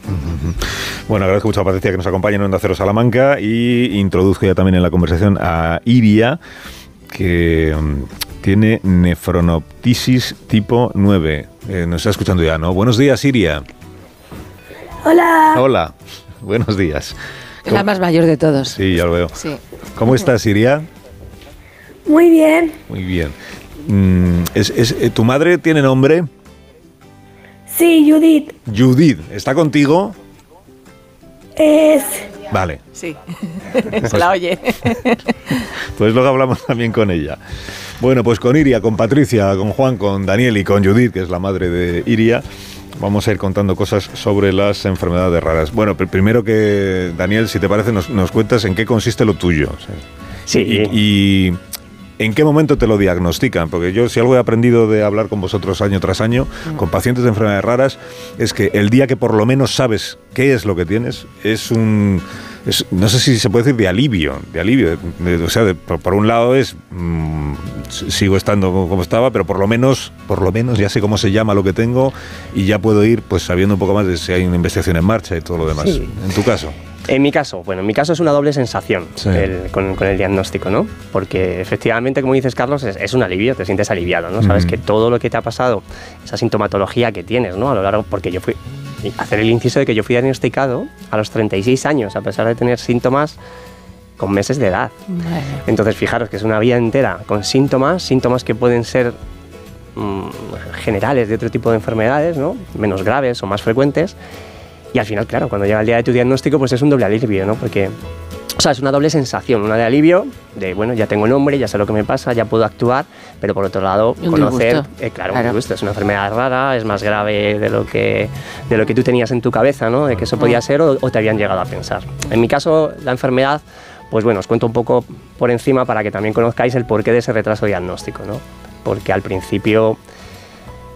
Bueno, agradezco mucho a Patricia que nos acompañe en Onda Cero Salamanca y introduzco ya también en la conversación a Iria, que mm, tiene nefronoptisis tipo 9. Eh, nos está escuchando ya, ¿no? Buenos días, Iria. Hola. Hola, buenos días. Es la más mayor de todos. Sí, ya lo veo. Sí. ¿Cómo estás, Iria? Muy bien. Muy bien. Mm, es- es- eh, ¿Tu madre tiene nombre? Sí, Judith. Judith. ¿Está contigo? Es. Vale. Sí. Se la oye. Pues luego hablamos también con ella. Bueno, pues con Iria, con Patricia, con Juan, con Daniel y con Judith, que es la madre de Iria, vamos a ir contando cosas sobre las enfermedades raras. Bueno, pr- primero que, Daniel, si te parece, nos, nos cuentas en qué consiste lo tuyo. Sí. Y, y en qué momento te lo diagnostican, porque yo si algo he aprendido de hablar con vosotros año tras año, con pacientes de enfermedades raras, es que el día que por lo menos sabes qué es lo que tienes, es un... es- no sé si se puede decir de alivio, de alivio. de- de- o sea, de- por, por un lado es mm, sigo estando como, como estaba, pero por lo menos, por lo menos ya sé cómo se llama lo que tengo y ya puedo ir pues sabiendo un poco más de si hay una investigación en marcha y todo lo demás. Sí. En tu caso. En mi caso, bueno, en mi caso es una doble sensación Sí. el- con, con el diagnóstico, ¿no? Porque efectivamente, como dices Carlos, es, es un alivio, te sientes aliviado, ¿no? Sabes Ujú. que todo lo que te ha pasado, esa sintomatología que tienes, ¿no? A lo largo, porque yo fui, hacer el inciso de que yo fui diagnosticado a los 36 años, a pesar de tener síntomas con meses de edad. Entonces, fijaros que es una vida entera con síntomas, síntomas que pueden ser mm, generales de otro tipo de enfermedades, ¿no? Menos graves o más frecuentes. Y al final, claro, cuando llega el día de tu diagnóstico, pues es un doble alivio, ¿no? Porque, o sea, es una doble sensación, una de alivio, de, bueno, ya tengo nombre, ya sé lo que me pasa, ya puedo actuar, pero por otro lado, un conocer, eh, claro, Claro. un es una enfermedad rara, es más grave de lo que, de lo que tú tenías en tu cabeza, ¿no? De que eso podía ser o, o te habían llegado a pensar. En mi caso, la enfermedad, pues bueno, os cuento un poco por encima para que también conozcáis el porqué de ese retraso diagnóstico, ¿no? Porque al principio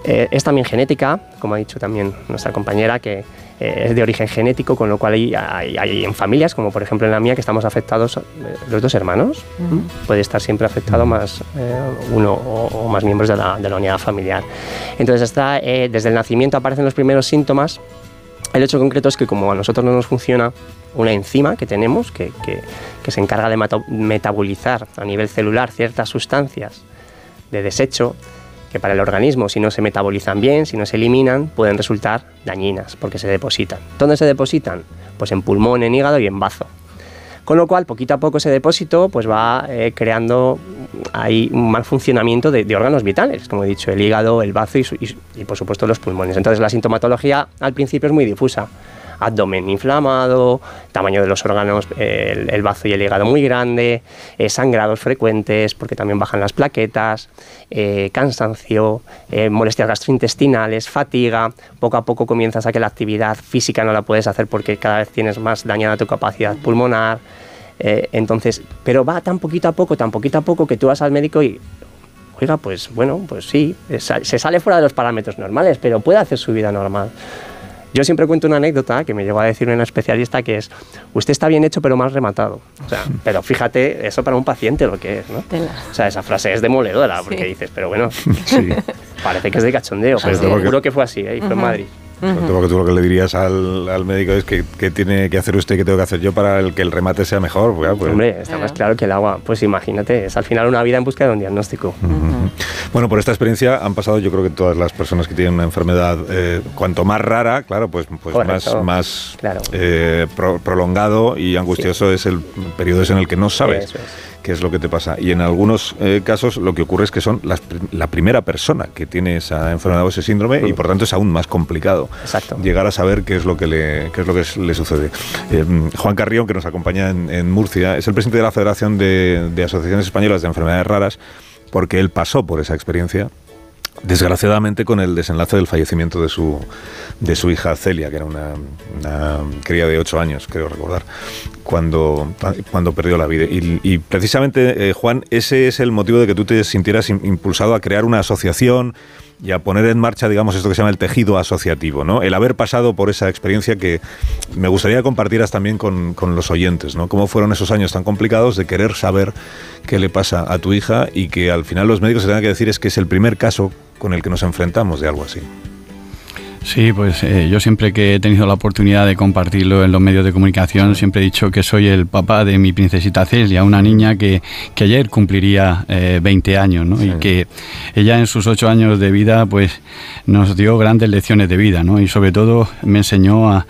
eh, es también genética, como ha dicho también nuestra compañera, que eh, es de origen genético, con lo cual hay, hay- hay en familias, como por ejemplo en la mía, que estamos afectados eh, los dos hermanos. Puede estar siempre afectado más eh, uno o, o más miembros de la, de la unidad familiar. Entonces, está, eh, desde el nacimiento aparecen los primeros síntomas. El hecho concreto es que como a nosotros no nos funciona una enzima que tenemos, que, que- que se encarga de metabolizar a nivel celular ciertas sustancias de desecho, que para el organismo, si no se metabolizan bien, si no se eliminan, pueden resultar dañinas porque se depositan. ¿Dónde se depositan? Pues en pulmón, en hígado y en bazo. Con lo cual, poquito a poco ese depósito pues va eh, creando ahí un mal funcionamiento de, órganos vitales, como he dicho, el hígado, el bazo y- y, por supuesto los pulmones. Entonces la sintomatología al principio es muy difusa. Abdomen inflamado, tamaño de los órganos, el, bazo y el hígado muy grande, eh, sangrados frecuentes porque también bajan las plaquetas, eh, cansancio, eh, molestias gastrointestinales, fatiga. Poco a poco comienzas a que la actividad física no la puedes hacer porque cada vez tienes más dañada tu capacidad pulmonar. Entonces, pero va tan poquito a poco, tan poquito a poco que tú vas al médico y, oiga, pues bueno, pues sí, se sale fuera de los parámetros normales, pero puede hacer su vida normal. Yo siempre cuento una anécdota que me llegó a decir una especialista que es, usted está bien hecho pero mal rematado. O sea, pero fíjate, eso para un paciente lo que es, ¿no? O sea, esa frase es demoledora porque dices, pero bueno, parece que es de cachondeo, Sí, pero sí. juro que fue así, ¿eh? y fue en Ujú. Madrid. Porque tú lo que le dirías al, al médico es que, que tiene que hacer usted y que tengo que hacer yo para el que el remate sea mejor. Pues, pues- Hombre, está más claro que el agua. Pues imagínate, es al final una vida en busca de un diagnóstico. Bueno, por esta experiencia han pasado yo creo que todas las personas que tienen una enfermedad, eh, cuanto más rara, claro, pues, pues más, más eh, pro- prolongado y angustioso es el periodo en el que no sabes Eso es. Qué es lo que te pasa. Y en algunos eh, casos lo que ocurre es que son las la primera persona que tiene esa enfermedad o ese síndrome y por tanto es aún más complicado llegar a saber qué es lo que le, qué es lo que le sucede. Eh, Juan Carrión, que nos acompaña en, en Murcia, es el presidente de la Federación de, de Asociaciones Españolas de Enfermedades Raras porque él pasó por esa experiencia desgraciadamente con el desenlace del fallecimiento de su, de su hija Celia, que era una, una cría de 8 años, creo recordar, cuando, cuando perdió la vida. Y, precisamente, eh, Juan, ese es el motivo de que tú te sintieras im- impulsado a crear una asociación y a poner en marcha, digamos, esto que se llama el tejido asociativo, ¿no? El haber pasado por esa experiencia que me gustaría que compartieras también con, con los oyentes, ¿no? Cómo fueron esos años tan complicados de querer saber qué le pasa a tu hija y que al final los médicos se tengan que decir es que es el primer caso con el que nos enfrentamos de algo así. Sí, pues eh, yo siempre que he tenido la oportunidad de compartirlo en los medios de comunicación, siempre he dicho que soy el papá de mi princesita Celia, una niña que, que ayer cumpliría eh, 20 años, ¿no? Y que ella en sus 8 años de vida, pues nos dio grandes lecciones de vida, ¿no? Y sobre todo me enseñó a,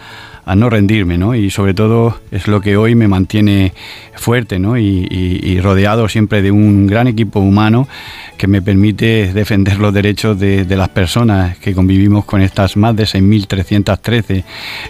a no rendirme, ¿no? Y sobre todo es lo que hoy me mantiene fuerte, ¿no? Y, rodeado siempre de un gran equipo humano que me permite defender los derechos de, de las personas que convivimos con estas más de 6.313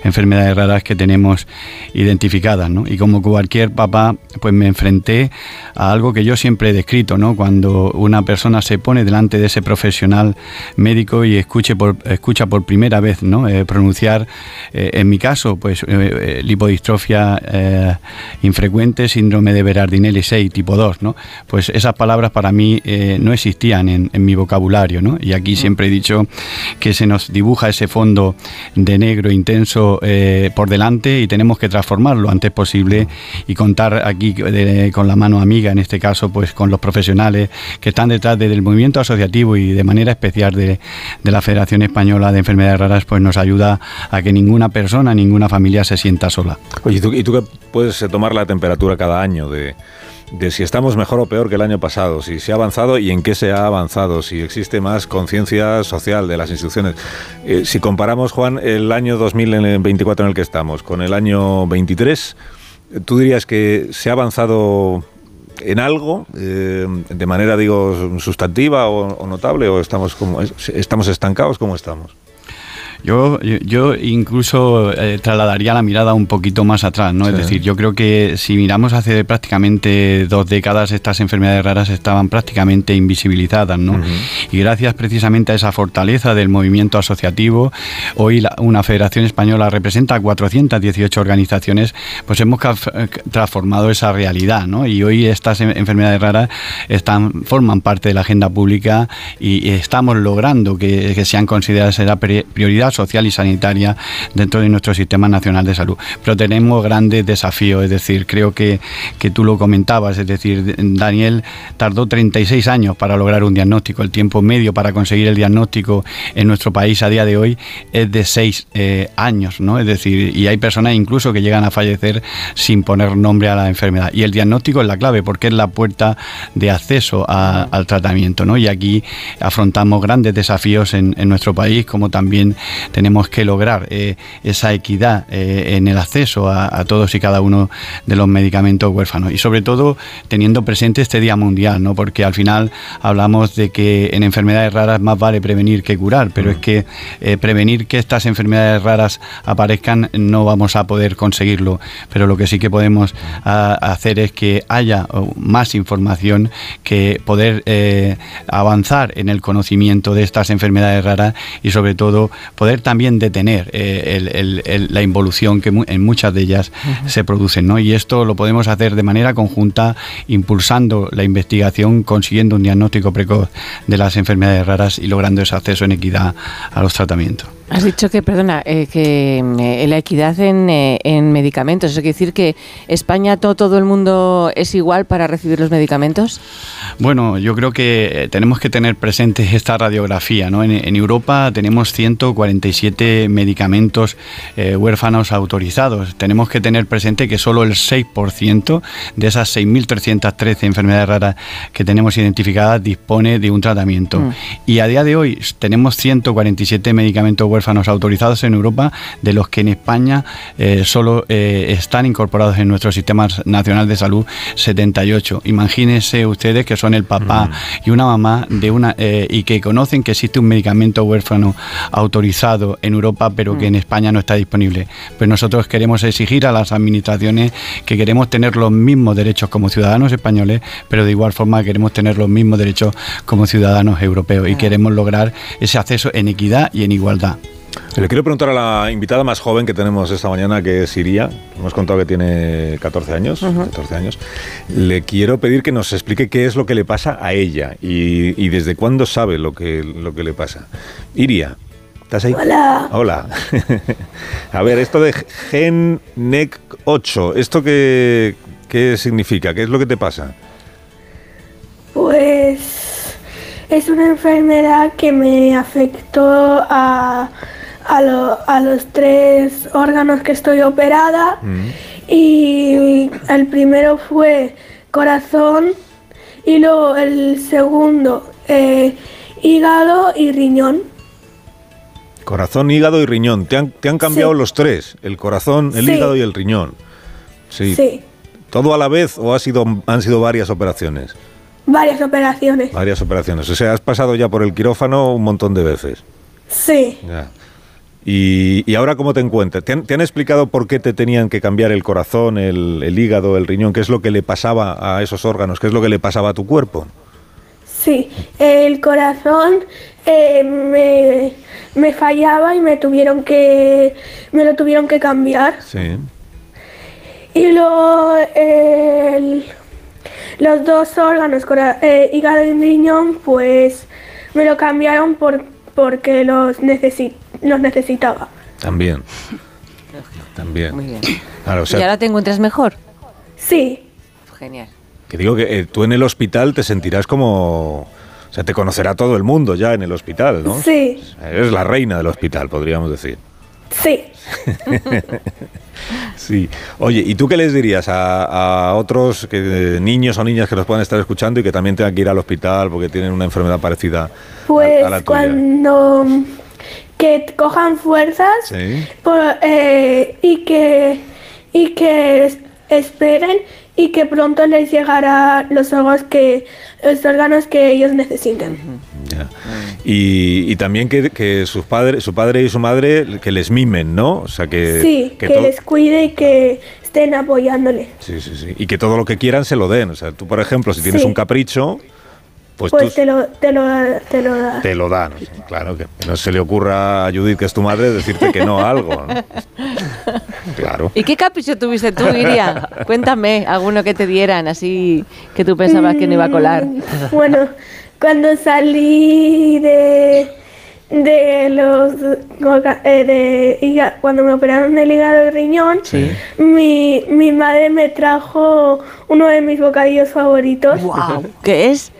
enfermedades raras que tenemos identificadas, ¿no? Y como cualquier papá, pues me enfrenté a algo que yo siempre he descrito, ¿no? Cuando una persona se pone delante de ese profesional médico y escuche por, escucha por primera vez, ¿no? Eh, pronunciar, eh, en mi caso, pues eh, eh, lipodistrofia eh, infrecuente, síndrome de Berardinelli 6 tipo 2, ¿no? Pues esas palabras para mí eh, no existían en, en mi vocabulario, ¿no? Y aquí siempre he dicho que se nos dibuja ese fondo de negro intenso por delante y tenemos que transformarlo lo antes posible y contar aquí de- con la mano amiga, en este caso, pues con los profesionales que están detrás de- del movimiento asociativo y de manera especial de, de la Federación Española de Enfermedades Raras, pues nos ayuda a que ninguna persona, ninguna familia se sienta sola. Oye, ¿y tú, y puedes eh, tomar la temperatura cada año de, si estamos mejor o peor que el año pasado, si se ha avanzado y en qué se ha avanzado, si existe más conciencia social de las instituciones? Eh, si comparamos, Juan, el año 2024 en el que estamos con el año 23, ¿tú dirías que se ha avanzado en algo eh, de manera, digo, sustantiva o, notable o estamos, como, estamos estancados? ¿Cómo estamos? Yo, yo, yo incluso eh, trasladaría la mirada un poquito más atrás, ¿no? Es decir, yo creo que si miramos hace prácticamente dos décadas, estas enfermedades raras estaban prácticamente invisibilizadas, ¿no? Y gracias precisamente a esa fortaleza del movimiento asociativo, hoy la- una federación española representa 418 organizaciones, pues hemos eh, transformado esa realidad, ¿no? Y hoy estas en- enfermedades raras están, forman parte de la agenda pública y estamos logrando que, que sean consideradas la pri- social y sanitaria dentro de nuestro sistema nacional de salud. Pero tenemos grandes desafíos, es decir, creo que, que tú lo comentabas, es decir, Daniel tardó 36 años para lograr un diagnóstico, el tiempo medio para conseguir el diagnóstico en nuestro país a día de hoy es de 6 años, ¿no? Es decir, y hay personas incluso que llegan a fallecer sin poner nombre a la enfermedad. Y el diagnóstico es la clave porque es la puerta de acceso al tratamiento, ¿no? Y aquí afrontamos grandes desafíos en nuestro país, como también tenemos que lograr eh, esa equidad eh, en el acceso a, a todos y cada uno de los medicamentos huérfanos. Y sobre todo teniendo presente este Día Mundial, ¿no? Porque al final hablamos de que en enfermedades raras más vale prevenir que curar, pero es que eh, prevenir que estas enfermedades raras aparezcan no vamos a poder conseguirlo. Pero lo que sí que podemos a- hacer es que haya más información, que poder avanzar en el conocimiento de estas enfermedades raras y sobre todo poder también detener eh, el- el- el- la involución que mu- en muchas de ellas se producen. ¿no? Y esto lo podemos hacer de manera conjunta, impulsando la investigación, consiguiendo un diagnóstico precoz de las enfermedades raras y logrando ese acceso en equidad a los tratamientos. Has dicho que, perdona, eh, que mm, eh, la equidad en, eh, en medicamentos, ¿eso quiere decir que España to- todo el mundo es igual para recibir los medicamentos? Bueno, yo creo que eh, tenemos que tener presente esta radiografía. ¿no? En, en Europa tenemos 147 medicamentos eh, huérfanos autorizados. Tenemos que tener presente que solo el 6% de esas 6.313 enfermedades raras que tenemos identificadas dispone de un tratamiento. Mm. Y a día de hoy tenemos 147 medicamentos huérfanos autorizados en Europa, de los que en España eh, solo eh, están incorporados en nuestro sistema nacional de salud 78. Imagínense ustedes que son el papá y una mamá de una eh, y que conocen que existe un medicamento huérfano autorizado en Europa, pero que en España no está disponible. Pues nosotros queremos exigir a las administraciones que queremos tener los mismos derechos como ciudadanos españoles, pero de igual forma queremos tener los mismos derechos como ciudadanos europeos y queremos lograr ese acceso en equidad y en igualdad. Le quiero preguntar a la invitada más joven que tenemos esta mañana, que es Iria. Hemos contado que tiene 14 años. 14 años. Le quiero pedir que nos explique qué es lo que le pasa a ella y, y desde cuándo sabe lo que, lo que le pasa. Iria, ¿estás ahí? Hola. Hola. a ver, esto de Gen NEC 8, ¿esto qué, qué significa? ¿Qué es lo que te pasa? Pues es una enfermedad que me afectó a, a, lo- a los tres órganos que estoy operada y el primero fue corazón y luego el segundo eh, hígado y riñón. Corazón, hígado y riñón. Te han, te han cambiado Sí. los tres, el corazón, el Sí. hígado y el riñón. Sí. Sí. ¿Todo a la vez o ha sido, han sido varias operaciones? Varias operaciones. Varias operaciones. O sea, has pasado ya por el quirófano un montón de veces. Sí. Ya. Y, y ahora, ¿cómo te encuentras? ¿Te han, te han explicado por qué te tenían que cambiar el corazón, el, el hígado, el riñón? ¿Qué es lo que le pasaba a esos órganos? ¿Qué es lo que le pasaba a tu cuerpo? Sí, el corazón eh, me, me fallaba y me tuvieron que me lo tuvieron que cambiar Sí. y luego el- los dos órganos cora- eh, hígado y riñón pues me lo cambiaron por porque los necesi- los necesitaba. También. También. Muy bien. Claro, o ¿Y ahora te encuentras mejor? Sí, Genial. que digo que eh, tú en el hospital te sentirás como... O sea, te conocerá todo el mundo ya en el hospital, ¿no? sí, Eres la reina del hospital, podríamos decir. sí. Sí. Oye, ¿y tú qué les dirías a, a otros que, eh, niños o niñas que nos puedan estar escuchando y que también tengan que ir al hospital porque tienen una enfermedad parecida Pues a, a la tuya? cuando que cojan fuerzas Sí. por- eh, y que y que es- esperen y que pronto les llegará los órganos que los órganos que ellos necesiten. Ya. Y, y también que, que sus padres, su padre y su madre que les mimen, ¿no? O sea que, sí, que, to- les cuide y que estén apoyándole. sí, sí, sí. y que todo lo que quieran se lo den. O sea, tú por ejemplo, si tienes Sí. un capricho, pues, Pues, tú te lo te lo te lo da. te lo dan. Claro que no se le ocurra a Judith, que es tu madre, decirte que no a algo. ¿no? Claro. ¿Y qué capricho tuviste tú, Iria? Cuéntame, alguno que te dieran, así que tú pensabas que no iba a colar. Mm, Bueno, cuando salí de de los eh, de híga- cuando me operaron el hígado y riñón, mi, mi madre me trajo uno de mis bocadillos favoritos. Wow. ¿Qué es?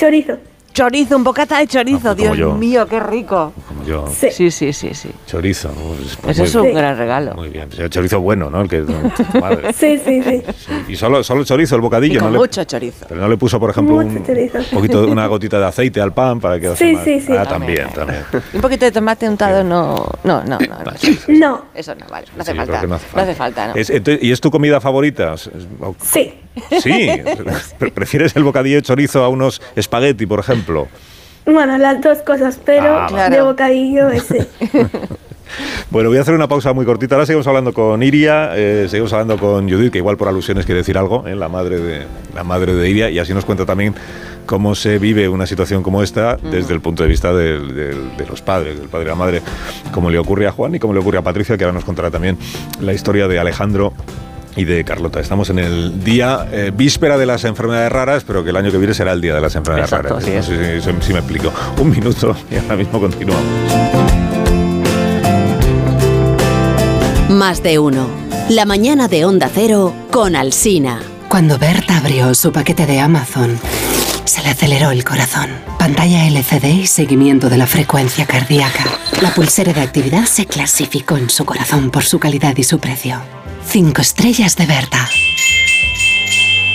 Chorizo. Chorizo, un bocata de chorizo, Ah, pues como Dios yo. mío, qué rico. Como yo. Sí. Sí, sí, sí, sí. Chorizo. pues, pues Eso muy es un bien. gran regalo. Muy bien. Chorizo bueno, ¿no? El que tu madre. Sí, sí, sí. Y solo, solo chorizo, el bocadillo. Y con no le- mucho chorizo. Pero no le puso, por ejemplo, Mucho un chorizo. poquito, una gotita de aceite al pan para que Sí, sí, sí. Ah, también, también. Y Un poquito de tomate untado, no, no, no, no. no. No. Eso no, vale, no hace Sí, yo creo falta. que No hace falta, ¿no? Es- ento- ¿Y es tu comida favorita? Sí. Sí. Pre- ¿Prefieres el bocadillo de chorizo a unos espagueti, por ejemplo? Bueno, las dos cosas, pero Ah, de bocadillo ese. Bueno, voy a hacer una pausa muy cortita. Ahora seguimos hablando con Iria, eh, seguimos hablando con Judith, que igual por alusiones quiere decir algo, ¿eh? la, madre de, la madre de Iria, y así nos cuenta también cómo se vive una situación como esta desde el punto de vista de los padres, del padre y la madre, como le ocurre a Juan y como le ocurre a Patricia, que ahora nos contará también la historia de Alejandro y de Carlota. Estamos en el día eh, víspera de las enfermedades raras, pero que el año que viene será el día de las enfermedades Exacto, raras. así No es. sé si, si- si me explico. Un minuto y ahora mismo continuamos. Más de uno. La mañana de Onda Cero con Alsina. Cuando Berta abrió su paquete de Amazon, se le aceleró el corazón. Pantalla LCD y seguimiento de la frecuencia cardíaca. La pulsera de actividad se clasificó en su corazón por su calidad y su precio. Cinco estrellas de Berta.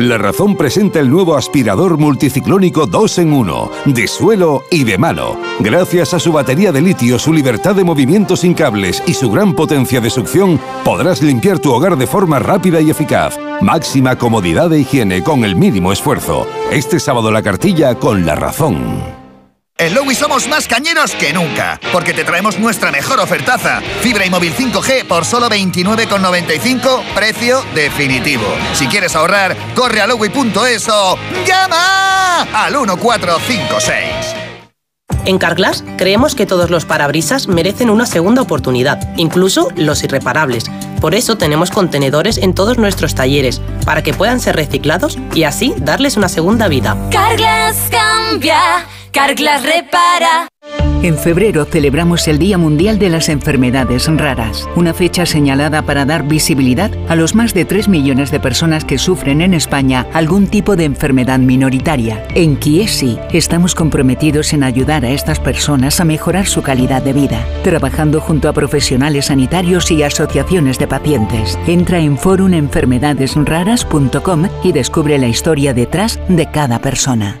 La Razón presenta el nuevo aspirador multiciclónico 2 en 1, de suelo y de mano. Gracias a su batería de litio, su libertad de movimiento sin cables y su gran potencia de succión, podrás limpiar tu hogar de forma rápida y eficaz. Máxima comodidad e higiene con el mínimo esfuerzo. Este sábado la cartilla con La Razón. En Lowy somos más cañeros que nunca, porque te traemos nuestra mejor ofertaza. Fibra y móvil 5G por solo 29,95, precio definitivo. Si quieres ahorrar, corre a lowy.es o llama al 1456. En Carglass creemos que todos los parabrisas merecen una segunda oportunidad, incluso los irreparables. Por eso tenemos contenedores en todos nuestros talleres, para que puedan ser reciclados y así darles una segunda vida. Carglass cambia, Carglass repara. En febrero celebramos el Día Mundial de las Enfermedades Raras, una fecha señalada para dar visibilidad a los más de 3 millones de personas que sufren en España algún tipo de enfermedad minoritaria. En Kiesi estamos comprometidos en ayudar a estas personas a mejorar su calidad de vida, trabajando junto a profesionales sanitarios y asociaciones de pacientes. Entra en forumenfermedadesraras.com y descubre la historia detrás de cada persona.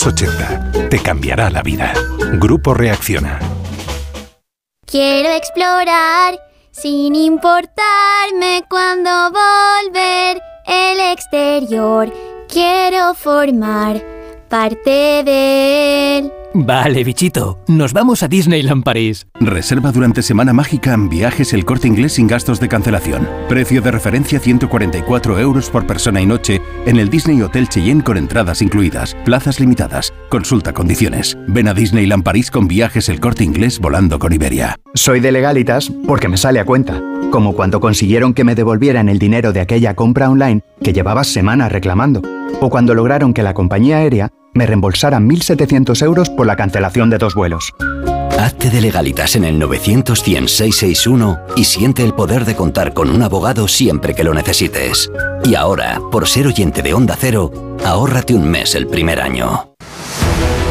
Te cambiará la vida. Grupo Reacciona. Quiero explorar sin importarme cuando volver el exterior. Quiero formar parte de él. Vale, bichito, nos vamos a Disneyland París. Reserva durante Semana Mágica en viajes el corte inglés sin gastos de cancelación. Precio de referencia 144 euros por persona y noche en el Disney Hotel Cheyenne con entradas incluidas. Plazas limitadas. Consulta condiciones. Ven a Disneyland París con viajes el corte inglés volando con Iberia. Soy de legalitas porque me sale a cuenta. Como cuando consiguieron que me devolvieran el dinero de aquella compra online que llevaba semanas reclamando. O cuando lograron que la compañía aérea me reembolsaran 1.700 euros por la cancelación de dos vuelos. Hazte de legalitas en el 900 y siente el poder de contar con un abogado siempre que lo necesites. Y ahora, por ser oyente de Onda Cero, ahórrate un mes el primer año.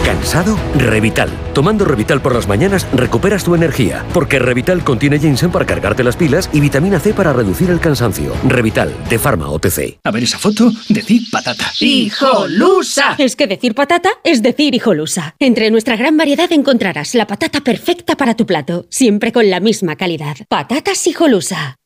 ¿Cansado? Revital. Tomando Revital por las mañanas recuperas tu energía, porque Revital contiene ginseng para cargarte las pilas y vitamina C para reducir el cansancio. Revital, de Pharma OTC. A ver esa foto, decir patata. ¡Hijolusa! Es que decir patata es decir hijolusa. Entre nuestra gran variedad encontrarás la patata perfecta para tu plato, siempre con la misma calidad. Patatas hijolusa.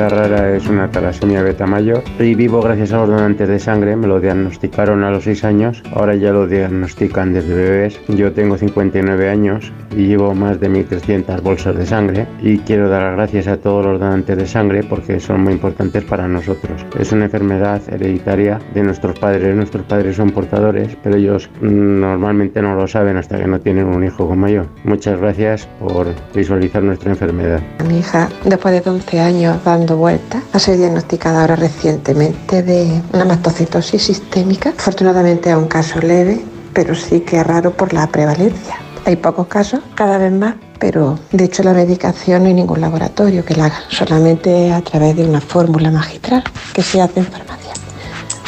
La rara es una talasemia beta mayor y vivo gracias a los donantes de sangre. Me lo diagnosticaron a los 6 años, ahora ya lo diagnostican desde bebés. Yo tengo 59 años y llevo más de 1.300 bolsas de sangre y quiero dar las gracias a todos los donantes de sangre porque son muy importantes para nosotros. Es una enfermedad hereditaria de nuestros padres. Nuestros padres son portadores, pero ellos mm, normalmente no lo saben hasta que no tienen un hijo como yo. Muchas gracias por visualizar nuestra enfermedad. Mi hija, después de 11 años dando vueltas, ha sido diagnosticada ahora recientemente de una mastocitosis sistémica. Afortunadamente es un caso leve, pero sí que es raro por la prevalencia. Hay pocos casos, cada vez más, pero de hecho la medicación no hay ningún laboratorio que la haga, solamente a través de una fórmula magistral que se hace en farmacia.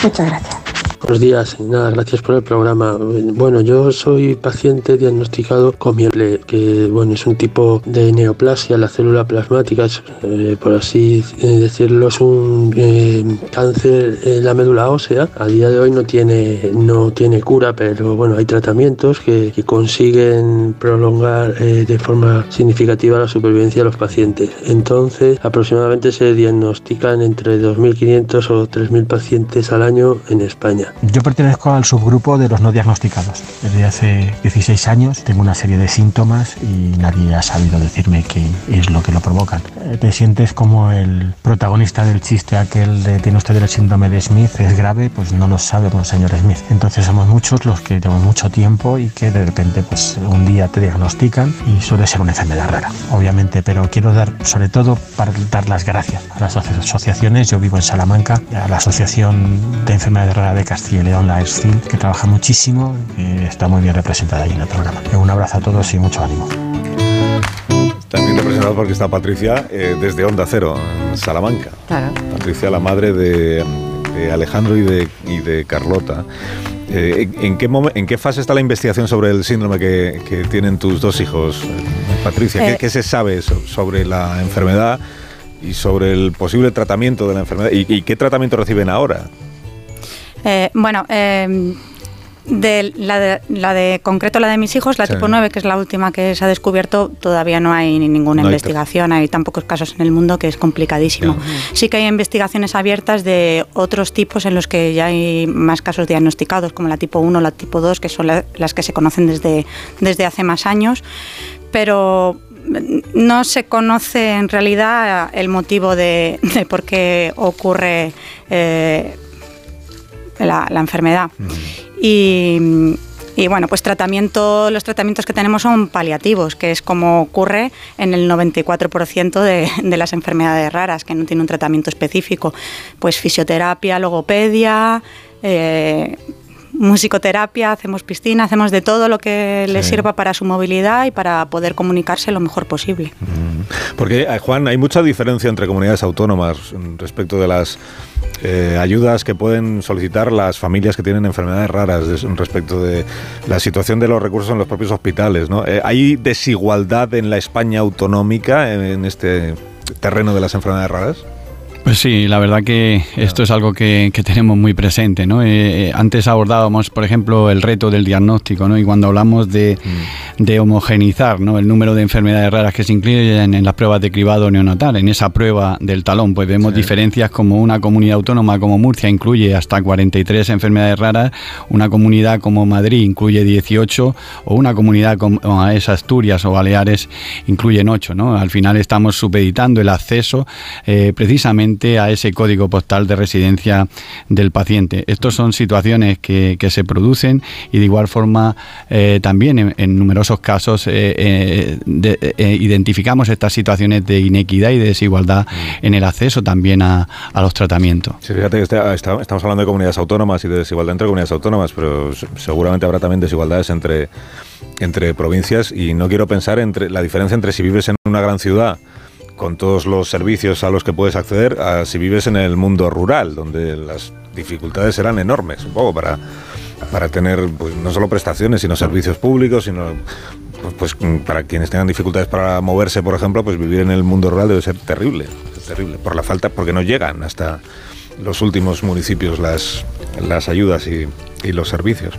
Muchas gracias. Buenos días, nada, gracias por el programa. Bueno, yo soy paciente diagnosticado con miel, que bueno, es un tipo de neoplasia, la célula plasmática, eh, por así eh, decirlo, es un eh, cáncer en la médula ósea. A día de hoy no tiene, no tiene cura, pero bueno, hay tratamientos que, que consiguen prolongar de forma significativa la supervivencia de los pacientes. Entonces, aproximadamente se diagnostican entre 2.500 o 3.000 pacientes al año en España. Yo pertenezco al subgrupo de los no diagnosticados. Desde hace 16 años tengo una serie de síntomas y nadie ha sabido decirme qué es lo que lo provocan. Eh, te sientes como el protagonista del chiste aquel de tiene usted el síndrome de Smith, es grave, pues no lo sabemos, señor Smith. Entonces somos muchos los que llevamos mucho tiempo y que de repente pues un día te diagnostican y suele ser una enfermedad rara, obviamente, pero quiero dar sobre todo para dar las gracias a las asociaciones. Yo vivo en Salamanca, a la Asociación de Enfermedades Raras de Castilla y León, la ESCIL, que trabaja muchísimo y está muy bien representada ahí en el programa. Un abrazo a todos y mucho ánimo. También representado porque está Patricia eh, desde Onda Cero, en Salamanca. Claro. Patricia, la madre de, Alejandro y de, y de Carlota. Eh, ¿en, qué ¿En qué fase está la investigación sobre el síndrome que, que tienen tus dos hijos, Patricia? ¿qué, eh. se sabe sobre la enfermedad y sobre el posible tratamiento de la enfermedad? ¿Y, qué tratamiento reciben ahora? Bueno, de la, de la de concreto, la de mis hijos, la tipo 9, que es la última que se ha descubierto, todavía no hay ninguna investigación. Hay tan pocos casos en el mundo que es complicadísimo. Sí que hay investigaciones abiertas de otros tipos en los que ya hay más casos diagnosticados, como la tipo 1 la tipo 2, que son las que se conocen desde, desde hace más años. Pero no se conoce en realidad el motivo de, por qué ocurre eh, la, enfermedad. Y, bueno, pues tratamiento, los tratamientos que tenemos son paliativos, que es como ocurre en el 94% de, de, las enfermedades raras, que no tiene un tratamiento específico. Pues fisioterapia, logopedia, eh, musicoterapia, hacemos piscina, hacemos de todo lo que le sirva para su movilidad y para poder comunicarse lo mejor posible. Mm. Porque, eh, Juan, hay mucha diferencia entre comunidades autónomas respecto de las eh, ayudas que pueden solicitar las familias que tienen enfermedades raras respecto de la situación de los recursos en los propios hospitales. ¿no? Eh, ¿Hay desigualdad en la España autonómica en este terreno de las enfermedades raras? Pues sí, la verdad que esto es algo que, tenemos muy presente. ¿no? Eh, eh, antes abordábamos, por ejemplo, el reto del diagnóstico ¿no? y cuando hablamos de, mm. de, homogenizar ¿no? el número de enfermedades raras que se incluyen en las pruebas de cribado neonatal, en esa prueba del talón, pues vemos diferencias como una comunidad autónoma como Murcia incluye hasta 43 enfermedades raras, una comunidad como Madrid incluye 18 o una comunidad como esa Asturias o Baleares incluyen 8. ¿no? Al final estamos supeditando el acceso eh, precisamente a ese código postal de residencia del paciente. Estas son situaciones que, se producen y de igual forma eh, también en, numerosos casos eh, eh, identificamos estas situaciones de inequidad y de desigualdad mm. en el acceso también a, los tratamientos. Sí, fíjate que estamos hablando de comunidades autónomas y de desigualdad entre comunidades autónomas, pero seguramente habrá también desigualdades entre entre provincias y no quiero pensar entre la diferencia entre si vives en una gran ciudad con todos los servicios a los que puedes acceder, si vives en el mundo rural, donde las dificultades serán enormes, un poco para, para tener pues, no solo prestaciones, sino servicios públicos, sino pues, pues, para quienes tengan dificultades para moverse, por ejemplo, pues vivir en el mundo rural debe ser terrible, terrible, por la falta, porque no llegan hasta los últimos municipios las, las ayudas y, y los servicios.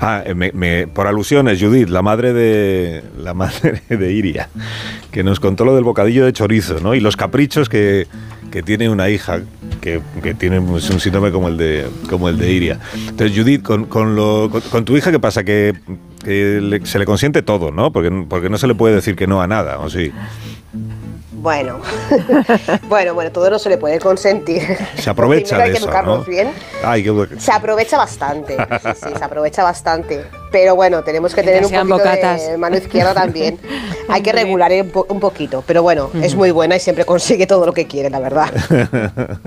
Ah, me, por alusiones, Judith, la madre de la madre de Iria, que nos contó lo del bocadillo de chorizo, ¿no? Y los caprichos que, que tiene una hija que, que tiene un síndrome como el de como el de Iria. Entonces, Judith, con, con, lo, con, tu hija, ¿qué pasa? Que, se le consiente todo, ¿no? Porque, porque no se le puede decir que no a nada, ¿o sí? Bueno, bueno, bueno, todo no se le puede consentir. Se aprovecha de eso, ¿no? bien. Se aprovecha bastante, sí, sí, se aprovecha bastante. Pero bueno, tenemos que tener un poquito de mano izquierda también. Hay que regular un, poquito, pero bueno, es muy buena y siempre consigue todo lo que quiere, la verdad.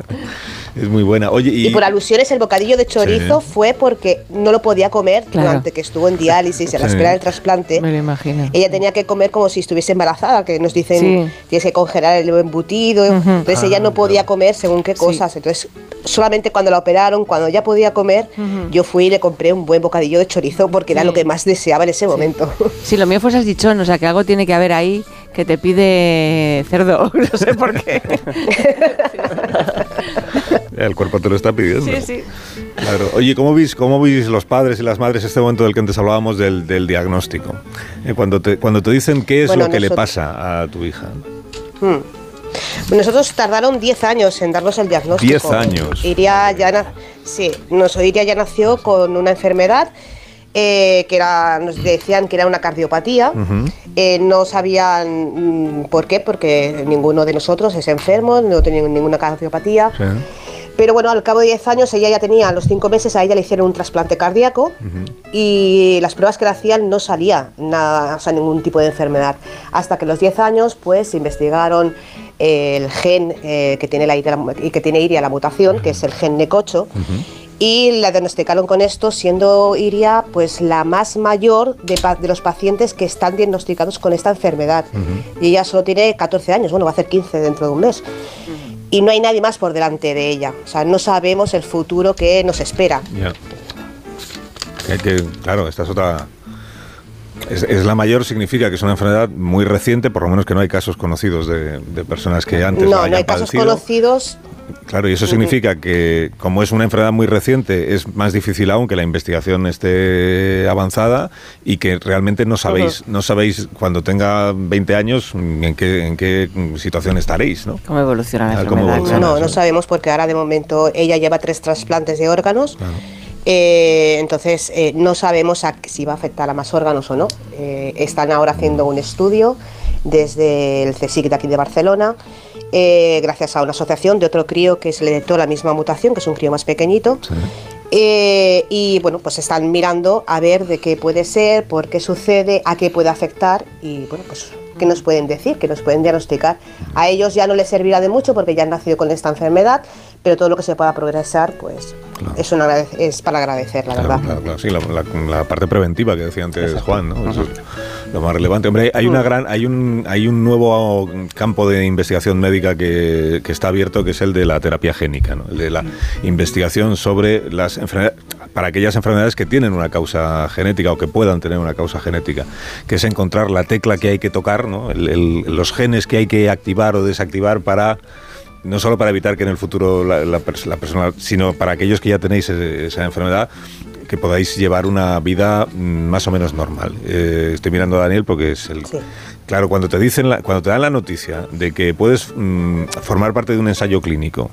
Es muy buena. Oye, y, por alusiones, el bocadillo de chorizo fue porque no lo podía comer durante que estuvo en diálisis, a la espera del trasplante. Me lo imagino. Ella tenía que comer como si estuviese embarazada, que nos dicen tienes que congelar el embutido. Entonces ella no ah, podía comer según qué cosas. Entonces, solamente cuando la operaron, cuando ya podía comer, yo fui y le compré un buen bocadillo de chorizo porque era lo que más deseaba en ese momento. Sí, lo mío fue salchichón, o sea que algo tiene que haber ahí que te pide cerdo, no sé por qué. El cuerpo te lo está pidiendo. Sí, sí. Claro. Oye, ¿cómo veis, ¿cómo veis los padres y las madres este momento del que antes hablábamos del, diagnóstico? Eh, cuando, te, cuando te dicen qué es lo que le pasa a tu hija. Hmm. Nosotros tardaron 10 años en darnos el diagnóstico. 10 años. Iria ya, sí, Iria ya nació con una enfermedad eh, que era, nos decían que era una cardiopatía. Eh, no sabían mm, por qué, porque ninguno de nosotros es enfermo, no tenía ninguna cardiopatía. Pero bueno, al cabo de 10 años ella ya tenía, a los 5 meses a ella le hicieron un trasplante cardíaco y las pruebas que le hacían no salía nada, o sea, ningún tipo de enfermedad. Hasta que a los 10 años pues investigaron el gen eh, que, tiene la, que tiene Iria la mutación, que es el gen NECOCHO, y la diagnosticaron con esto, siendo Iria pues la más mayor de, los pacientes que están diagnosticados con esta enfermedad. Y ella solo tiene 14 años, bueno, va a hacer 15 dentro de un mes. Y no hay nadie más por delante de ella. O sea, no sabemos el futuro que nos espera. claro, esta es otra es, la mayor, significa que es una enfermedad muy reciente, por lo menos que no hay casos conocidos de, personas que antes no, hayan no hay casos conocidos. Claro, y eso significa que como es una enfermedad muy reciente, es más difícil aún que la investigación esté avanzada y que realmente no sabéis, no sabéis cuando tenga 20 años en qué, en qué situación estaréis, ¿no? ¿Cómo evoluciona la enfermedad? no, no sabemos porque ahora de momento ella lleva tres trasplantes de órganos. Eh, entonces, eh, no sabemos si va a afectar a más órganos o no. Eh, están ahora haciendo un estudio desde el CSIC de aquí de Barcelona, gracias a una asociación de otro crío que se le detectó la misma mutación, que es un crío más pequeñito. y bueno, pues están mirando a ver de qué puede ser, por qué sucede, a qué puede afectar y bueno, pues qué nos pueden decir, qué nos pueden diagnosticar. A ellos ya no les servirá de mucho porque ya han nacido con esta enfermedad, pero todo lo que se pueda progresar, pues es, es para agradecer, la verdad. Claro, claro, sí, la, parte preventiva que decía antes Juan, ¿no? Eso es lo más relevante. Hombre, hay una mm. gran, hay un, hay un nuevo campo de investigación médica que, que está abierto, que es el de la terapia génica, ¿no? El de la investigación sobre las enfermedades, para aquellas enfermedades que tienen una causa genética o que puedan tener una causa genética, que es encontrar la tecla que hay que tocar, ¿no? los genes que hay que activar o desactivar para no solo para evitar que en el futuro la, persona, sino para aquellos que ya tenéis esa enfermedad, que podáis llevar una vida mm, más o menos normal. Eh, estoy mirando a Daniel porque es el... Claro, cuando te dicen, cuando te dan la noticia de que puedes mm, formar parte de un ensayo clínico,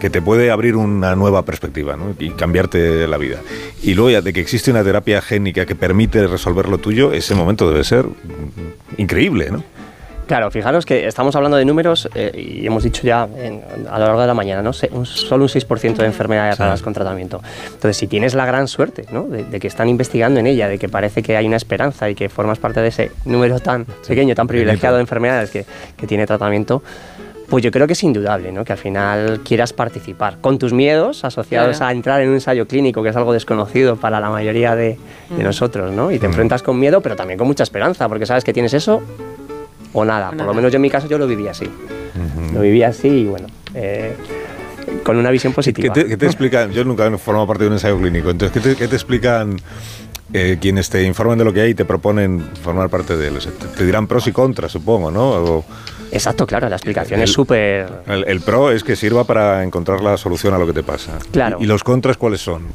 que te puede abrir una nueva perspectiva y cambiarte la vida, y luego ya de que existe una terapia génica que permite resolver lo tuyo, ese momento debe ser mm, increíble, ¿no? Claro, fijaros que estamos hablando de números eh, y hemos dicho ya a lo largo de la mañana, ¿no? solo un 6% de enfermedades raras con tratamiento. Entonces, si tienes la gran suerte ¿no? de, que están investigando en ella, de que parece que hay una esperanza y que formas parte de ese número tan pequeño, tan privilegiado de enfermedades que, que tiene tratamiento, pues yo creo que es indudable, ¿no? Que al final quieras participar con tus miedos asociados a entrar en un ensayo clínico, que es algo desconocido para la mayoría de, de mm. nosotros, ¿no? Y te mm. enfrentas con miedo, pero también con mucha esperanza, porque sabes que tienes eso o nada. Por lo menos yo en mi caso yo lo vivía así. Lo vivía así y bueno. Eh, con una visión positiva. ¿Qué te, explican? Yo nunca he formado parte de un ensayo clínico, entonces, ¿qué te, explican eh, quienes te informan de lo que hay y te proponen formar parte de él? te dirán pros y contras, supongo, ¿no? Exacto, claro, la explicación es súper... El, pro es que sirva para encontrar la solución a lo que te pasa. Claro. ¿Y los contras cuáles son?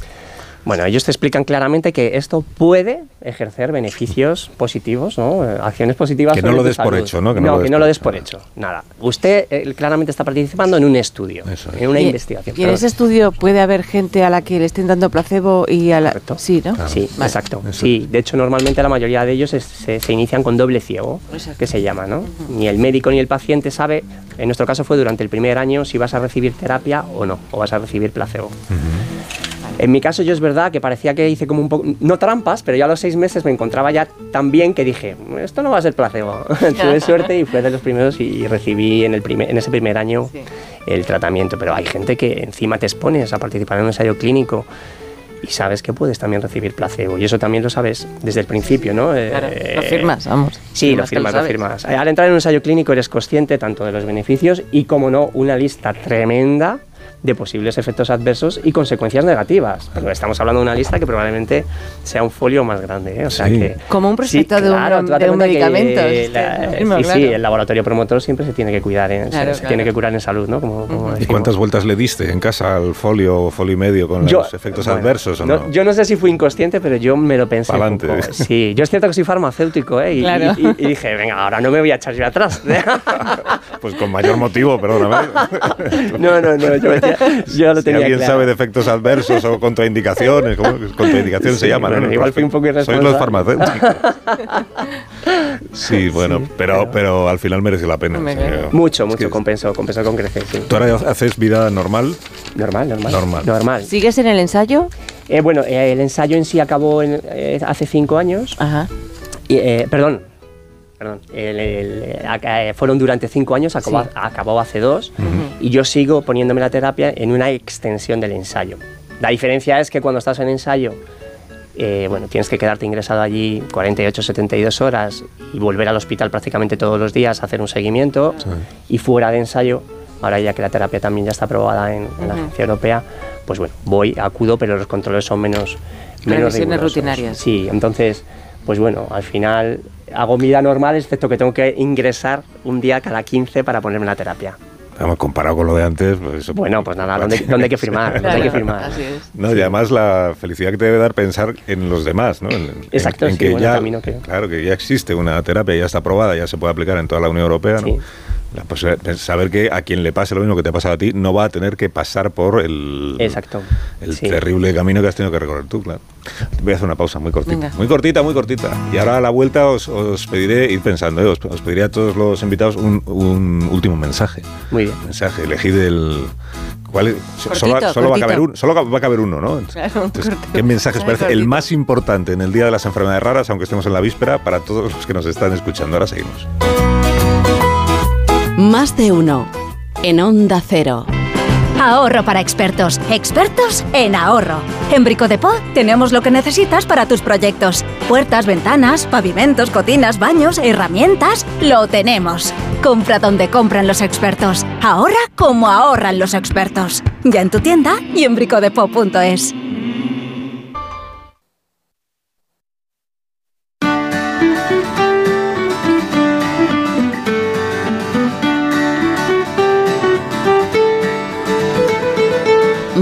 Bueno, ellos te explican claramente que esto puede ejercer beneficios positivos, ¿no? Eh, acciones positivas. Que no lo des por hecho, ¿no? Que no, que no lo des por hecho. Nada. Usted eh, claramente está participando en un estudio, en una investigación. ¿Y en ese estudio puede haber gente a la que le estén dando placebo y a la. Sí, ¿no? Sí, exacto. Sí, de hecho, normalmente la mayoría de ellos se, inician con doble ciego, que se llama, ¿no? Ni el médico ni el paciente sabe, en nuestro caso fue durante el primer año, si vas a recibir terapia o no, o vas a recibir placebo. En mi caso yo es verdad que parecía que hice como un poco, no trampas, pero ya a los seis meses me encontraba ya tan bien que dije, esto no va a ser placebo. Tuve suerte y fue de los primeros y recibí en, el primer, en ese primer año el tratamiento. Pero hay gente que encima te expones a participar en un ensayo clínico y sabes que puedes también recibir placebo. Y eso también lo sabes desde el principio, ¿no? Claro, lo firmas, vamos. Sí, lo firmas, lo, firmas. Al entrar en un ensayo clínico eres consciente tanto de los beneficios y, como no, una lista tremenda de posibles efectos adversos y consecuencias negativas. Pero estamos hablando de una lista que probablemente sea un folio más grande. ¿eh? O sea que, Como un prospecto de un, medicamento. y sí, el laboratorio promotor siempre se tiene que cuidar, en, se, tiene que curar en salud. ¿no? Como, ¿Y cuántas vueltas le diste en casa al folio, folio y medio con los efectos adversos? ¿o no? Yo no sé si fui inconsciente, pero yo me lo pensé. Un poco. Sí, yo es cierto que soy farmacéutico ¿eh? y, y, dije, venga, ahora no me voy a echar yo atrás. pues con mayor motivo, perdóname. no, no, no, yo yo lo tenía si alguien sabe de efectos adversos o contraindicaciones, ¿cómo? contraindicaciones se llaman, bueno, Igual fui un poco irresponsable. Sois los farmacéuticos. sí, bueno, pero, pero al final merece la pena. mucho, mucho, compensó, compensó con crecer, sí. ¿Tú ahora haces vida normal? Normal, normal. Normal. normal. ¿Sigues en el ensayo? Eh, bueno, eh, el ensayo en sí acabó eh, hace cinco años. Ajá. Y, perdón, perdón, eh, fueron durante cinco años, acabó, hace dos, y yo sigo poniéndome la terapia en una extensión del ensayo. La diferencia es que cuando estás en ensayo, eh, bueno, tienes que quedarte ingresado allí 48, 72 horas y volver al hospital prácticamente todos los días a hacer un seguimiento, y fuera de ensayo, ahora ya que la terapia también ya está aprobada en, la Agencia Europea, pues bueno, voy, acudo, pero los controles son menos... menos rutinarias. Sí, entonces pues bueno, al final hago vida normal, excepto que tengo que ingresar un día cada 15 para ponerme la terapia. Además, comparado con lo de antes, pues, bueno, pues nada, ¿dónde, hay que firmar? hay que firmar? No, y además la felicidad que te debe dar pensar en los demás, ¿no? Exacto, en, que ya, claro, que ya existe una terapia, ya está aprobada, ya se puede aplicar en toda la Unión Europea, ¿no? Pues, saber que a quien le pase lo mismo que te ha pasado a ti no va a tener que pasar por el, Exacto. el terrible camino que has tenido que recorrer tú, claro. Voy a hacer una pausa muy cortita. Muy cortita, muy cortita. Y ahora a la vuelta os, pediré, ir pensando, ¿eh? os, pediré a todos los invitados un, último mensaje. Muy bien. Mensaje, elegid el... ¿Cuál solo, va a caber uno, solo va a caber uno, ¿no? ¿Qué mensaje os parece el más importante en el Día de las Enfermedades Raras, aunque estemos en la víspera, para todos los que nos están escuchando? Ahora seguimos. Más de uno. En Onda Cero. Ahorro para expertos. Expertos en ahorro. En Brico de tenemos lo que necesitas para tus proyectos. Puertas, ventanas, pavimentos, cocinas, baños, herramientas. Lo tenemos. Compra donde compran los expertos. Ahorra como ahorran los expertos. Ya en tu tienda y en bricodepo.es.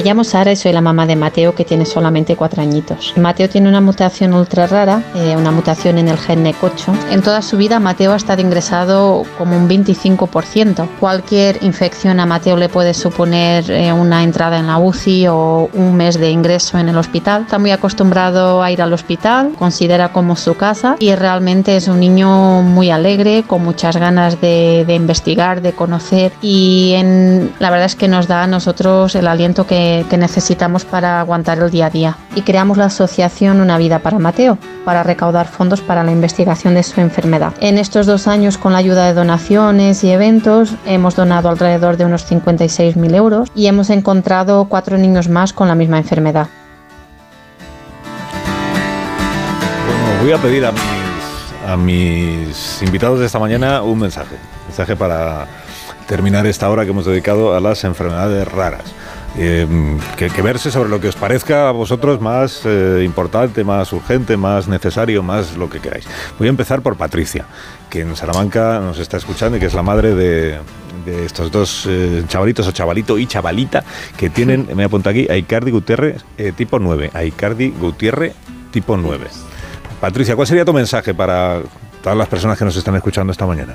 Me llamo Sara y soy la mamá de Mateo que tiene solamente cuatro añitos. Mateo tiene una mutación ultra rara, eh, una mutación en el gen NEC8. En toda su vida Mateo ha estado ingresado como un 25%. Cualquier infección a Mateo le puede suponer eh, una entrada en la UCI o un mes de ingreso en el hospital. Está muy acostumbrado a ir al hospital, considera como su casa y realmente es un niño muy alegre, con muchas ganas de, investigar, de conocer y en, la verdad es que nos da a nosotros el aliento que que, necesitamos para aguantar el día a día. Y creamos la asociación Una Vida para Mateo, para recaudar fondos para la investigación de su enfermedad. En estos dos años, con la ayuda de donaciones y eventos, hemos donado alrededor de unos 56.000 euros y hemos encontrado cuatro niños más con la misma enfermedad. Bueno, voy a pedir a mis, a mis invitados de esta mañana un mensaje. Un mensaje para terminar esta hora que hemos dedicado a las enfermedades raras. Eh, que, verse sobre lo que os parezca a vosotros más eh, importante, más urgente, más necesario, más lo que queráis. Voy a empezar por Patricia, que en Salamanca nos está escuchando y que es la madre de, estos dos eh, chavalitos o chavalito y chavalita que tienen, me apunto aquí, Aicardi Gutiérrez tipo 9. Aicardi Gutiérrez tipo 9. Patricia, ¿cuál sería tu mensaje para todas las personas que nos están escuchando esta mañana?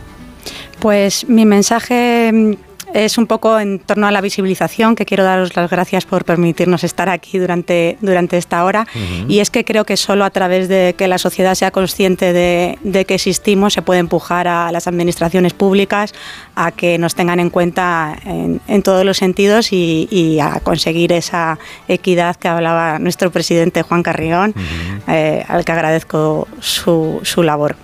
Pues mi mensaje es un poco en torno a la visibilización, que quiero daros las gracias por permitirnos estar aquí durante, durante esta hora. Y es que creo que solo a través de que la sociedad sea consciente de, de, que existimos se puede empujar a las administraciones públicas a que nos tengan en cuenta en, en todos los sentidos y, y, a conseguir esa equidad que hablaba nuestro presidente Juan Carrión, eh, al que agradezco su, su labor.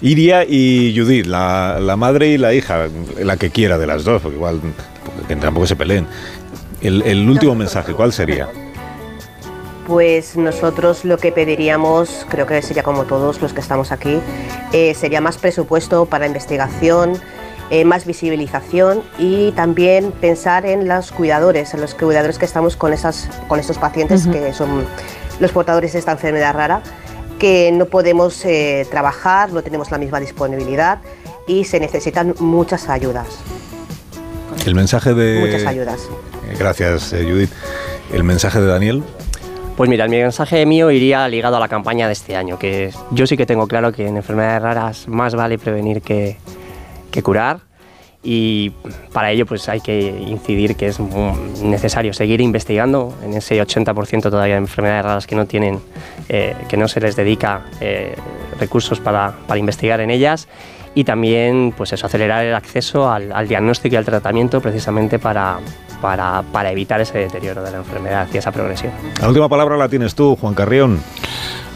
Iria y Judith, la, la, madre y la hija, la que quiera de las dos, porque igual que tampoco se peleen. El, el último mensaje, ¿cuál sería? Pues nosotros lo que pediríamos, creo que sería como todos los que estamos aquí, eh, sería más presupuesto para investigación, eh, más visibilización y también pensar en los cuidadores, en los cuidadores que estamos con, esas, con estos pacientes uh -huh. que son los portadores de esta enfermedad rara que no podemos eh, trabajar, no tenemos la misma disponibilidad y se necesitan muchas ayudas. El mensaje de... Muchas ayudas. Gracias, eh, Judith. ¿El mensaje de Daniel? Pues mira, el mensaje mío iría ligado a la campaña de este año, que yo sí que tengo claro que en enfermedades raras más vale prevenir que, que curar y para ello pues hay que incidir que es necesario seguir investigando en ese 80% todavía de enfermedades raras que no tienen, eh, que no se les dedica eh, recursos para, para, investigar en ellas y también pues eso, acelerar el acceso al, al diagnóstico y al tratamiento precisamente para, para, para, evitar ese deterioro de la enfermedad y esa progresión. La última palabra la tienes tú, Juan Carrión.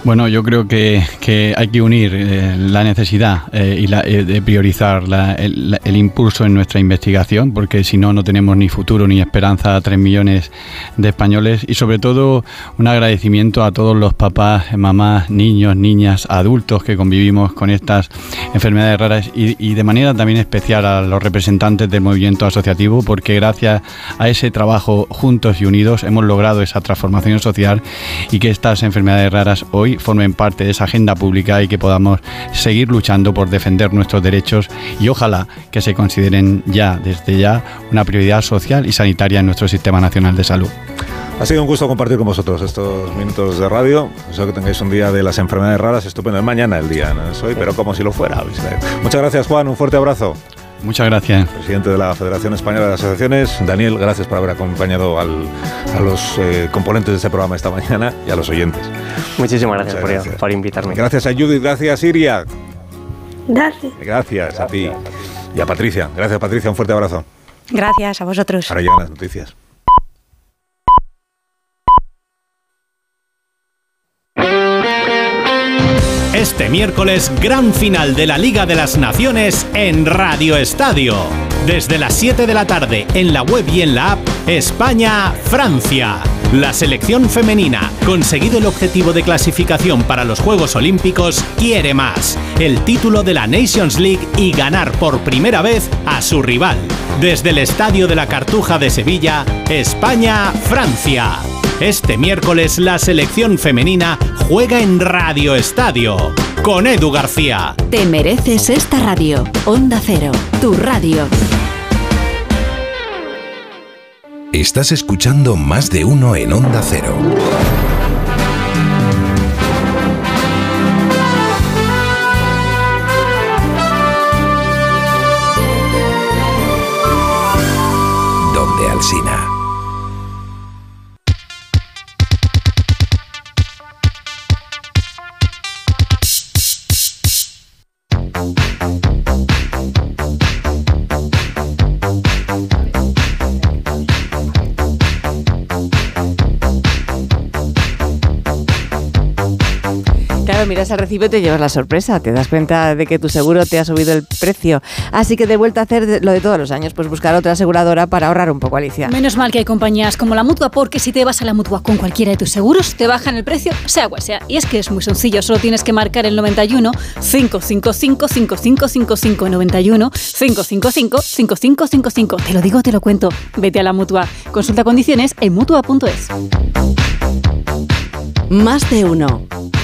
Bueno, yo creo que, que hay que unir eh, la necesidad eh, y la, eh, de priorizar la, el, impulso en nuestra investigación, porque si no, no tenemos ni futuro ni esperanza a tres millones de españoles. Y sobre todo, un agradecimiento a todos los papás, mamás, niños, niñas, adultos que convivimos con estas enfermedades raras y, y de manera también especial a los representantes del movimiento asociativo, porque gracias a ese trabajo juntos y unidos hemos logrado esa transformación social y que estas enfermedades raras hoy formen parte de esa agenda pública y que podamos seguir luchando por defender nuestros derechos y ojalá que se consideren ya, desde ya, una prioridad social y sanitaria en nuestro Sistema Nacional de Salud. Ha sido un gusto compartir con vosotros estos minutos de radio. Espero que tengáis un día de las enfermedades raras estupendo. Es mañana el día, no es hoy, pero como si lo fuera. Muchas gracias, Juan. Un fuerte abrazo. Muchas gracias. Presidente de la Federación Española de Asociaciones, Daniel, gracias por haber acompañado al, a los eh, componentes de este programa esta mañana y a los oyentes. Muchísimas gracias, por, gracias. por, invitarme. Gracias a Judith, gracias Iria. Gracias. Gracias a ti. Y a Patricia. Gracias Patricia, un fuerte abrazo. Gracias a vosotros. Ahora llegan las noticias. Este miércoles, gran final de la Liga de las Naciones en Radio Estadio. Desde las 7 de la tarde en la web y en la app España-Francia. La selección femenina, conseguido el objetivo de clasificación para los Juegos Olímpicos, quiere más. El título de la Nations League y ganar por primera vez a su rival. Desde el Estadio de la Cartuja de Sevilla, España-Francia. Este miércoles la selección femenina juega en Radio Estadio con Edu García. Te mereces esta radio. Onda Cero, tu radio. Estás escuchando más de uno en Onda Cero. Al recibo y te llevas la sorpresa. Te das cuenta de que tu seguro te ha subido el precio. Así que de vuelta a hacer lo de todos los años, pues buscar otra aseguradora para ahorrar un poco, Alicia. Menos mal que hay compañías como la Mutua, porque si te vas a la Mutua con cualquiera de tus seguros, te bajan el precio, sea cual sea. Y es que es muy sencillo, solo tienes que marcar el 91 555 5555 91 555 5555. Te lo digo, te lo cuento. Vete a la Mutua. Consulta condiciones en Mutua.es. Más de uno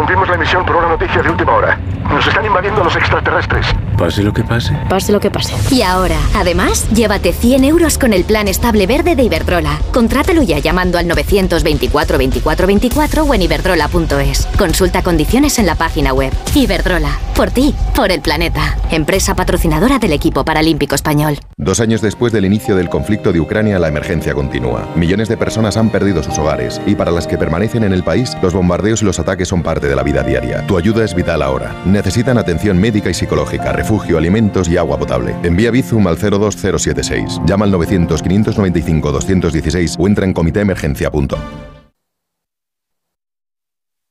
Interrumpimos la emisión por una noticia de última hora. Nos están invadiendo los extraterrestres. Pase lo que pase. Pase lo que pase. Y ahora, además, llévate 100 euros con el plan estable verde de Iberdrola. Contrátalo ya llamando al 924 24 24 o en iberdrola.es. Consulta condiciones en la página web. Iberdrola. Por ti, por el planeta. Empresa patrocinadora del equipo paralímpico español. Dos años después del inicio del conflicto de Ucrania, la emergencia continúa. Millones de personas han perdido sus hogares y para las que permanecen en el país, los bombardeos y los ataques son parte de la vida diaria. Tu ayuda es vital ahora. Necesitan atención médica y psicológica, refugio, alimentos y agua potable. Envía Bizum al 02076. Llama al 900 595 216 o entra en comitéemergencia.com.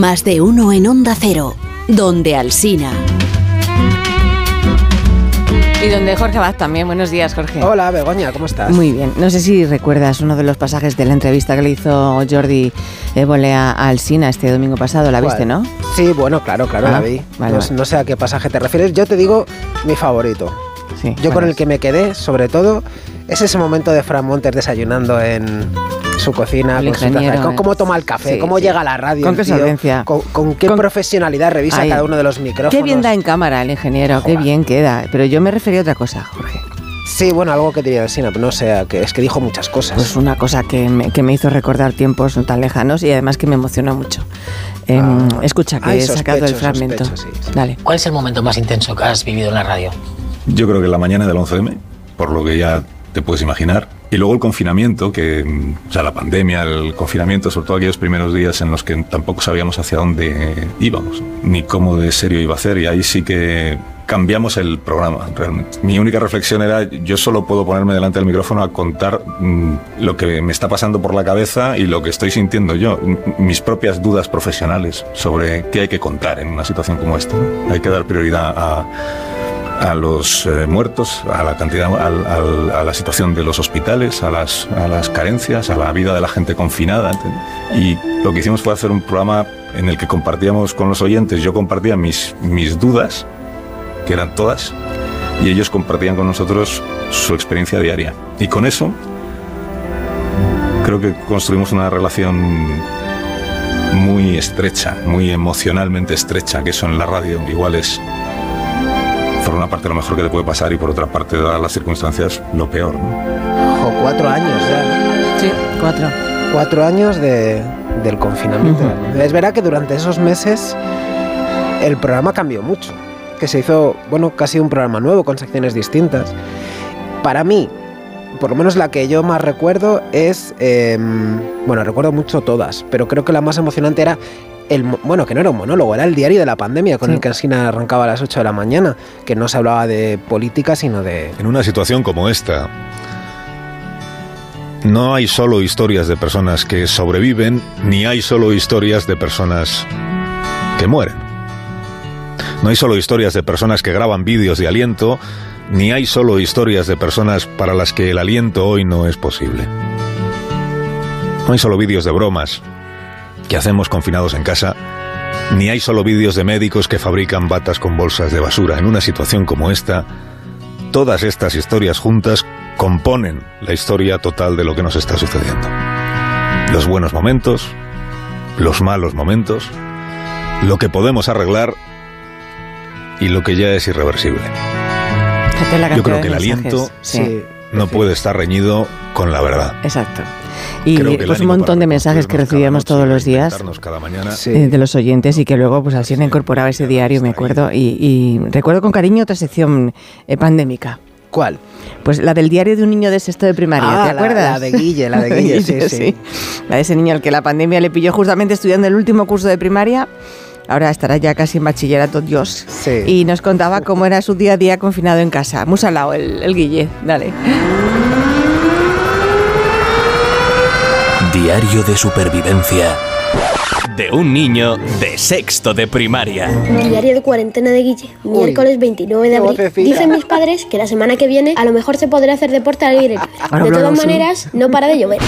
Más de uno en Onda Cero, donde Alsina. Y donde Jorge Abad también. Buenos días, Jorge. Hola, Begoña, ¿cómo estás? Muy bien. No sé si recuerdas uno de los pasajes de la entrevista que le hizo Jordi Évole a Alsina este domingo pasado. ¿La viste, no? Sí, bueno, claro, claro, Ah, la vi. vale, no, vale. no sé a qué pasaje te refieres. Yo te digo mi favorito. Sí, Yo con ¿cuál el que me quedé, sobre todo, es ese momento de Fran Montes desayunando en su cocina, El con su taza co- eh. cómo toma el café, Sí, cómo sí. llega a la radio. Con qué tío, solvencia. Con, con qué Con- profesionalidad revisa Ahí. cada uno de los micrófonos. Qué bien da en cámara el ingeniero, qué bien queda. Pero yo me refería a otra cosa, Jorge. Sí, bueno, algo que diría el Sina, pero no sé, que es que dijo muchas cosas. Pues una cosa que me, que me hizo recordar tiempos no tan lejanos y además que me emocionó mucho. Em, escucha, que Ay, he sacado el fragmento. sospecho, sí, Dale. ¿Cuál es el momento más intenso que has vivido en la radio? Yo creo que la mañana del 11M, por lo que ya te puedes imaginar. Y luego el confinamiento, que, mm, o sea, la pandemia, el confinamiento, sobre todo aquellos primeros días en los que tampoco sabíamos hacia dónde íbamos, ni cómo de serio iba a ser. Y ahí sí que cambiamos el programa, realmente. Mi única reflexión era, yo solo puedo ponerme delante del micrófono a contar mm, lo que me está pasando por la cabeza y lo que estoy sintiendo yo, mis propias dudas profesionales sobre qué hay que contar en una situación como esta. Hay que dar prioridad a a los eh, muertos, a la cantidad, al- a la situación de los hospitales, a las, a las carencias, a la vida de la gente confinada. Y lo que hicimos fue hacer un programa en el que compartíamos con los oyentes, yo compartía mis, mis dudas, que eran todas, y ellos compartían con nosotros su experiencia diaria. Y con eso creo que construimos una relación muy estrecha, muy emocionalmente estrecha, que eso en la radio igual es por una parte lo mejor que te puede pasar y por otra parte, dadas las circunstancias, lo peor. ¿no? Ojo, cuatro años ya. Sí, cuatro. Cuatro años de, del confinamiento. Es verdad que durante esos meses el programa cambió mucho. Que se hizo, bueno, casi un programa nuevo con secciones distintas. Para mí, por lo menos la que yo más recuerdo es. eh, bueno, recuerdo mucho todas, pero creo que la más emocionante era. El, bueno, que no era un monólogo, era el diario de la pandemia con Sí. el que Alsina arrancaba a las 8 de la mañana, que no se hablaba de política, sino de, En una situación como esta, no hay solo historias de personas que sobreviven, ni hay solo historias de personas que mueren. No hay solo historias de personas que graban vídeos de aliento, ni hay solo historias de personas para las que el aliento hoy no es posible. No hay solo vídeos de bromas que hacemos confinados en casa, ni hay solo vídeos de médicos que fabrican batas con bolsas de basura. En una situación como esta, todas estas historias juntas componen la historia total de lo que nos está sucediendo. Los buenos momentos, los malos momentos, lo que podemos arreglar y lo que ya es irreversible. Yo creo que el mensajes. aliento Sí. No puede estar reñido con la verdad. Exacto. Y pues un montón de mensajes que recibíamos todos los días cada mañana. eh, de los oyentes y que luego pues así incorporaba ese diario, me acuerdo. Y, y recuerdo con cariño otra sección eh, pandémica. ¿Cuál? Pues la del diario de un niño de sexto de primaria, Ah, ¿te la- acuerdas? la de Guille, la de Guille, sí, sí. La de ese niño al que la pandemia le pilló justamente estudiando el último curso de primaria. Ahora estará ya casi en bachillerato, Dios. Y nos contaba cómo era su día a día confinado en casa. Muy salado el, el Guille, dale. Diario de supervivencia de un niño de sexto de primaria. Diario de cuarentena de Guille, miércoles 29 de abril. vocecita. Dicen mis padres que la semana que viene a lo mejor se podrá hacer deporte al aire libre. De todas maneras, no para de llover.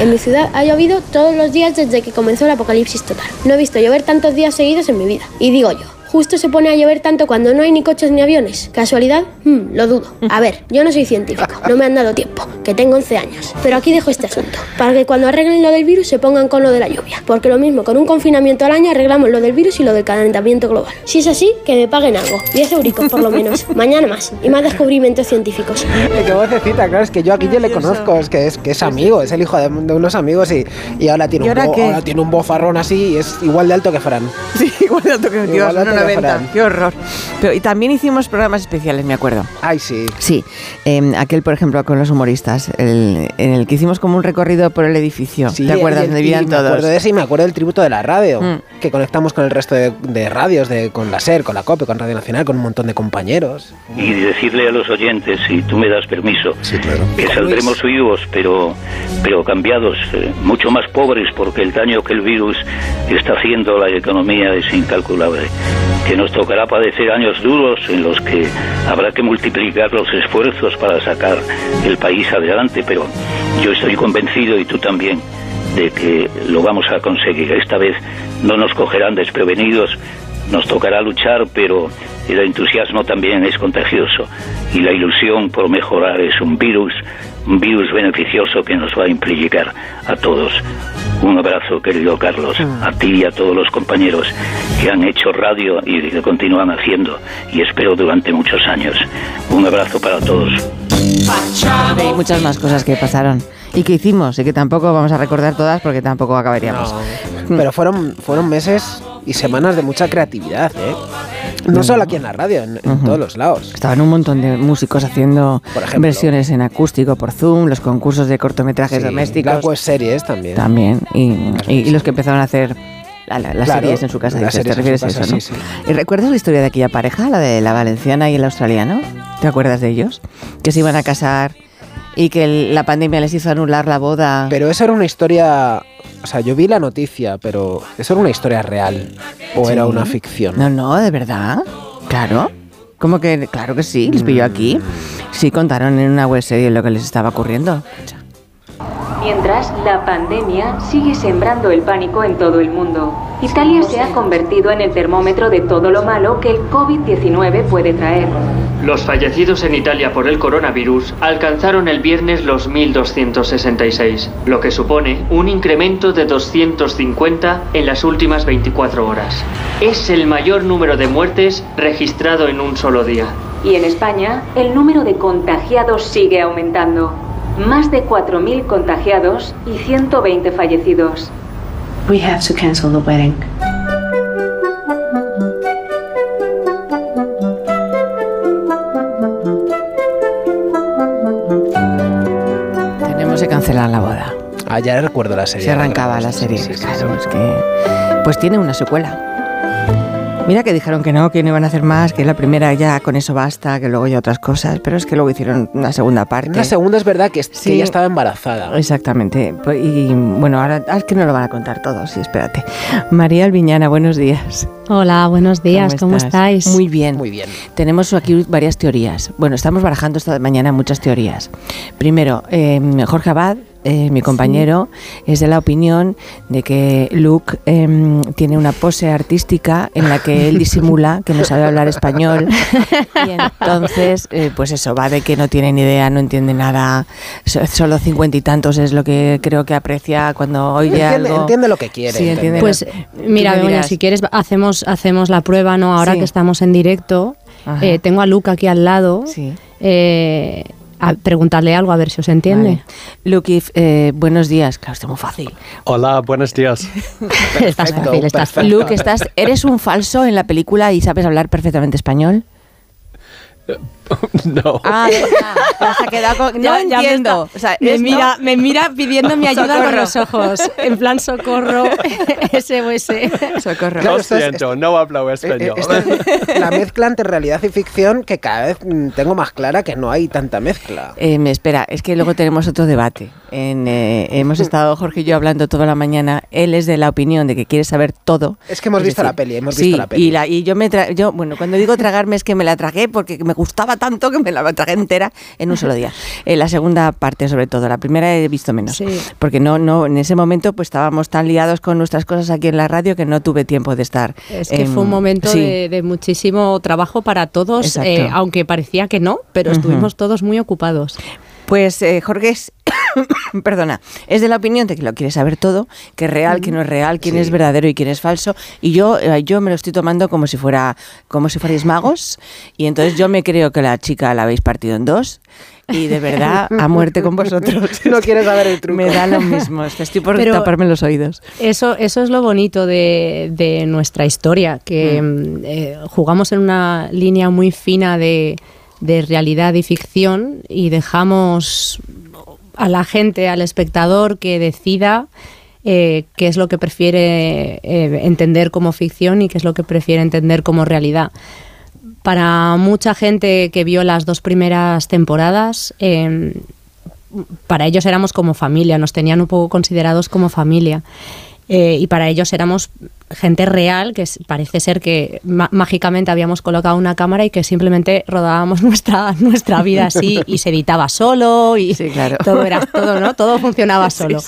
En mi ciudad ha llovido todos los días desde que comenzó el apocalipsis total. No he visto llover tantos días seguidos en mi vida. Y digo yo, justo se pone a llover tanto cuando no hay ni coches ni aviones. ¿Casualidad? Hmm, lo dudo. A ver, yo no soy científico, no me han dado tiempo, que tengo 11 años. Pero aquí dejo este asunto, para que cuando arreglen lo del virus se pongan con lo de la lluvia. Porque lo mismo, con un confinamiento al año arreglamos lo del virus y lo del calentamiento global. Si es así, que me paguen algo. 10 euricos por lo menos. Mañana más. Y más descubrimientos científicos. Qué vocecita, claro, es que yo aquí yo le conozco, es que es, que es amigo, es el hijo de, de unos amigos y, y ahora, tiene ¿Y ahora un bo, ahora tiene un bofarrón así y es igual de alto que Fran. Sí, igual de alto que el tío. 90. Qué horror. Pero, y también hicimos programas especiales, me acuerdo. Ay, sí. Sí. Eh, aquel, por ejemplo, con los humoristas, el, en el que hicimos como un recorrido por el edificio. Sí, ¿Te acuerdas? Donde vivían todos. Me acuerdo de ese y me acuerdo del tributo de la radio, mm. que conectamos con el resto de, de radios, de, con la SER, con la COPE, con Radio Nacional, con un montón de compañeros. Y decirle a los oyentes, si tú me das permiso, sí, claro. que saldremos vivos, pero, pero cambiados, eh, mucho más pobres, porque el daño que el virus está haciendo a la economía es incalculable. Que nos tocará padecer años duros en los que habrá que multiplicar los esfuerzos para sacar el país adelante, pero yo estoy convencido, y tú también, de que lo vamos a conseguir. Esta vez no nos cogerán desprevenidos, nos tocará luchar, pero el entusiasmo también es contagioso y la ilusión por mejorar es un virus, un virus beneficioso que nos va a implicar a todos. Un abrazo, querido Carlos, a ti y a todos los compañeros que han hecho radio y que continúan haciendo y espero durante muchos años. Un abrazo para todos. Hay muchas más cosas que pasaron y que hicimos y que tampoco vamos a recordar todas porque tampoco acabaríamos. Pero fueron, fueron meses y semanas de mucha creatividad, ¿eh? No solo aquí en la radio, en, todos los lados. Estaban un montón de músicos haciendo ejemplo. versiones en acústico por Zoom, los concursos de cortometrajes Sí, domésticos. las web series también. También. Y, y- y los que empezaron a hacer la- la- las Claro, series en su casa. dices, ¿Te series en refieres a eso, casa, no? sí, sí. ¿Y recuerdas la historia de aquella pareja, la de la valenciana y el australiano? ¿Te acuerdas de ellos? Que se iban a casar y que la pandemia les hizo anular la boda. Pero esa era una historia. O sea, yo vi la noticia, pero ¿eso era una historia real? ¿O Sí. era una ficción? No, no, de verdad. Claro. ¿Cómo que? Claro que sí, les pilló aquí. Sí, contaron en una web serie lo que les estaba ocurriendo. Mientras, la pandemia sigue sembrando el pánico en todo el mundo. Italia se ha convertido en el termómetro de todo lo malo que el COVID-19 puede traer. Los fallecidos en Italia por el coronavirus alcanzaron el viernes los 1.266, lo que supone un incremento de 250 en las últimas 24 horas. Es el mayor número de muertes registrado en un solo día. Y en España, el número de contagiados sigue aumentando. Más de 4.000 contagiados y 120 fallecidos. We have to cancel the wedding. Tenemos que cancelar la boda. Ah, ya recuerdo la serie. Se arrancaba la serie. claro, es que. Pues tiene una secuela. Mira que dijeron que no, que no iban a hacer más, que la primera ya con eso basta, que luego ya otras cosas, pero es que luego hicieron una segunda parte. Una segunda es verdad que, es- que Sí. ella estaba embarazada. Exactamente. Pues, Y bueno, ahora ah, es que no lo van a contar todos, sí, espérate. María Albiñana, buenos días. Hola, buenos días, ¿cómo, estáis? Muy bien. Muy bien. Tenemos aquí varias teorías. Bueno, estamos barajando esta mañana muchas teorías. Primero, eh, Jorge Abad, eh, mi compañero, es de la opinión de que Luke eh, tiene una pose artística en la que él disimula que no sabe hablar español. Y entonces, eh, pues eso, va de que no tiene ni idea, no entiende nada. So- Solo cincuenta y tantos es lo que creo que aprecia cuando oye Entiende, algo. entiende lo que quiere. Sí, entiende. Pues mira, Begoña, si quieres hacemos, hacemos la prueba, ¿no? Ahora Sí. que estamos en directo, eh, tengo a Luca aquí al lado. Sí. Eh, a, preguntarle algo a ver si os entiende. Luke, eh, buenos días. Claro, esto es muy fácil. Hola, buenos días. estás fácil, estás fácil. Luke, estás, ¿eres un falso en la película y sabes hablar perfectamente español? No. Ah, ya, se ha quedado con, Ya- no ya me entiendo. está- O sea, me, mira, me mira pidiéndome ayuda con Socorro. los ojos. En plan, socorro, SOS. Socorro. Claro, Lo esto es- siento, no hablo Eh, español. esta es la mezcla entre realidad y ficción que cada vez mm, tengo más clara que no hay tanta mezcla. Eh, me espera, es que luego tenemos otro debate. En, eh, hemos estado Jorge y yo hablando toda la mañana. Él es de la opinión de que quiere saber todo. Es que hemos Es visto decir, la peli, hemos sí, visto la peli. Y, la, y yo me tra- yo bueno cuando digo tragarme es que me la tragué porque me gustaba tanto que me la tragué entera en un solo día. Eh, la segunda parte sobre todo, la primera he visto menos, porque no no en ese momento pues estábamos tan liados con nuestras cosas aquí en la radio que no tuve tiempo de estar. Es que fue un momento sí. de, de muchísimo trabajo para todos, eh, aunque parecía que no, pero estuvimos todos muy ocupados. Pues eh, Jorge es, perdona, es de la opinión de que lo quiere saber todo, que es real, que no es real, quién es verdadero y quién es falso. Y yo, eh, yo me lo estoy tomando como si fuera, como si fuerais magos. Y entonces yo me creo que la chica la habéis partido en dos. Y de verdad, a muerte con vosotros. No quieres saber el truco. Me da lo mismo. Estoy por Pero- taparme los oídos. Eso, eso es lo bonito de, de nuestra historia, que mm, eh, jugamos en una línea muy fina de, de realidad y ficción y dejamos a la gente, al espectador, que decida eh, qué es lo que prefiere eh, entender como ficción y qué es lo que prefiere entender como realidad. Para mucha gente que vio las dos primeras temporadas, eh, para ellos éramos como familia, nos tenían un poco considerados como familia. Eh, y para ellos éramos gente real, que parece ser que má- mágicamente habíamos colocado una cámara y que simplemente rodábamos nuestra, nuestra vida así y se editaba solo y todo era todo, ¿no? Todo funcionaba solo.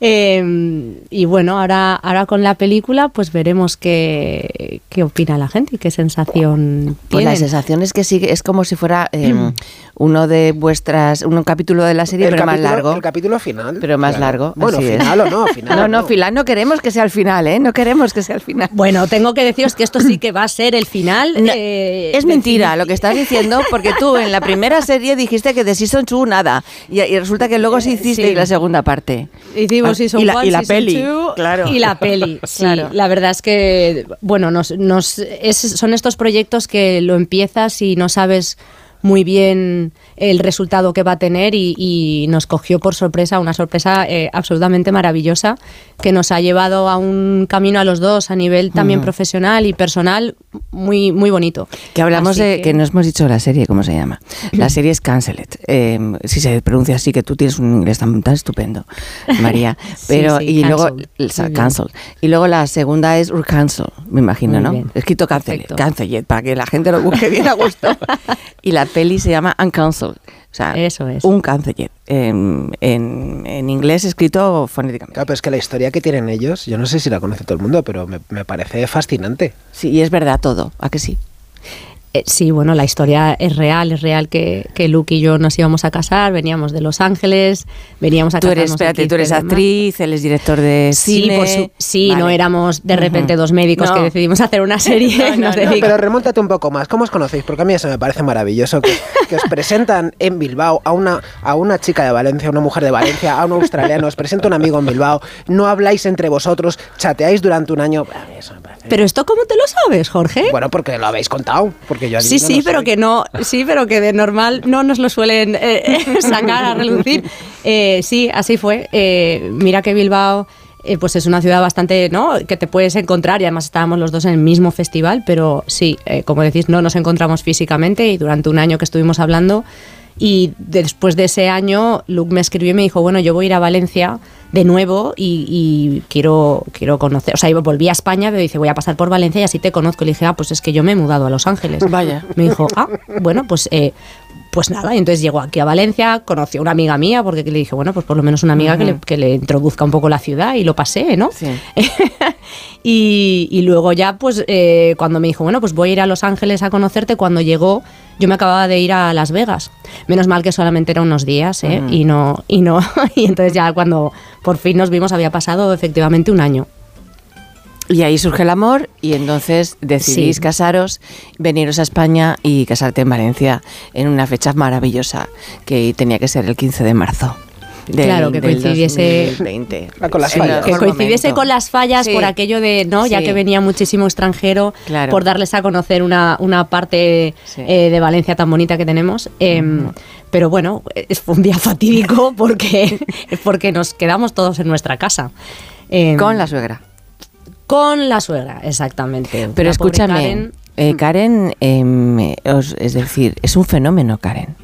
Eh, y bueno, ahora, ahora con la película, pues veremos qué, qué opina la gente y qué sensación Pues la sensación es que sigue, es como si fuera eh, uno de vuestras, un capítulo de la serie, El pero más capítulo- largo. El capítulo final. Pero más claro. largo. Bueno, así es. final o no, final. No, no, final no queremos que sea el final, ¿eh? No queremos que sea el final. Bueno, tengo que deciros que esto sí que va a ser el final. eh, Es mentira lo que estás diciendo, porque tú en la primera serie dijiste que de Season 2 nada, y, y resulta que luego sí hiciste sí. la segunda parte. Hicimos Season y la, one, y la season peli, two claro. Y la peli, sí. Claro. La verdad es que, bueno, nos, nos, es- son estos proyectos que lo empiezas y no sabes muy bien el resultado que va a tener y, y nos cogió por sorpresa, una sorpresa eh, absolutamente maravillosa que nos ha llevado a un camino a los dos a nivel también profesional y personal muy, muy bonito. Que hablamos Así de que... no hemos dicho la serie, ¿cómo se llama? La serie es Cancelled. Eh, si se pronuncia así, que tú tienes un inglés tan, tan estupendo, María. Sí, Pero, sí, y luego, cancelled. el- Muy bien. cancelled. Y luego la segunda es Urcancel, me imagino, Muy ¿no? bien. Escrito Cancelled, Perfecto. Cancelled, para que la gente lo busque bien a gusto. y la peli se llama Uncancelled. O sea, Eso es. un Cancelled. En, en, en inglés escrito fonéticamente. Claro, pero es que la historia que tienen ellos, yo no sé si la conoce todo el mundo, pero me, me parece fascinante. Sí, y es verdad todo, ¿a que sí? Eh, sí, bueno, la historia es real, es real que, que Luke y yo nos íbamos a casar, veníamos de Los Ángeles, veníamos a Tú eres, casarnos espérate, tú eres 15 de marzo. actriz, él es director de Sí, cine. sí, Vale. no éramos de repente dos médicos No. que decidimos hacer una serie. No, pero remóntate un poco más. ¿Cómo os conocéis? Porque a mí eso me parece maravilloso. Que, que os presentan en Bilbao a una, a una chica de Valencia, a una mujer de Valencia, a un australiano, os presenta un amigo en Bilbao, no habláis entre vosotros, chateáis durante un año. A mí eso me parece- Pero esto cómo te lo sabes, Jorge? Bueno, porque lo habéis contado. Porque yo Sí, sí, pero soy. que no, sí, pero que de normal no nos lo suelen eh, sacar a relucir. Eh, sí, así fue. Eh, mira que Bilbao, eh, pues es una ciudad bastante, ¿no? Que te puedes encontrar y además estábamos los dos en el mismo festival, pero sí, eh, como decís, no nos encontramos físicamente y durante un año que estuvimos hablando. Y después de ese año, Luke me escribió y me dijo, bueno, yo voy a ir a Valencia de nuevo y, y quiero, quiero conocer, o sea, volví a España, pero dice, voy a pasar por Valencia y así te conozco. Y le dije, ah, pues es que yo me he mudado a Los Ángeles. Vaya. Me dijo, ah, bueno, pues, eh, pues nada. Y entonces llegó aquí a Valencia, conoció a una amiga mía, porque le dije, bueno, pues por lo menos una amiga que, le, que le introduzca un poco la ciudad y lo pasé, ¿no? Sí. Y, y luego ya, pues eh, cuando me dijo, bueno, pues voy a ir a Los Ángeles a conocerte, cuando llegó, yo me acababa de ir a Las Vegas. Menos mal que solamente eran unos días, ¿eh? Y no, y no, y entonces ya cuando por fin nos vimos había pasado efectivamente un año. Y ahí surge el amor y entonces decidís Sí. casaros, veniros a España y casarte en Valencia en una fecha maravillosa que tenía que ser el 15 de marzo. del- Claro, que coincidiese- 2020. con las fallas. que coincidiese momento. con las fallas Sí. por aquello de, ¿no? Ya que venía muchísimo extranjero, Claro. por darles a conocer una, una parte eh, de Valencia tan bonita que tenemos. Em, Pero bueno, es, fue un día fatídico porque, porque nos quedamos todos en nuestra casa. Em, Con la suegra. Con la suegra, exactamente. Pero La escúchame, Karen, eh, Karen, em, os- es decir, es un fenómeno, Karen.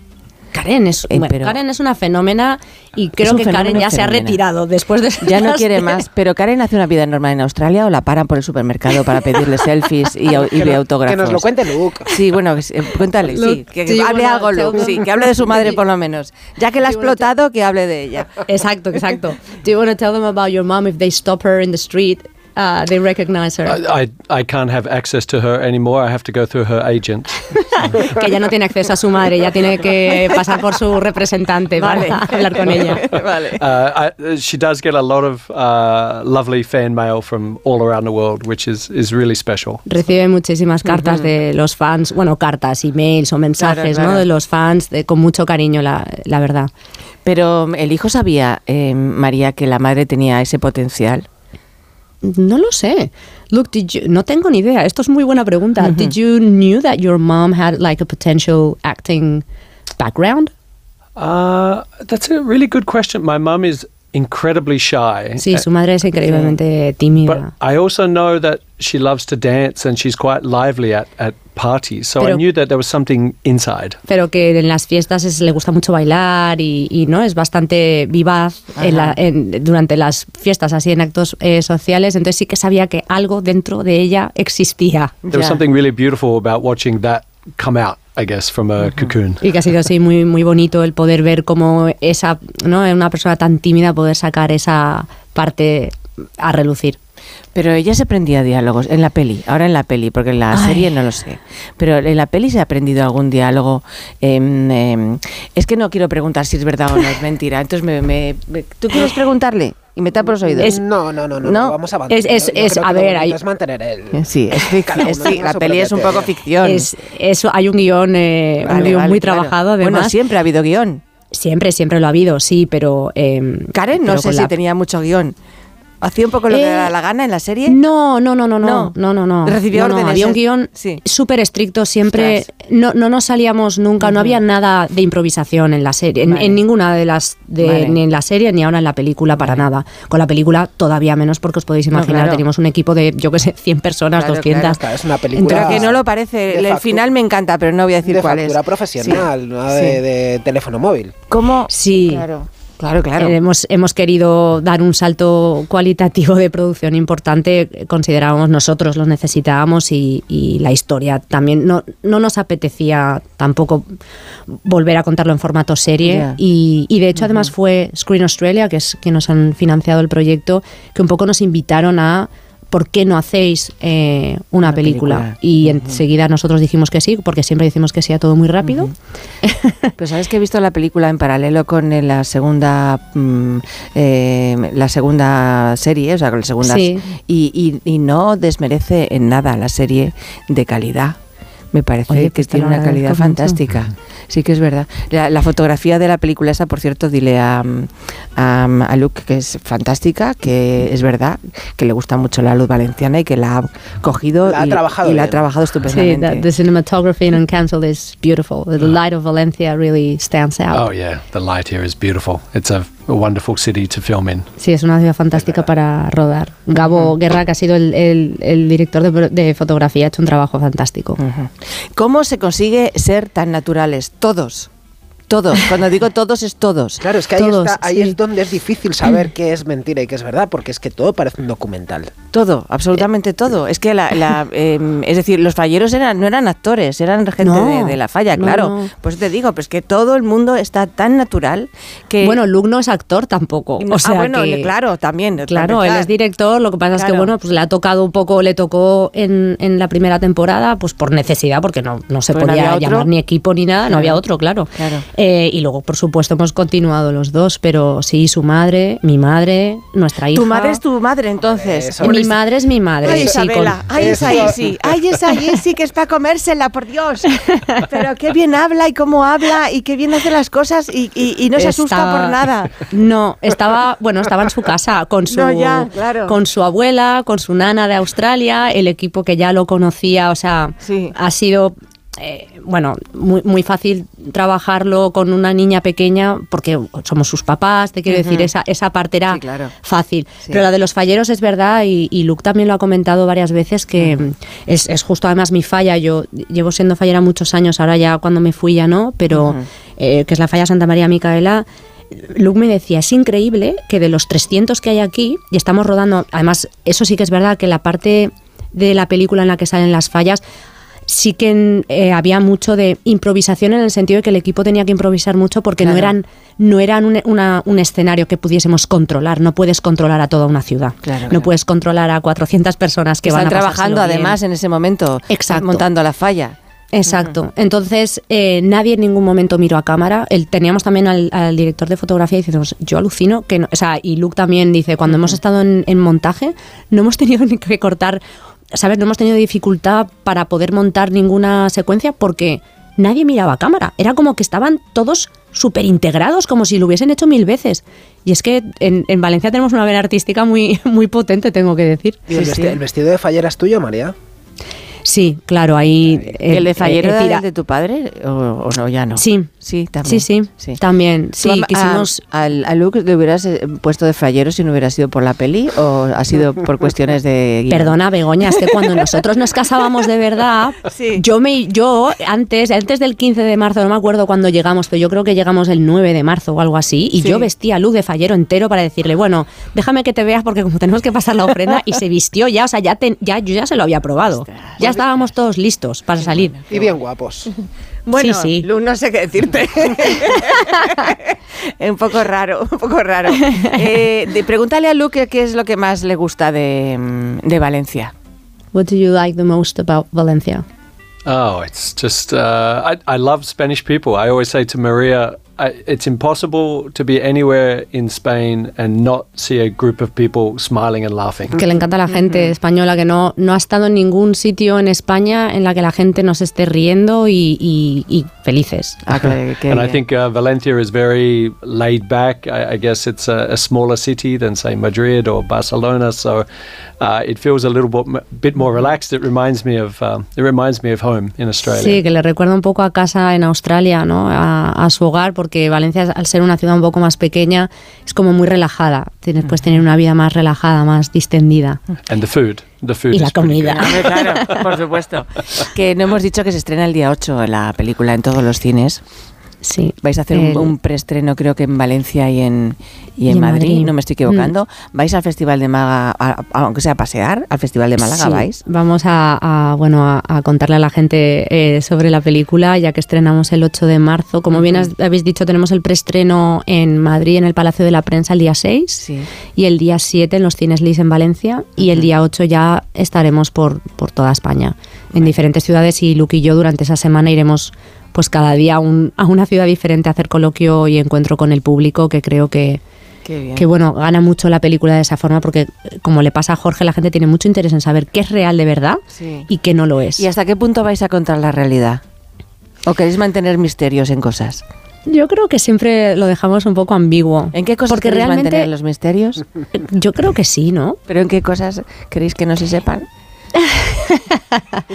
Karen es, Eh, bueno, pero- Karen es una fenómena y creo que Karen fenómeno ya se ha retirado después de Ya no quiere más, pero Karen hace una vida normal en Australia o la paran por el supermercado para pedirle selfies y, y autógrafos. que nos lo cuente Luke. Sí, bueno, se- cuéntale, sí, Luke, que, hable algo Luke, sí, que hable de su madre por lo menos. Ya que la ha explotado, que hable de ella. Exacto, exacto. Do you want to tell them about your mom if they stop her in the street? Uh, they recognize her. I, I can't have access to her anymore. I have to go through her agent. que ella no tiene acceso a su madre, ya tiene que pasar por su representante Vale. para hablar con ella. vale. Uh, I, she does get a lot of uh, lovely fan mail from all around the world, which is, is really special. Recibe muchísimas cartas Ujú. de los fans, bueno, cartas, emails o mensajes, Claro, ¿no? claro. De los fans, de- con mucho cariño, la, la verdad. Pero el hijo sabía, eh, María, que la madre tenía ese potencial. No lo sé. Look, did you- no tengo ni idea. Esto es muy buena pregunta. Did you knew that your mom had like a potential acting background? Uh, that's a really good question. My mom is incredibly shy. Sí, su madre es increíblemente tímida. I also know that she loves to dance and she's quite lively at, at parties. So I Pero- knew that there was something inside. pero que en las fiestas es- le gusta mucho bailar y, y, no es bastante vivaz en la- en- durante las fiestas así en actos eh, sociales entonces sí que sabía que algo dentro de ella existía There was something really beautiful about watching that come out, I guess, from a cocoon. y que ha sido así muy muy bonito el poder ver cómo esa no una persona tan tímida poder sacar esa parte a relucir Pero ella se aprendía diálogos en la peli, ahora en la peli, porque en la Ay. serie no lo sé. Pero en la peli se ha aprendido algún diálogo. em, em, es que no quiero preguntar si es verdad o no es mentira. Entonces, me, me- me- ¿tú quieres preguntarle? Y me tapo los oídos. no, no, no, no, ¿No? vamos a avanzar. Es- es- a ver, hay- es mantener el... Sí, es fic- Cada uno es fic- tiene la peli es un poco ficción. es eso hay un guion eh, un Vale, guion vale, muy claro. trabajado además Bueno, siempre ha habido guion. siempre siempre lo ha habido sí pero em, Karen no pero sé si la- tenía mucho guion. ¿Hacía un poco lo que Eh, le daba la gana en la serie? No, no, no, no, no, no, no, no. Recibía No, no, órdenes. había un es- guion Sí. súper estricto, siempre no, no nos salíamos nunca, no había nada de improvisación en la serie, en, Vale. en ninguna de las, de, Vale. ni en la serie ni ahora en la película para nada. Con la película todavía menos porque os podéis No, imaginar, claro. teníamos un equipo de, yo qué sé, 100 personas, Claro, 200. Claro, es una Pero película... que no lo parece. de El final me encanta, pero no voy a decir de cuál es. factura profesional, no de, Sí. de teléfono móvil. ¿Cómo? Sí. Claro, claro, claro. Eh, hemos, hemos querido dar un salto cualitativo de producción importante, considerábamos nosotros, lo necesitábamos y, y la historia también. No, no nos apetecía tampoco volver a contarlo en formato serie y, y de hecho además fue Screen Australia, que es quien nos han financiado el proyecto, que un poco nos invitaron a... ¿Por qué no hacéis eh, una, película? película. Y enseguida nosotros dijimos que sí, porque siempre decimos que sí a todo muy rápido. Pues sabes que he visto la película en paralelo con eh, la segunda mm, eh, la segunda serie, o sea, con la segunda Sí. y, y- y no desmerece en nada la serie de calidad. Me parece Oye, que pues tiene una calidad mucho. fantástica. Sí que es verdad. La, la fotografía de la película esa, por cierto, dile a, a, a Luke que es fantástica, que es verdad, que le gusta mucho la luz valenciana y que la ha cogido La ha y, trabajado y la ha trabajado Sí, estupendamente. the, the cinematography in Uncancelled is beautiful. The light of Valencia really stands out. Oh, yeah. The light here is beautiful. It's a, a wonderful city to film in. Sí, es una ciudad fantástica para rodar. Gabo Guerra, que ha sido el, el- el director de, de fotografía, ha hecho un trabajo fantástico. ¿Cómo se consigue ser tan naturales? Todos. Todos. Cuando digo todos es todos. Claro, es que ahí, Todos, está, ahí sí. es donde es difícil saber qué es mentira y qué es verdad, porque es que todo parece un documental. Todo, absolutamente todo. Es que la, la, eh, es decir, los falleros eran, no eran actores, eran gente No, de, de la falla, no, claro. no. Pues te digo, pues que todo el mundo está tan natural que Bueno, Luke no es actor tampoco. No, O sea ah, bueno, que- claro, también. Claro, él es director, lo que pasa es que bueno, pues le ha tocado un poco, le tocó en, en la primera temporada, pues por necesidad, porque no, no se Pues podía llamar ni equipo ni nada, no había otro, claro. Claro. Eh, y luego, por supuesto, hemos continuado los dos, pero sí, su madre, mi madre, nuestra hija. Tu madre es tu madre, entonces. mi madre es mi madre. Ay, sí, Isabela, con- ay, esa Isi, ay, esa Isi que es para comérsela, por Dios. Pero qué bien habla y cómo habla y qué bien hace las cosas y, y- y no se asusta por nada. No, estaba, bueno, estaba en su casa con su, No, ya, claro. con su abuela, con su nana de Australia, el equipo que ya lo conocía, o sea, ha sido eh, bueno, muy, muy fácil trabajarlo con una niña pequeña porque somos sus papás, te quiero decir, esa, esa parte era claro. fácil. Sí. Pero la de los falleros es verdad y, y Luke también lo ha comentado varias veces que es, es justo además mi falla. Yo llevo siendo fallera muchos años, ahora ya cuando me fui ya no, pero eh, que es la falla Santa María Micaela. Luke me decía, es increíble que de los 300 que hay aquí, y estamos rodando, además, eso sí que es verdad que la parte de la película en la que salen las fallas, sí que eh, había mucho de improvisación en el sentido de que el equipo tenía que improvisar mucho porque no eran, no eran un, una- un escenario que pudiésemos controlar. No puedes controlar a toda una ciudad. Claro, no claro. puedes controlar a 400 personas que Están van a trabajando bien. además en ese momento, Exacto. montando la falla. Exacto. Entonces, eh, nadie en ningún momento miró a cámara. El, teníamos también al, al director de fotografía diciendo, yo alucino que no. O sea, y Luke también dice, cuando hemos estado en, en montaje, no hemos tenido ni que cortar, ¿sabes? No hemos tenido dificultad para poder montar ninguna secuencia porque nadie miraba a cámara. Era como que estaban todos súper integrados, como si lo hubiesen hecho mil veces. Y es que en, en Valencia tenemos una vena artística muy, muy potente, tengo que decir. ¿Y el, vesti- el vestido de fallera es tuyo, María? Sí, claro, ahí... ¿El de Fallero eh, era tira- el de tu padre o, o no? Ya no. Sí. Sí, también. Sí, sí, también. ¿Tú Sí, quisimos... a, al- a Luke le hubieras eh, puesto de Fallero si no hubiera sido por la peli o ha sido por cuestiones de guion? Perdona, Begoña, es que cuando nosotros nos casábamos de verdad, yo me yo antes antes del 15 de marzo, no me acuerdo cuándo llegamos, pero yo creo que llegamos el 9 de marzo o algo así, y Sí. yo vestía a Luz de fallero entero para decirle, bueno, déjame que te veas porque como tenemos que pasar la ofrenda, y se vistió ya, o sea, ya, ten- ya yo ya se lo había probado. Ya estábamos todos listos para salir. Y bien guapos. Bueno, Sí, sí. Luke, no sé qué decirte. un poco raro, un poco raro. Eh, de- pregúntale a Luke qué es lo que más le gusta de, mm, de Valencia. What do you like the most about Valencia? Oh, it's just, uh, I, I love Spanish people. I always say to Maria, I, it's impossible to be anywhere in Spain and not see a group of people smiling and laughing. que le encanta a la gente española, que no, no ha estado en ningún sitio en España en la que la gente nos esté riendo y, y- y felices. Ah, and I think uh, Valencia is very laid back. I, I guess it's a, a smaller city than, say, Madrid or Barcelona, so uh, it feels a little bit, bit more relaxed. It reminds me of um, it reminds me of home in Australia. Sí, que le recuerda un poco a casa en Australia, ¿no? A, a su hogar, porque Valencia, al ser una ciudad un poco más pequeña, es como muy relajada. Tienes, puedes tener una vida más relajada, más distendida. And the food, the food. Y la comida. claro, por supuesto. Que no hemos dicho que se estrena el día 8 la película en todos los cines. Sí. Vais a hacer un, El- un preestreno, creo que en Valencia y en, y Y en Madrid, Madrid. no me estoy equivocando. ¿Vais al Festival de Málaga, a- a- aunque sea a pasear, al Festival de Málaga Sí, vais? Vamos a, a, bueno, a, contarle a la gente eh, sobre la película, ya que estrenamos el 8 de marzo. Como bien has- habéis dicho, tenemos el preestreno en Madrid, en el Palacio de la Prensa, el día 6, y el día 7 en los Cines Lis en Valencia, y el día 8 ya estaremos por, por toda España, en diferentes ciudades, y Luke y yo durante esa semana iremos pues cada día a, un- a una ciudad diferente a hacer coloquio y encuentro con el público, que creo que, que bueno, gana mucho la película de esa forma porque como le pasa a Jorge, la gente tiene mucho interés en saber qué es real de verdad Sí. y qué no lo es. ¿Y hasta qué punto vais a contar la realidad? ¿O queréis mantener misterios en cosas? Yo creo que siempre lo dejamos un poco ambiguo. ¿En qué cosas Porque queréis realmente mantener los misterios? yo creo que sí, ¿no? ¿Pero en qué cosas queréis que no se sepan?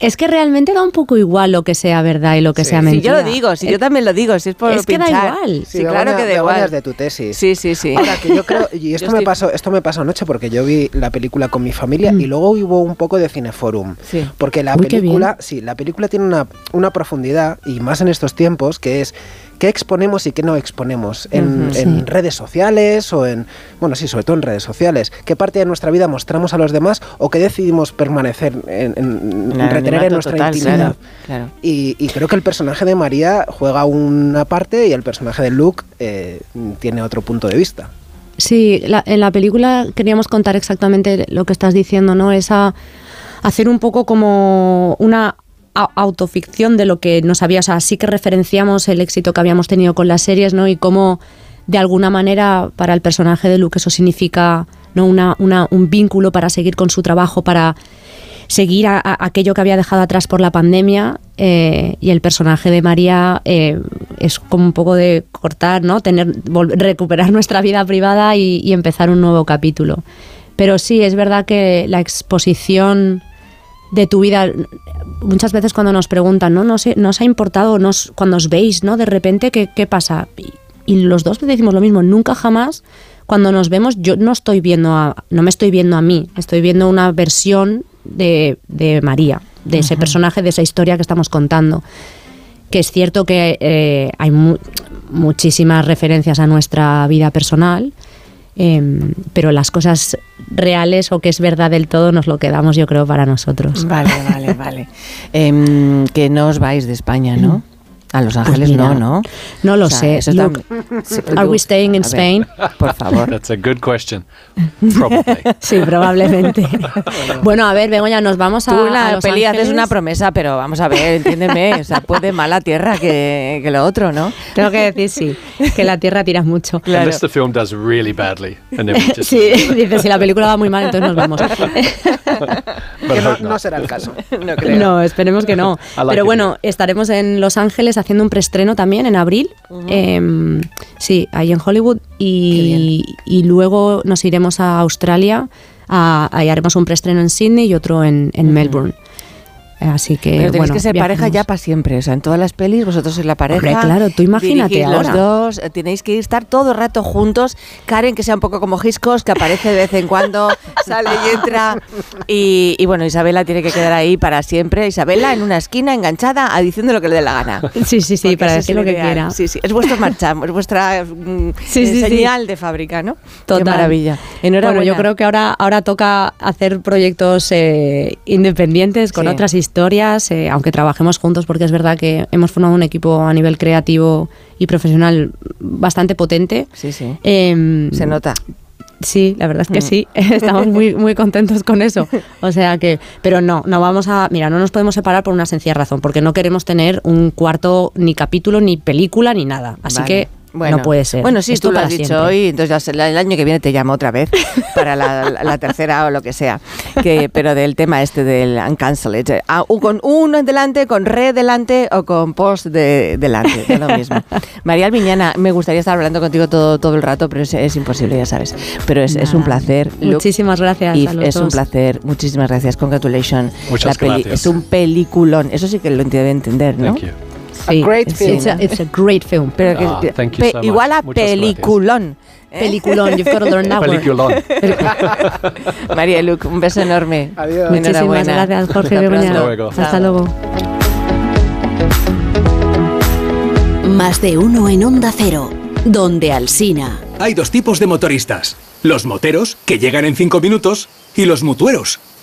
Es que realmente da un poco igual lo que sea verdad y lo que sea Si mentira. yo lo digo, si yo también lo digo, si es por Es que da igual. Sí, Begoña- claro que da igual. de tu tesis. Sí, sí, sí. Ahora que yo creo, y esto Yo me estoy- pasó, esto me pasó anoche porque yo vi la película con mi familia Mm. y luego hubo un poco de cineforum. Sí. Porque la Uy, película, sí, la película tiene una, una profundidad, y más en estos tiempos, que es qué exponemos y qué no exponemos en, sí. redes sociales o en, bueno, sí, sobre todo en redes sociales. ¿Qué parte de nuestra vida mostramos a los demás o qué decidimos permanecer en, en- En el retener en nuestra total, intimidad? claro, claro. Y, y creo que el personaje de María juega una parte y el personaje de Luke eh, tiene otro punto de vista. Sí, la- en la película queríamos contar exactamente lo que estás diciendo, ¿no? Esa hacer un poco como una autoficción de lo que nos había, o sea, sí que referenciamos el éxito que habíamos tenido con las series, ¿no? Y cómo de alguna manera para el personaje de Luke eso significa ¿no? una, un vínculo para seguir con su trabajo, para seguir aquello que había dejado atrás por la pandemia eh, y el personaje de María eh, es como un poco de cortar, ¿no? Tener, recuperar nuestra vida privada y empezar un nuevo capítulo. Pero sí, es verdad que la exposición de tu vida, muchas veces cuando nos preguntan, ¿no? ¿Nos, nos ha importado nos, cuando os veis, ¿no? De repente, ¿qué, qué pasa? Y, y los dos decimos lo mismo, nunca jamás cuando nos vemos yo no estoy viendo a, no me estoy viendo a mí, estoy viendo una versión de, de María, de ese Ujú. personaje, de esa historia que estamos contando. Que es cierto que eh, hay mu- muchísimas referencias a nuestra vida personal, em, pero las cosas reales o que es verdad del todo nos lo quedamos yo creo para nosotros. Vale, vale, vale. Em, que no os vais de España, ¿no? A Los Pues Ángeles mira, no, ¿no? No lo O sea, sé. eso está- Look, Sí, are we Luke, staying in a ver, Spain? Por favor. That's a good question. Probably. Sí, probablemente. bueno, a ver, Begoña, nos vamos a. Tú en a la Los peli haces Ángeles. una promesa, pero vamos a ver, entiéndeme, o sea, puede más la tierra que, que lo otro, ¿no? Tengo que decir sí, que la tierra tira mucho. Unless the film does really badly. And then we just, Sí, dice, si la película va muy mal, entonces nos vemos. But Que no, no será el caso. No creo. No, esperemos que no. Like Pero it. bueno, estaremos en Los Ángeles haciendo un preestreno también en abril. Em, sí, ahí en Hollywood. Y, y luego nos iremos a Australia. A, ahí haremos un preestreno en Sydney y otro en, en Melbourne. Así que. Pero tenéis bueno, que ser pareja ya para siempre. O sea, en todas las pelis vosotros sois la pareja. Hombre, claro, tú imagínate dirigís los ahora. dos, eh, tenéis que estar todo el rato juntos. Karen, que sea un poco como Giscos, que aparece de vez en cuando, sale y entra. Y, y bueno, Isabela tiene que quedar ahí para siempre. Isabela en una esquina, enganchada, a diciendo lo que le dé la gana. Sí, sí, sí, Porque para decir lo que quiera. Sí, sí, es vuestro marchamo, es vuestra mm, Sí, sí, sí. señal de fábrica, ¿no? Total. Qué maravilla. Enhorabuena. Bueno, yo creo que ahora, ahora toca hacer proyectos eh, independientes con otras historias, eh, aunque trabajemos juntos, porque es verdad que hemos formado un equipo a nivel creativo y profesional bastante potente. Sí, sí. Em, Se nota. Sí, la verdad es que Mm. sí, estamos muy, muy contentos con eso. O sea que, pero no, no vamos a, mira, no nos podemos separar por una sencilla razón, porque no queremos tener un cuarto ni capítulo, ni película, ni nada. Así Vale. que Bueno, no puede ser. Bueno, sí, Esto tú lo has dicho siempre. hoy, entonces el año que viene te llamo otra vez para la, la- la tercera o lo que sea. Que, pero del tema este del uncancelled. eh, ah, con uno en delante, con re delante o con post de, delante, da lo mismo. María Almiñana, me gustaría estar hablando contigo todo, todo el rato, pero es, es imposible, ya sabes. Pero es, es un placer. Luke. Muchísimas gracias a los es un placer. Muchísimas gracias. Congratulations. Muchas La gracias. Es un peliculón. Eso sí que lo debe entender, ¿no? Thank you. Sí, great it's, film. It's a, it's a great film. Pero que- Ah, thank you so much. igual a Muchas peliculón. ¿eh? Peliculón, you've got to learn that word. Peliculón. María Luc, un beso enorme. Adiós. Muchísimas gracias, Jorge Hasta Begoña. luego. Hasta luego. Más de uno en Onda Cero, donde Alsina. Hay dos tipos de motoristas. Los moteros, que llegan en cinco minutos, y los mutueros,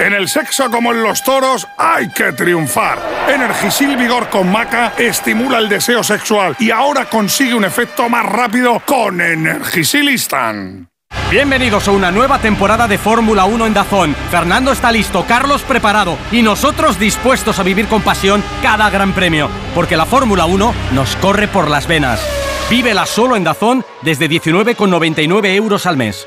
En el sexo como en los toros hay que triunfar. Energisil Vigor con Maca estimula el deseo sexual y ahora consigue un efecto más rápido con Energisilistan. Bienvenidos a una nueva temporada de Fórmula 1 en Dazón. Fernando está listo, Carlos preparado y nosotros dispuestos a vivir con pasión cada gran premio, porque la Fórmula 1 nos corre por las venas. Vívela solo en Dazón desde 19,99 euros al mes.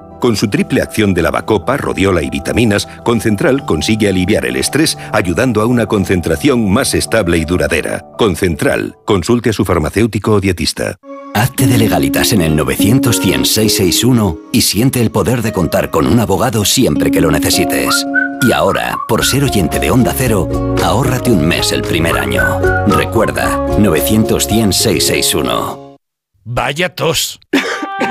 Con su triple acción de lavacopa, rodiola y vitaminas, Concentral consigue aliviar el estrés ayudando a una concentración más estable y duradera. Concentral. Consulte a su farmacéutico o dietista. Hazte de legalitas en el 900 661 y siente el poder de contar con un abogado siempre que lo necesites. Y ahora, por ser oyente de Onda Cero, ahórrate un mes el primer año. Recuerda, 900 661 Vaya tos.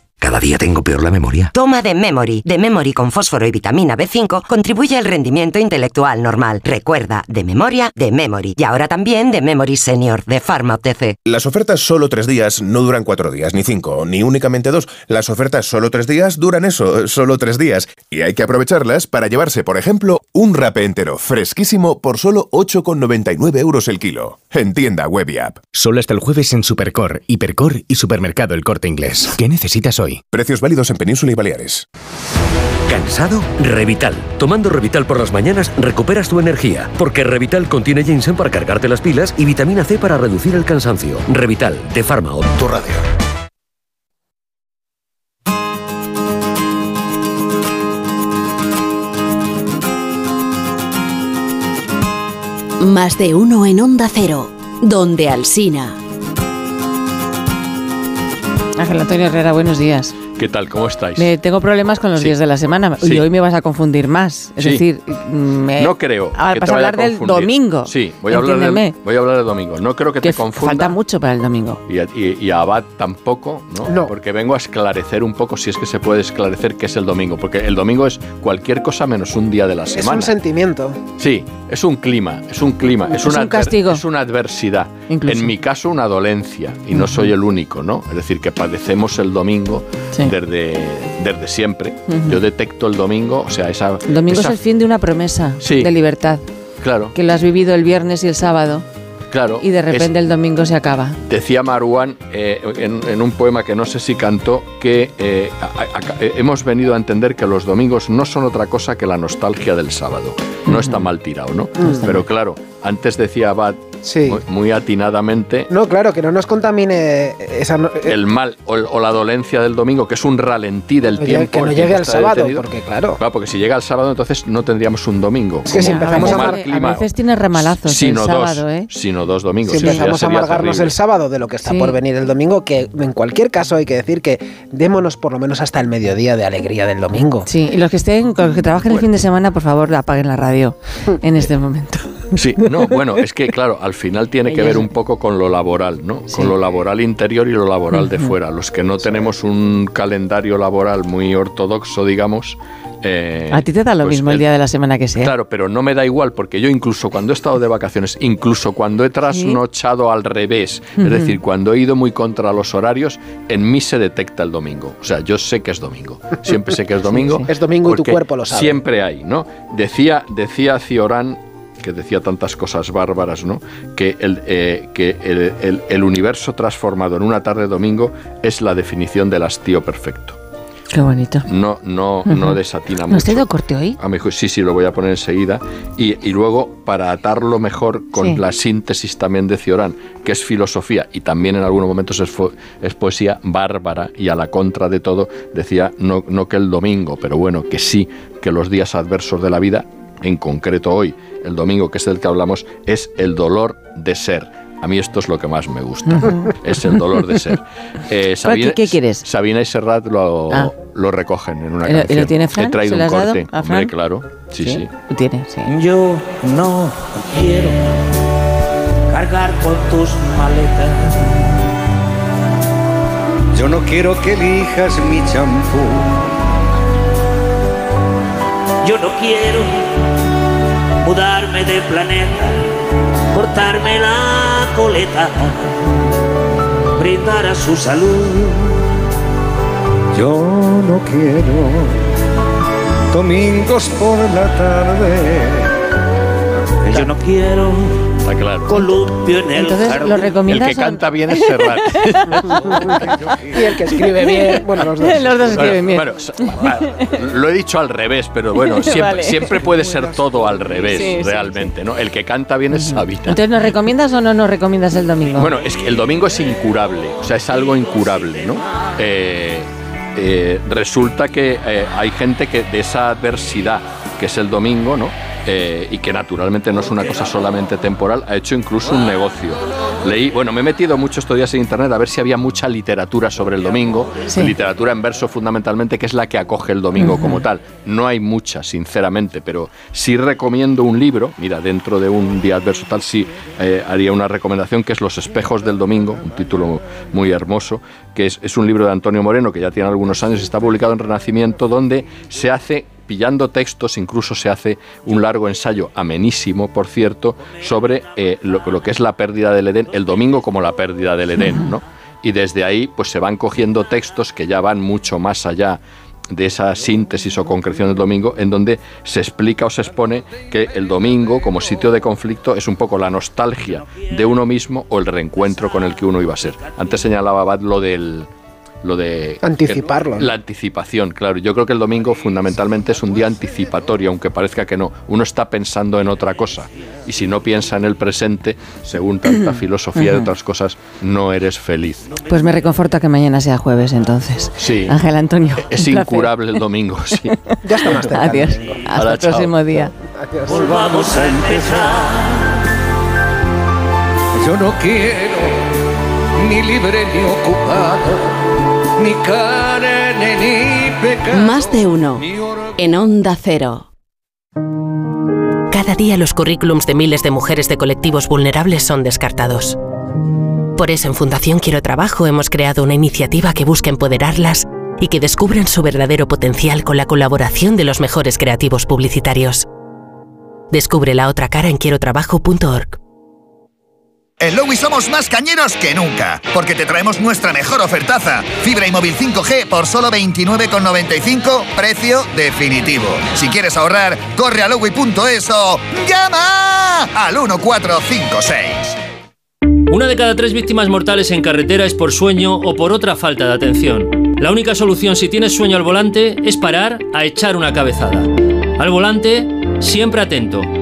Cada día tengo peor la memoria. Toma de Memory. De Memory con fósforo y vitamina B5 contribuye al rendimiento intelectual normal. Recuerda, de memoria, de Memory. Y ahora también de Memory Senior, de Pharma OTC. Las ofertas solo tres días no duran cuatro días, ni cinco, ni únicamente dos. Las ofertas solo tres días duran eso, solo tres días. Y hay que aprovecharlas para llevarse, por ejemplo, un rape entero fresquísimo por solo 8,99 euros el kilo. En tienda web y app. Solo hasta el jueves en Supercor, Hipercor y Supermercado El Corte Inglés. ¿Qué necesitas hoy? Precios válidos en Península y Baleares. ¿Cansado? Revital. Tomando Revital por las mañanas recuperas tu energía, porque Revital contiene ginseng para cargarte las pilas y vitamina C para reducir el cansancio. Revital, de Pharma Tu radio. Más de uno en Onda Cero, donde Alsina. Ángel Antonio Herrera, buenos días. ¿Qué tal? ¿Cómo estáis? Me tengo problemas con los Sí. días de la semana Sí. y hoy me vas a confundir más. Es Sí. decir, me- No creo. Ah, que vas te a hablar del domingo. Sí, voy a, hablar del, voy a hablar del domingo. No creo que Que te confunda. falta mucho para el domingo. Y a, y- y a Abad tampoco, ¿no? Porque vengo a esclarecer un poco, si es que se puede esclarecer, qué es el domingo. Porque el domingo es cualquier cosa menos un día de la Es semana. un sentimiento. Sí, es un clima, es un clima, es, Es una un castigo. es una adversidad. Incluso. En mi caso, una dolencia, y no soy el único, ¿no? Es decir, que padecemos el domingo Sí. Desde, desde siempre. Yo detecto el domingo, o sea, esa. El domingo esa- es el fin de una promesa Sí. de libertad, Claro, que lo has vivido el viernes y el sábado claro. y de es- repente el domingo se acaba. Decía Marwan eh, en, en un poema que no sé si cantó que eh, a- a- eh, hemos venido a entender que los domingos no son otra cosa que la nostalgia del sábado. No está mal tirado, ¿no? Pero claro, antes decía Abad muy, muy atinadamente No, claro, que no nos contamine esa... no- eh, el mal o, o la dolencia del domingo, que es un ralentí del Que tiempo. no el llegue al sábado, detenido. porque claro. Claro, porque si llega al sábado entonces no tendríamos un domingo. Es que si empezamos como a mal mar- clima, A veces tiene remalazos sino el dos, sábado, ¿eh? sino dos domingos. Si sí, empezamos a amargarnos terrible. el sábado de lo que está Sí. por venir el domingo, que en cualquier caso hay que decir que démonos por lo menos hasta el mediodía de alegría del domingo. Sí, y los que estén, los que trabajen el fin de semana, por favor, apaguen la radio en este momento. Sí, no, bueno, es que claro, al final tiene que ver un poco con lo laboral, ¿no? Con lo laboral interior y lo laboral de fuera. Los que no tenemos un calendario laboral muy ortodoxo, digamos. eh, A ti te da lo pues mismo el el- día de la semana que sea. Claro, pero no me da igual porque yo incluso cuando he estado de vacaciones, incluso cuando he trasnochado al revés, es decir, cuando he ido muy contra los horarios, en mí se detecta el domingo. O sea, yo sé que es domingo. Siempre sé que es domingo. Es domingo y tu cuerpo lo sabe. Siempre hay, ¿no? Decía, decía Ciorán que decía tantas cosas bárbaras, ¿no? Que, el, eh, que el, el- el universo transformado en una tarde de domingo es la definición del hastío perfecto. Qué bonito. No, no, no desatina ¿No has mucho. tenido corte hoy? A mí, sí, sí, lo voy a poner enseguida. Y, y luego, para atarlo mejor con Sí. la síntesis también de Ciorán, que es filosofía y también en algunos momentos es, es poesía bárbara y a la contra de todo, decía no, no que el domingo, pero bueno, que sí, que los días adversos de la vida, en concreto hoy, el domingo, que es del que hablamos, es el dolor de ser. A mí esto es lo que más me gusta, es el dolor de ser. Eh, ¿Qué- qué quieres? Sabina y Serrat lo, Ah. lo recogen en una ¿Y lo- canción. tiene Fran? He traído ¿Se lo un corte. a Hombre, Fran? claro. Sí, sí. Lo tiene, sí. Yo no quiero cargar con tus maletas. Yo no quiero que elijas mi champú. Yo no quiero mudarme de planeta, cortarme la coleta, brindar a su salud. Yo no quiero domingos por la tarde. Yo no quiero Está claro. columpio en el Entonces, jardín. ¿lo recomiendas El que canta bien es Serrat. Y el que escribe bien, bueno, los dos. Los dos escriben bien. Bueno, vale, lo he dicho al revés, pero bueno, siempre, Vale. siempre puede ser todo al revés, Sí, sí, realmente, ¿no? El que canta bien es Sabina. Entonces, ¿nos recomiendas o no nos recomiendas el domingo? Bueno, es que el domingo es incurable, o sea, es algo incurable, ¿no? Eh, eh, resulta que eh, hay gente que de esa adversidad que es el domingo, ¿no? Eh, y que naturalmente no es una cosa solamente temporal, ha hecho incluso un negocio. Leí, bueno, me he metido mucho estos días en internet a ver si había mucha literatura sobre el domingo, Sí. literatura en verso fundamentalmente, que es la que acoge el domingo como tal. No hay mucha, sinceramente, pero sí recomiendo un libro, mira, dentro de un día adverso tal, sí eh, haría una recomendación que es Los espejos del domingo, un título muy hermoso, que es, es un libro de Antonio Moreno, que ya tiene algunos años, está publicado en Renacimiento, donde se hace pillando textos, incluso se hace un largo ensayo, amenísimo, por cierto, sobre eh, lo, que es la pérdida del Edén, el domingo como la pérdida del Edén, ¿no? Y desde ahí, pues se van cogiendo textos que ya van mucho más allá de esa síntesis o concreción del domingo, en donde se explica o se expone que el domingo, como sitio de conflicto, es un poco la nostalgia de uno mismo o el reencuentro con el que uno iba a ser. Antes señalaba Abad lo del. Lo de Anticiparlo, ¿no? La anticipación, claro. Yo creo que el domingo fundamentalmente es un día anticipatorio, aunque parezca que no. Uno está pensando en otra cosa. Y si no piensa en el presente, según tanta filosofía Ujú. otras cosas, no eres feliz. Pues me reconforta que mañana sea jueves, entonces. Sí. Ángel Antonio. Es incurable el domingo, sí. Ya está más cerca. Adiós. Hasta Ahora, el chao. próximo día. Volvamos a empezar. Yo no quiero ni libre ni ocupado, Más de uno. En Onda Cero. Cada día los currículums de miles de mujeres de colectivos vulnerables son descartados. Por eso en Fundación Quiero Trabajo hemos creado una iniciativa que busca empoderarlas y que descubran su verdadero potencial con la colaboración de los mejores creativos publicitarios. Descubre la otra cara en quierotrabajo.org. En Lowy somos más cañeros que nunca, porque te traemos nuestra mejor ofertaza. Fibra y móvil 5G por solo 29,95, precio definitivo. Si quieres ahorrar, corre a lowy.es o llama al 1456. Una de cada tres víctimas mortales en carretera es por sueño o por otra falta de atención. La única solución si tienes sueño al volante es parar a echar una cabezada. Al volante, siempre atento.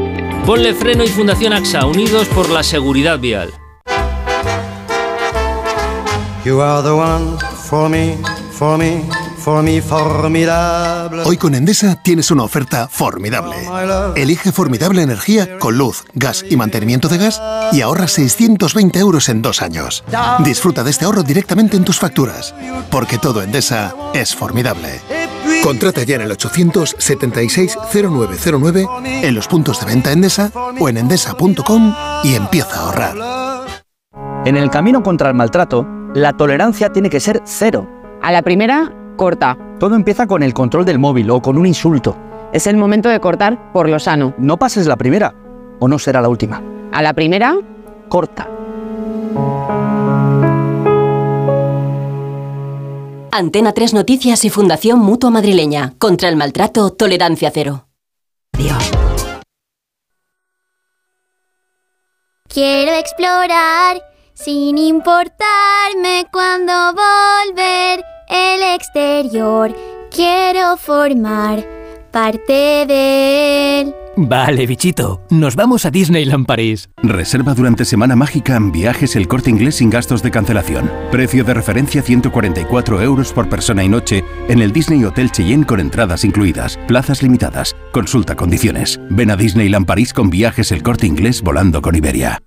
Ponle freno y Fundación AXA, unidos por la seguridad vial. You are the one for me, for me, for me, formidable. Hoy con Endesa tienes una oferta formidable. Elige formidable energía con luz, gas y mantenimiento de gas y ahorra 620 euros en dos años. Disfruta de este ahorro directamente en tus facturas, porque todo Endesa es formidable. Contrata ya en el 876-0909, en los puntos de venta Endesa o en endesa.com y empieza a ahorrar. En el camino contra el maltrato, la tolerancia tiene que ser cero. A la primera, corta. Todo empieza con el control del móvil o con un insulto. Es el momento de cortar por lo sano. No pases la primera, o no será la última. A la primera, Corta. Antena 3 Noticias y Fundación Mutua Madrileña. Contra el maltrato, tolerancia cero. Quiero explorar sin importarme cuando volver el exterior. Quiero formar parte de él. Vale, bichito, nos vamos a Disneyland París. Reserva durante Semana Mágica en viajes el corte inglés sin gastos de cancelación. Precio de referencia 144 euros por persona y noche en el Disney Hotel Cheyenne con entradas incluidas. Plazas limitadas. Consulta condiciones. Ven a Disneyland París con viajes el corte inglés volando con Iberia.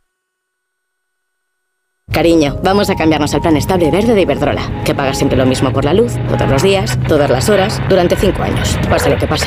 Cariño, vamos a cambiarnos al plan estable verde de Iberdrola, que paga siempre lo mismo por la luz, todos los días, todas las horas, durante cinco años, pase lo que pase.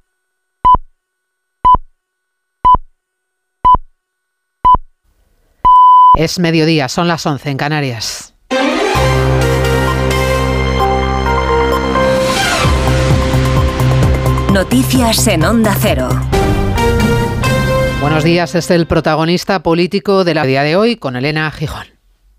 Es mediodía, son las 11 en Canarias. Noticias en Onda Cero. Buenos días, es el protagonista político de la día de hoy con Elena Gijón.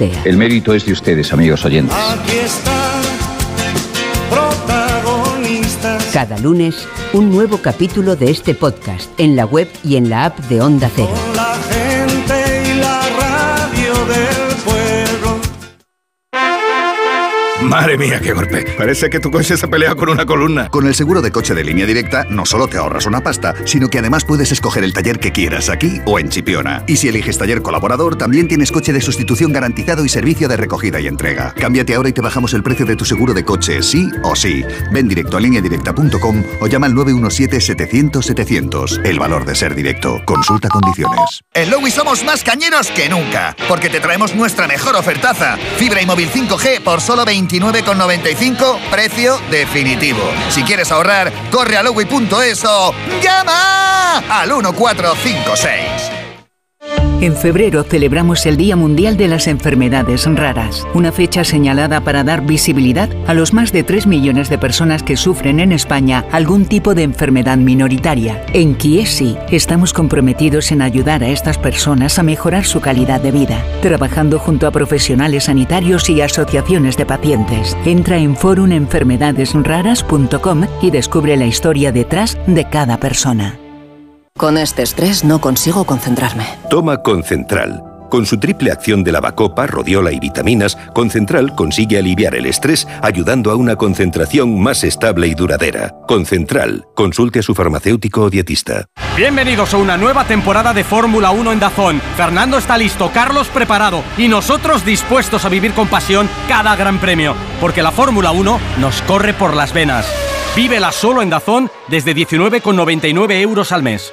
El mérito es de ustedes, amigos oyentes. Aquí está, protagonistas. Cada lunes, un nuevo capítulo de este podcast en la web y en la app de Onda Cero. Madre mía, qué golpe. Parece que tu coche se pelea con una columna. Con el seguro de coche de línea directa, no solo te ahorras una pasta, sino que además puedes escoger el taller que quieras aquí o en Chipiona. Y si eliges taller colaborador, también tienes coche de sustitución garantizado y servicio de recogida y entrega. Cámbiate ahora y te bajamos el precio de tu seguro de coche, sí o sí. Ven directo a lineadirecta.com o llama al 917-700-700. El valor de ser directo. Consulta condiciones. En Lowy somos más cañeros que nunca, porque te traemos nuestra mejor ofertaza. Fibra y móvil 5G por solo 29,95, precio definitivo. Si quieres ahorrar, corre a lowy.es o llama al 1456. En febrero celebramos el Día Mundial de las Enfermedades Raras, una fecha señalada para dar visibilidad a los más de 3 millones de personas que sufren en España algún tipo de enfermedad minoritaria. En Kiesi estamos comprometidos en ayudar a estas personas a mejorar su calidad de vida, trabajando junto a profesionales sanitarios y asociaciones de pacientes. Entra en forumenfermedadesraras.com y descubre la historia detrás de cada persona. Con este estrés no consigo concentrarme. Toma Concentral. Con su triple acción de lavacopa, rodiola y vitaminas, Concentral consigue aliviar el estrés ayudando a una concentración más estable y duradera. Concentral. Consulte a su farmacéutico o dietista. Bienvenidos a una nueva temporada de Fórmula 1 en Dazón. Fernando está listo, Carlos preparado y nosotros dispuestos a vivir con pasión cada gran premio, porque la Fórmula 1 nos corre por las venas. Vívela solo en Dazón desde 19,99 euros al mes.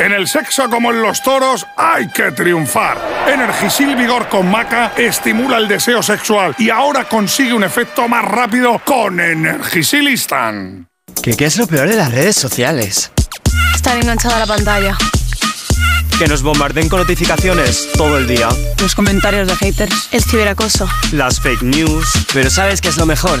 En el sexo como en los toros hay que triunfar. Energisil Vigor con Maca estimula el deseo sexual y ahora consigue un efecto más rápido con Energisil Instant. ¿Qué, ¿Qué es lo peor de las redes sociales? Estar enganchada a la pantalla. Que nos bombarden con notificaciones todo el día. Los comentarios de haters. El ciberacoso. Las fake news. Pero ¿sabes qué es lo mejor?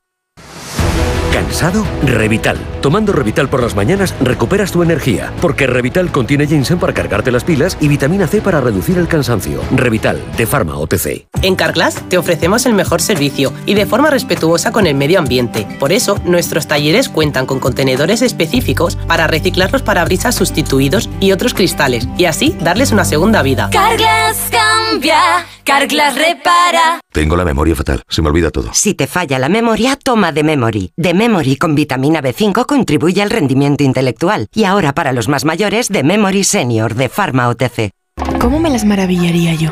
¿Cansado? Revital. Tomando Revital por las mañanas recuperas tu energía, porque Revital contiene ginseng para cargarte las pilas y vitamina C para reducir el cansancio. Revital, de Pharma OTC. En Carglass te ofrecemos el mejor servicio y de forma respetuosa con el medio ambiente. Por eso, nuestros talleres cuentan con contenedores específicos para reciclar los parabrisas sustituidos y otros cristales, y así darles una segunda vida. Carglass cambia Carglass repara. Tengo la memoria fatal, se me olvida todo. Si te falla la memoria, toma de Memory. De Memory con vitamina B5 contribuye al rendimiento intelectual. Y ahora para los más mayores, de Memory Senior de Pharma OTC. ¿Cómo me las maravillaría yo?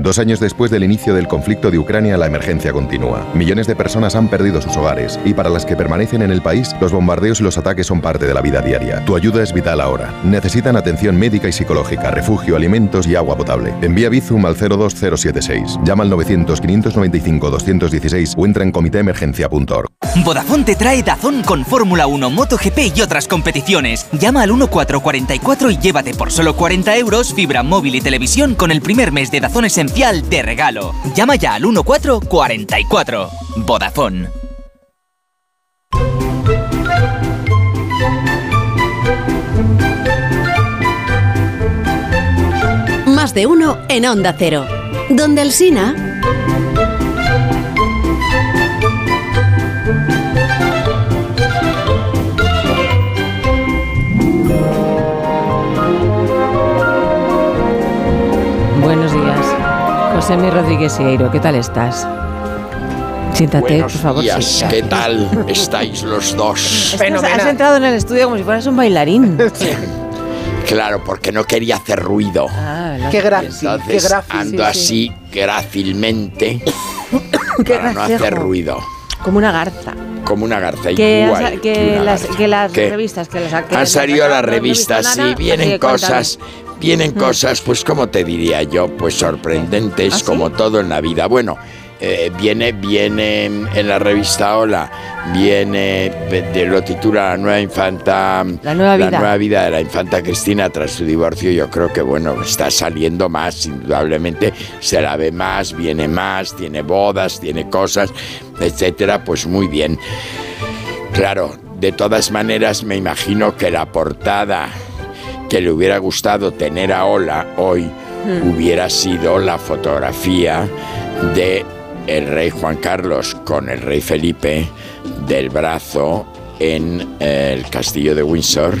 Dos años después del inicio del conflicto de Ucrania, la emergencia continúa. Millones de personas han perdido sus hogares y para las que permanecen en el país, los bombardeos y los ataques son parte de la vida diaria. Tu ayuda es vital ahora. Necesitan atención médica y psicológica, refugio, alimentos y agua potable. Envía Bizum al 02076. Llama al 900-595-216 o entra en comitéemergencia.org. Vodafone te trae Dazón con Fórmula 1, MotoGP y otras competiciones. Llama al 1444 y llévate por solo 40 euros fibra móvil y televisión con el primer mes de Dazón esencial de regalo. Llama ya al 1444. Vodafone. Más de uno en Onda Cero. Donde el Sina. José Mi Rodríguez Sieiro, ¿qué tal estás? Siéntate, Buenos por favor. días, siéntate. ¿qué tal estáis los dos? Es que has entrado en el estudio como si fueras un bailarín. Claro, porque no quería hacer ruido. Ah, Qué grácil, Entonces qué grácil, ando sí, sí. así grácilmente Qué para no hacer ruido. Como una garza. Como una garza Que, igual. has- que una las, garza. que las ¿Qué? revistas que las que Han salido las revistas, sí, vienen que cuéntame. Mm. cosas, pues como te diría yo, pues sorprendentes, ¿Ah, sí? como todo en la vida. Bueno, eh, viene, viene en la revista Hola, viene, de, lo titula La nueva infanta, La nueva vida. nueva vida de la infanta Cristina tras su divorcio. Yo creo que bueno, está saliendo más, indudablemente, se la ve más, viene más, tiene bodas, tiene cosas, etcétera, pues muy bien. Claro, de todas maneras me imagino que la portada que le hubiera gustado tener a Ola hoy Hmm. hubiera sido la fotografía de el rey Juan Carlos con el rey Felipe del brazo en eh, el castillo de Windsor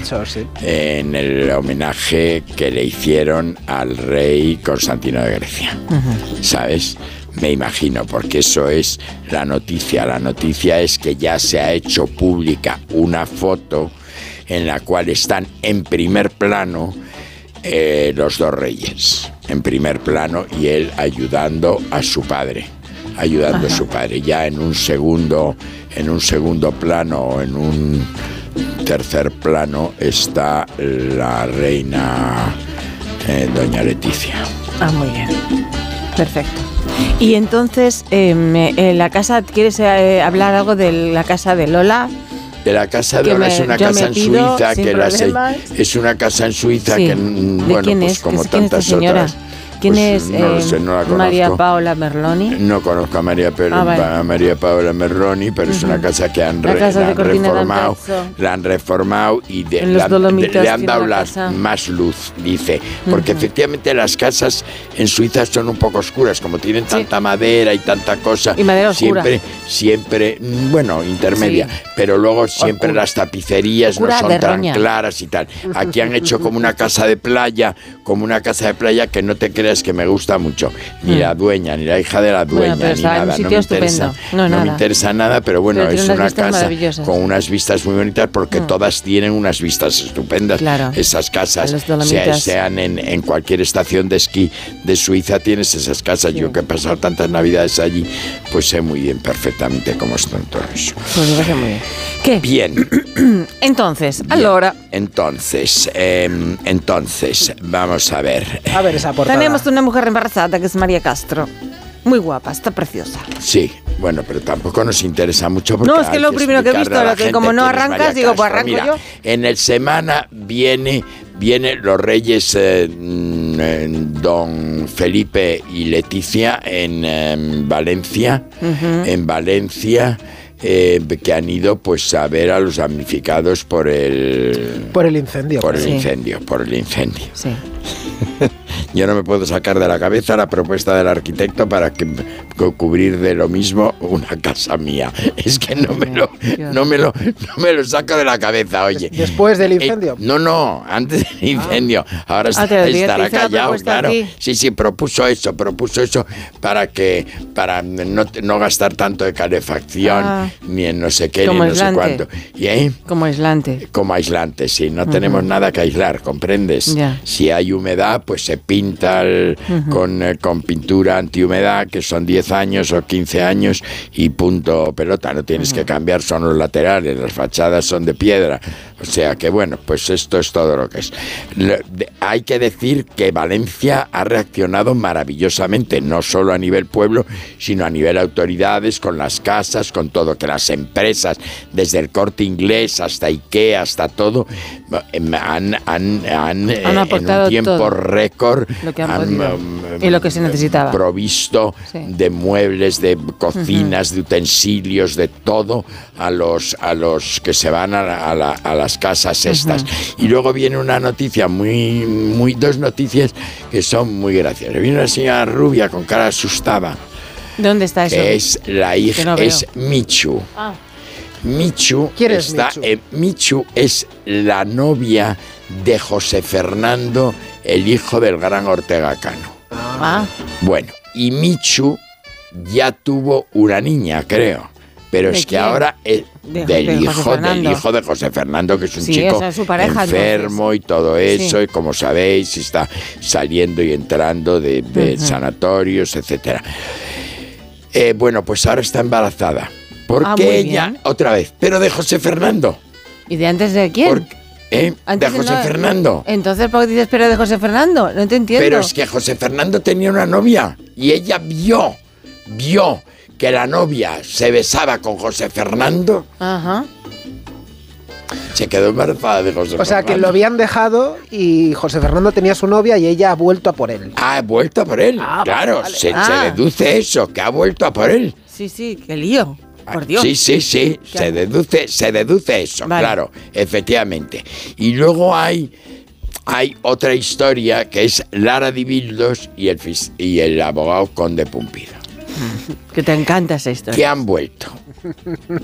en el homenaje que le hicieron al rey Constantino de Grecia. ¿sabes? Me imagino, porque eso es la noticia. La noticia es que ya se ha hecho pública una foto en la cual están en primer plano eh, los dos reyes, en primer plano, y él ayudando a su padre, ayudando a su padre. Ya en un segundo, en un segundo plano, o en un tercer plano está la reina eh, doña Leticia. Ah, muy bien. Perfecto. Y entonces, em, eh, en la casa, ¿quieres hablar algo de la casa de Lola? La casa de me- es una casa en Suiza que la se- problemas. es una casa en Suiza que mm, ¿De bueno pues es? como ¿Quién es esta tantas otras ¿Quién pues, es no lo sé, no la María. Paola Merloni? No conozco a María, Pe- Ah, vale. a María Paola Merloni, pero es una casa que han, La re- casa la de han reformado, la han reformado y de- le han- dado la la- casa. más luz, dice, porque efectivamente las casas en Suiza son un poco oscuras, como tienen tanta madera y tanta cosa, Y madera oscura. siempre, siempre, bueno, intermedia, Sí. pero luego siempre las tapicerías Oscura no son tan claras y tal. Aquí han hecho como una casa de playa, como una casa de playa que no te creas que me gusta mucho, ni Mm. la dueña, ni la hija de la Bueno, dueña, pero ni nada. sitio no me interesa. No, me nada. interesa nada, pero bueno, Pero es una casa con unas vistas muy bonitas porque Mm. todas tienen unas vistas estupendas. Claro. Esas casas, sea- sean en, en cualquier estación de esquí de Suiza, tienes esas casas. Yo que he pasado tantas navidades allí, pues sé muy bien perfectamente cómo están todo eso. Pues me parece muy bien. ¿Qué? Bien, Entonces, allora, entonces, em, entonces, vamos a ver. A ver esa portada. tenemos una mujer embarazada que es María Castro. Muy guapa, está preciosa. Sí, bueno, pero tampoco nos interesa mucho porque No, es que lo primero que he visto, lo que como no arrancas, digo, pues arranco Mira, yo. En el semana viene, viene los reyes eh, mm, eh, Don Felipe y Leticia en em, Valencia, en Valencia. eh, que han ido pues a ver a los damnificados por el Por el incendio. por el Sí. incendio por el incendio Sí. Yo no me puedo sacar de la cabeza la propuesta del arquitecto para que, cubrir de lo mismo una casa mía. Es que no me lo, no me lo, no me lo saco de la cabeza, oye. Después del Eh, incendio. no, no, antes del incendio. Ahora Ah, está- estará callado, claro. Sí, sí, propuso eso, propuso eso para que, para no, no gastar tanto de calefacción, Ah. ni en no sé qué, ni en no sé cuánto. ¿Y ahí? Como aislante. Como aislante, sí, no tenemos nada que aislar, ¿comprendes? Ya. Si hay humedad, pues se pinta el- con, eh, con pintura antihumedad, que son 10 años o 15 años, y punto pelota, no tienes que cambiar, son los laterales, las fachadas son de piedra. O sea que bueno, pues esto es todo lo que es. Le- de- hay que decir que Valencia ha reaccionado maravillosamente, no solo a nivel pueblo, sino a nivel autoridades, con las casas, con todo, que las empresas, desde el corte inglés hasta Ikea, hasta todo, em, han, han- han, eh, en aportado un tiempo todo. récord Lo que han han, podido. Y lo que se necesitaba. provisto Sí. de muebles, de cocinas, de utensilios, de todo a los a los que se van a, la- a la- a las casas estas. Y luego viene una noticia muy muy dos noticias que son muy graciosas. Viene una señora rubia con cara asustada, ¿Dónde está eso? que es la hija no es Michu. Ah. Michu ¿Quién es está Michu? eh, Michu es la novia de José Fernando, el hijo del gran Ortega Cano. Ah. Bueno, y Michu ya tuvo una niña, creo. Pero ¿De es que quién? ahora es De- del, de hijo, del hijo de José Fernando, que es un Sí, chico es pareja, enfermo y todo eso, Sí. y como sabéis, está saliendo y entrando de, sanatorios, etcétera. Eh, bueno, pues ahora está embarazada. Porque Ah, ella, otra vez, pero de José Fernando, ¿Y de antes de quién? ¿Eh? Antes de José no- Fernando. Entonces, ¿por qué dices pero de José Fernando? No te entiendo. Pero es que José Fernando tenía una novia y ella vio, vio que la novia se besaba con José Fernando, Ajá. se quedó embarazada de José O sea, que Fernando. lo habían dejado y José Fernando tenía su novia y ella ha vuelto a por él. Ha vuelto a por él, claro, vale. se, se Ah. deduce eso, que ha vuelto a por él. Sí, sí, qué lío. Por Dios. Sí, sí, sí, ¿Qué se deduce, se deduce eso, Vale. claro, efectivamente. Y luego hay, hay otra historia que es Lara Dibildos y el, y el abogado Conde Pumpido. Que te encanta esa historia. que han vuelto,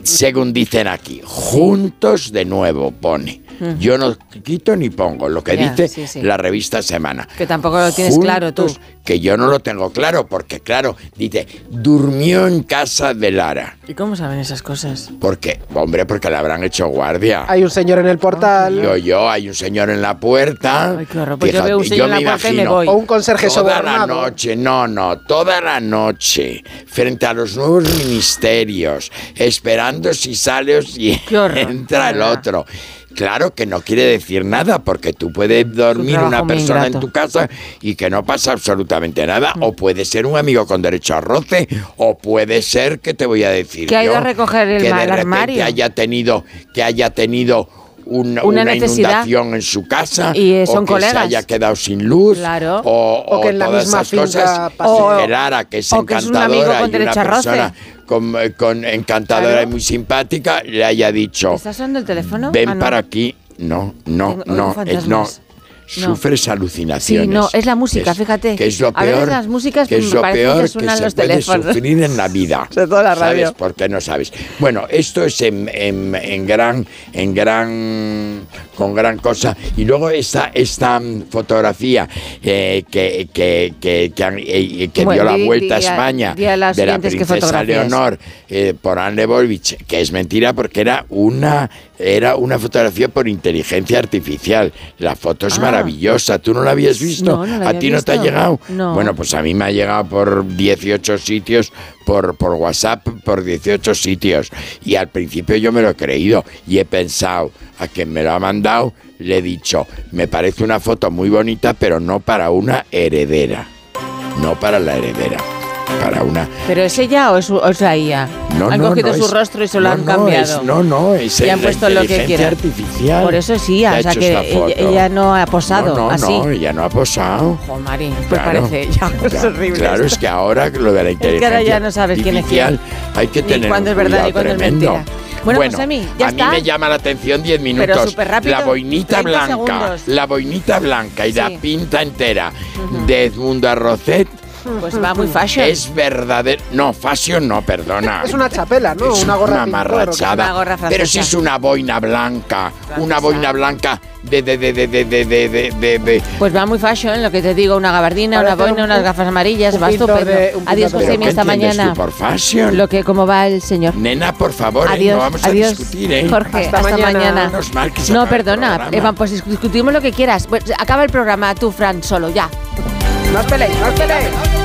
según dicen aquí, juntos de nuevo, pone. Yo no quito ni pongo lo que dice sí, sí. la revista Semana. Que tampoco lo tienes claro tú. Que yo no lo tengo claro, porque claro, dice, durmió en casa de Lara. ¿Y cómo saben esas cosas? ¿Por qué? Hombre, porque le habrán hecho guardia. Hay un señor en el portal. Yo, yo, hay un señor en la puerta. Ay, qué horror. Pues yo veo un señor en me la puerta y me imagino, voy. O un conserje Toda la noche, no, no, toda la noche, frente a los nuevos ministerios, esperando si sale o si entra el otro. Claro que no quiere decir nada, porque tú puedes dormir una persona en tu casa y que no pasa absolutamente nada, o puede ser un amigo con derecho a roce, o puede ser, que te voy a decir? Que ha ido yo? a recoger el que de repente haya tenido, que haya tenido un- Una inundación en su casa, Y, o que colegas. se haya quedado sin luz, Claro. o, O que en la todas misma esas cosas. O que es es un amigo encantadora con y una persona con, con encantadora Claro. y muy simpática, le haya dicho, ¿Estás sonando el teléfono? ven Ah, no. para aquí. No, no, Tengo- no, eh, no. No. Sufres alucinaciones. Sí, no, es la música, es- fíjate. Que es lo A veces peor. las músicas que es lo peor que se los puede teléfonos. sufrir en la vida. Sobre todo la radio. ¿Sabes? Porque no sabes. Bueno, esto es en, en- en gran, en gran, con gran cosa. Y luego esta, esta fotografía eh, que, que, que, que eh, que Bueno, dio la vuelta di- a España di a las de la princesa. Leonor eh, por Anne Leibovitz, que es mentira porque era una, era una fotografía por inteligencia artificial. La foto es Ah. maravillosa. ¿Tú no la habías visto? No, no la ¿A ti no te ha llegado? No. Bueno, pues a mí me ha llegado por 18 sitios, por, por WhatsApp, por 18 sitios. Y al principio yo me lo he creído y he pensado, a quien me lo ha mandado, le he dicho, me parece una foto muy bonita, pero no para una heredera. No para la heredera. Para una ¿Pero es ella o es, o es la IA? no, han no, cogido no su es- rostro y se lo han cambiado. es- no, no, es Y han puesto lo que quieran. artificial. Por eso que ha o sea que ella, no ha posado No, no, así. no, ella no ha posado. Jo, Mari, pues Claro, parece ya, es claro, horrible. Claro, esto. es que ahora lo de la que inteligencia ahora ya no sabes quién es quién. hay que Ni tener cuándo un es verdad ni cuidado cuándo es mentira. Bueno, pues a mí, ya a está. mí me llama la atención 10 minutos. Pero superrápido, la boinita 30 blanca, segundos. la boinita blanca y Sí. la pinta entera de Edmundo Arrocet. Pues va muy fashion. Es verdadero. No, fashion no, perdona. Es una chapela, ¿no? Es una gorra una amarrachada. Una gorra Pero francesa. si es una boina blanca, una boina blanca de de de de de de de de, Pues va muy fashion, lo que te digo, una gabardina, una Parece boina, un- unas gafas amarillas, un va estupendo. de- Adiós, José, ¿Pero qué esta mañana. tú por fashion? Lo que, cómo va el señor. Nena, por favor, eh, Adiós, no vamos adiós, a discutir, ¿eh? Jorge, hasta, Hasta mañana. mañana. No, perdona, programa. Eva, pues discutimos lo que quieras. Pues acaba el programa tú, Fran, solo, ya. No pelees, no pelees.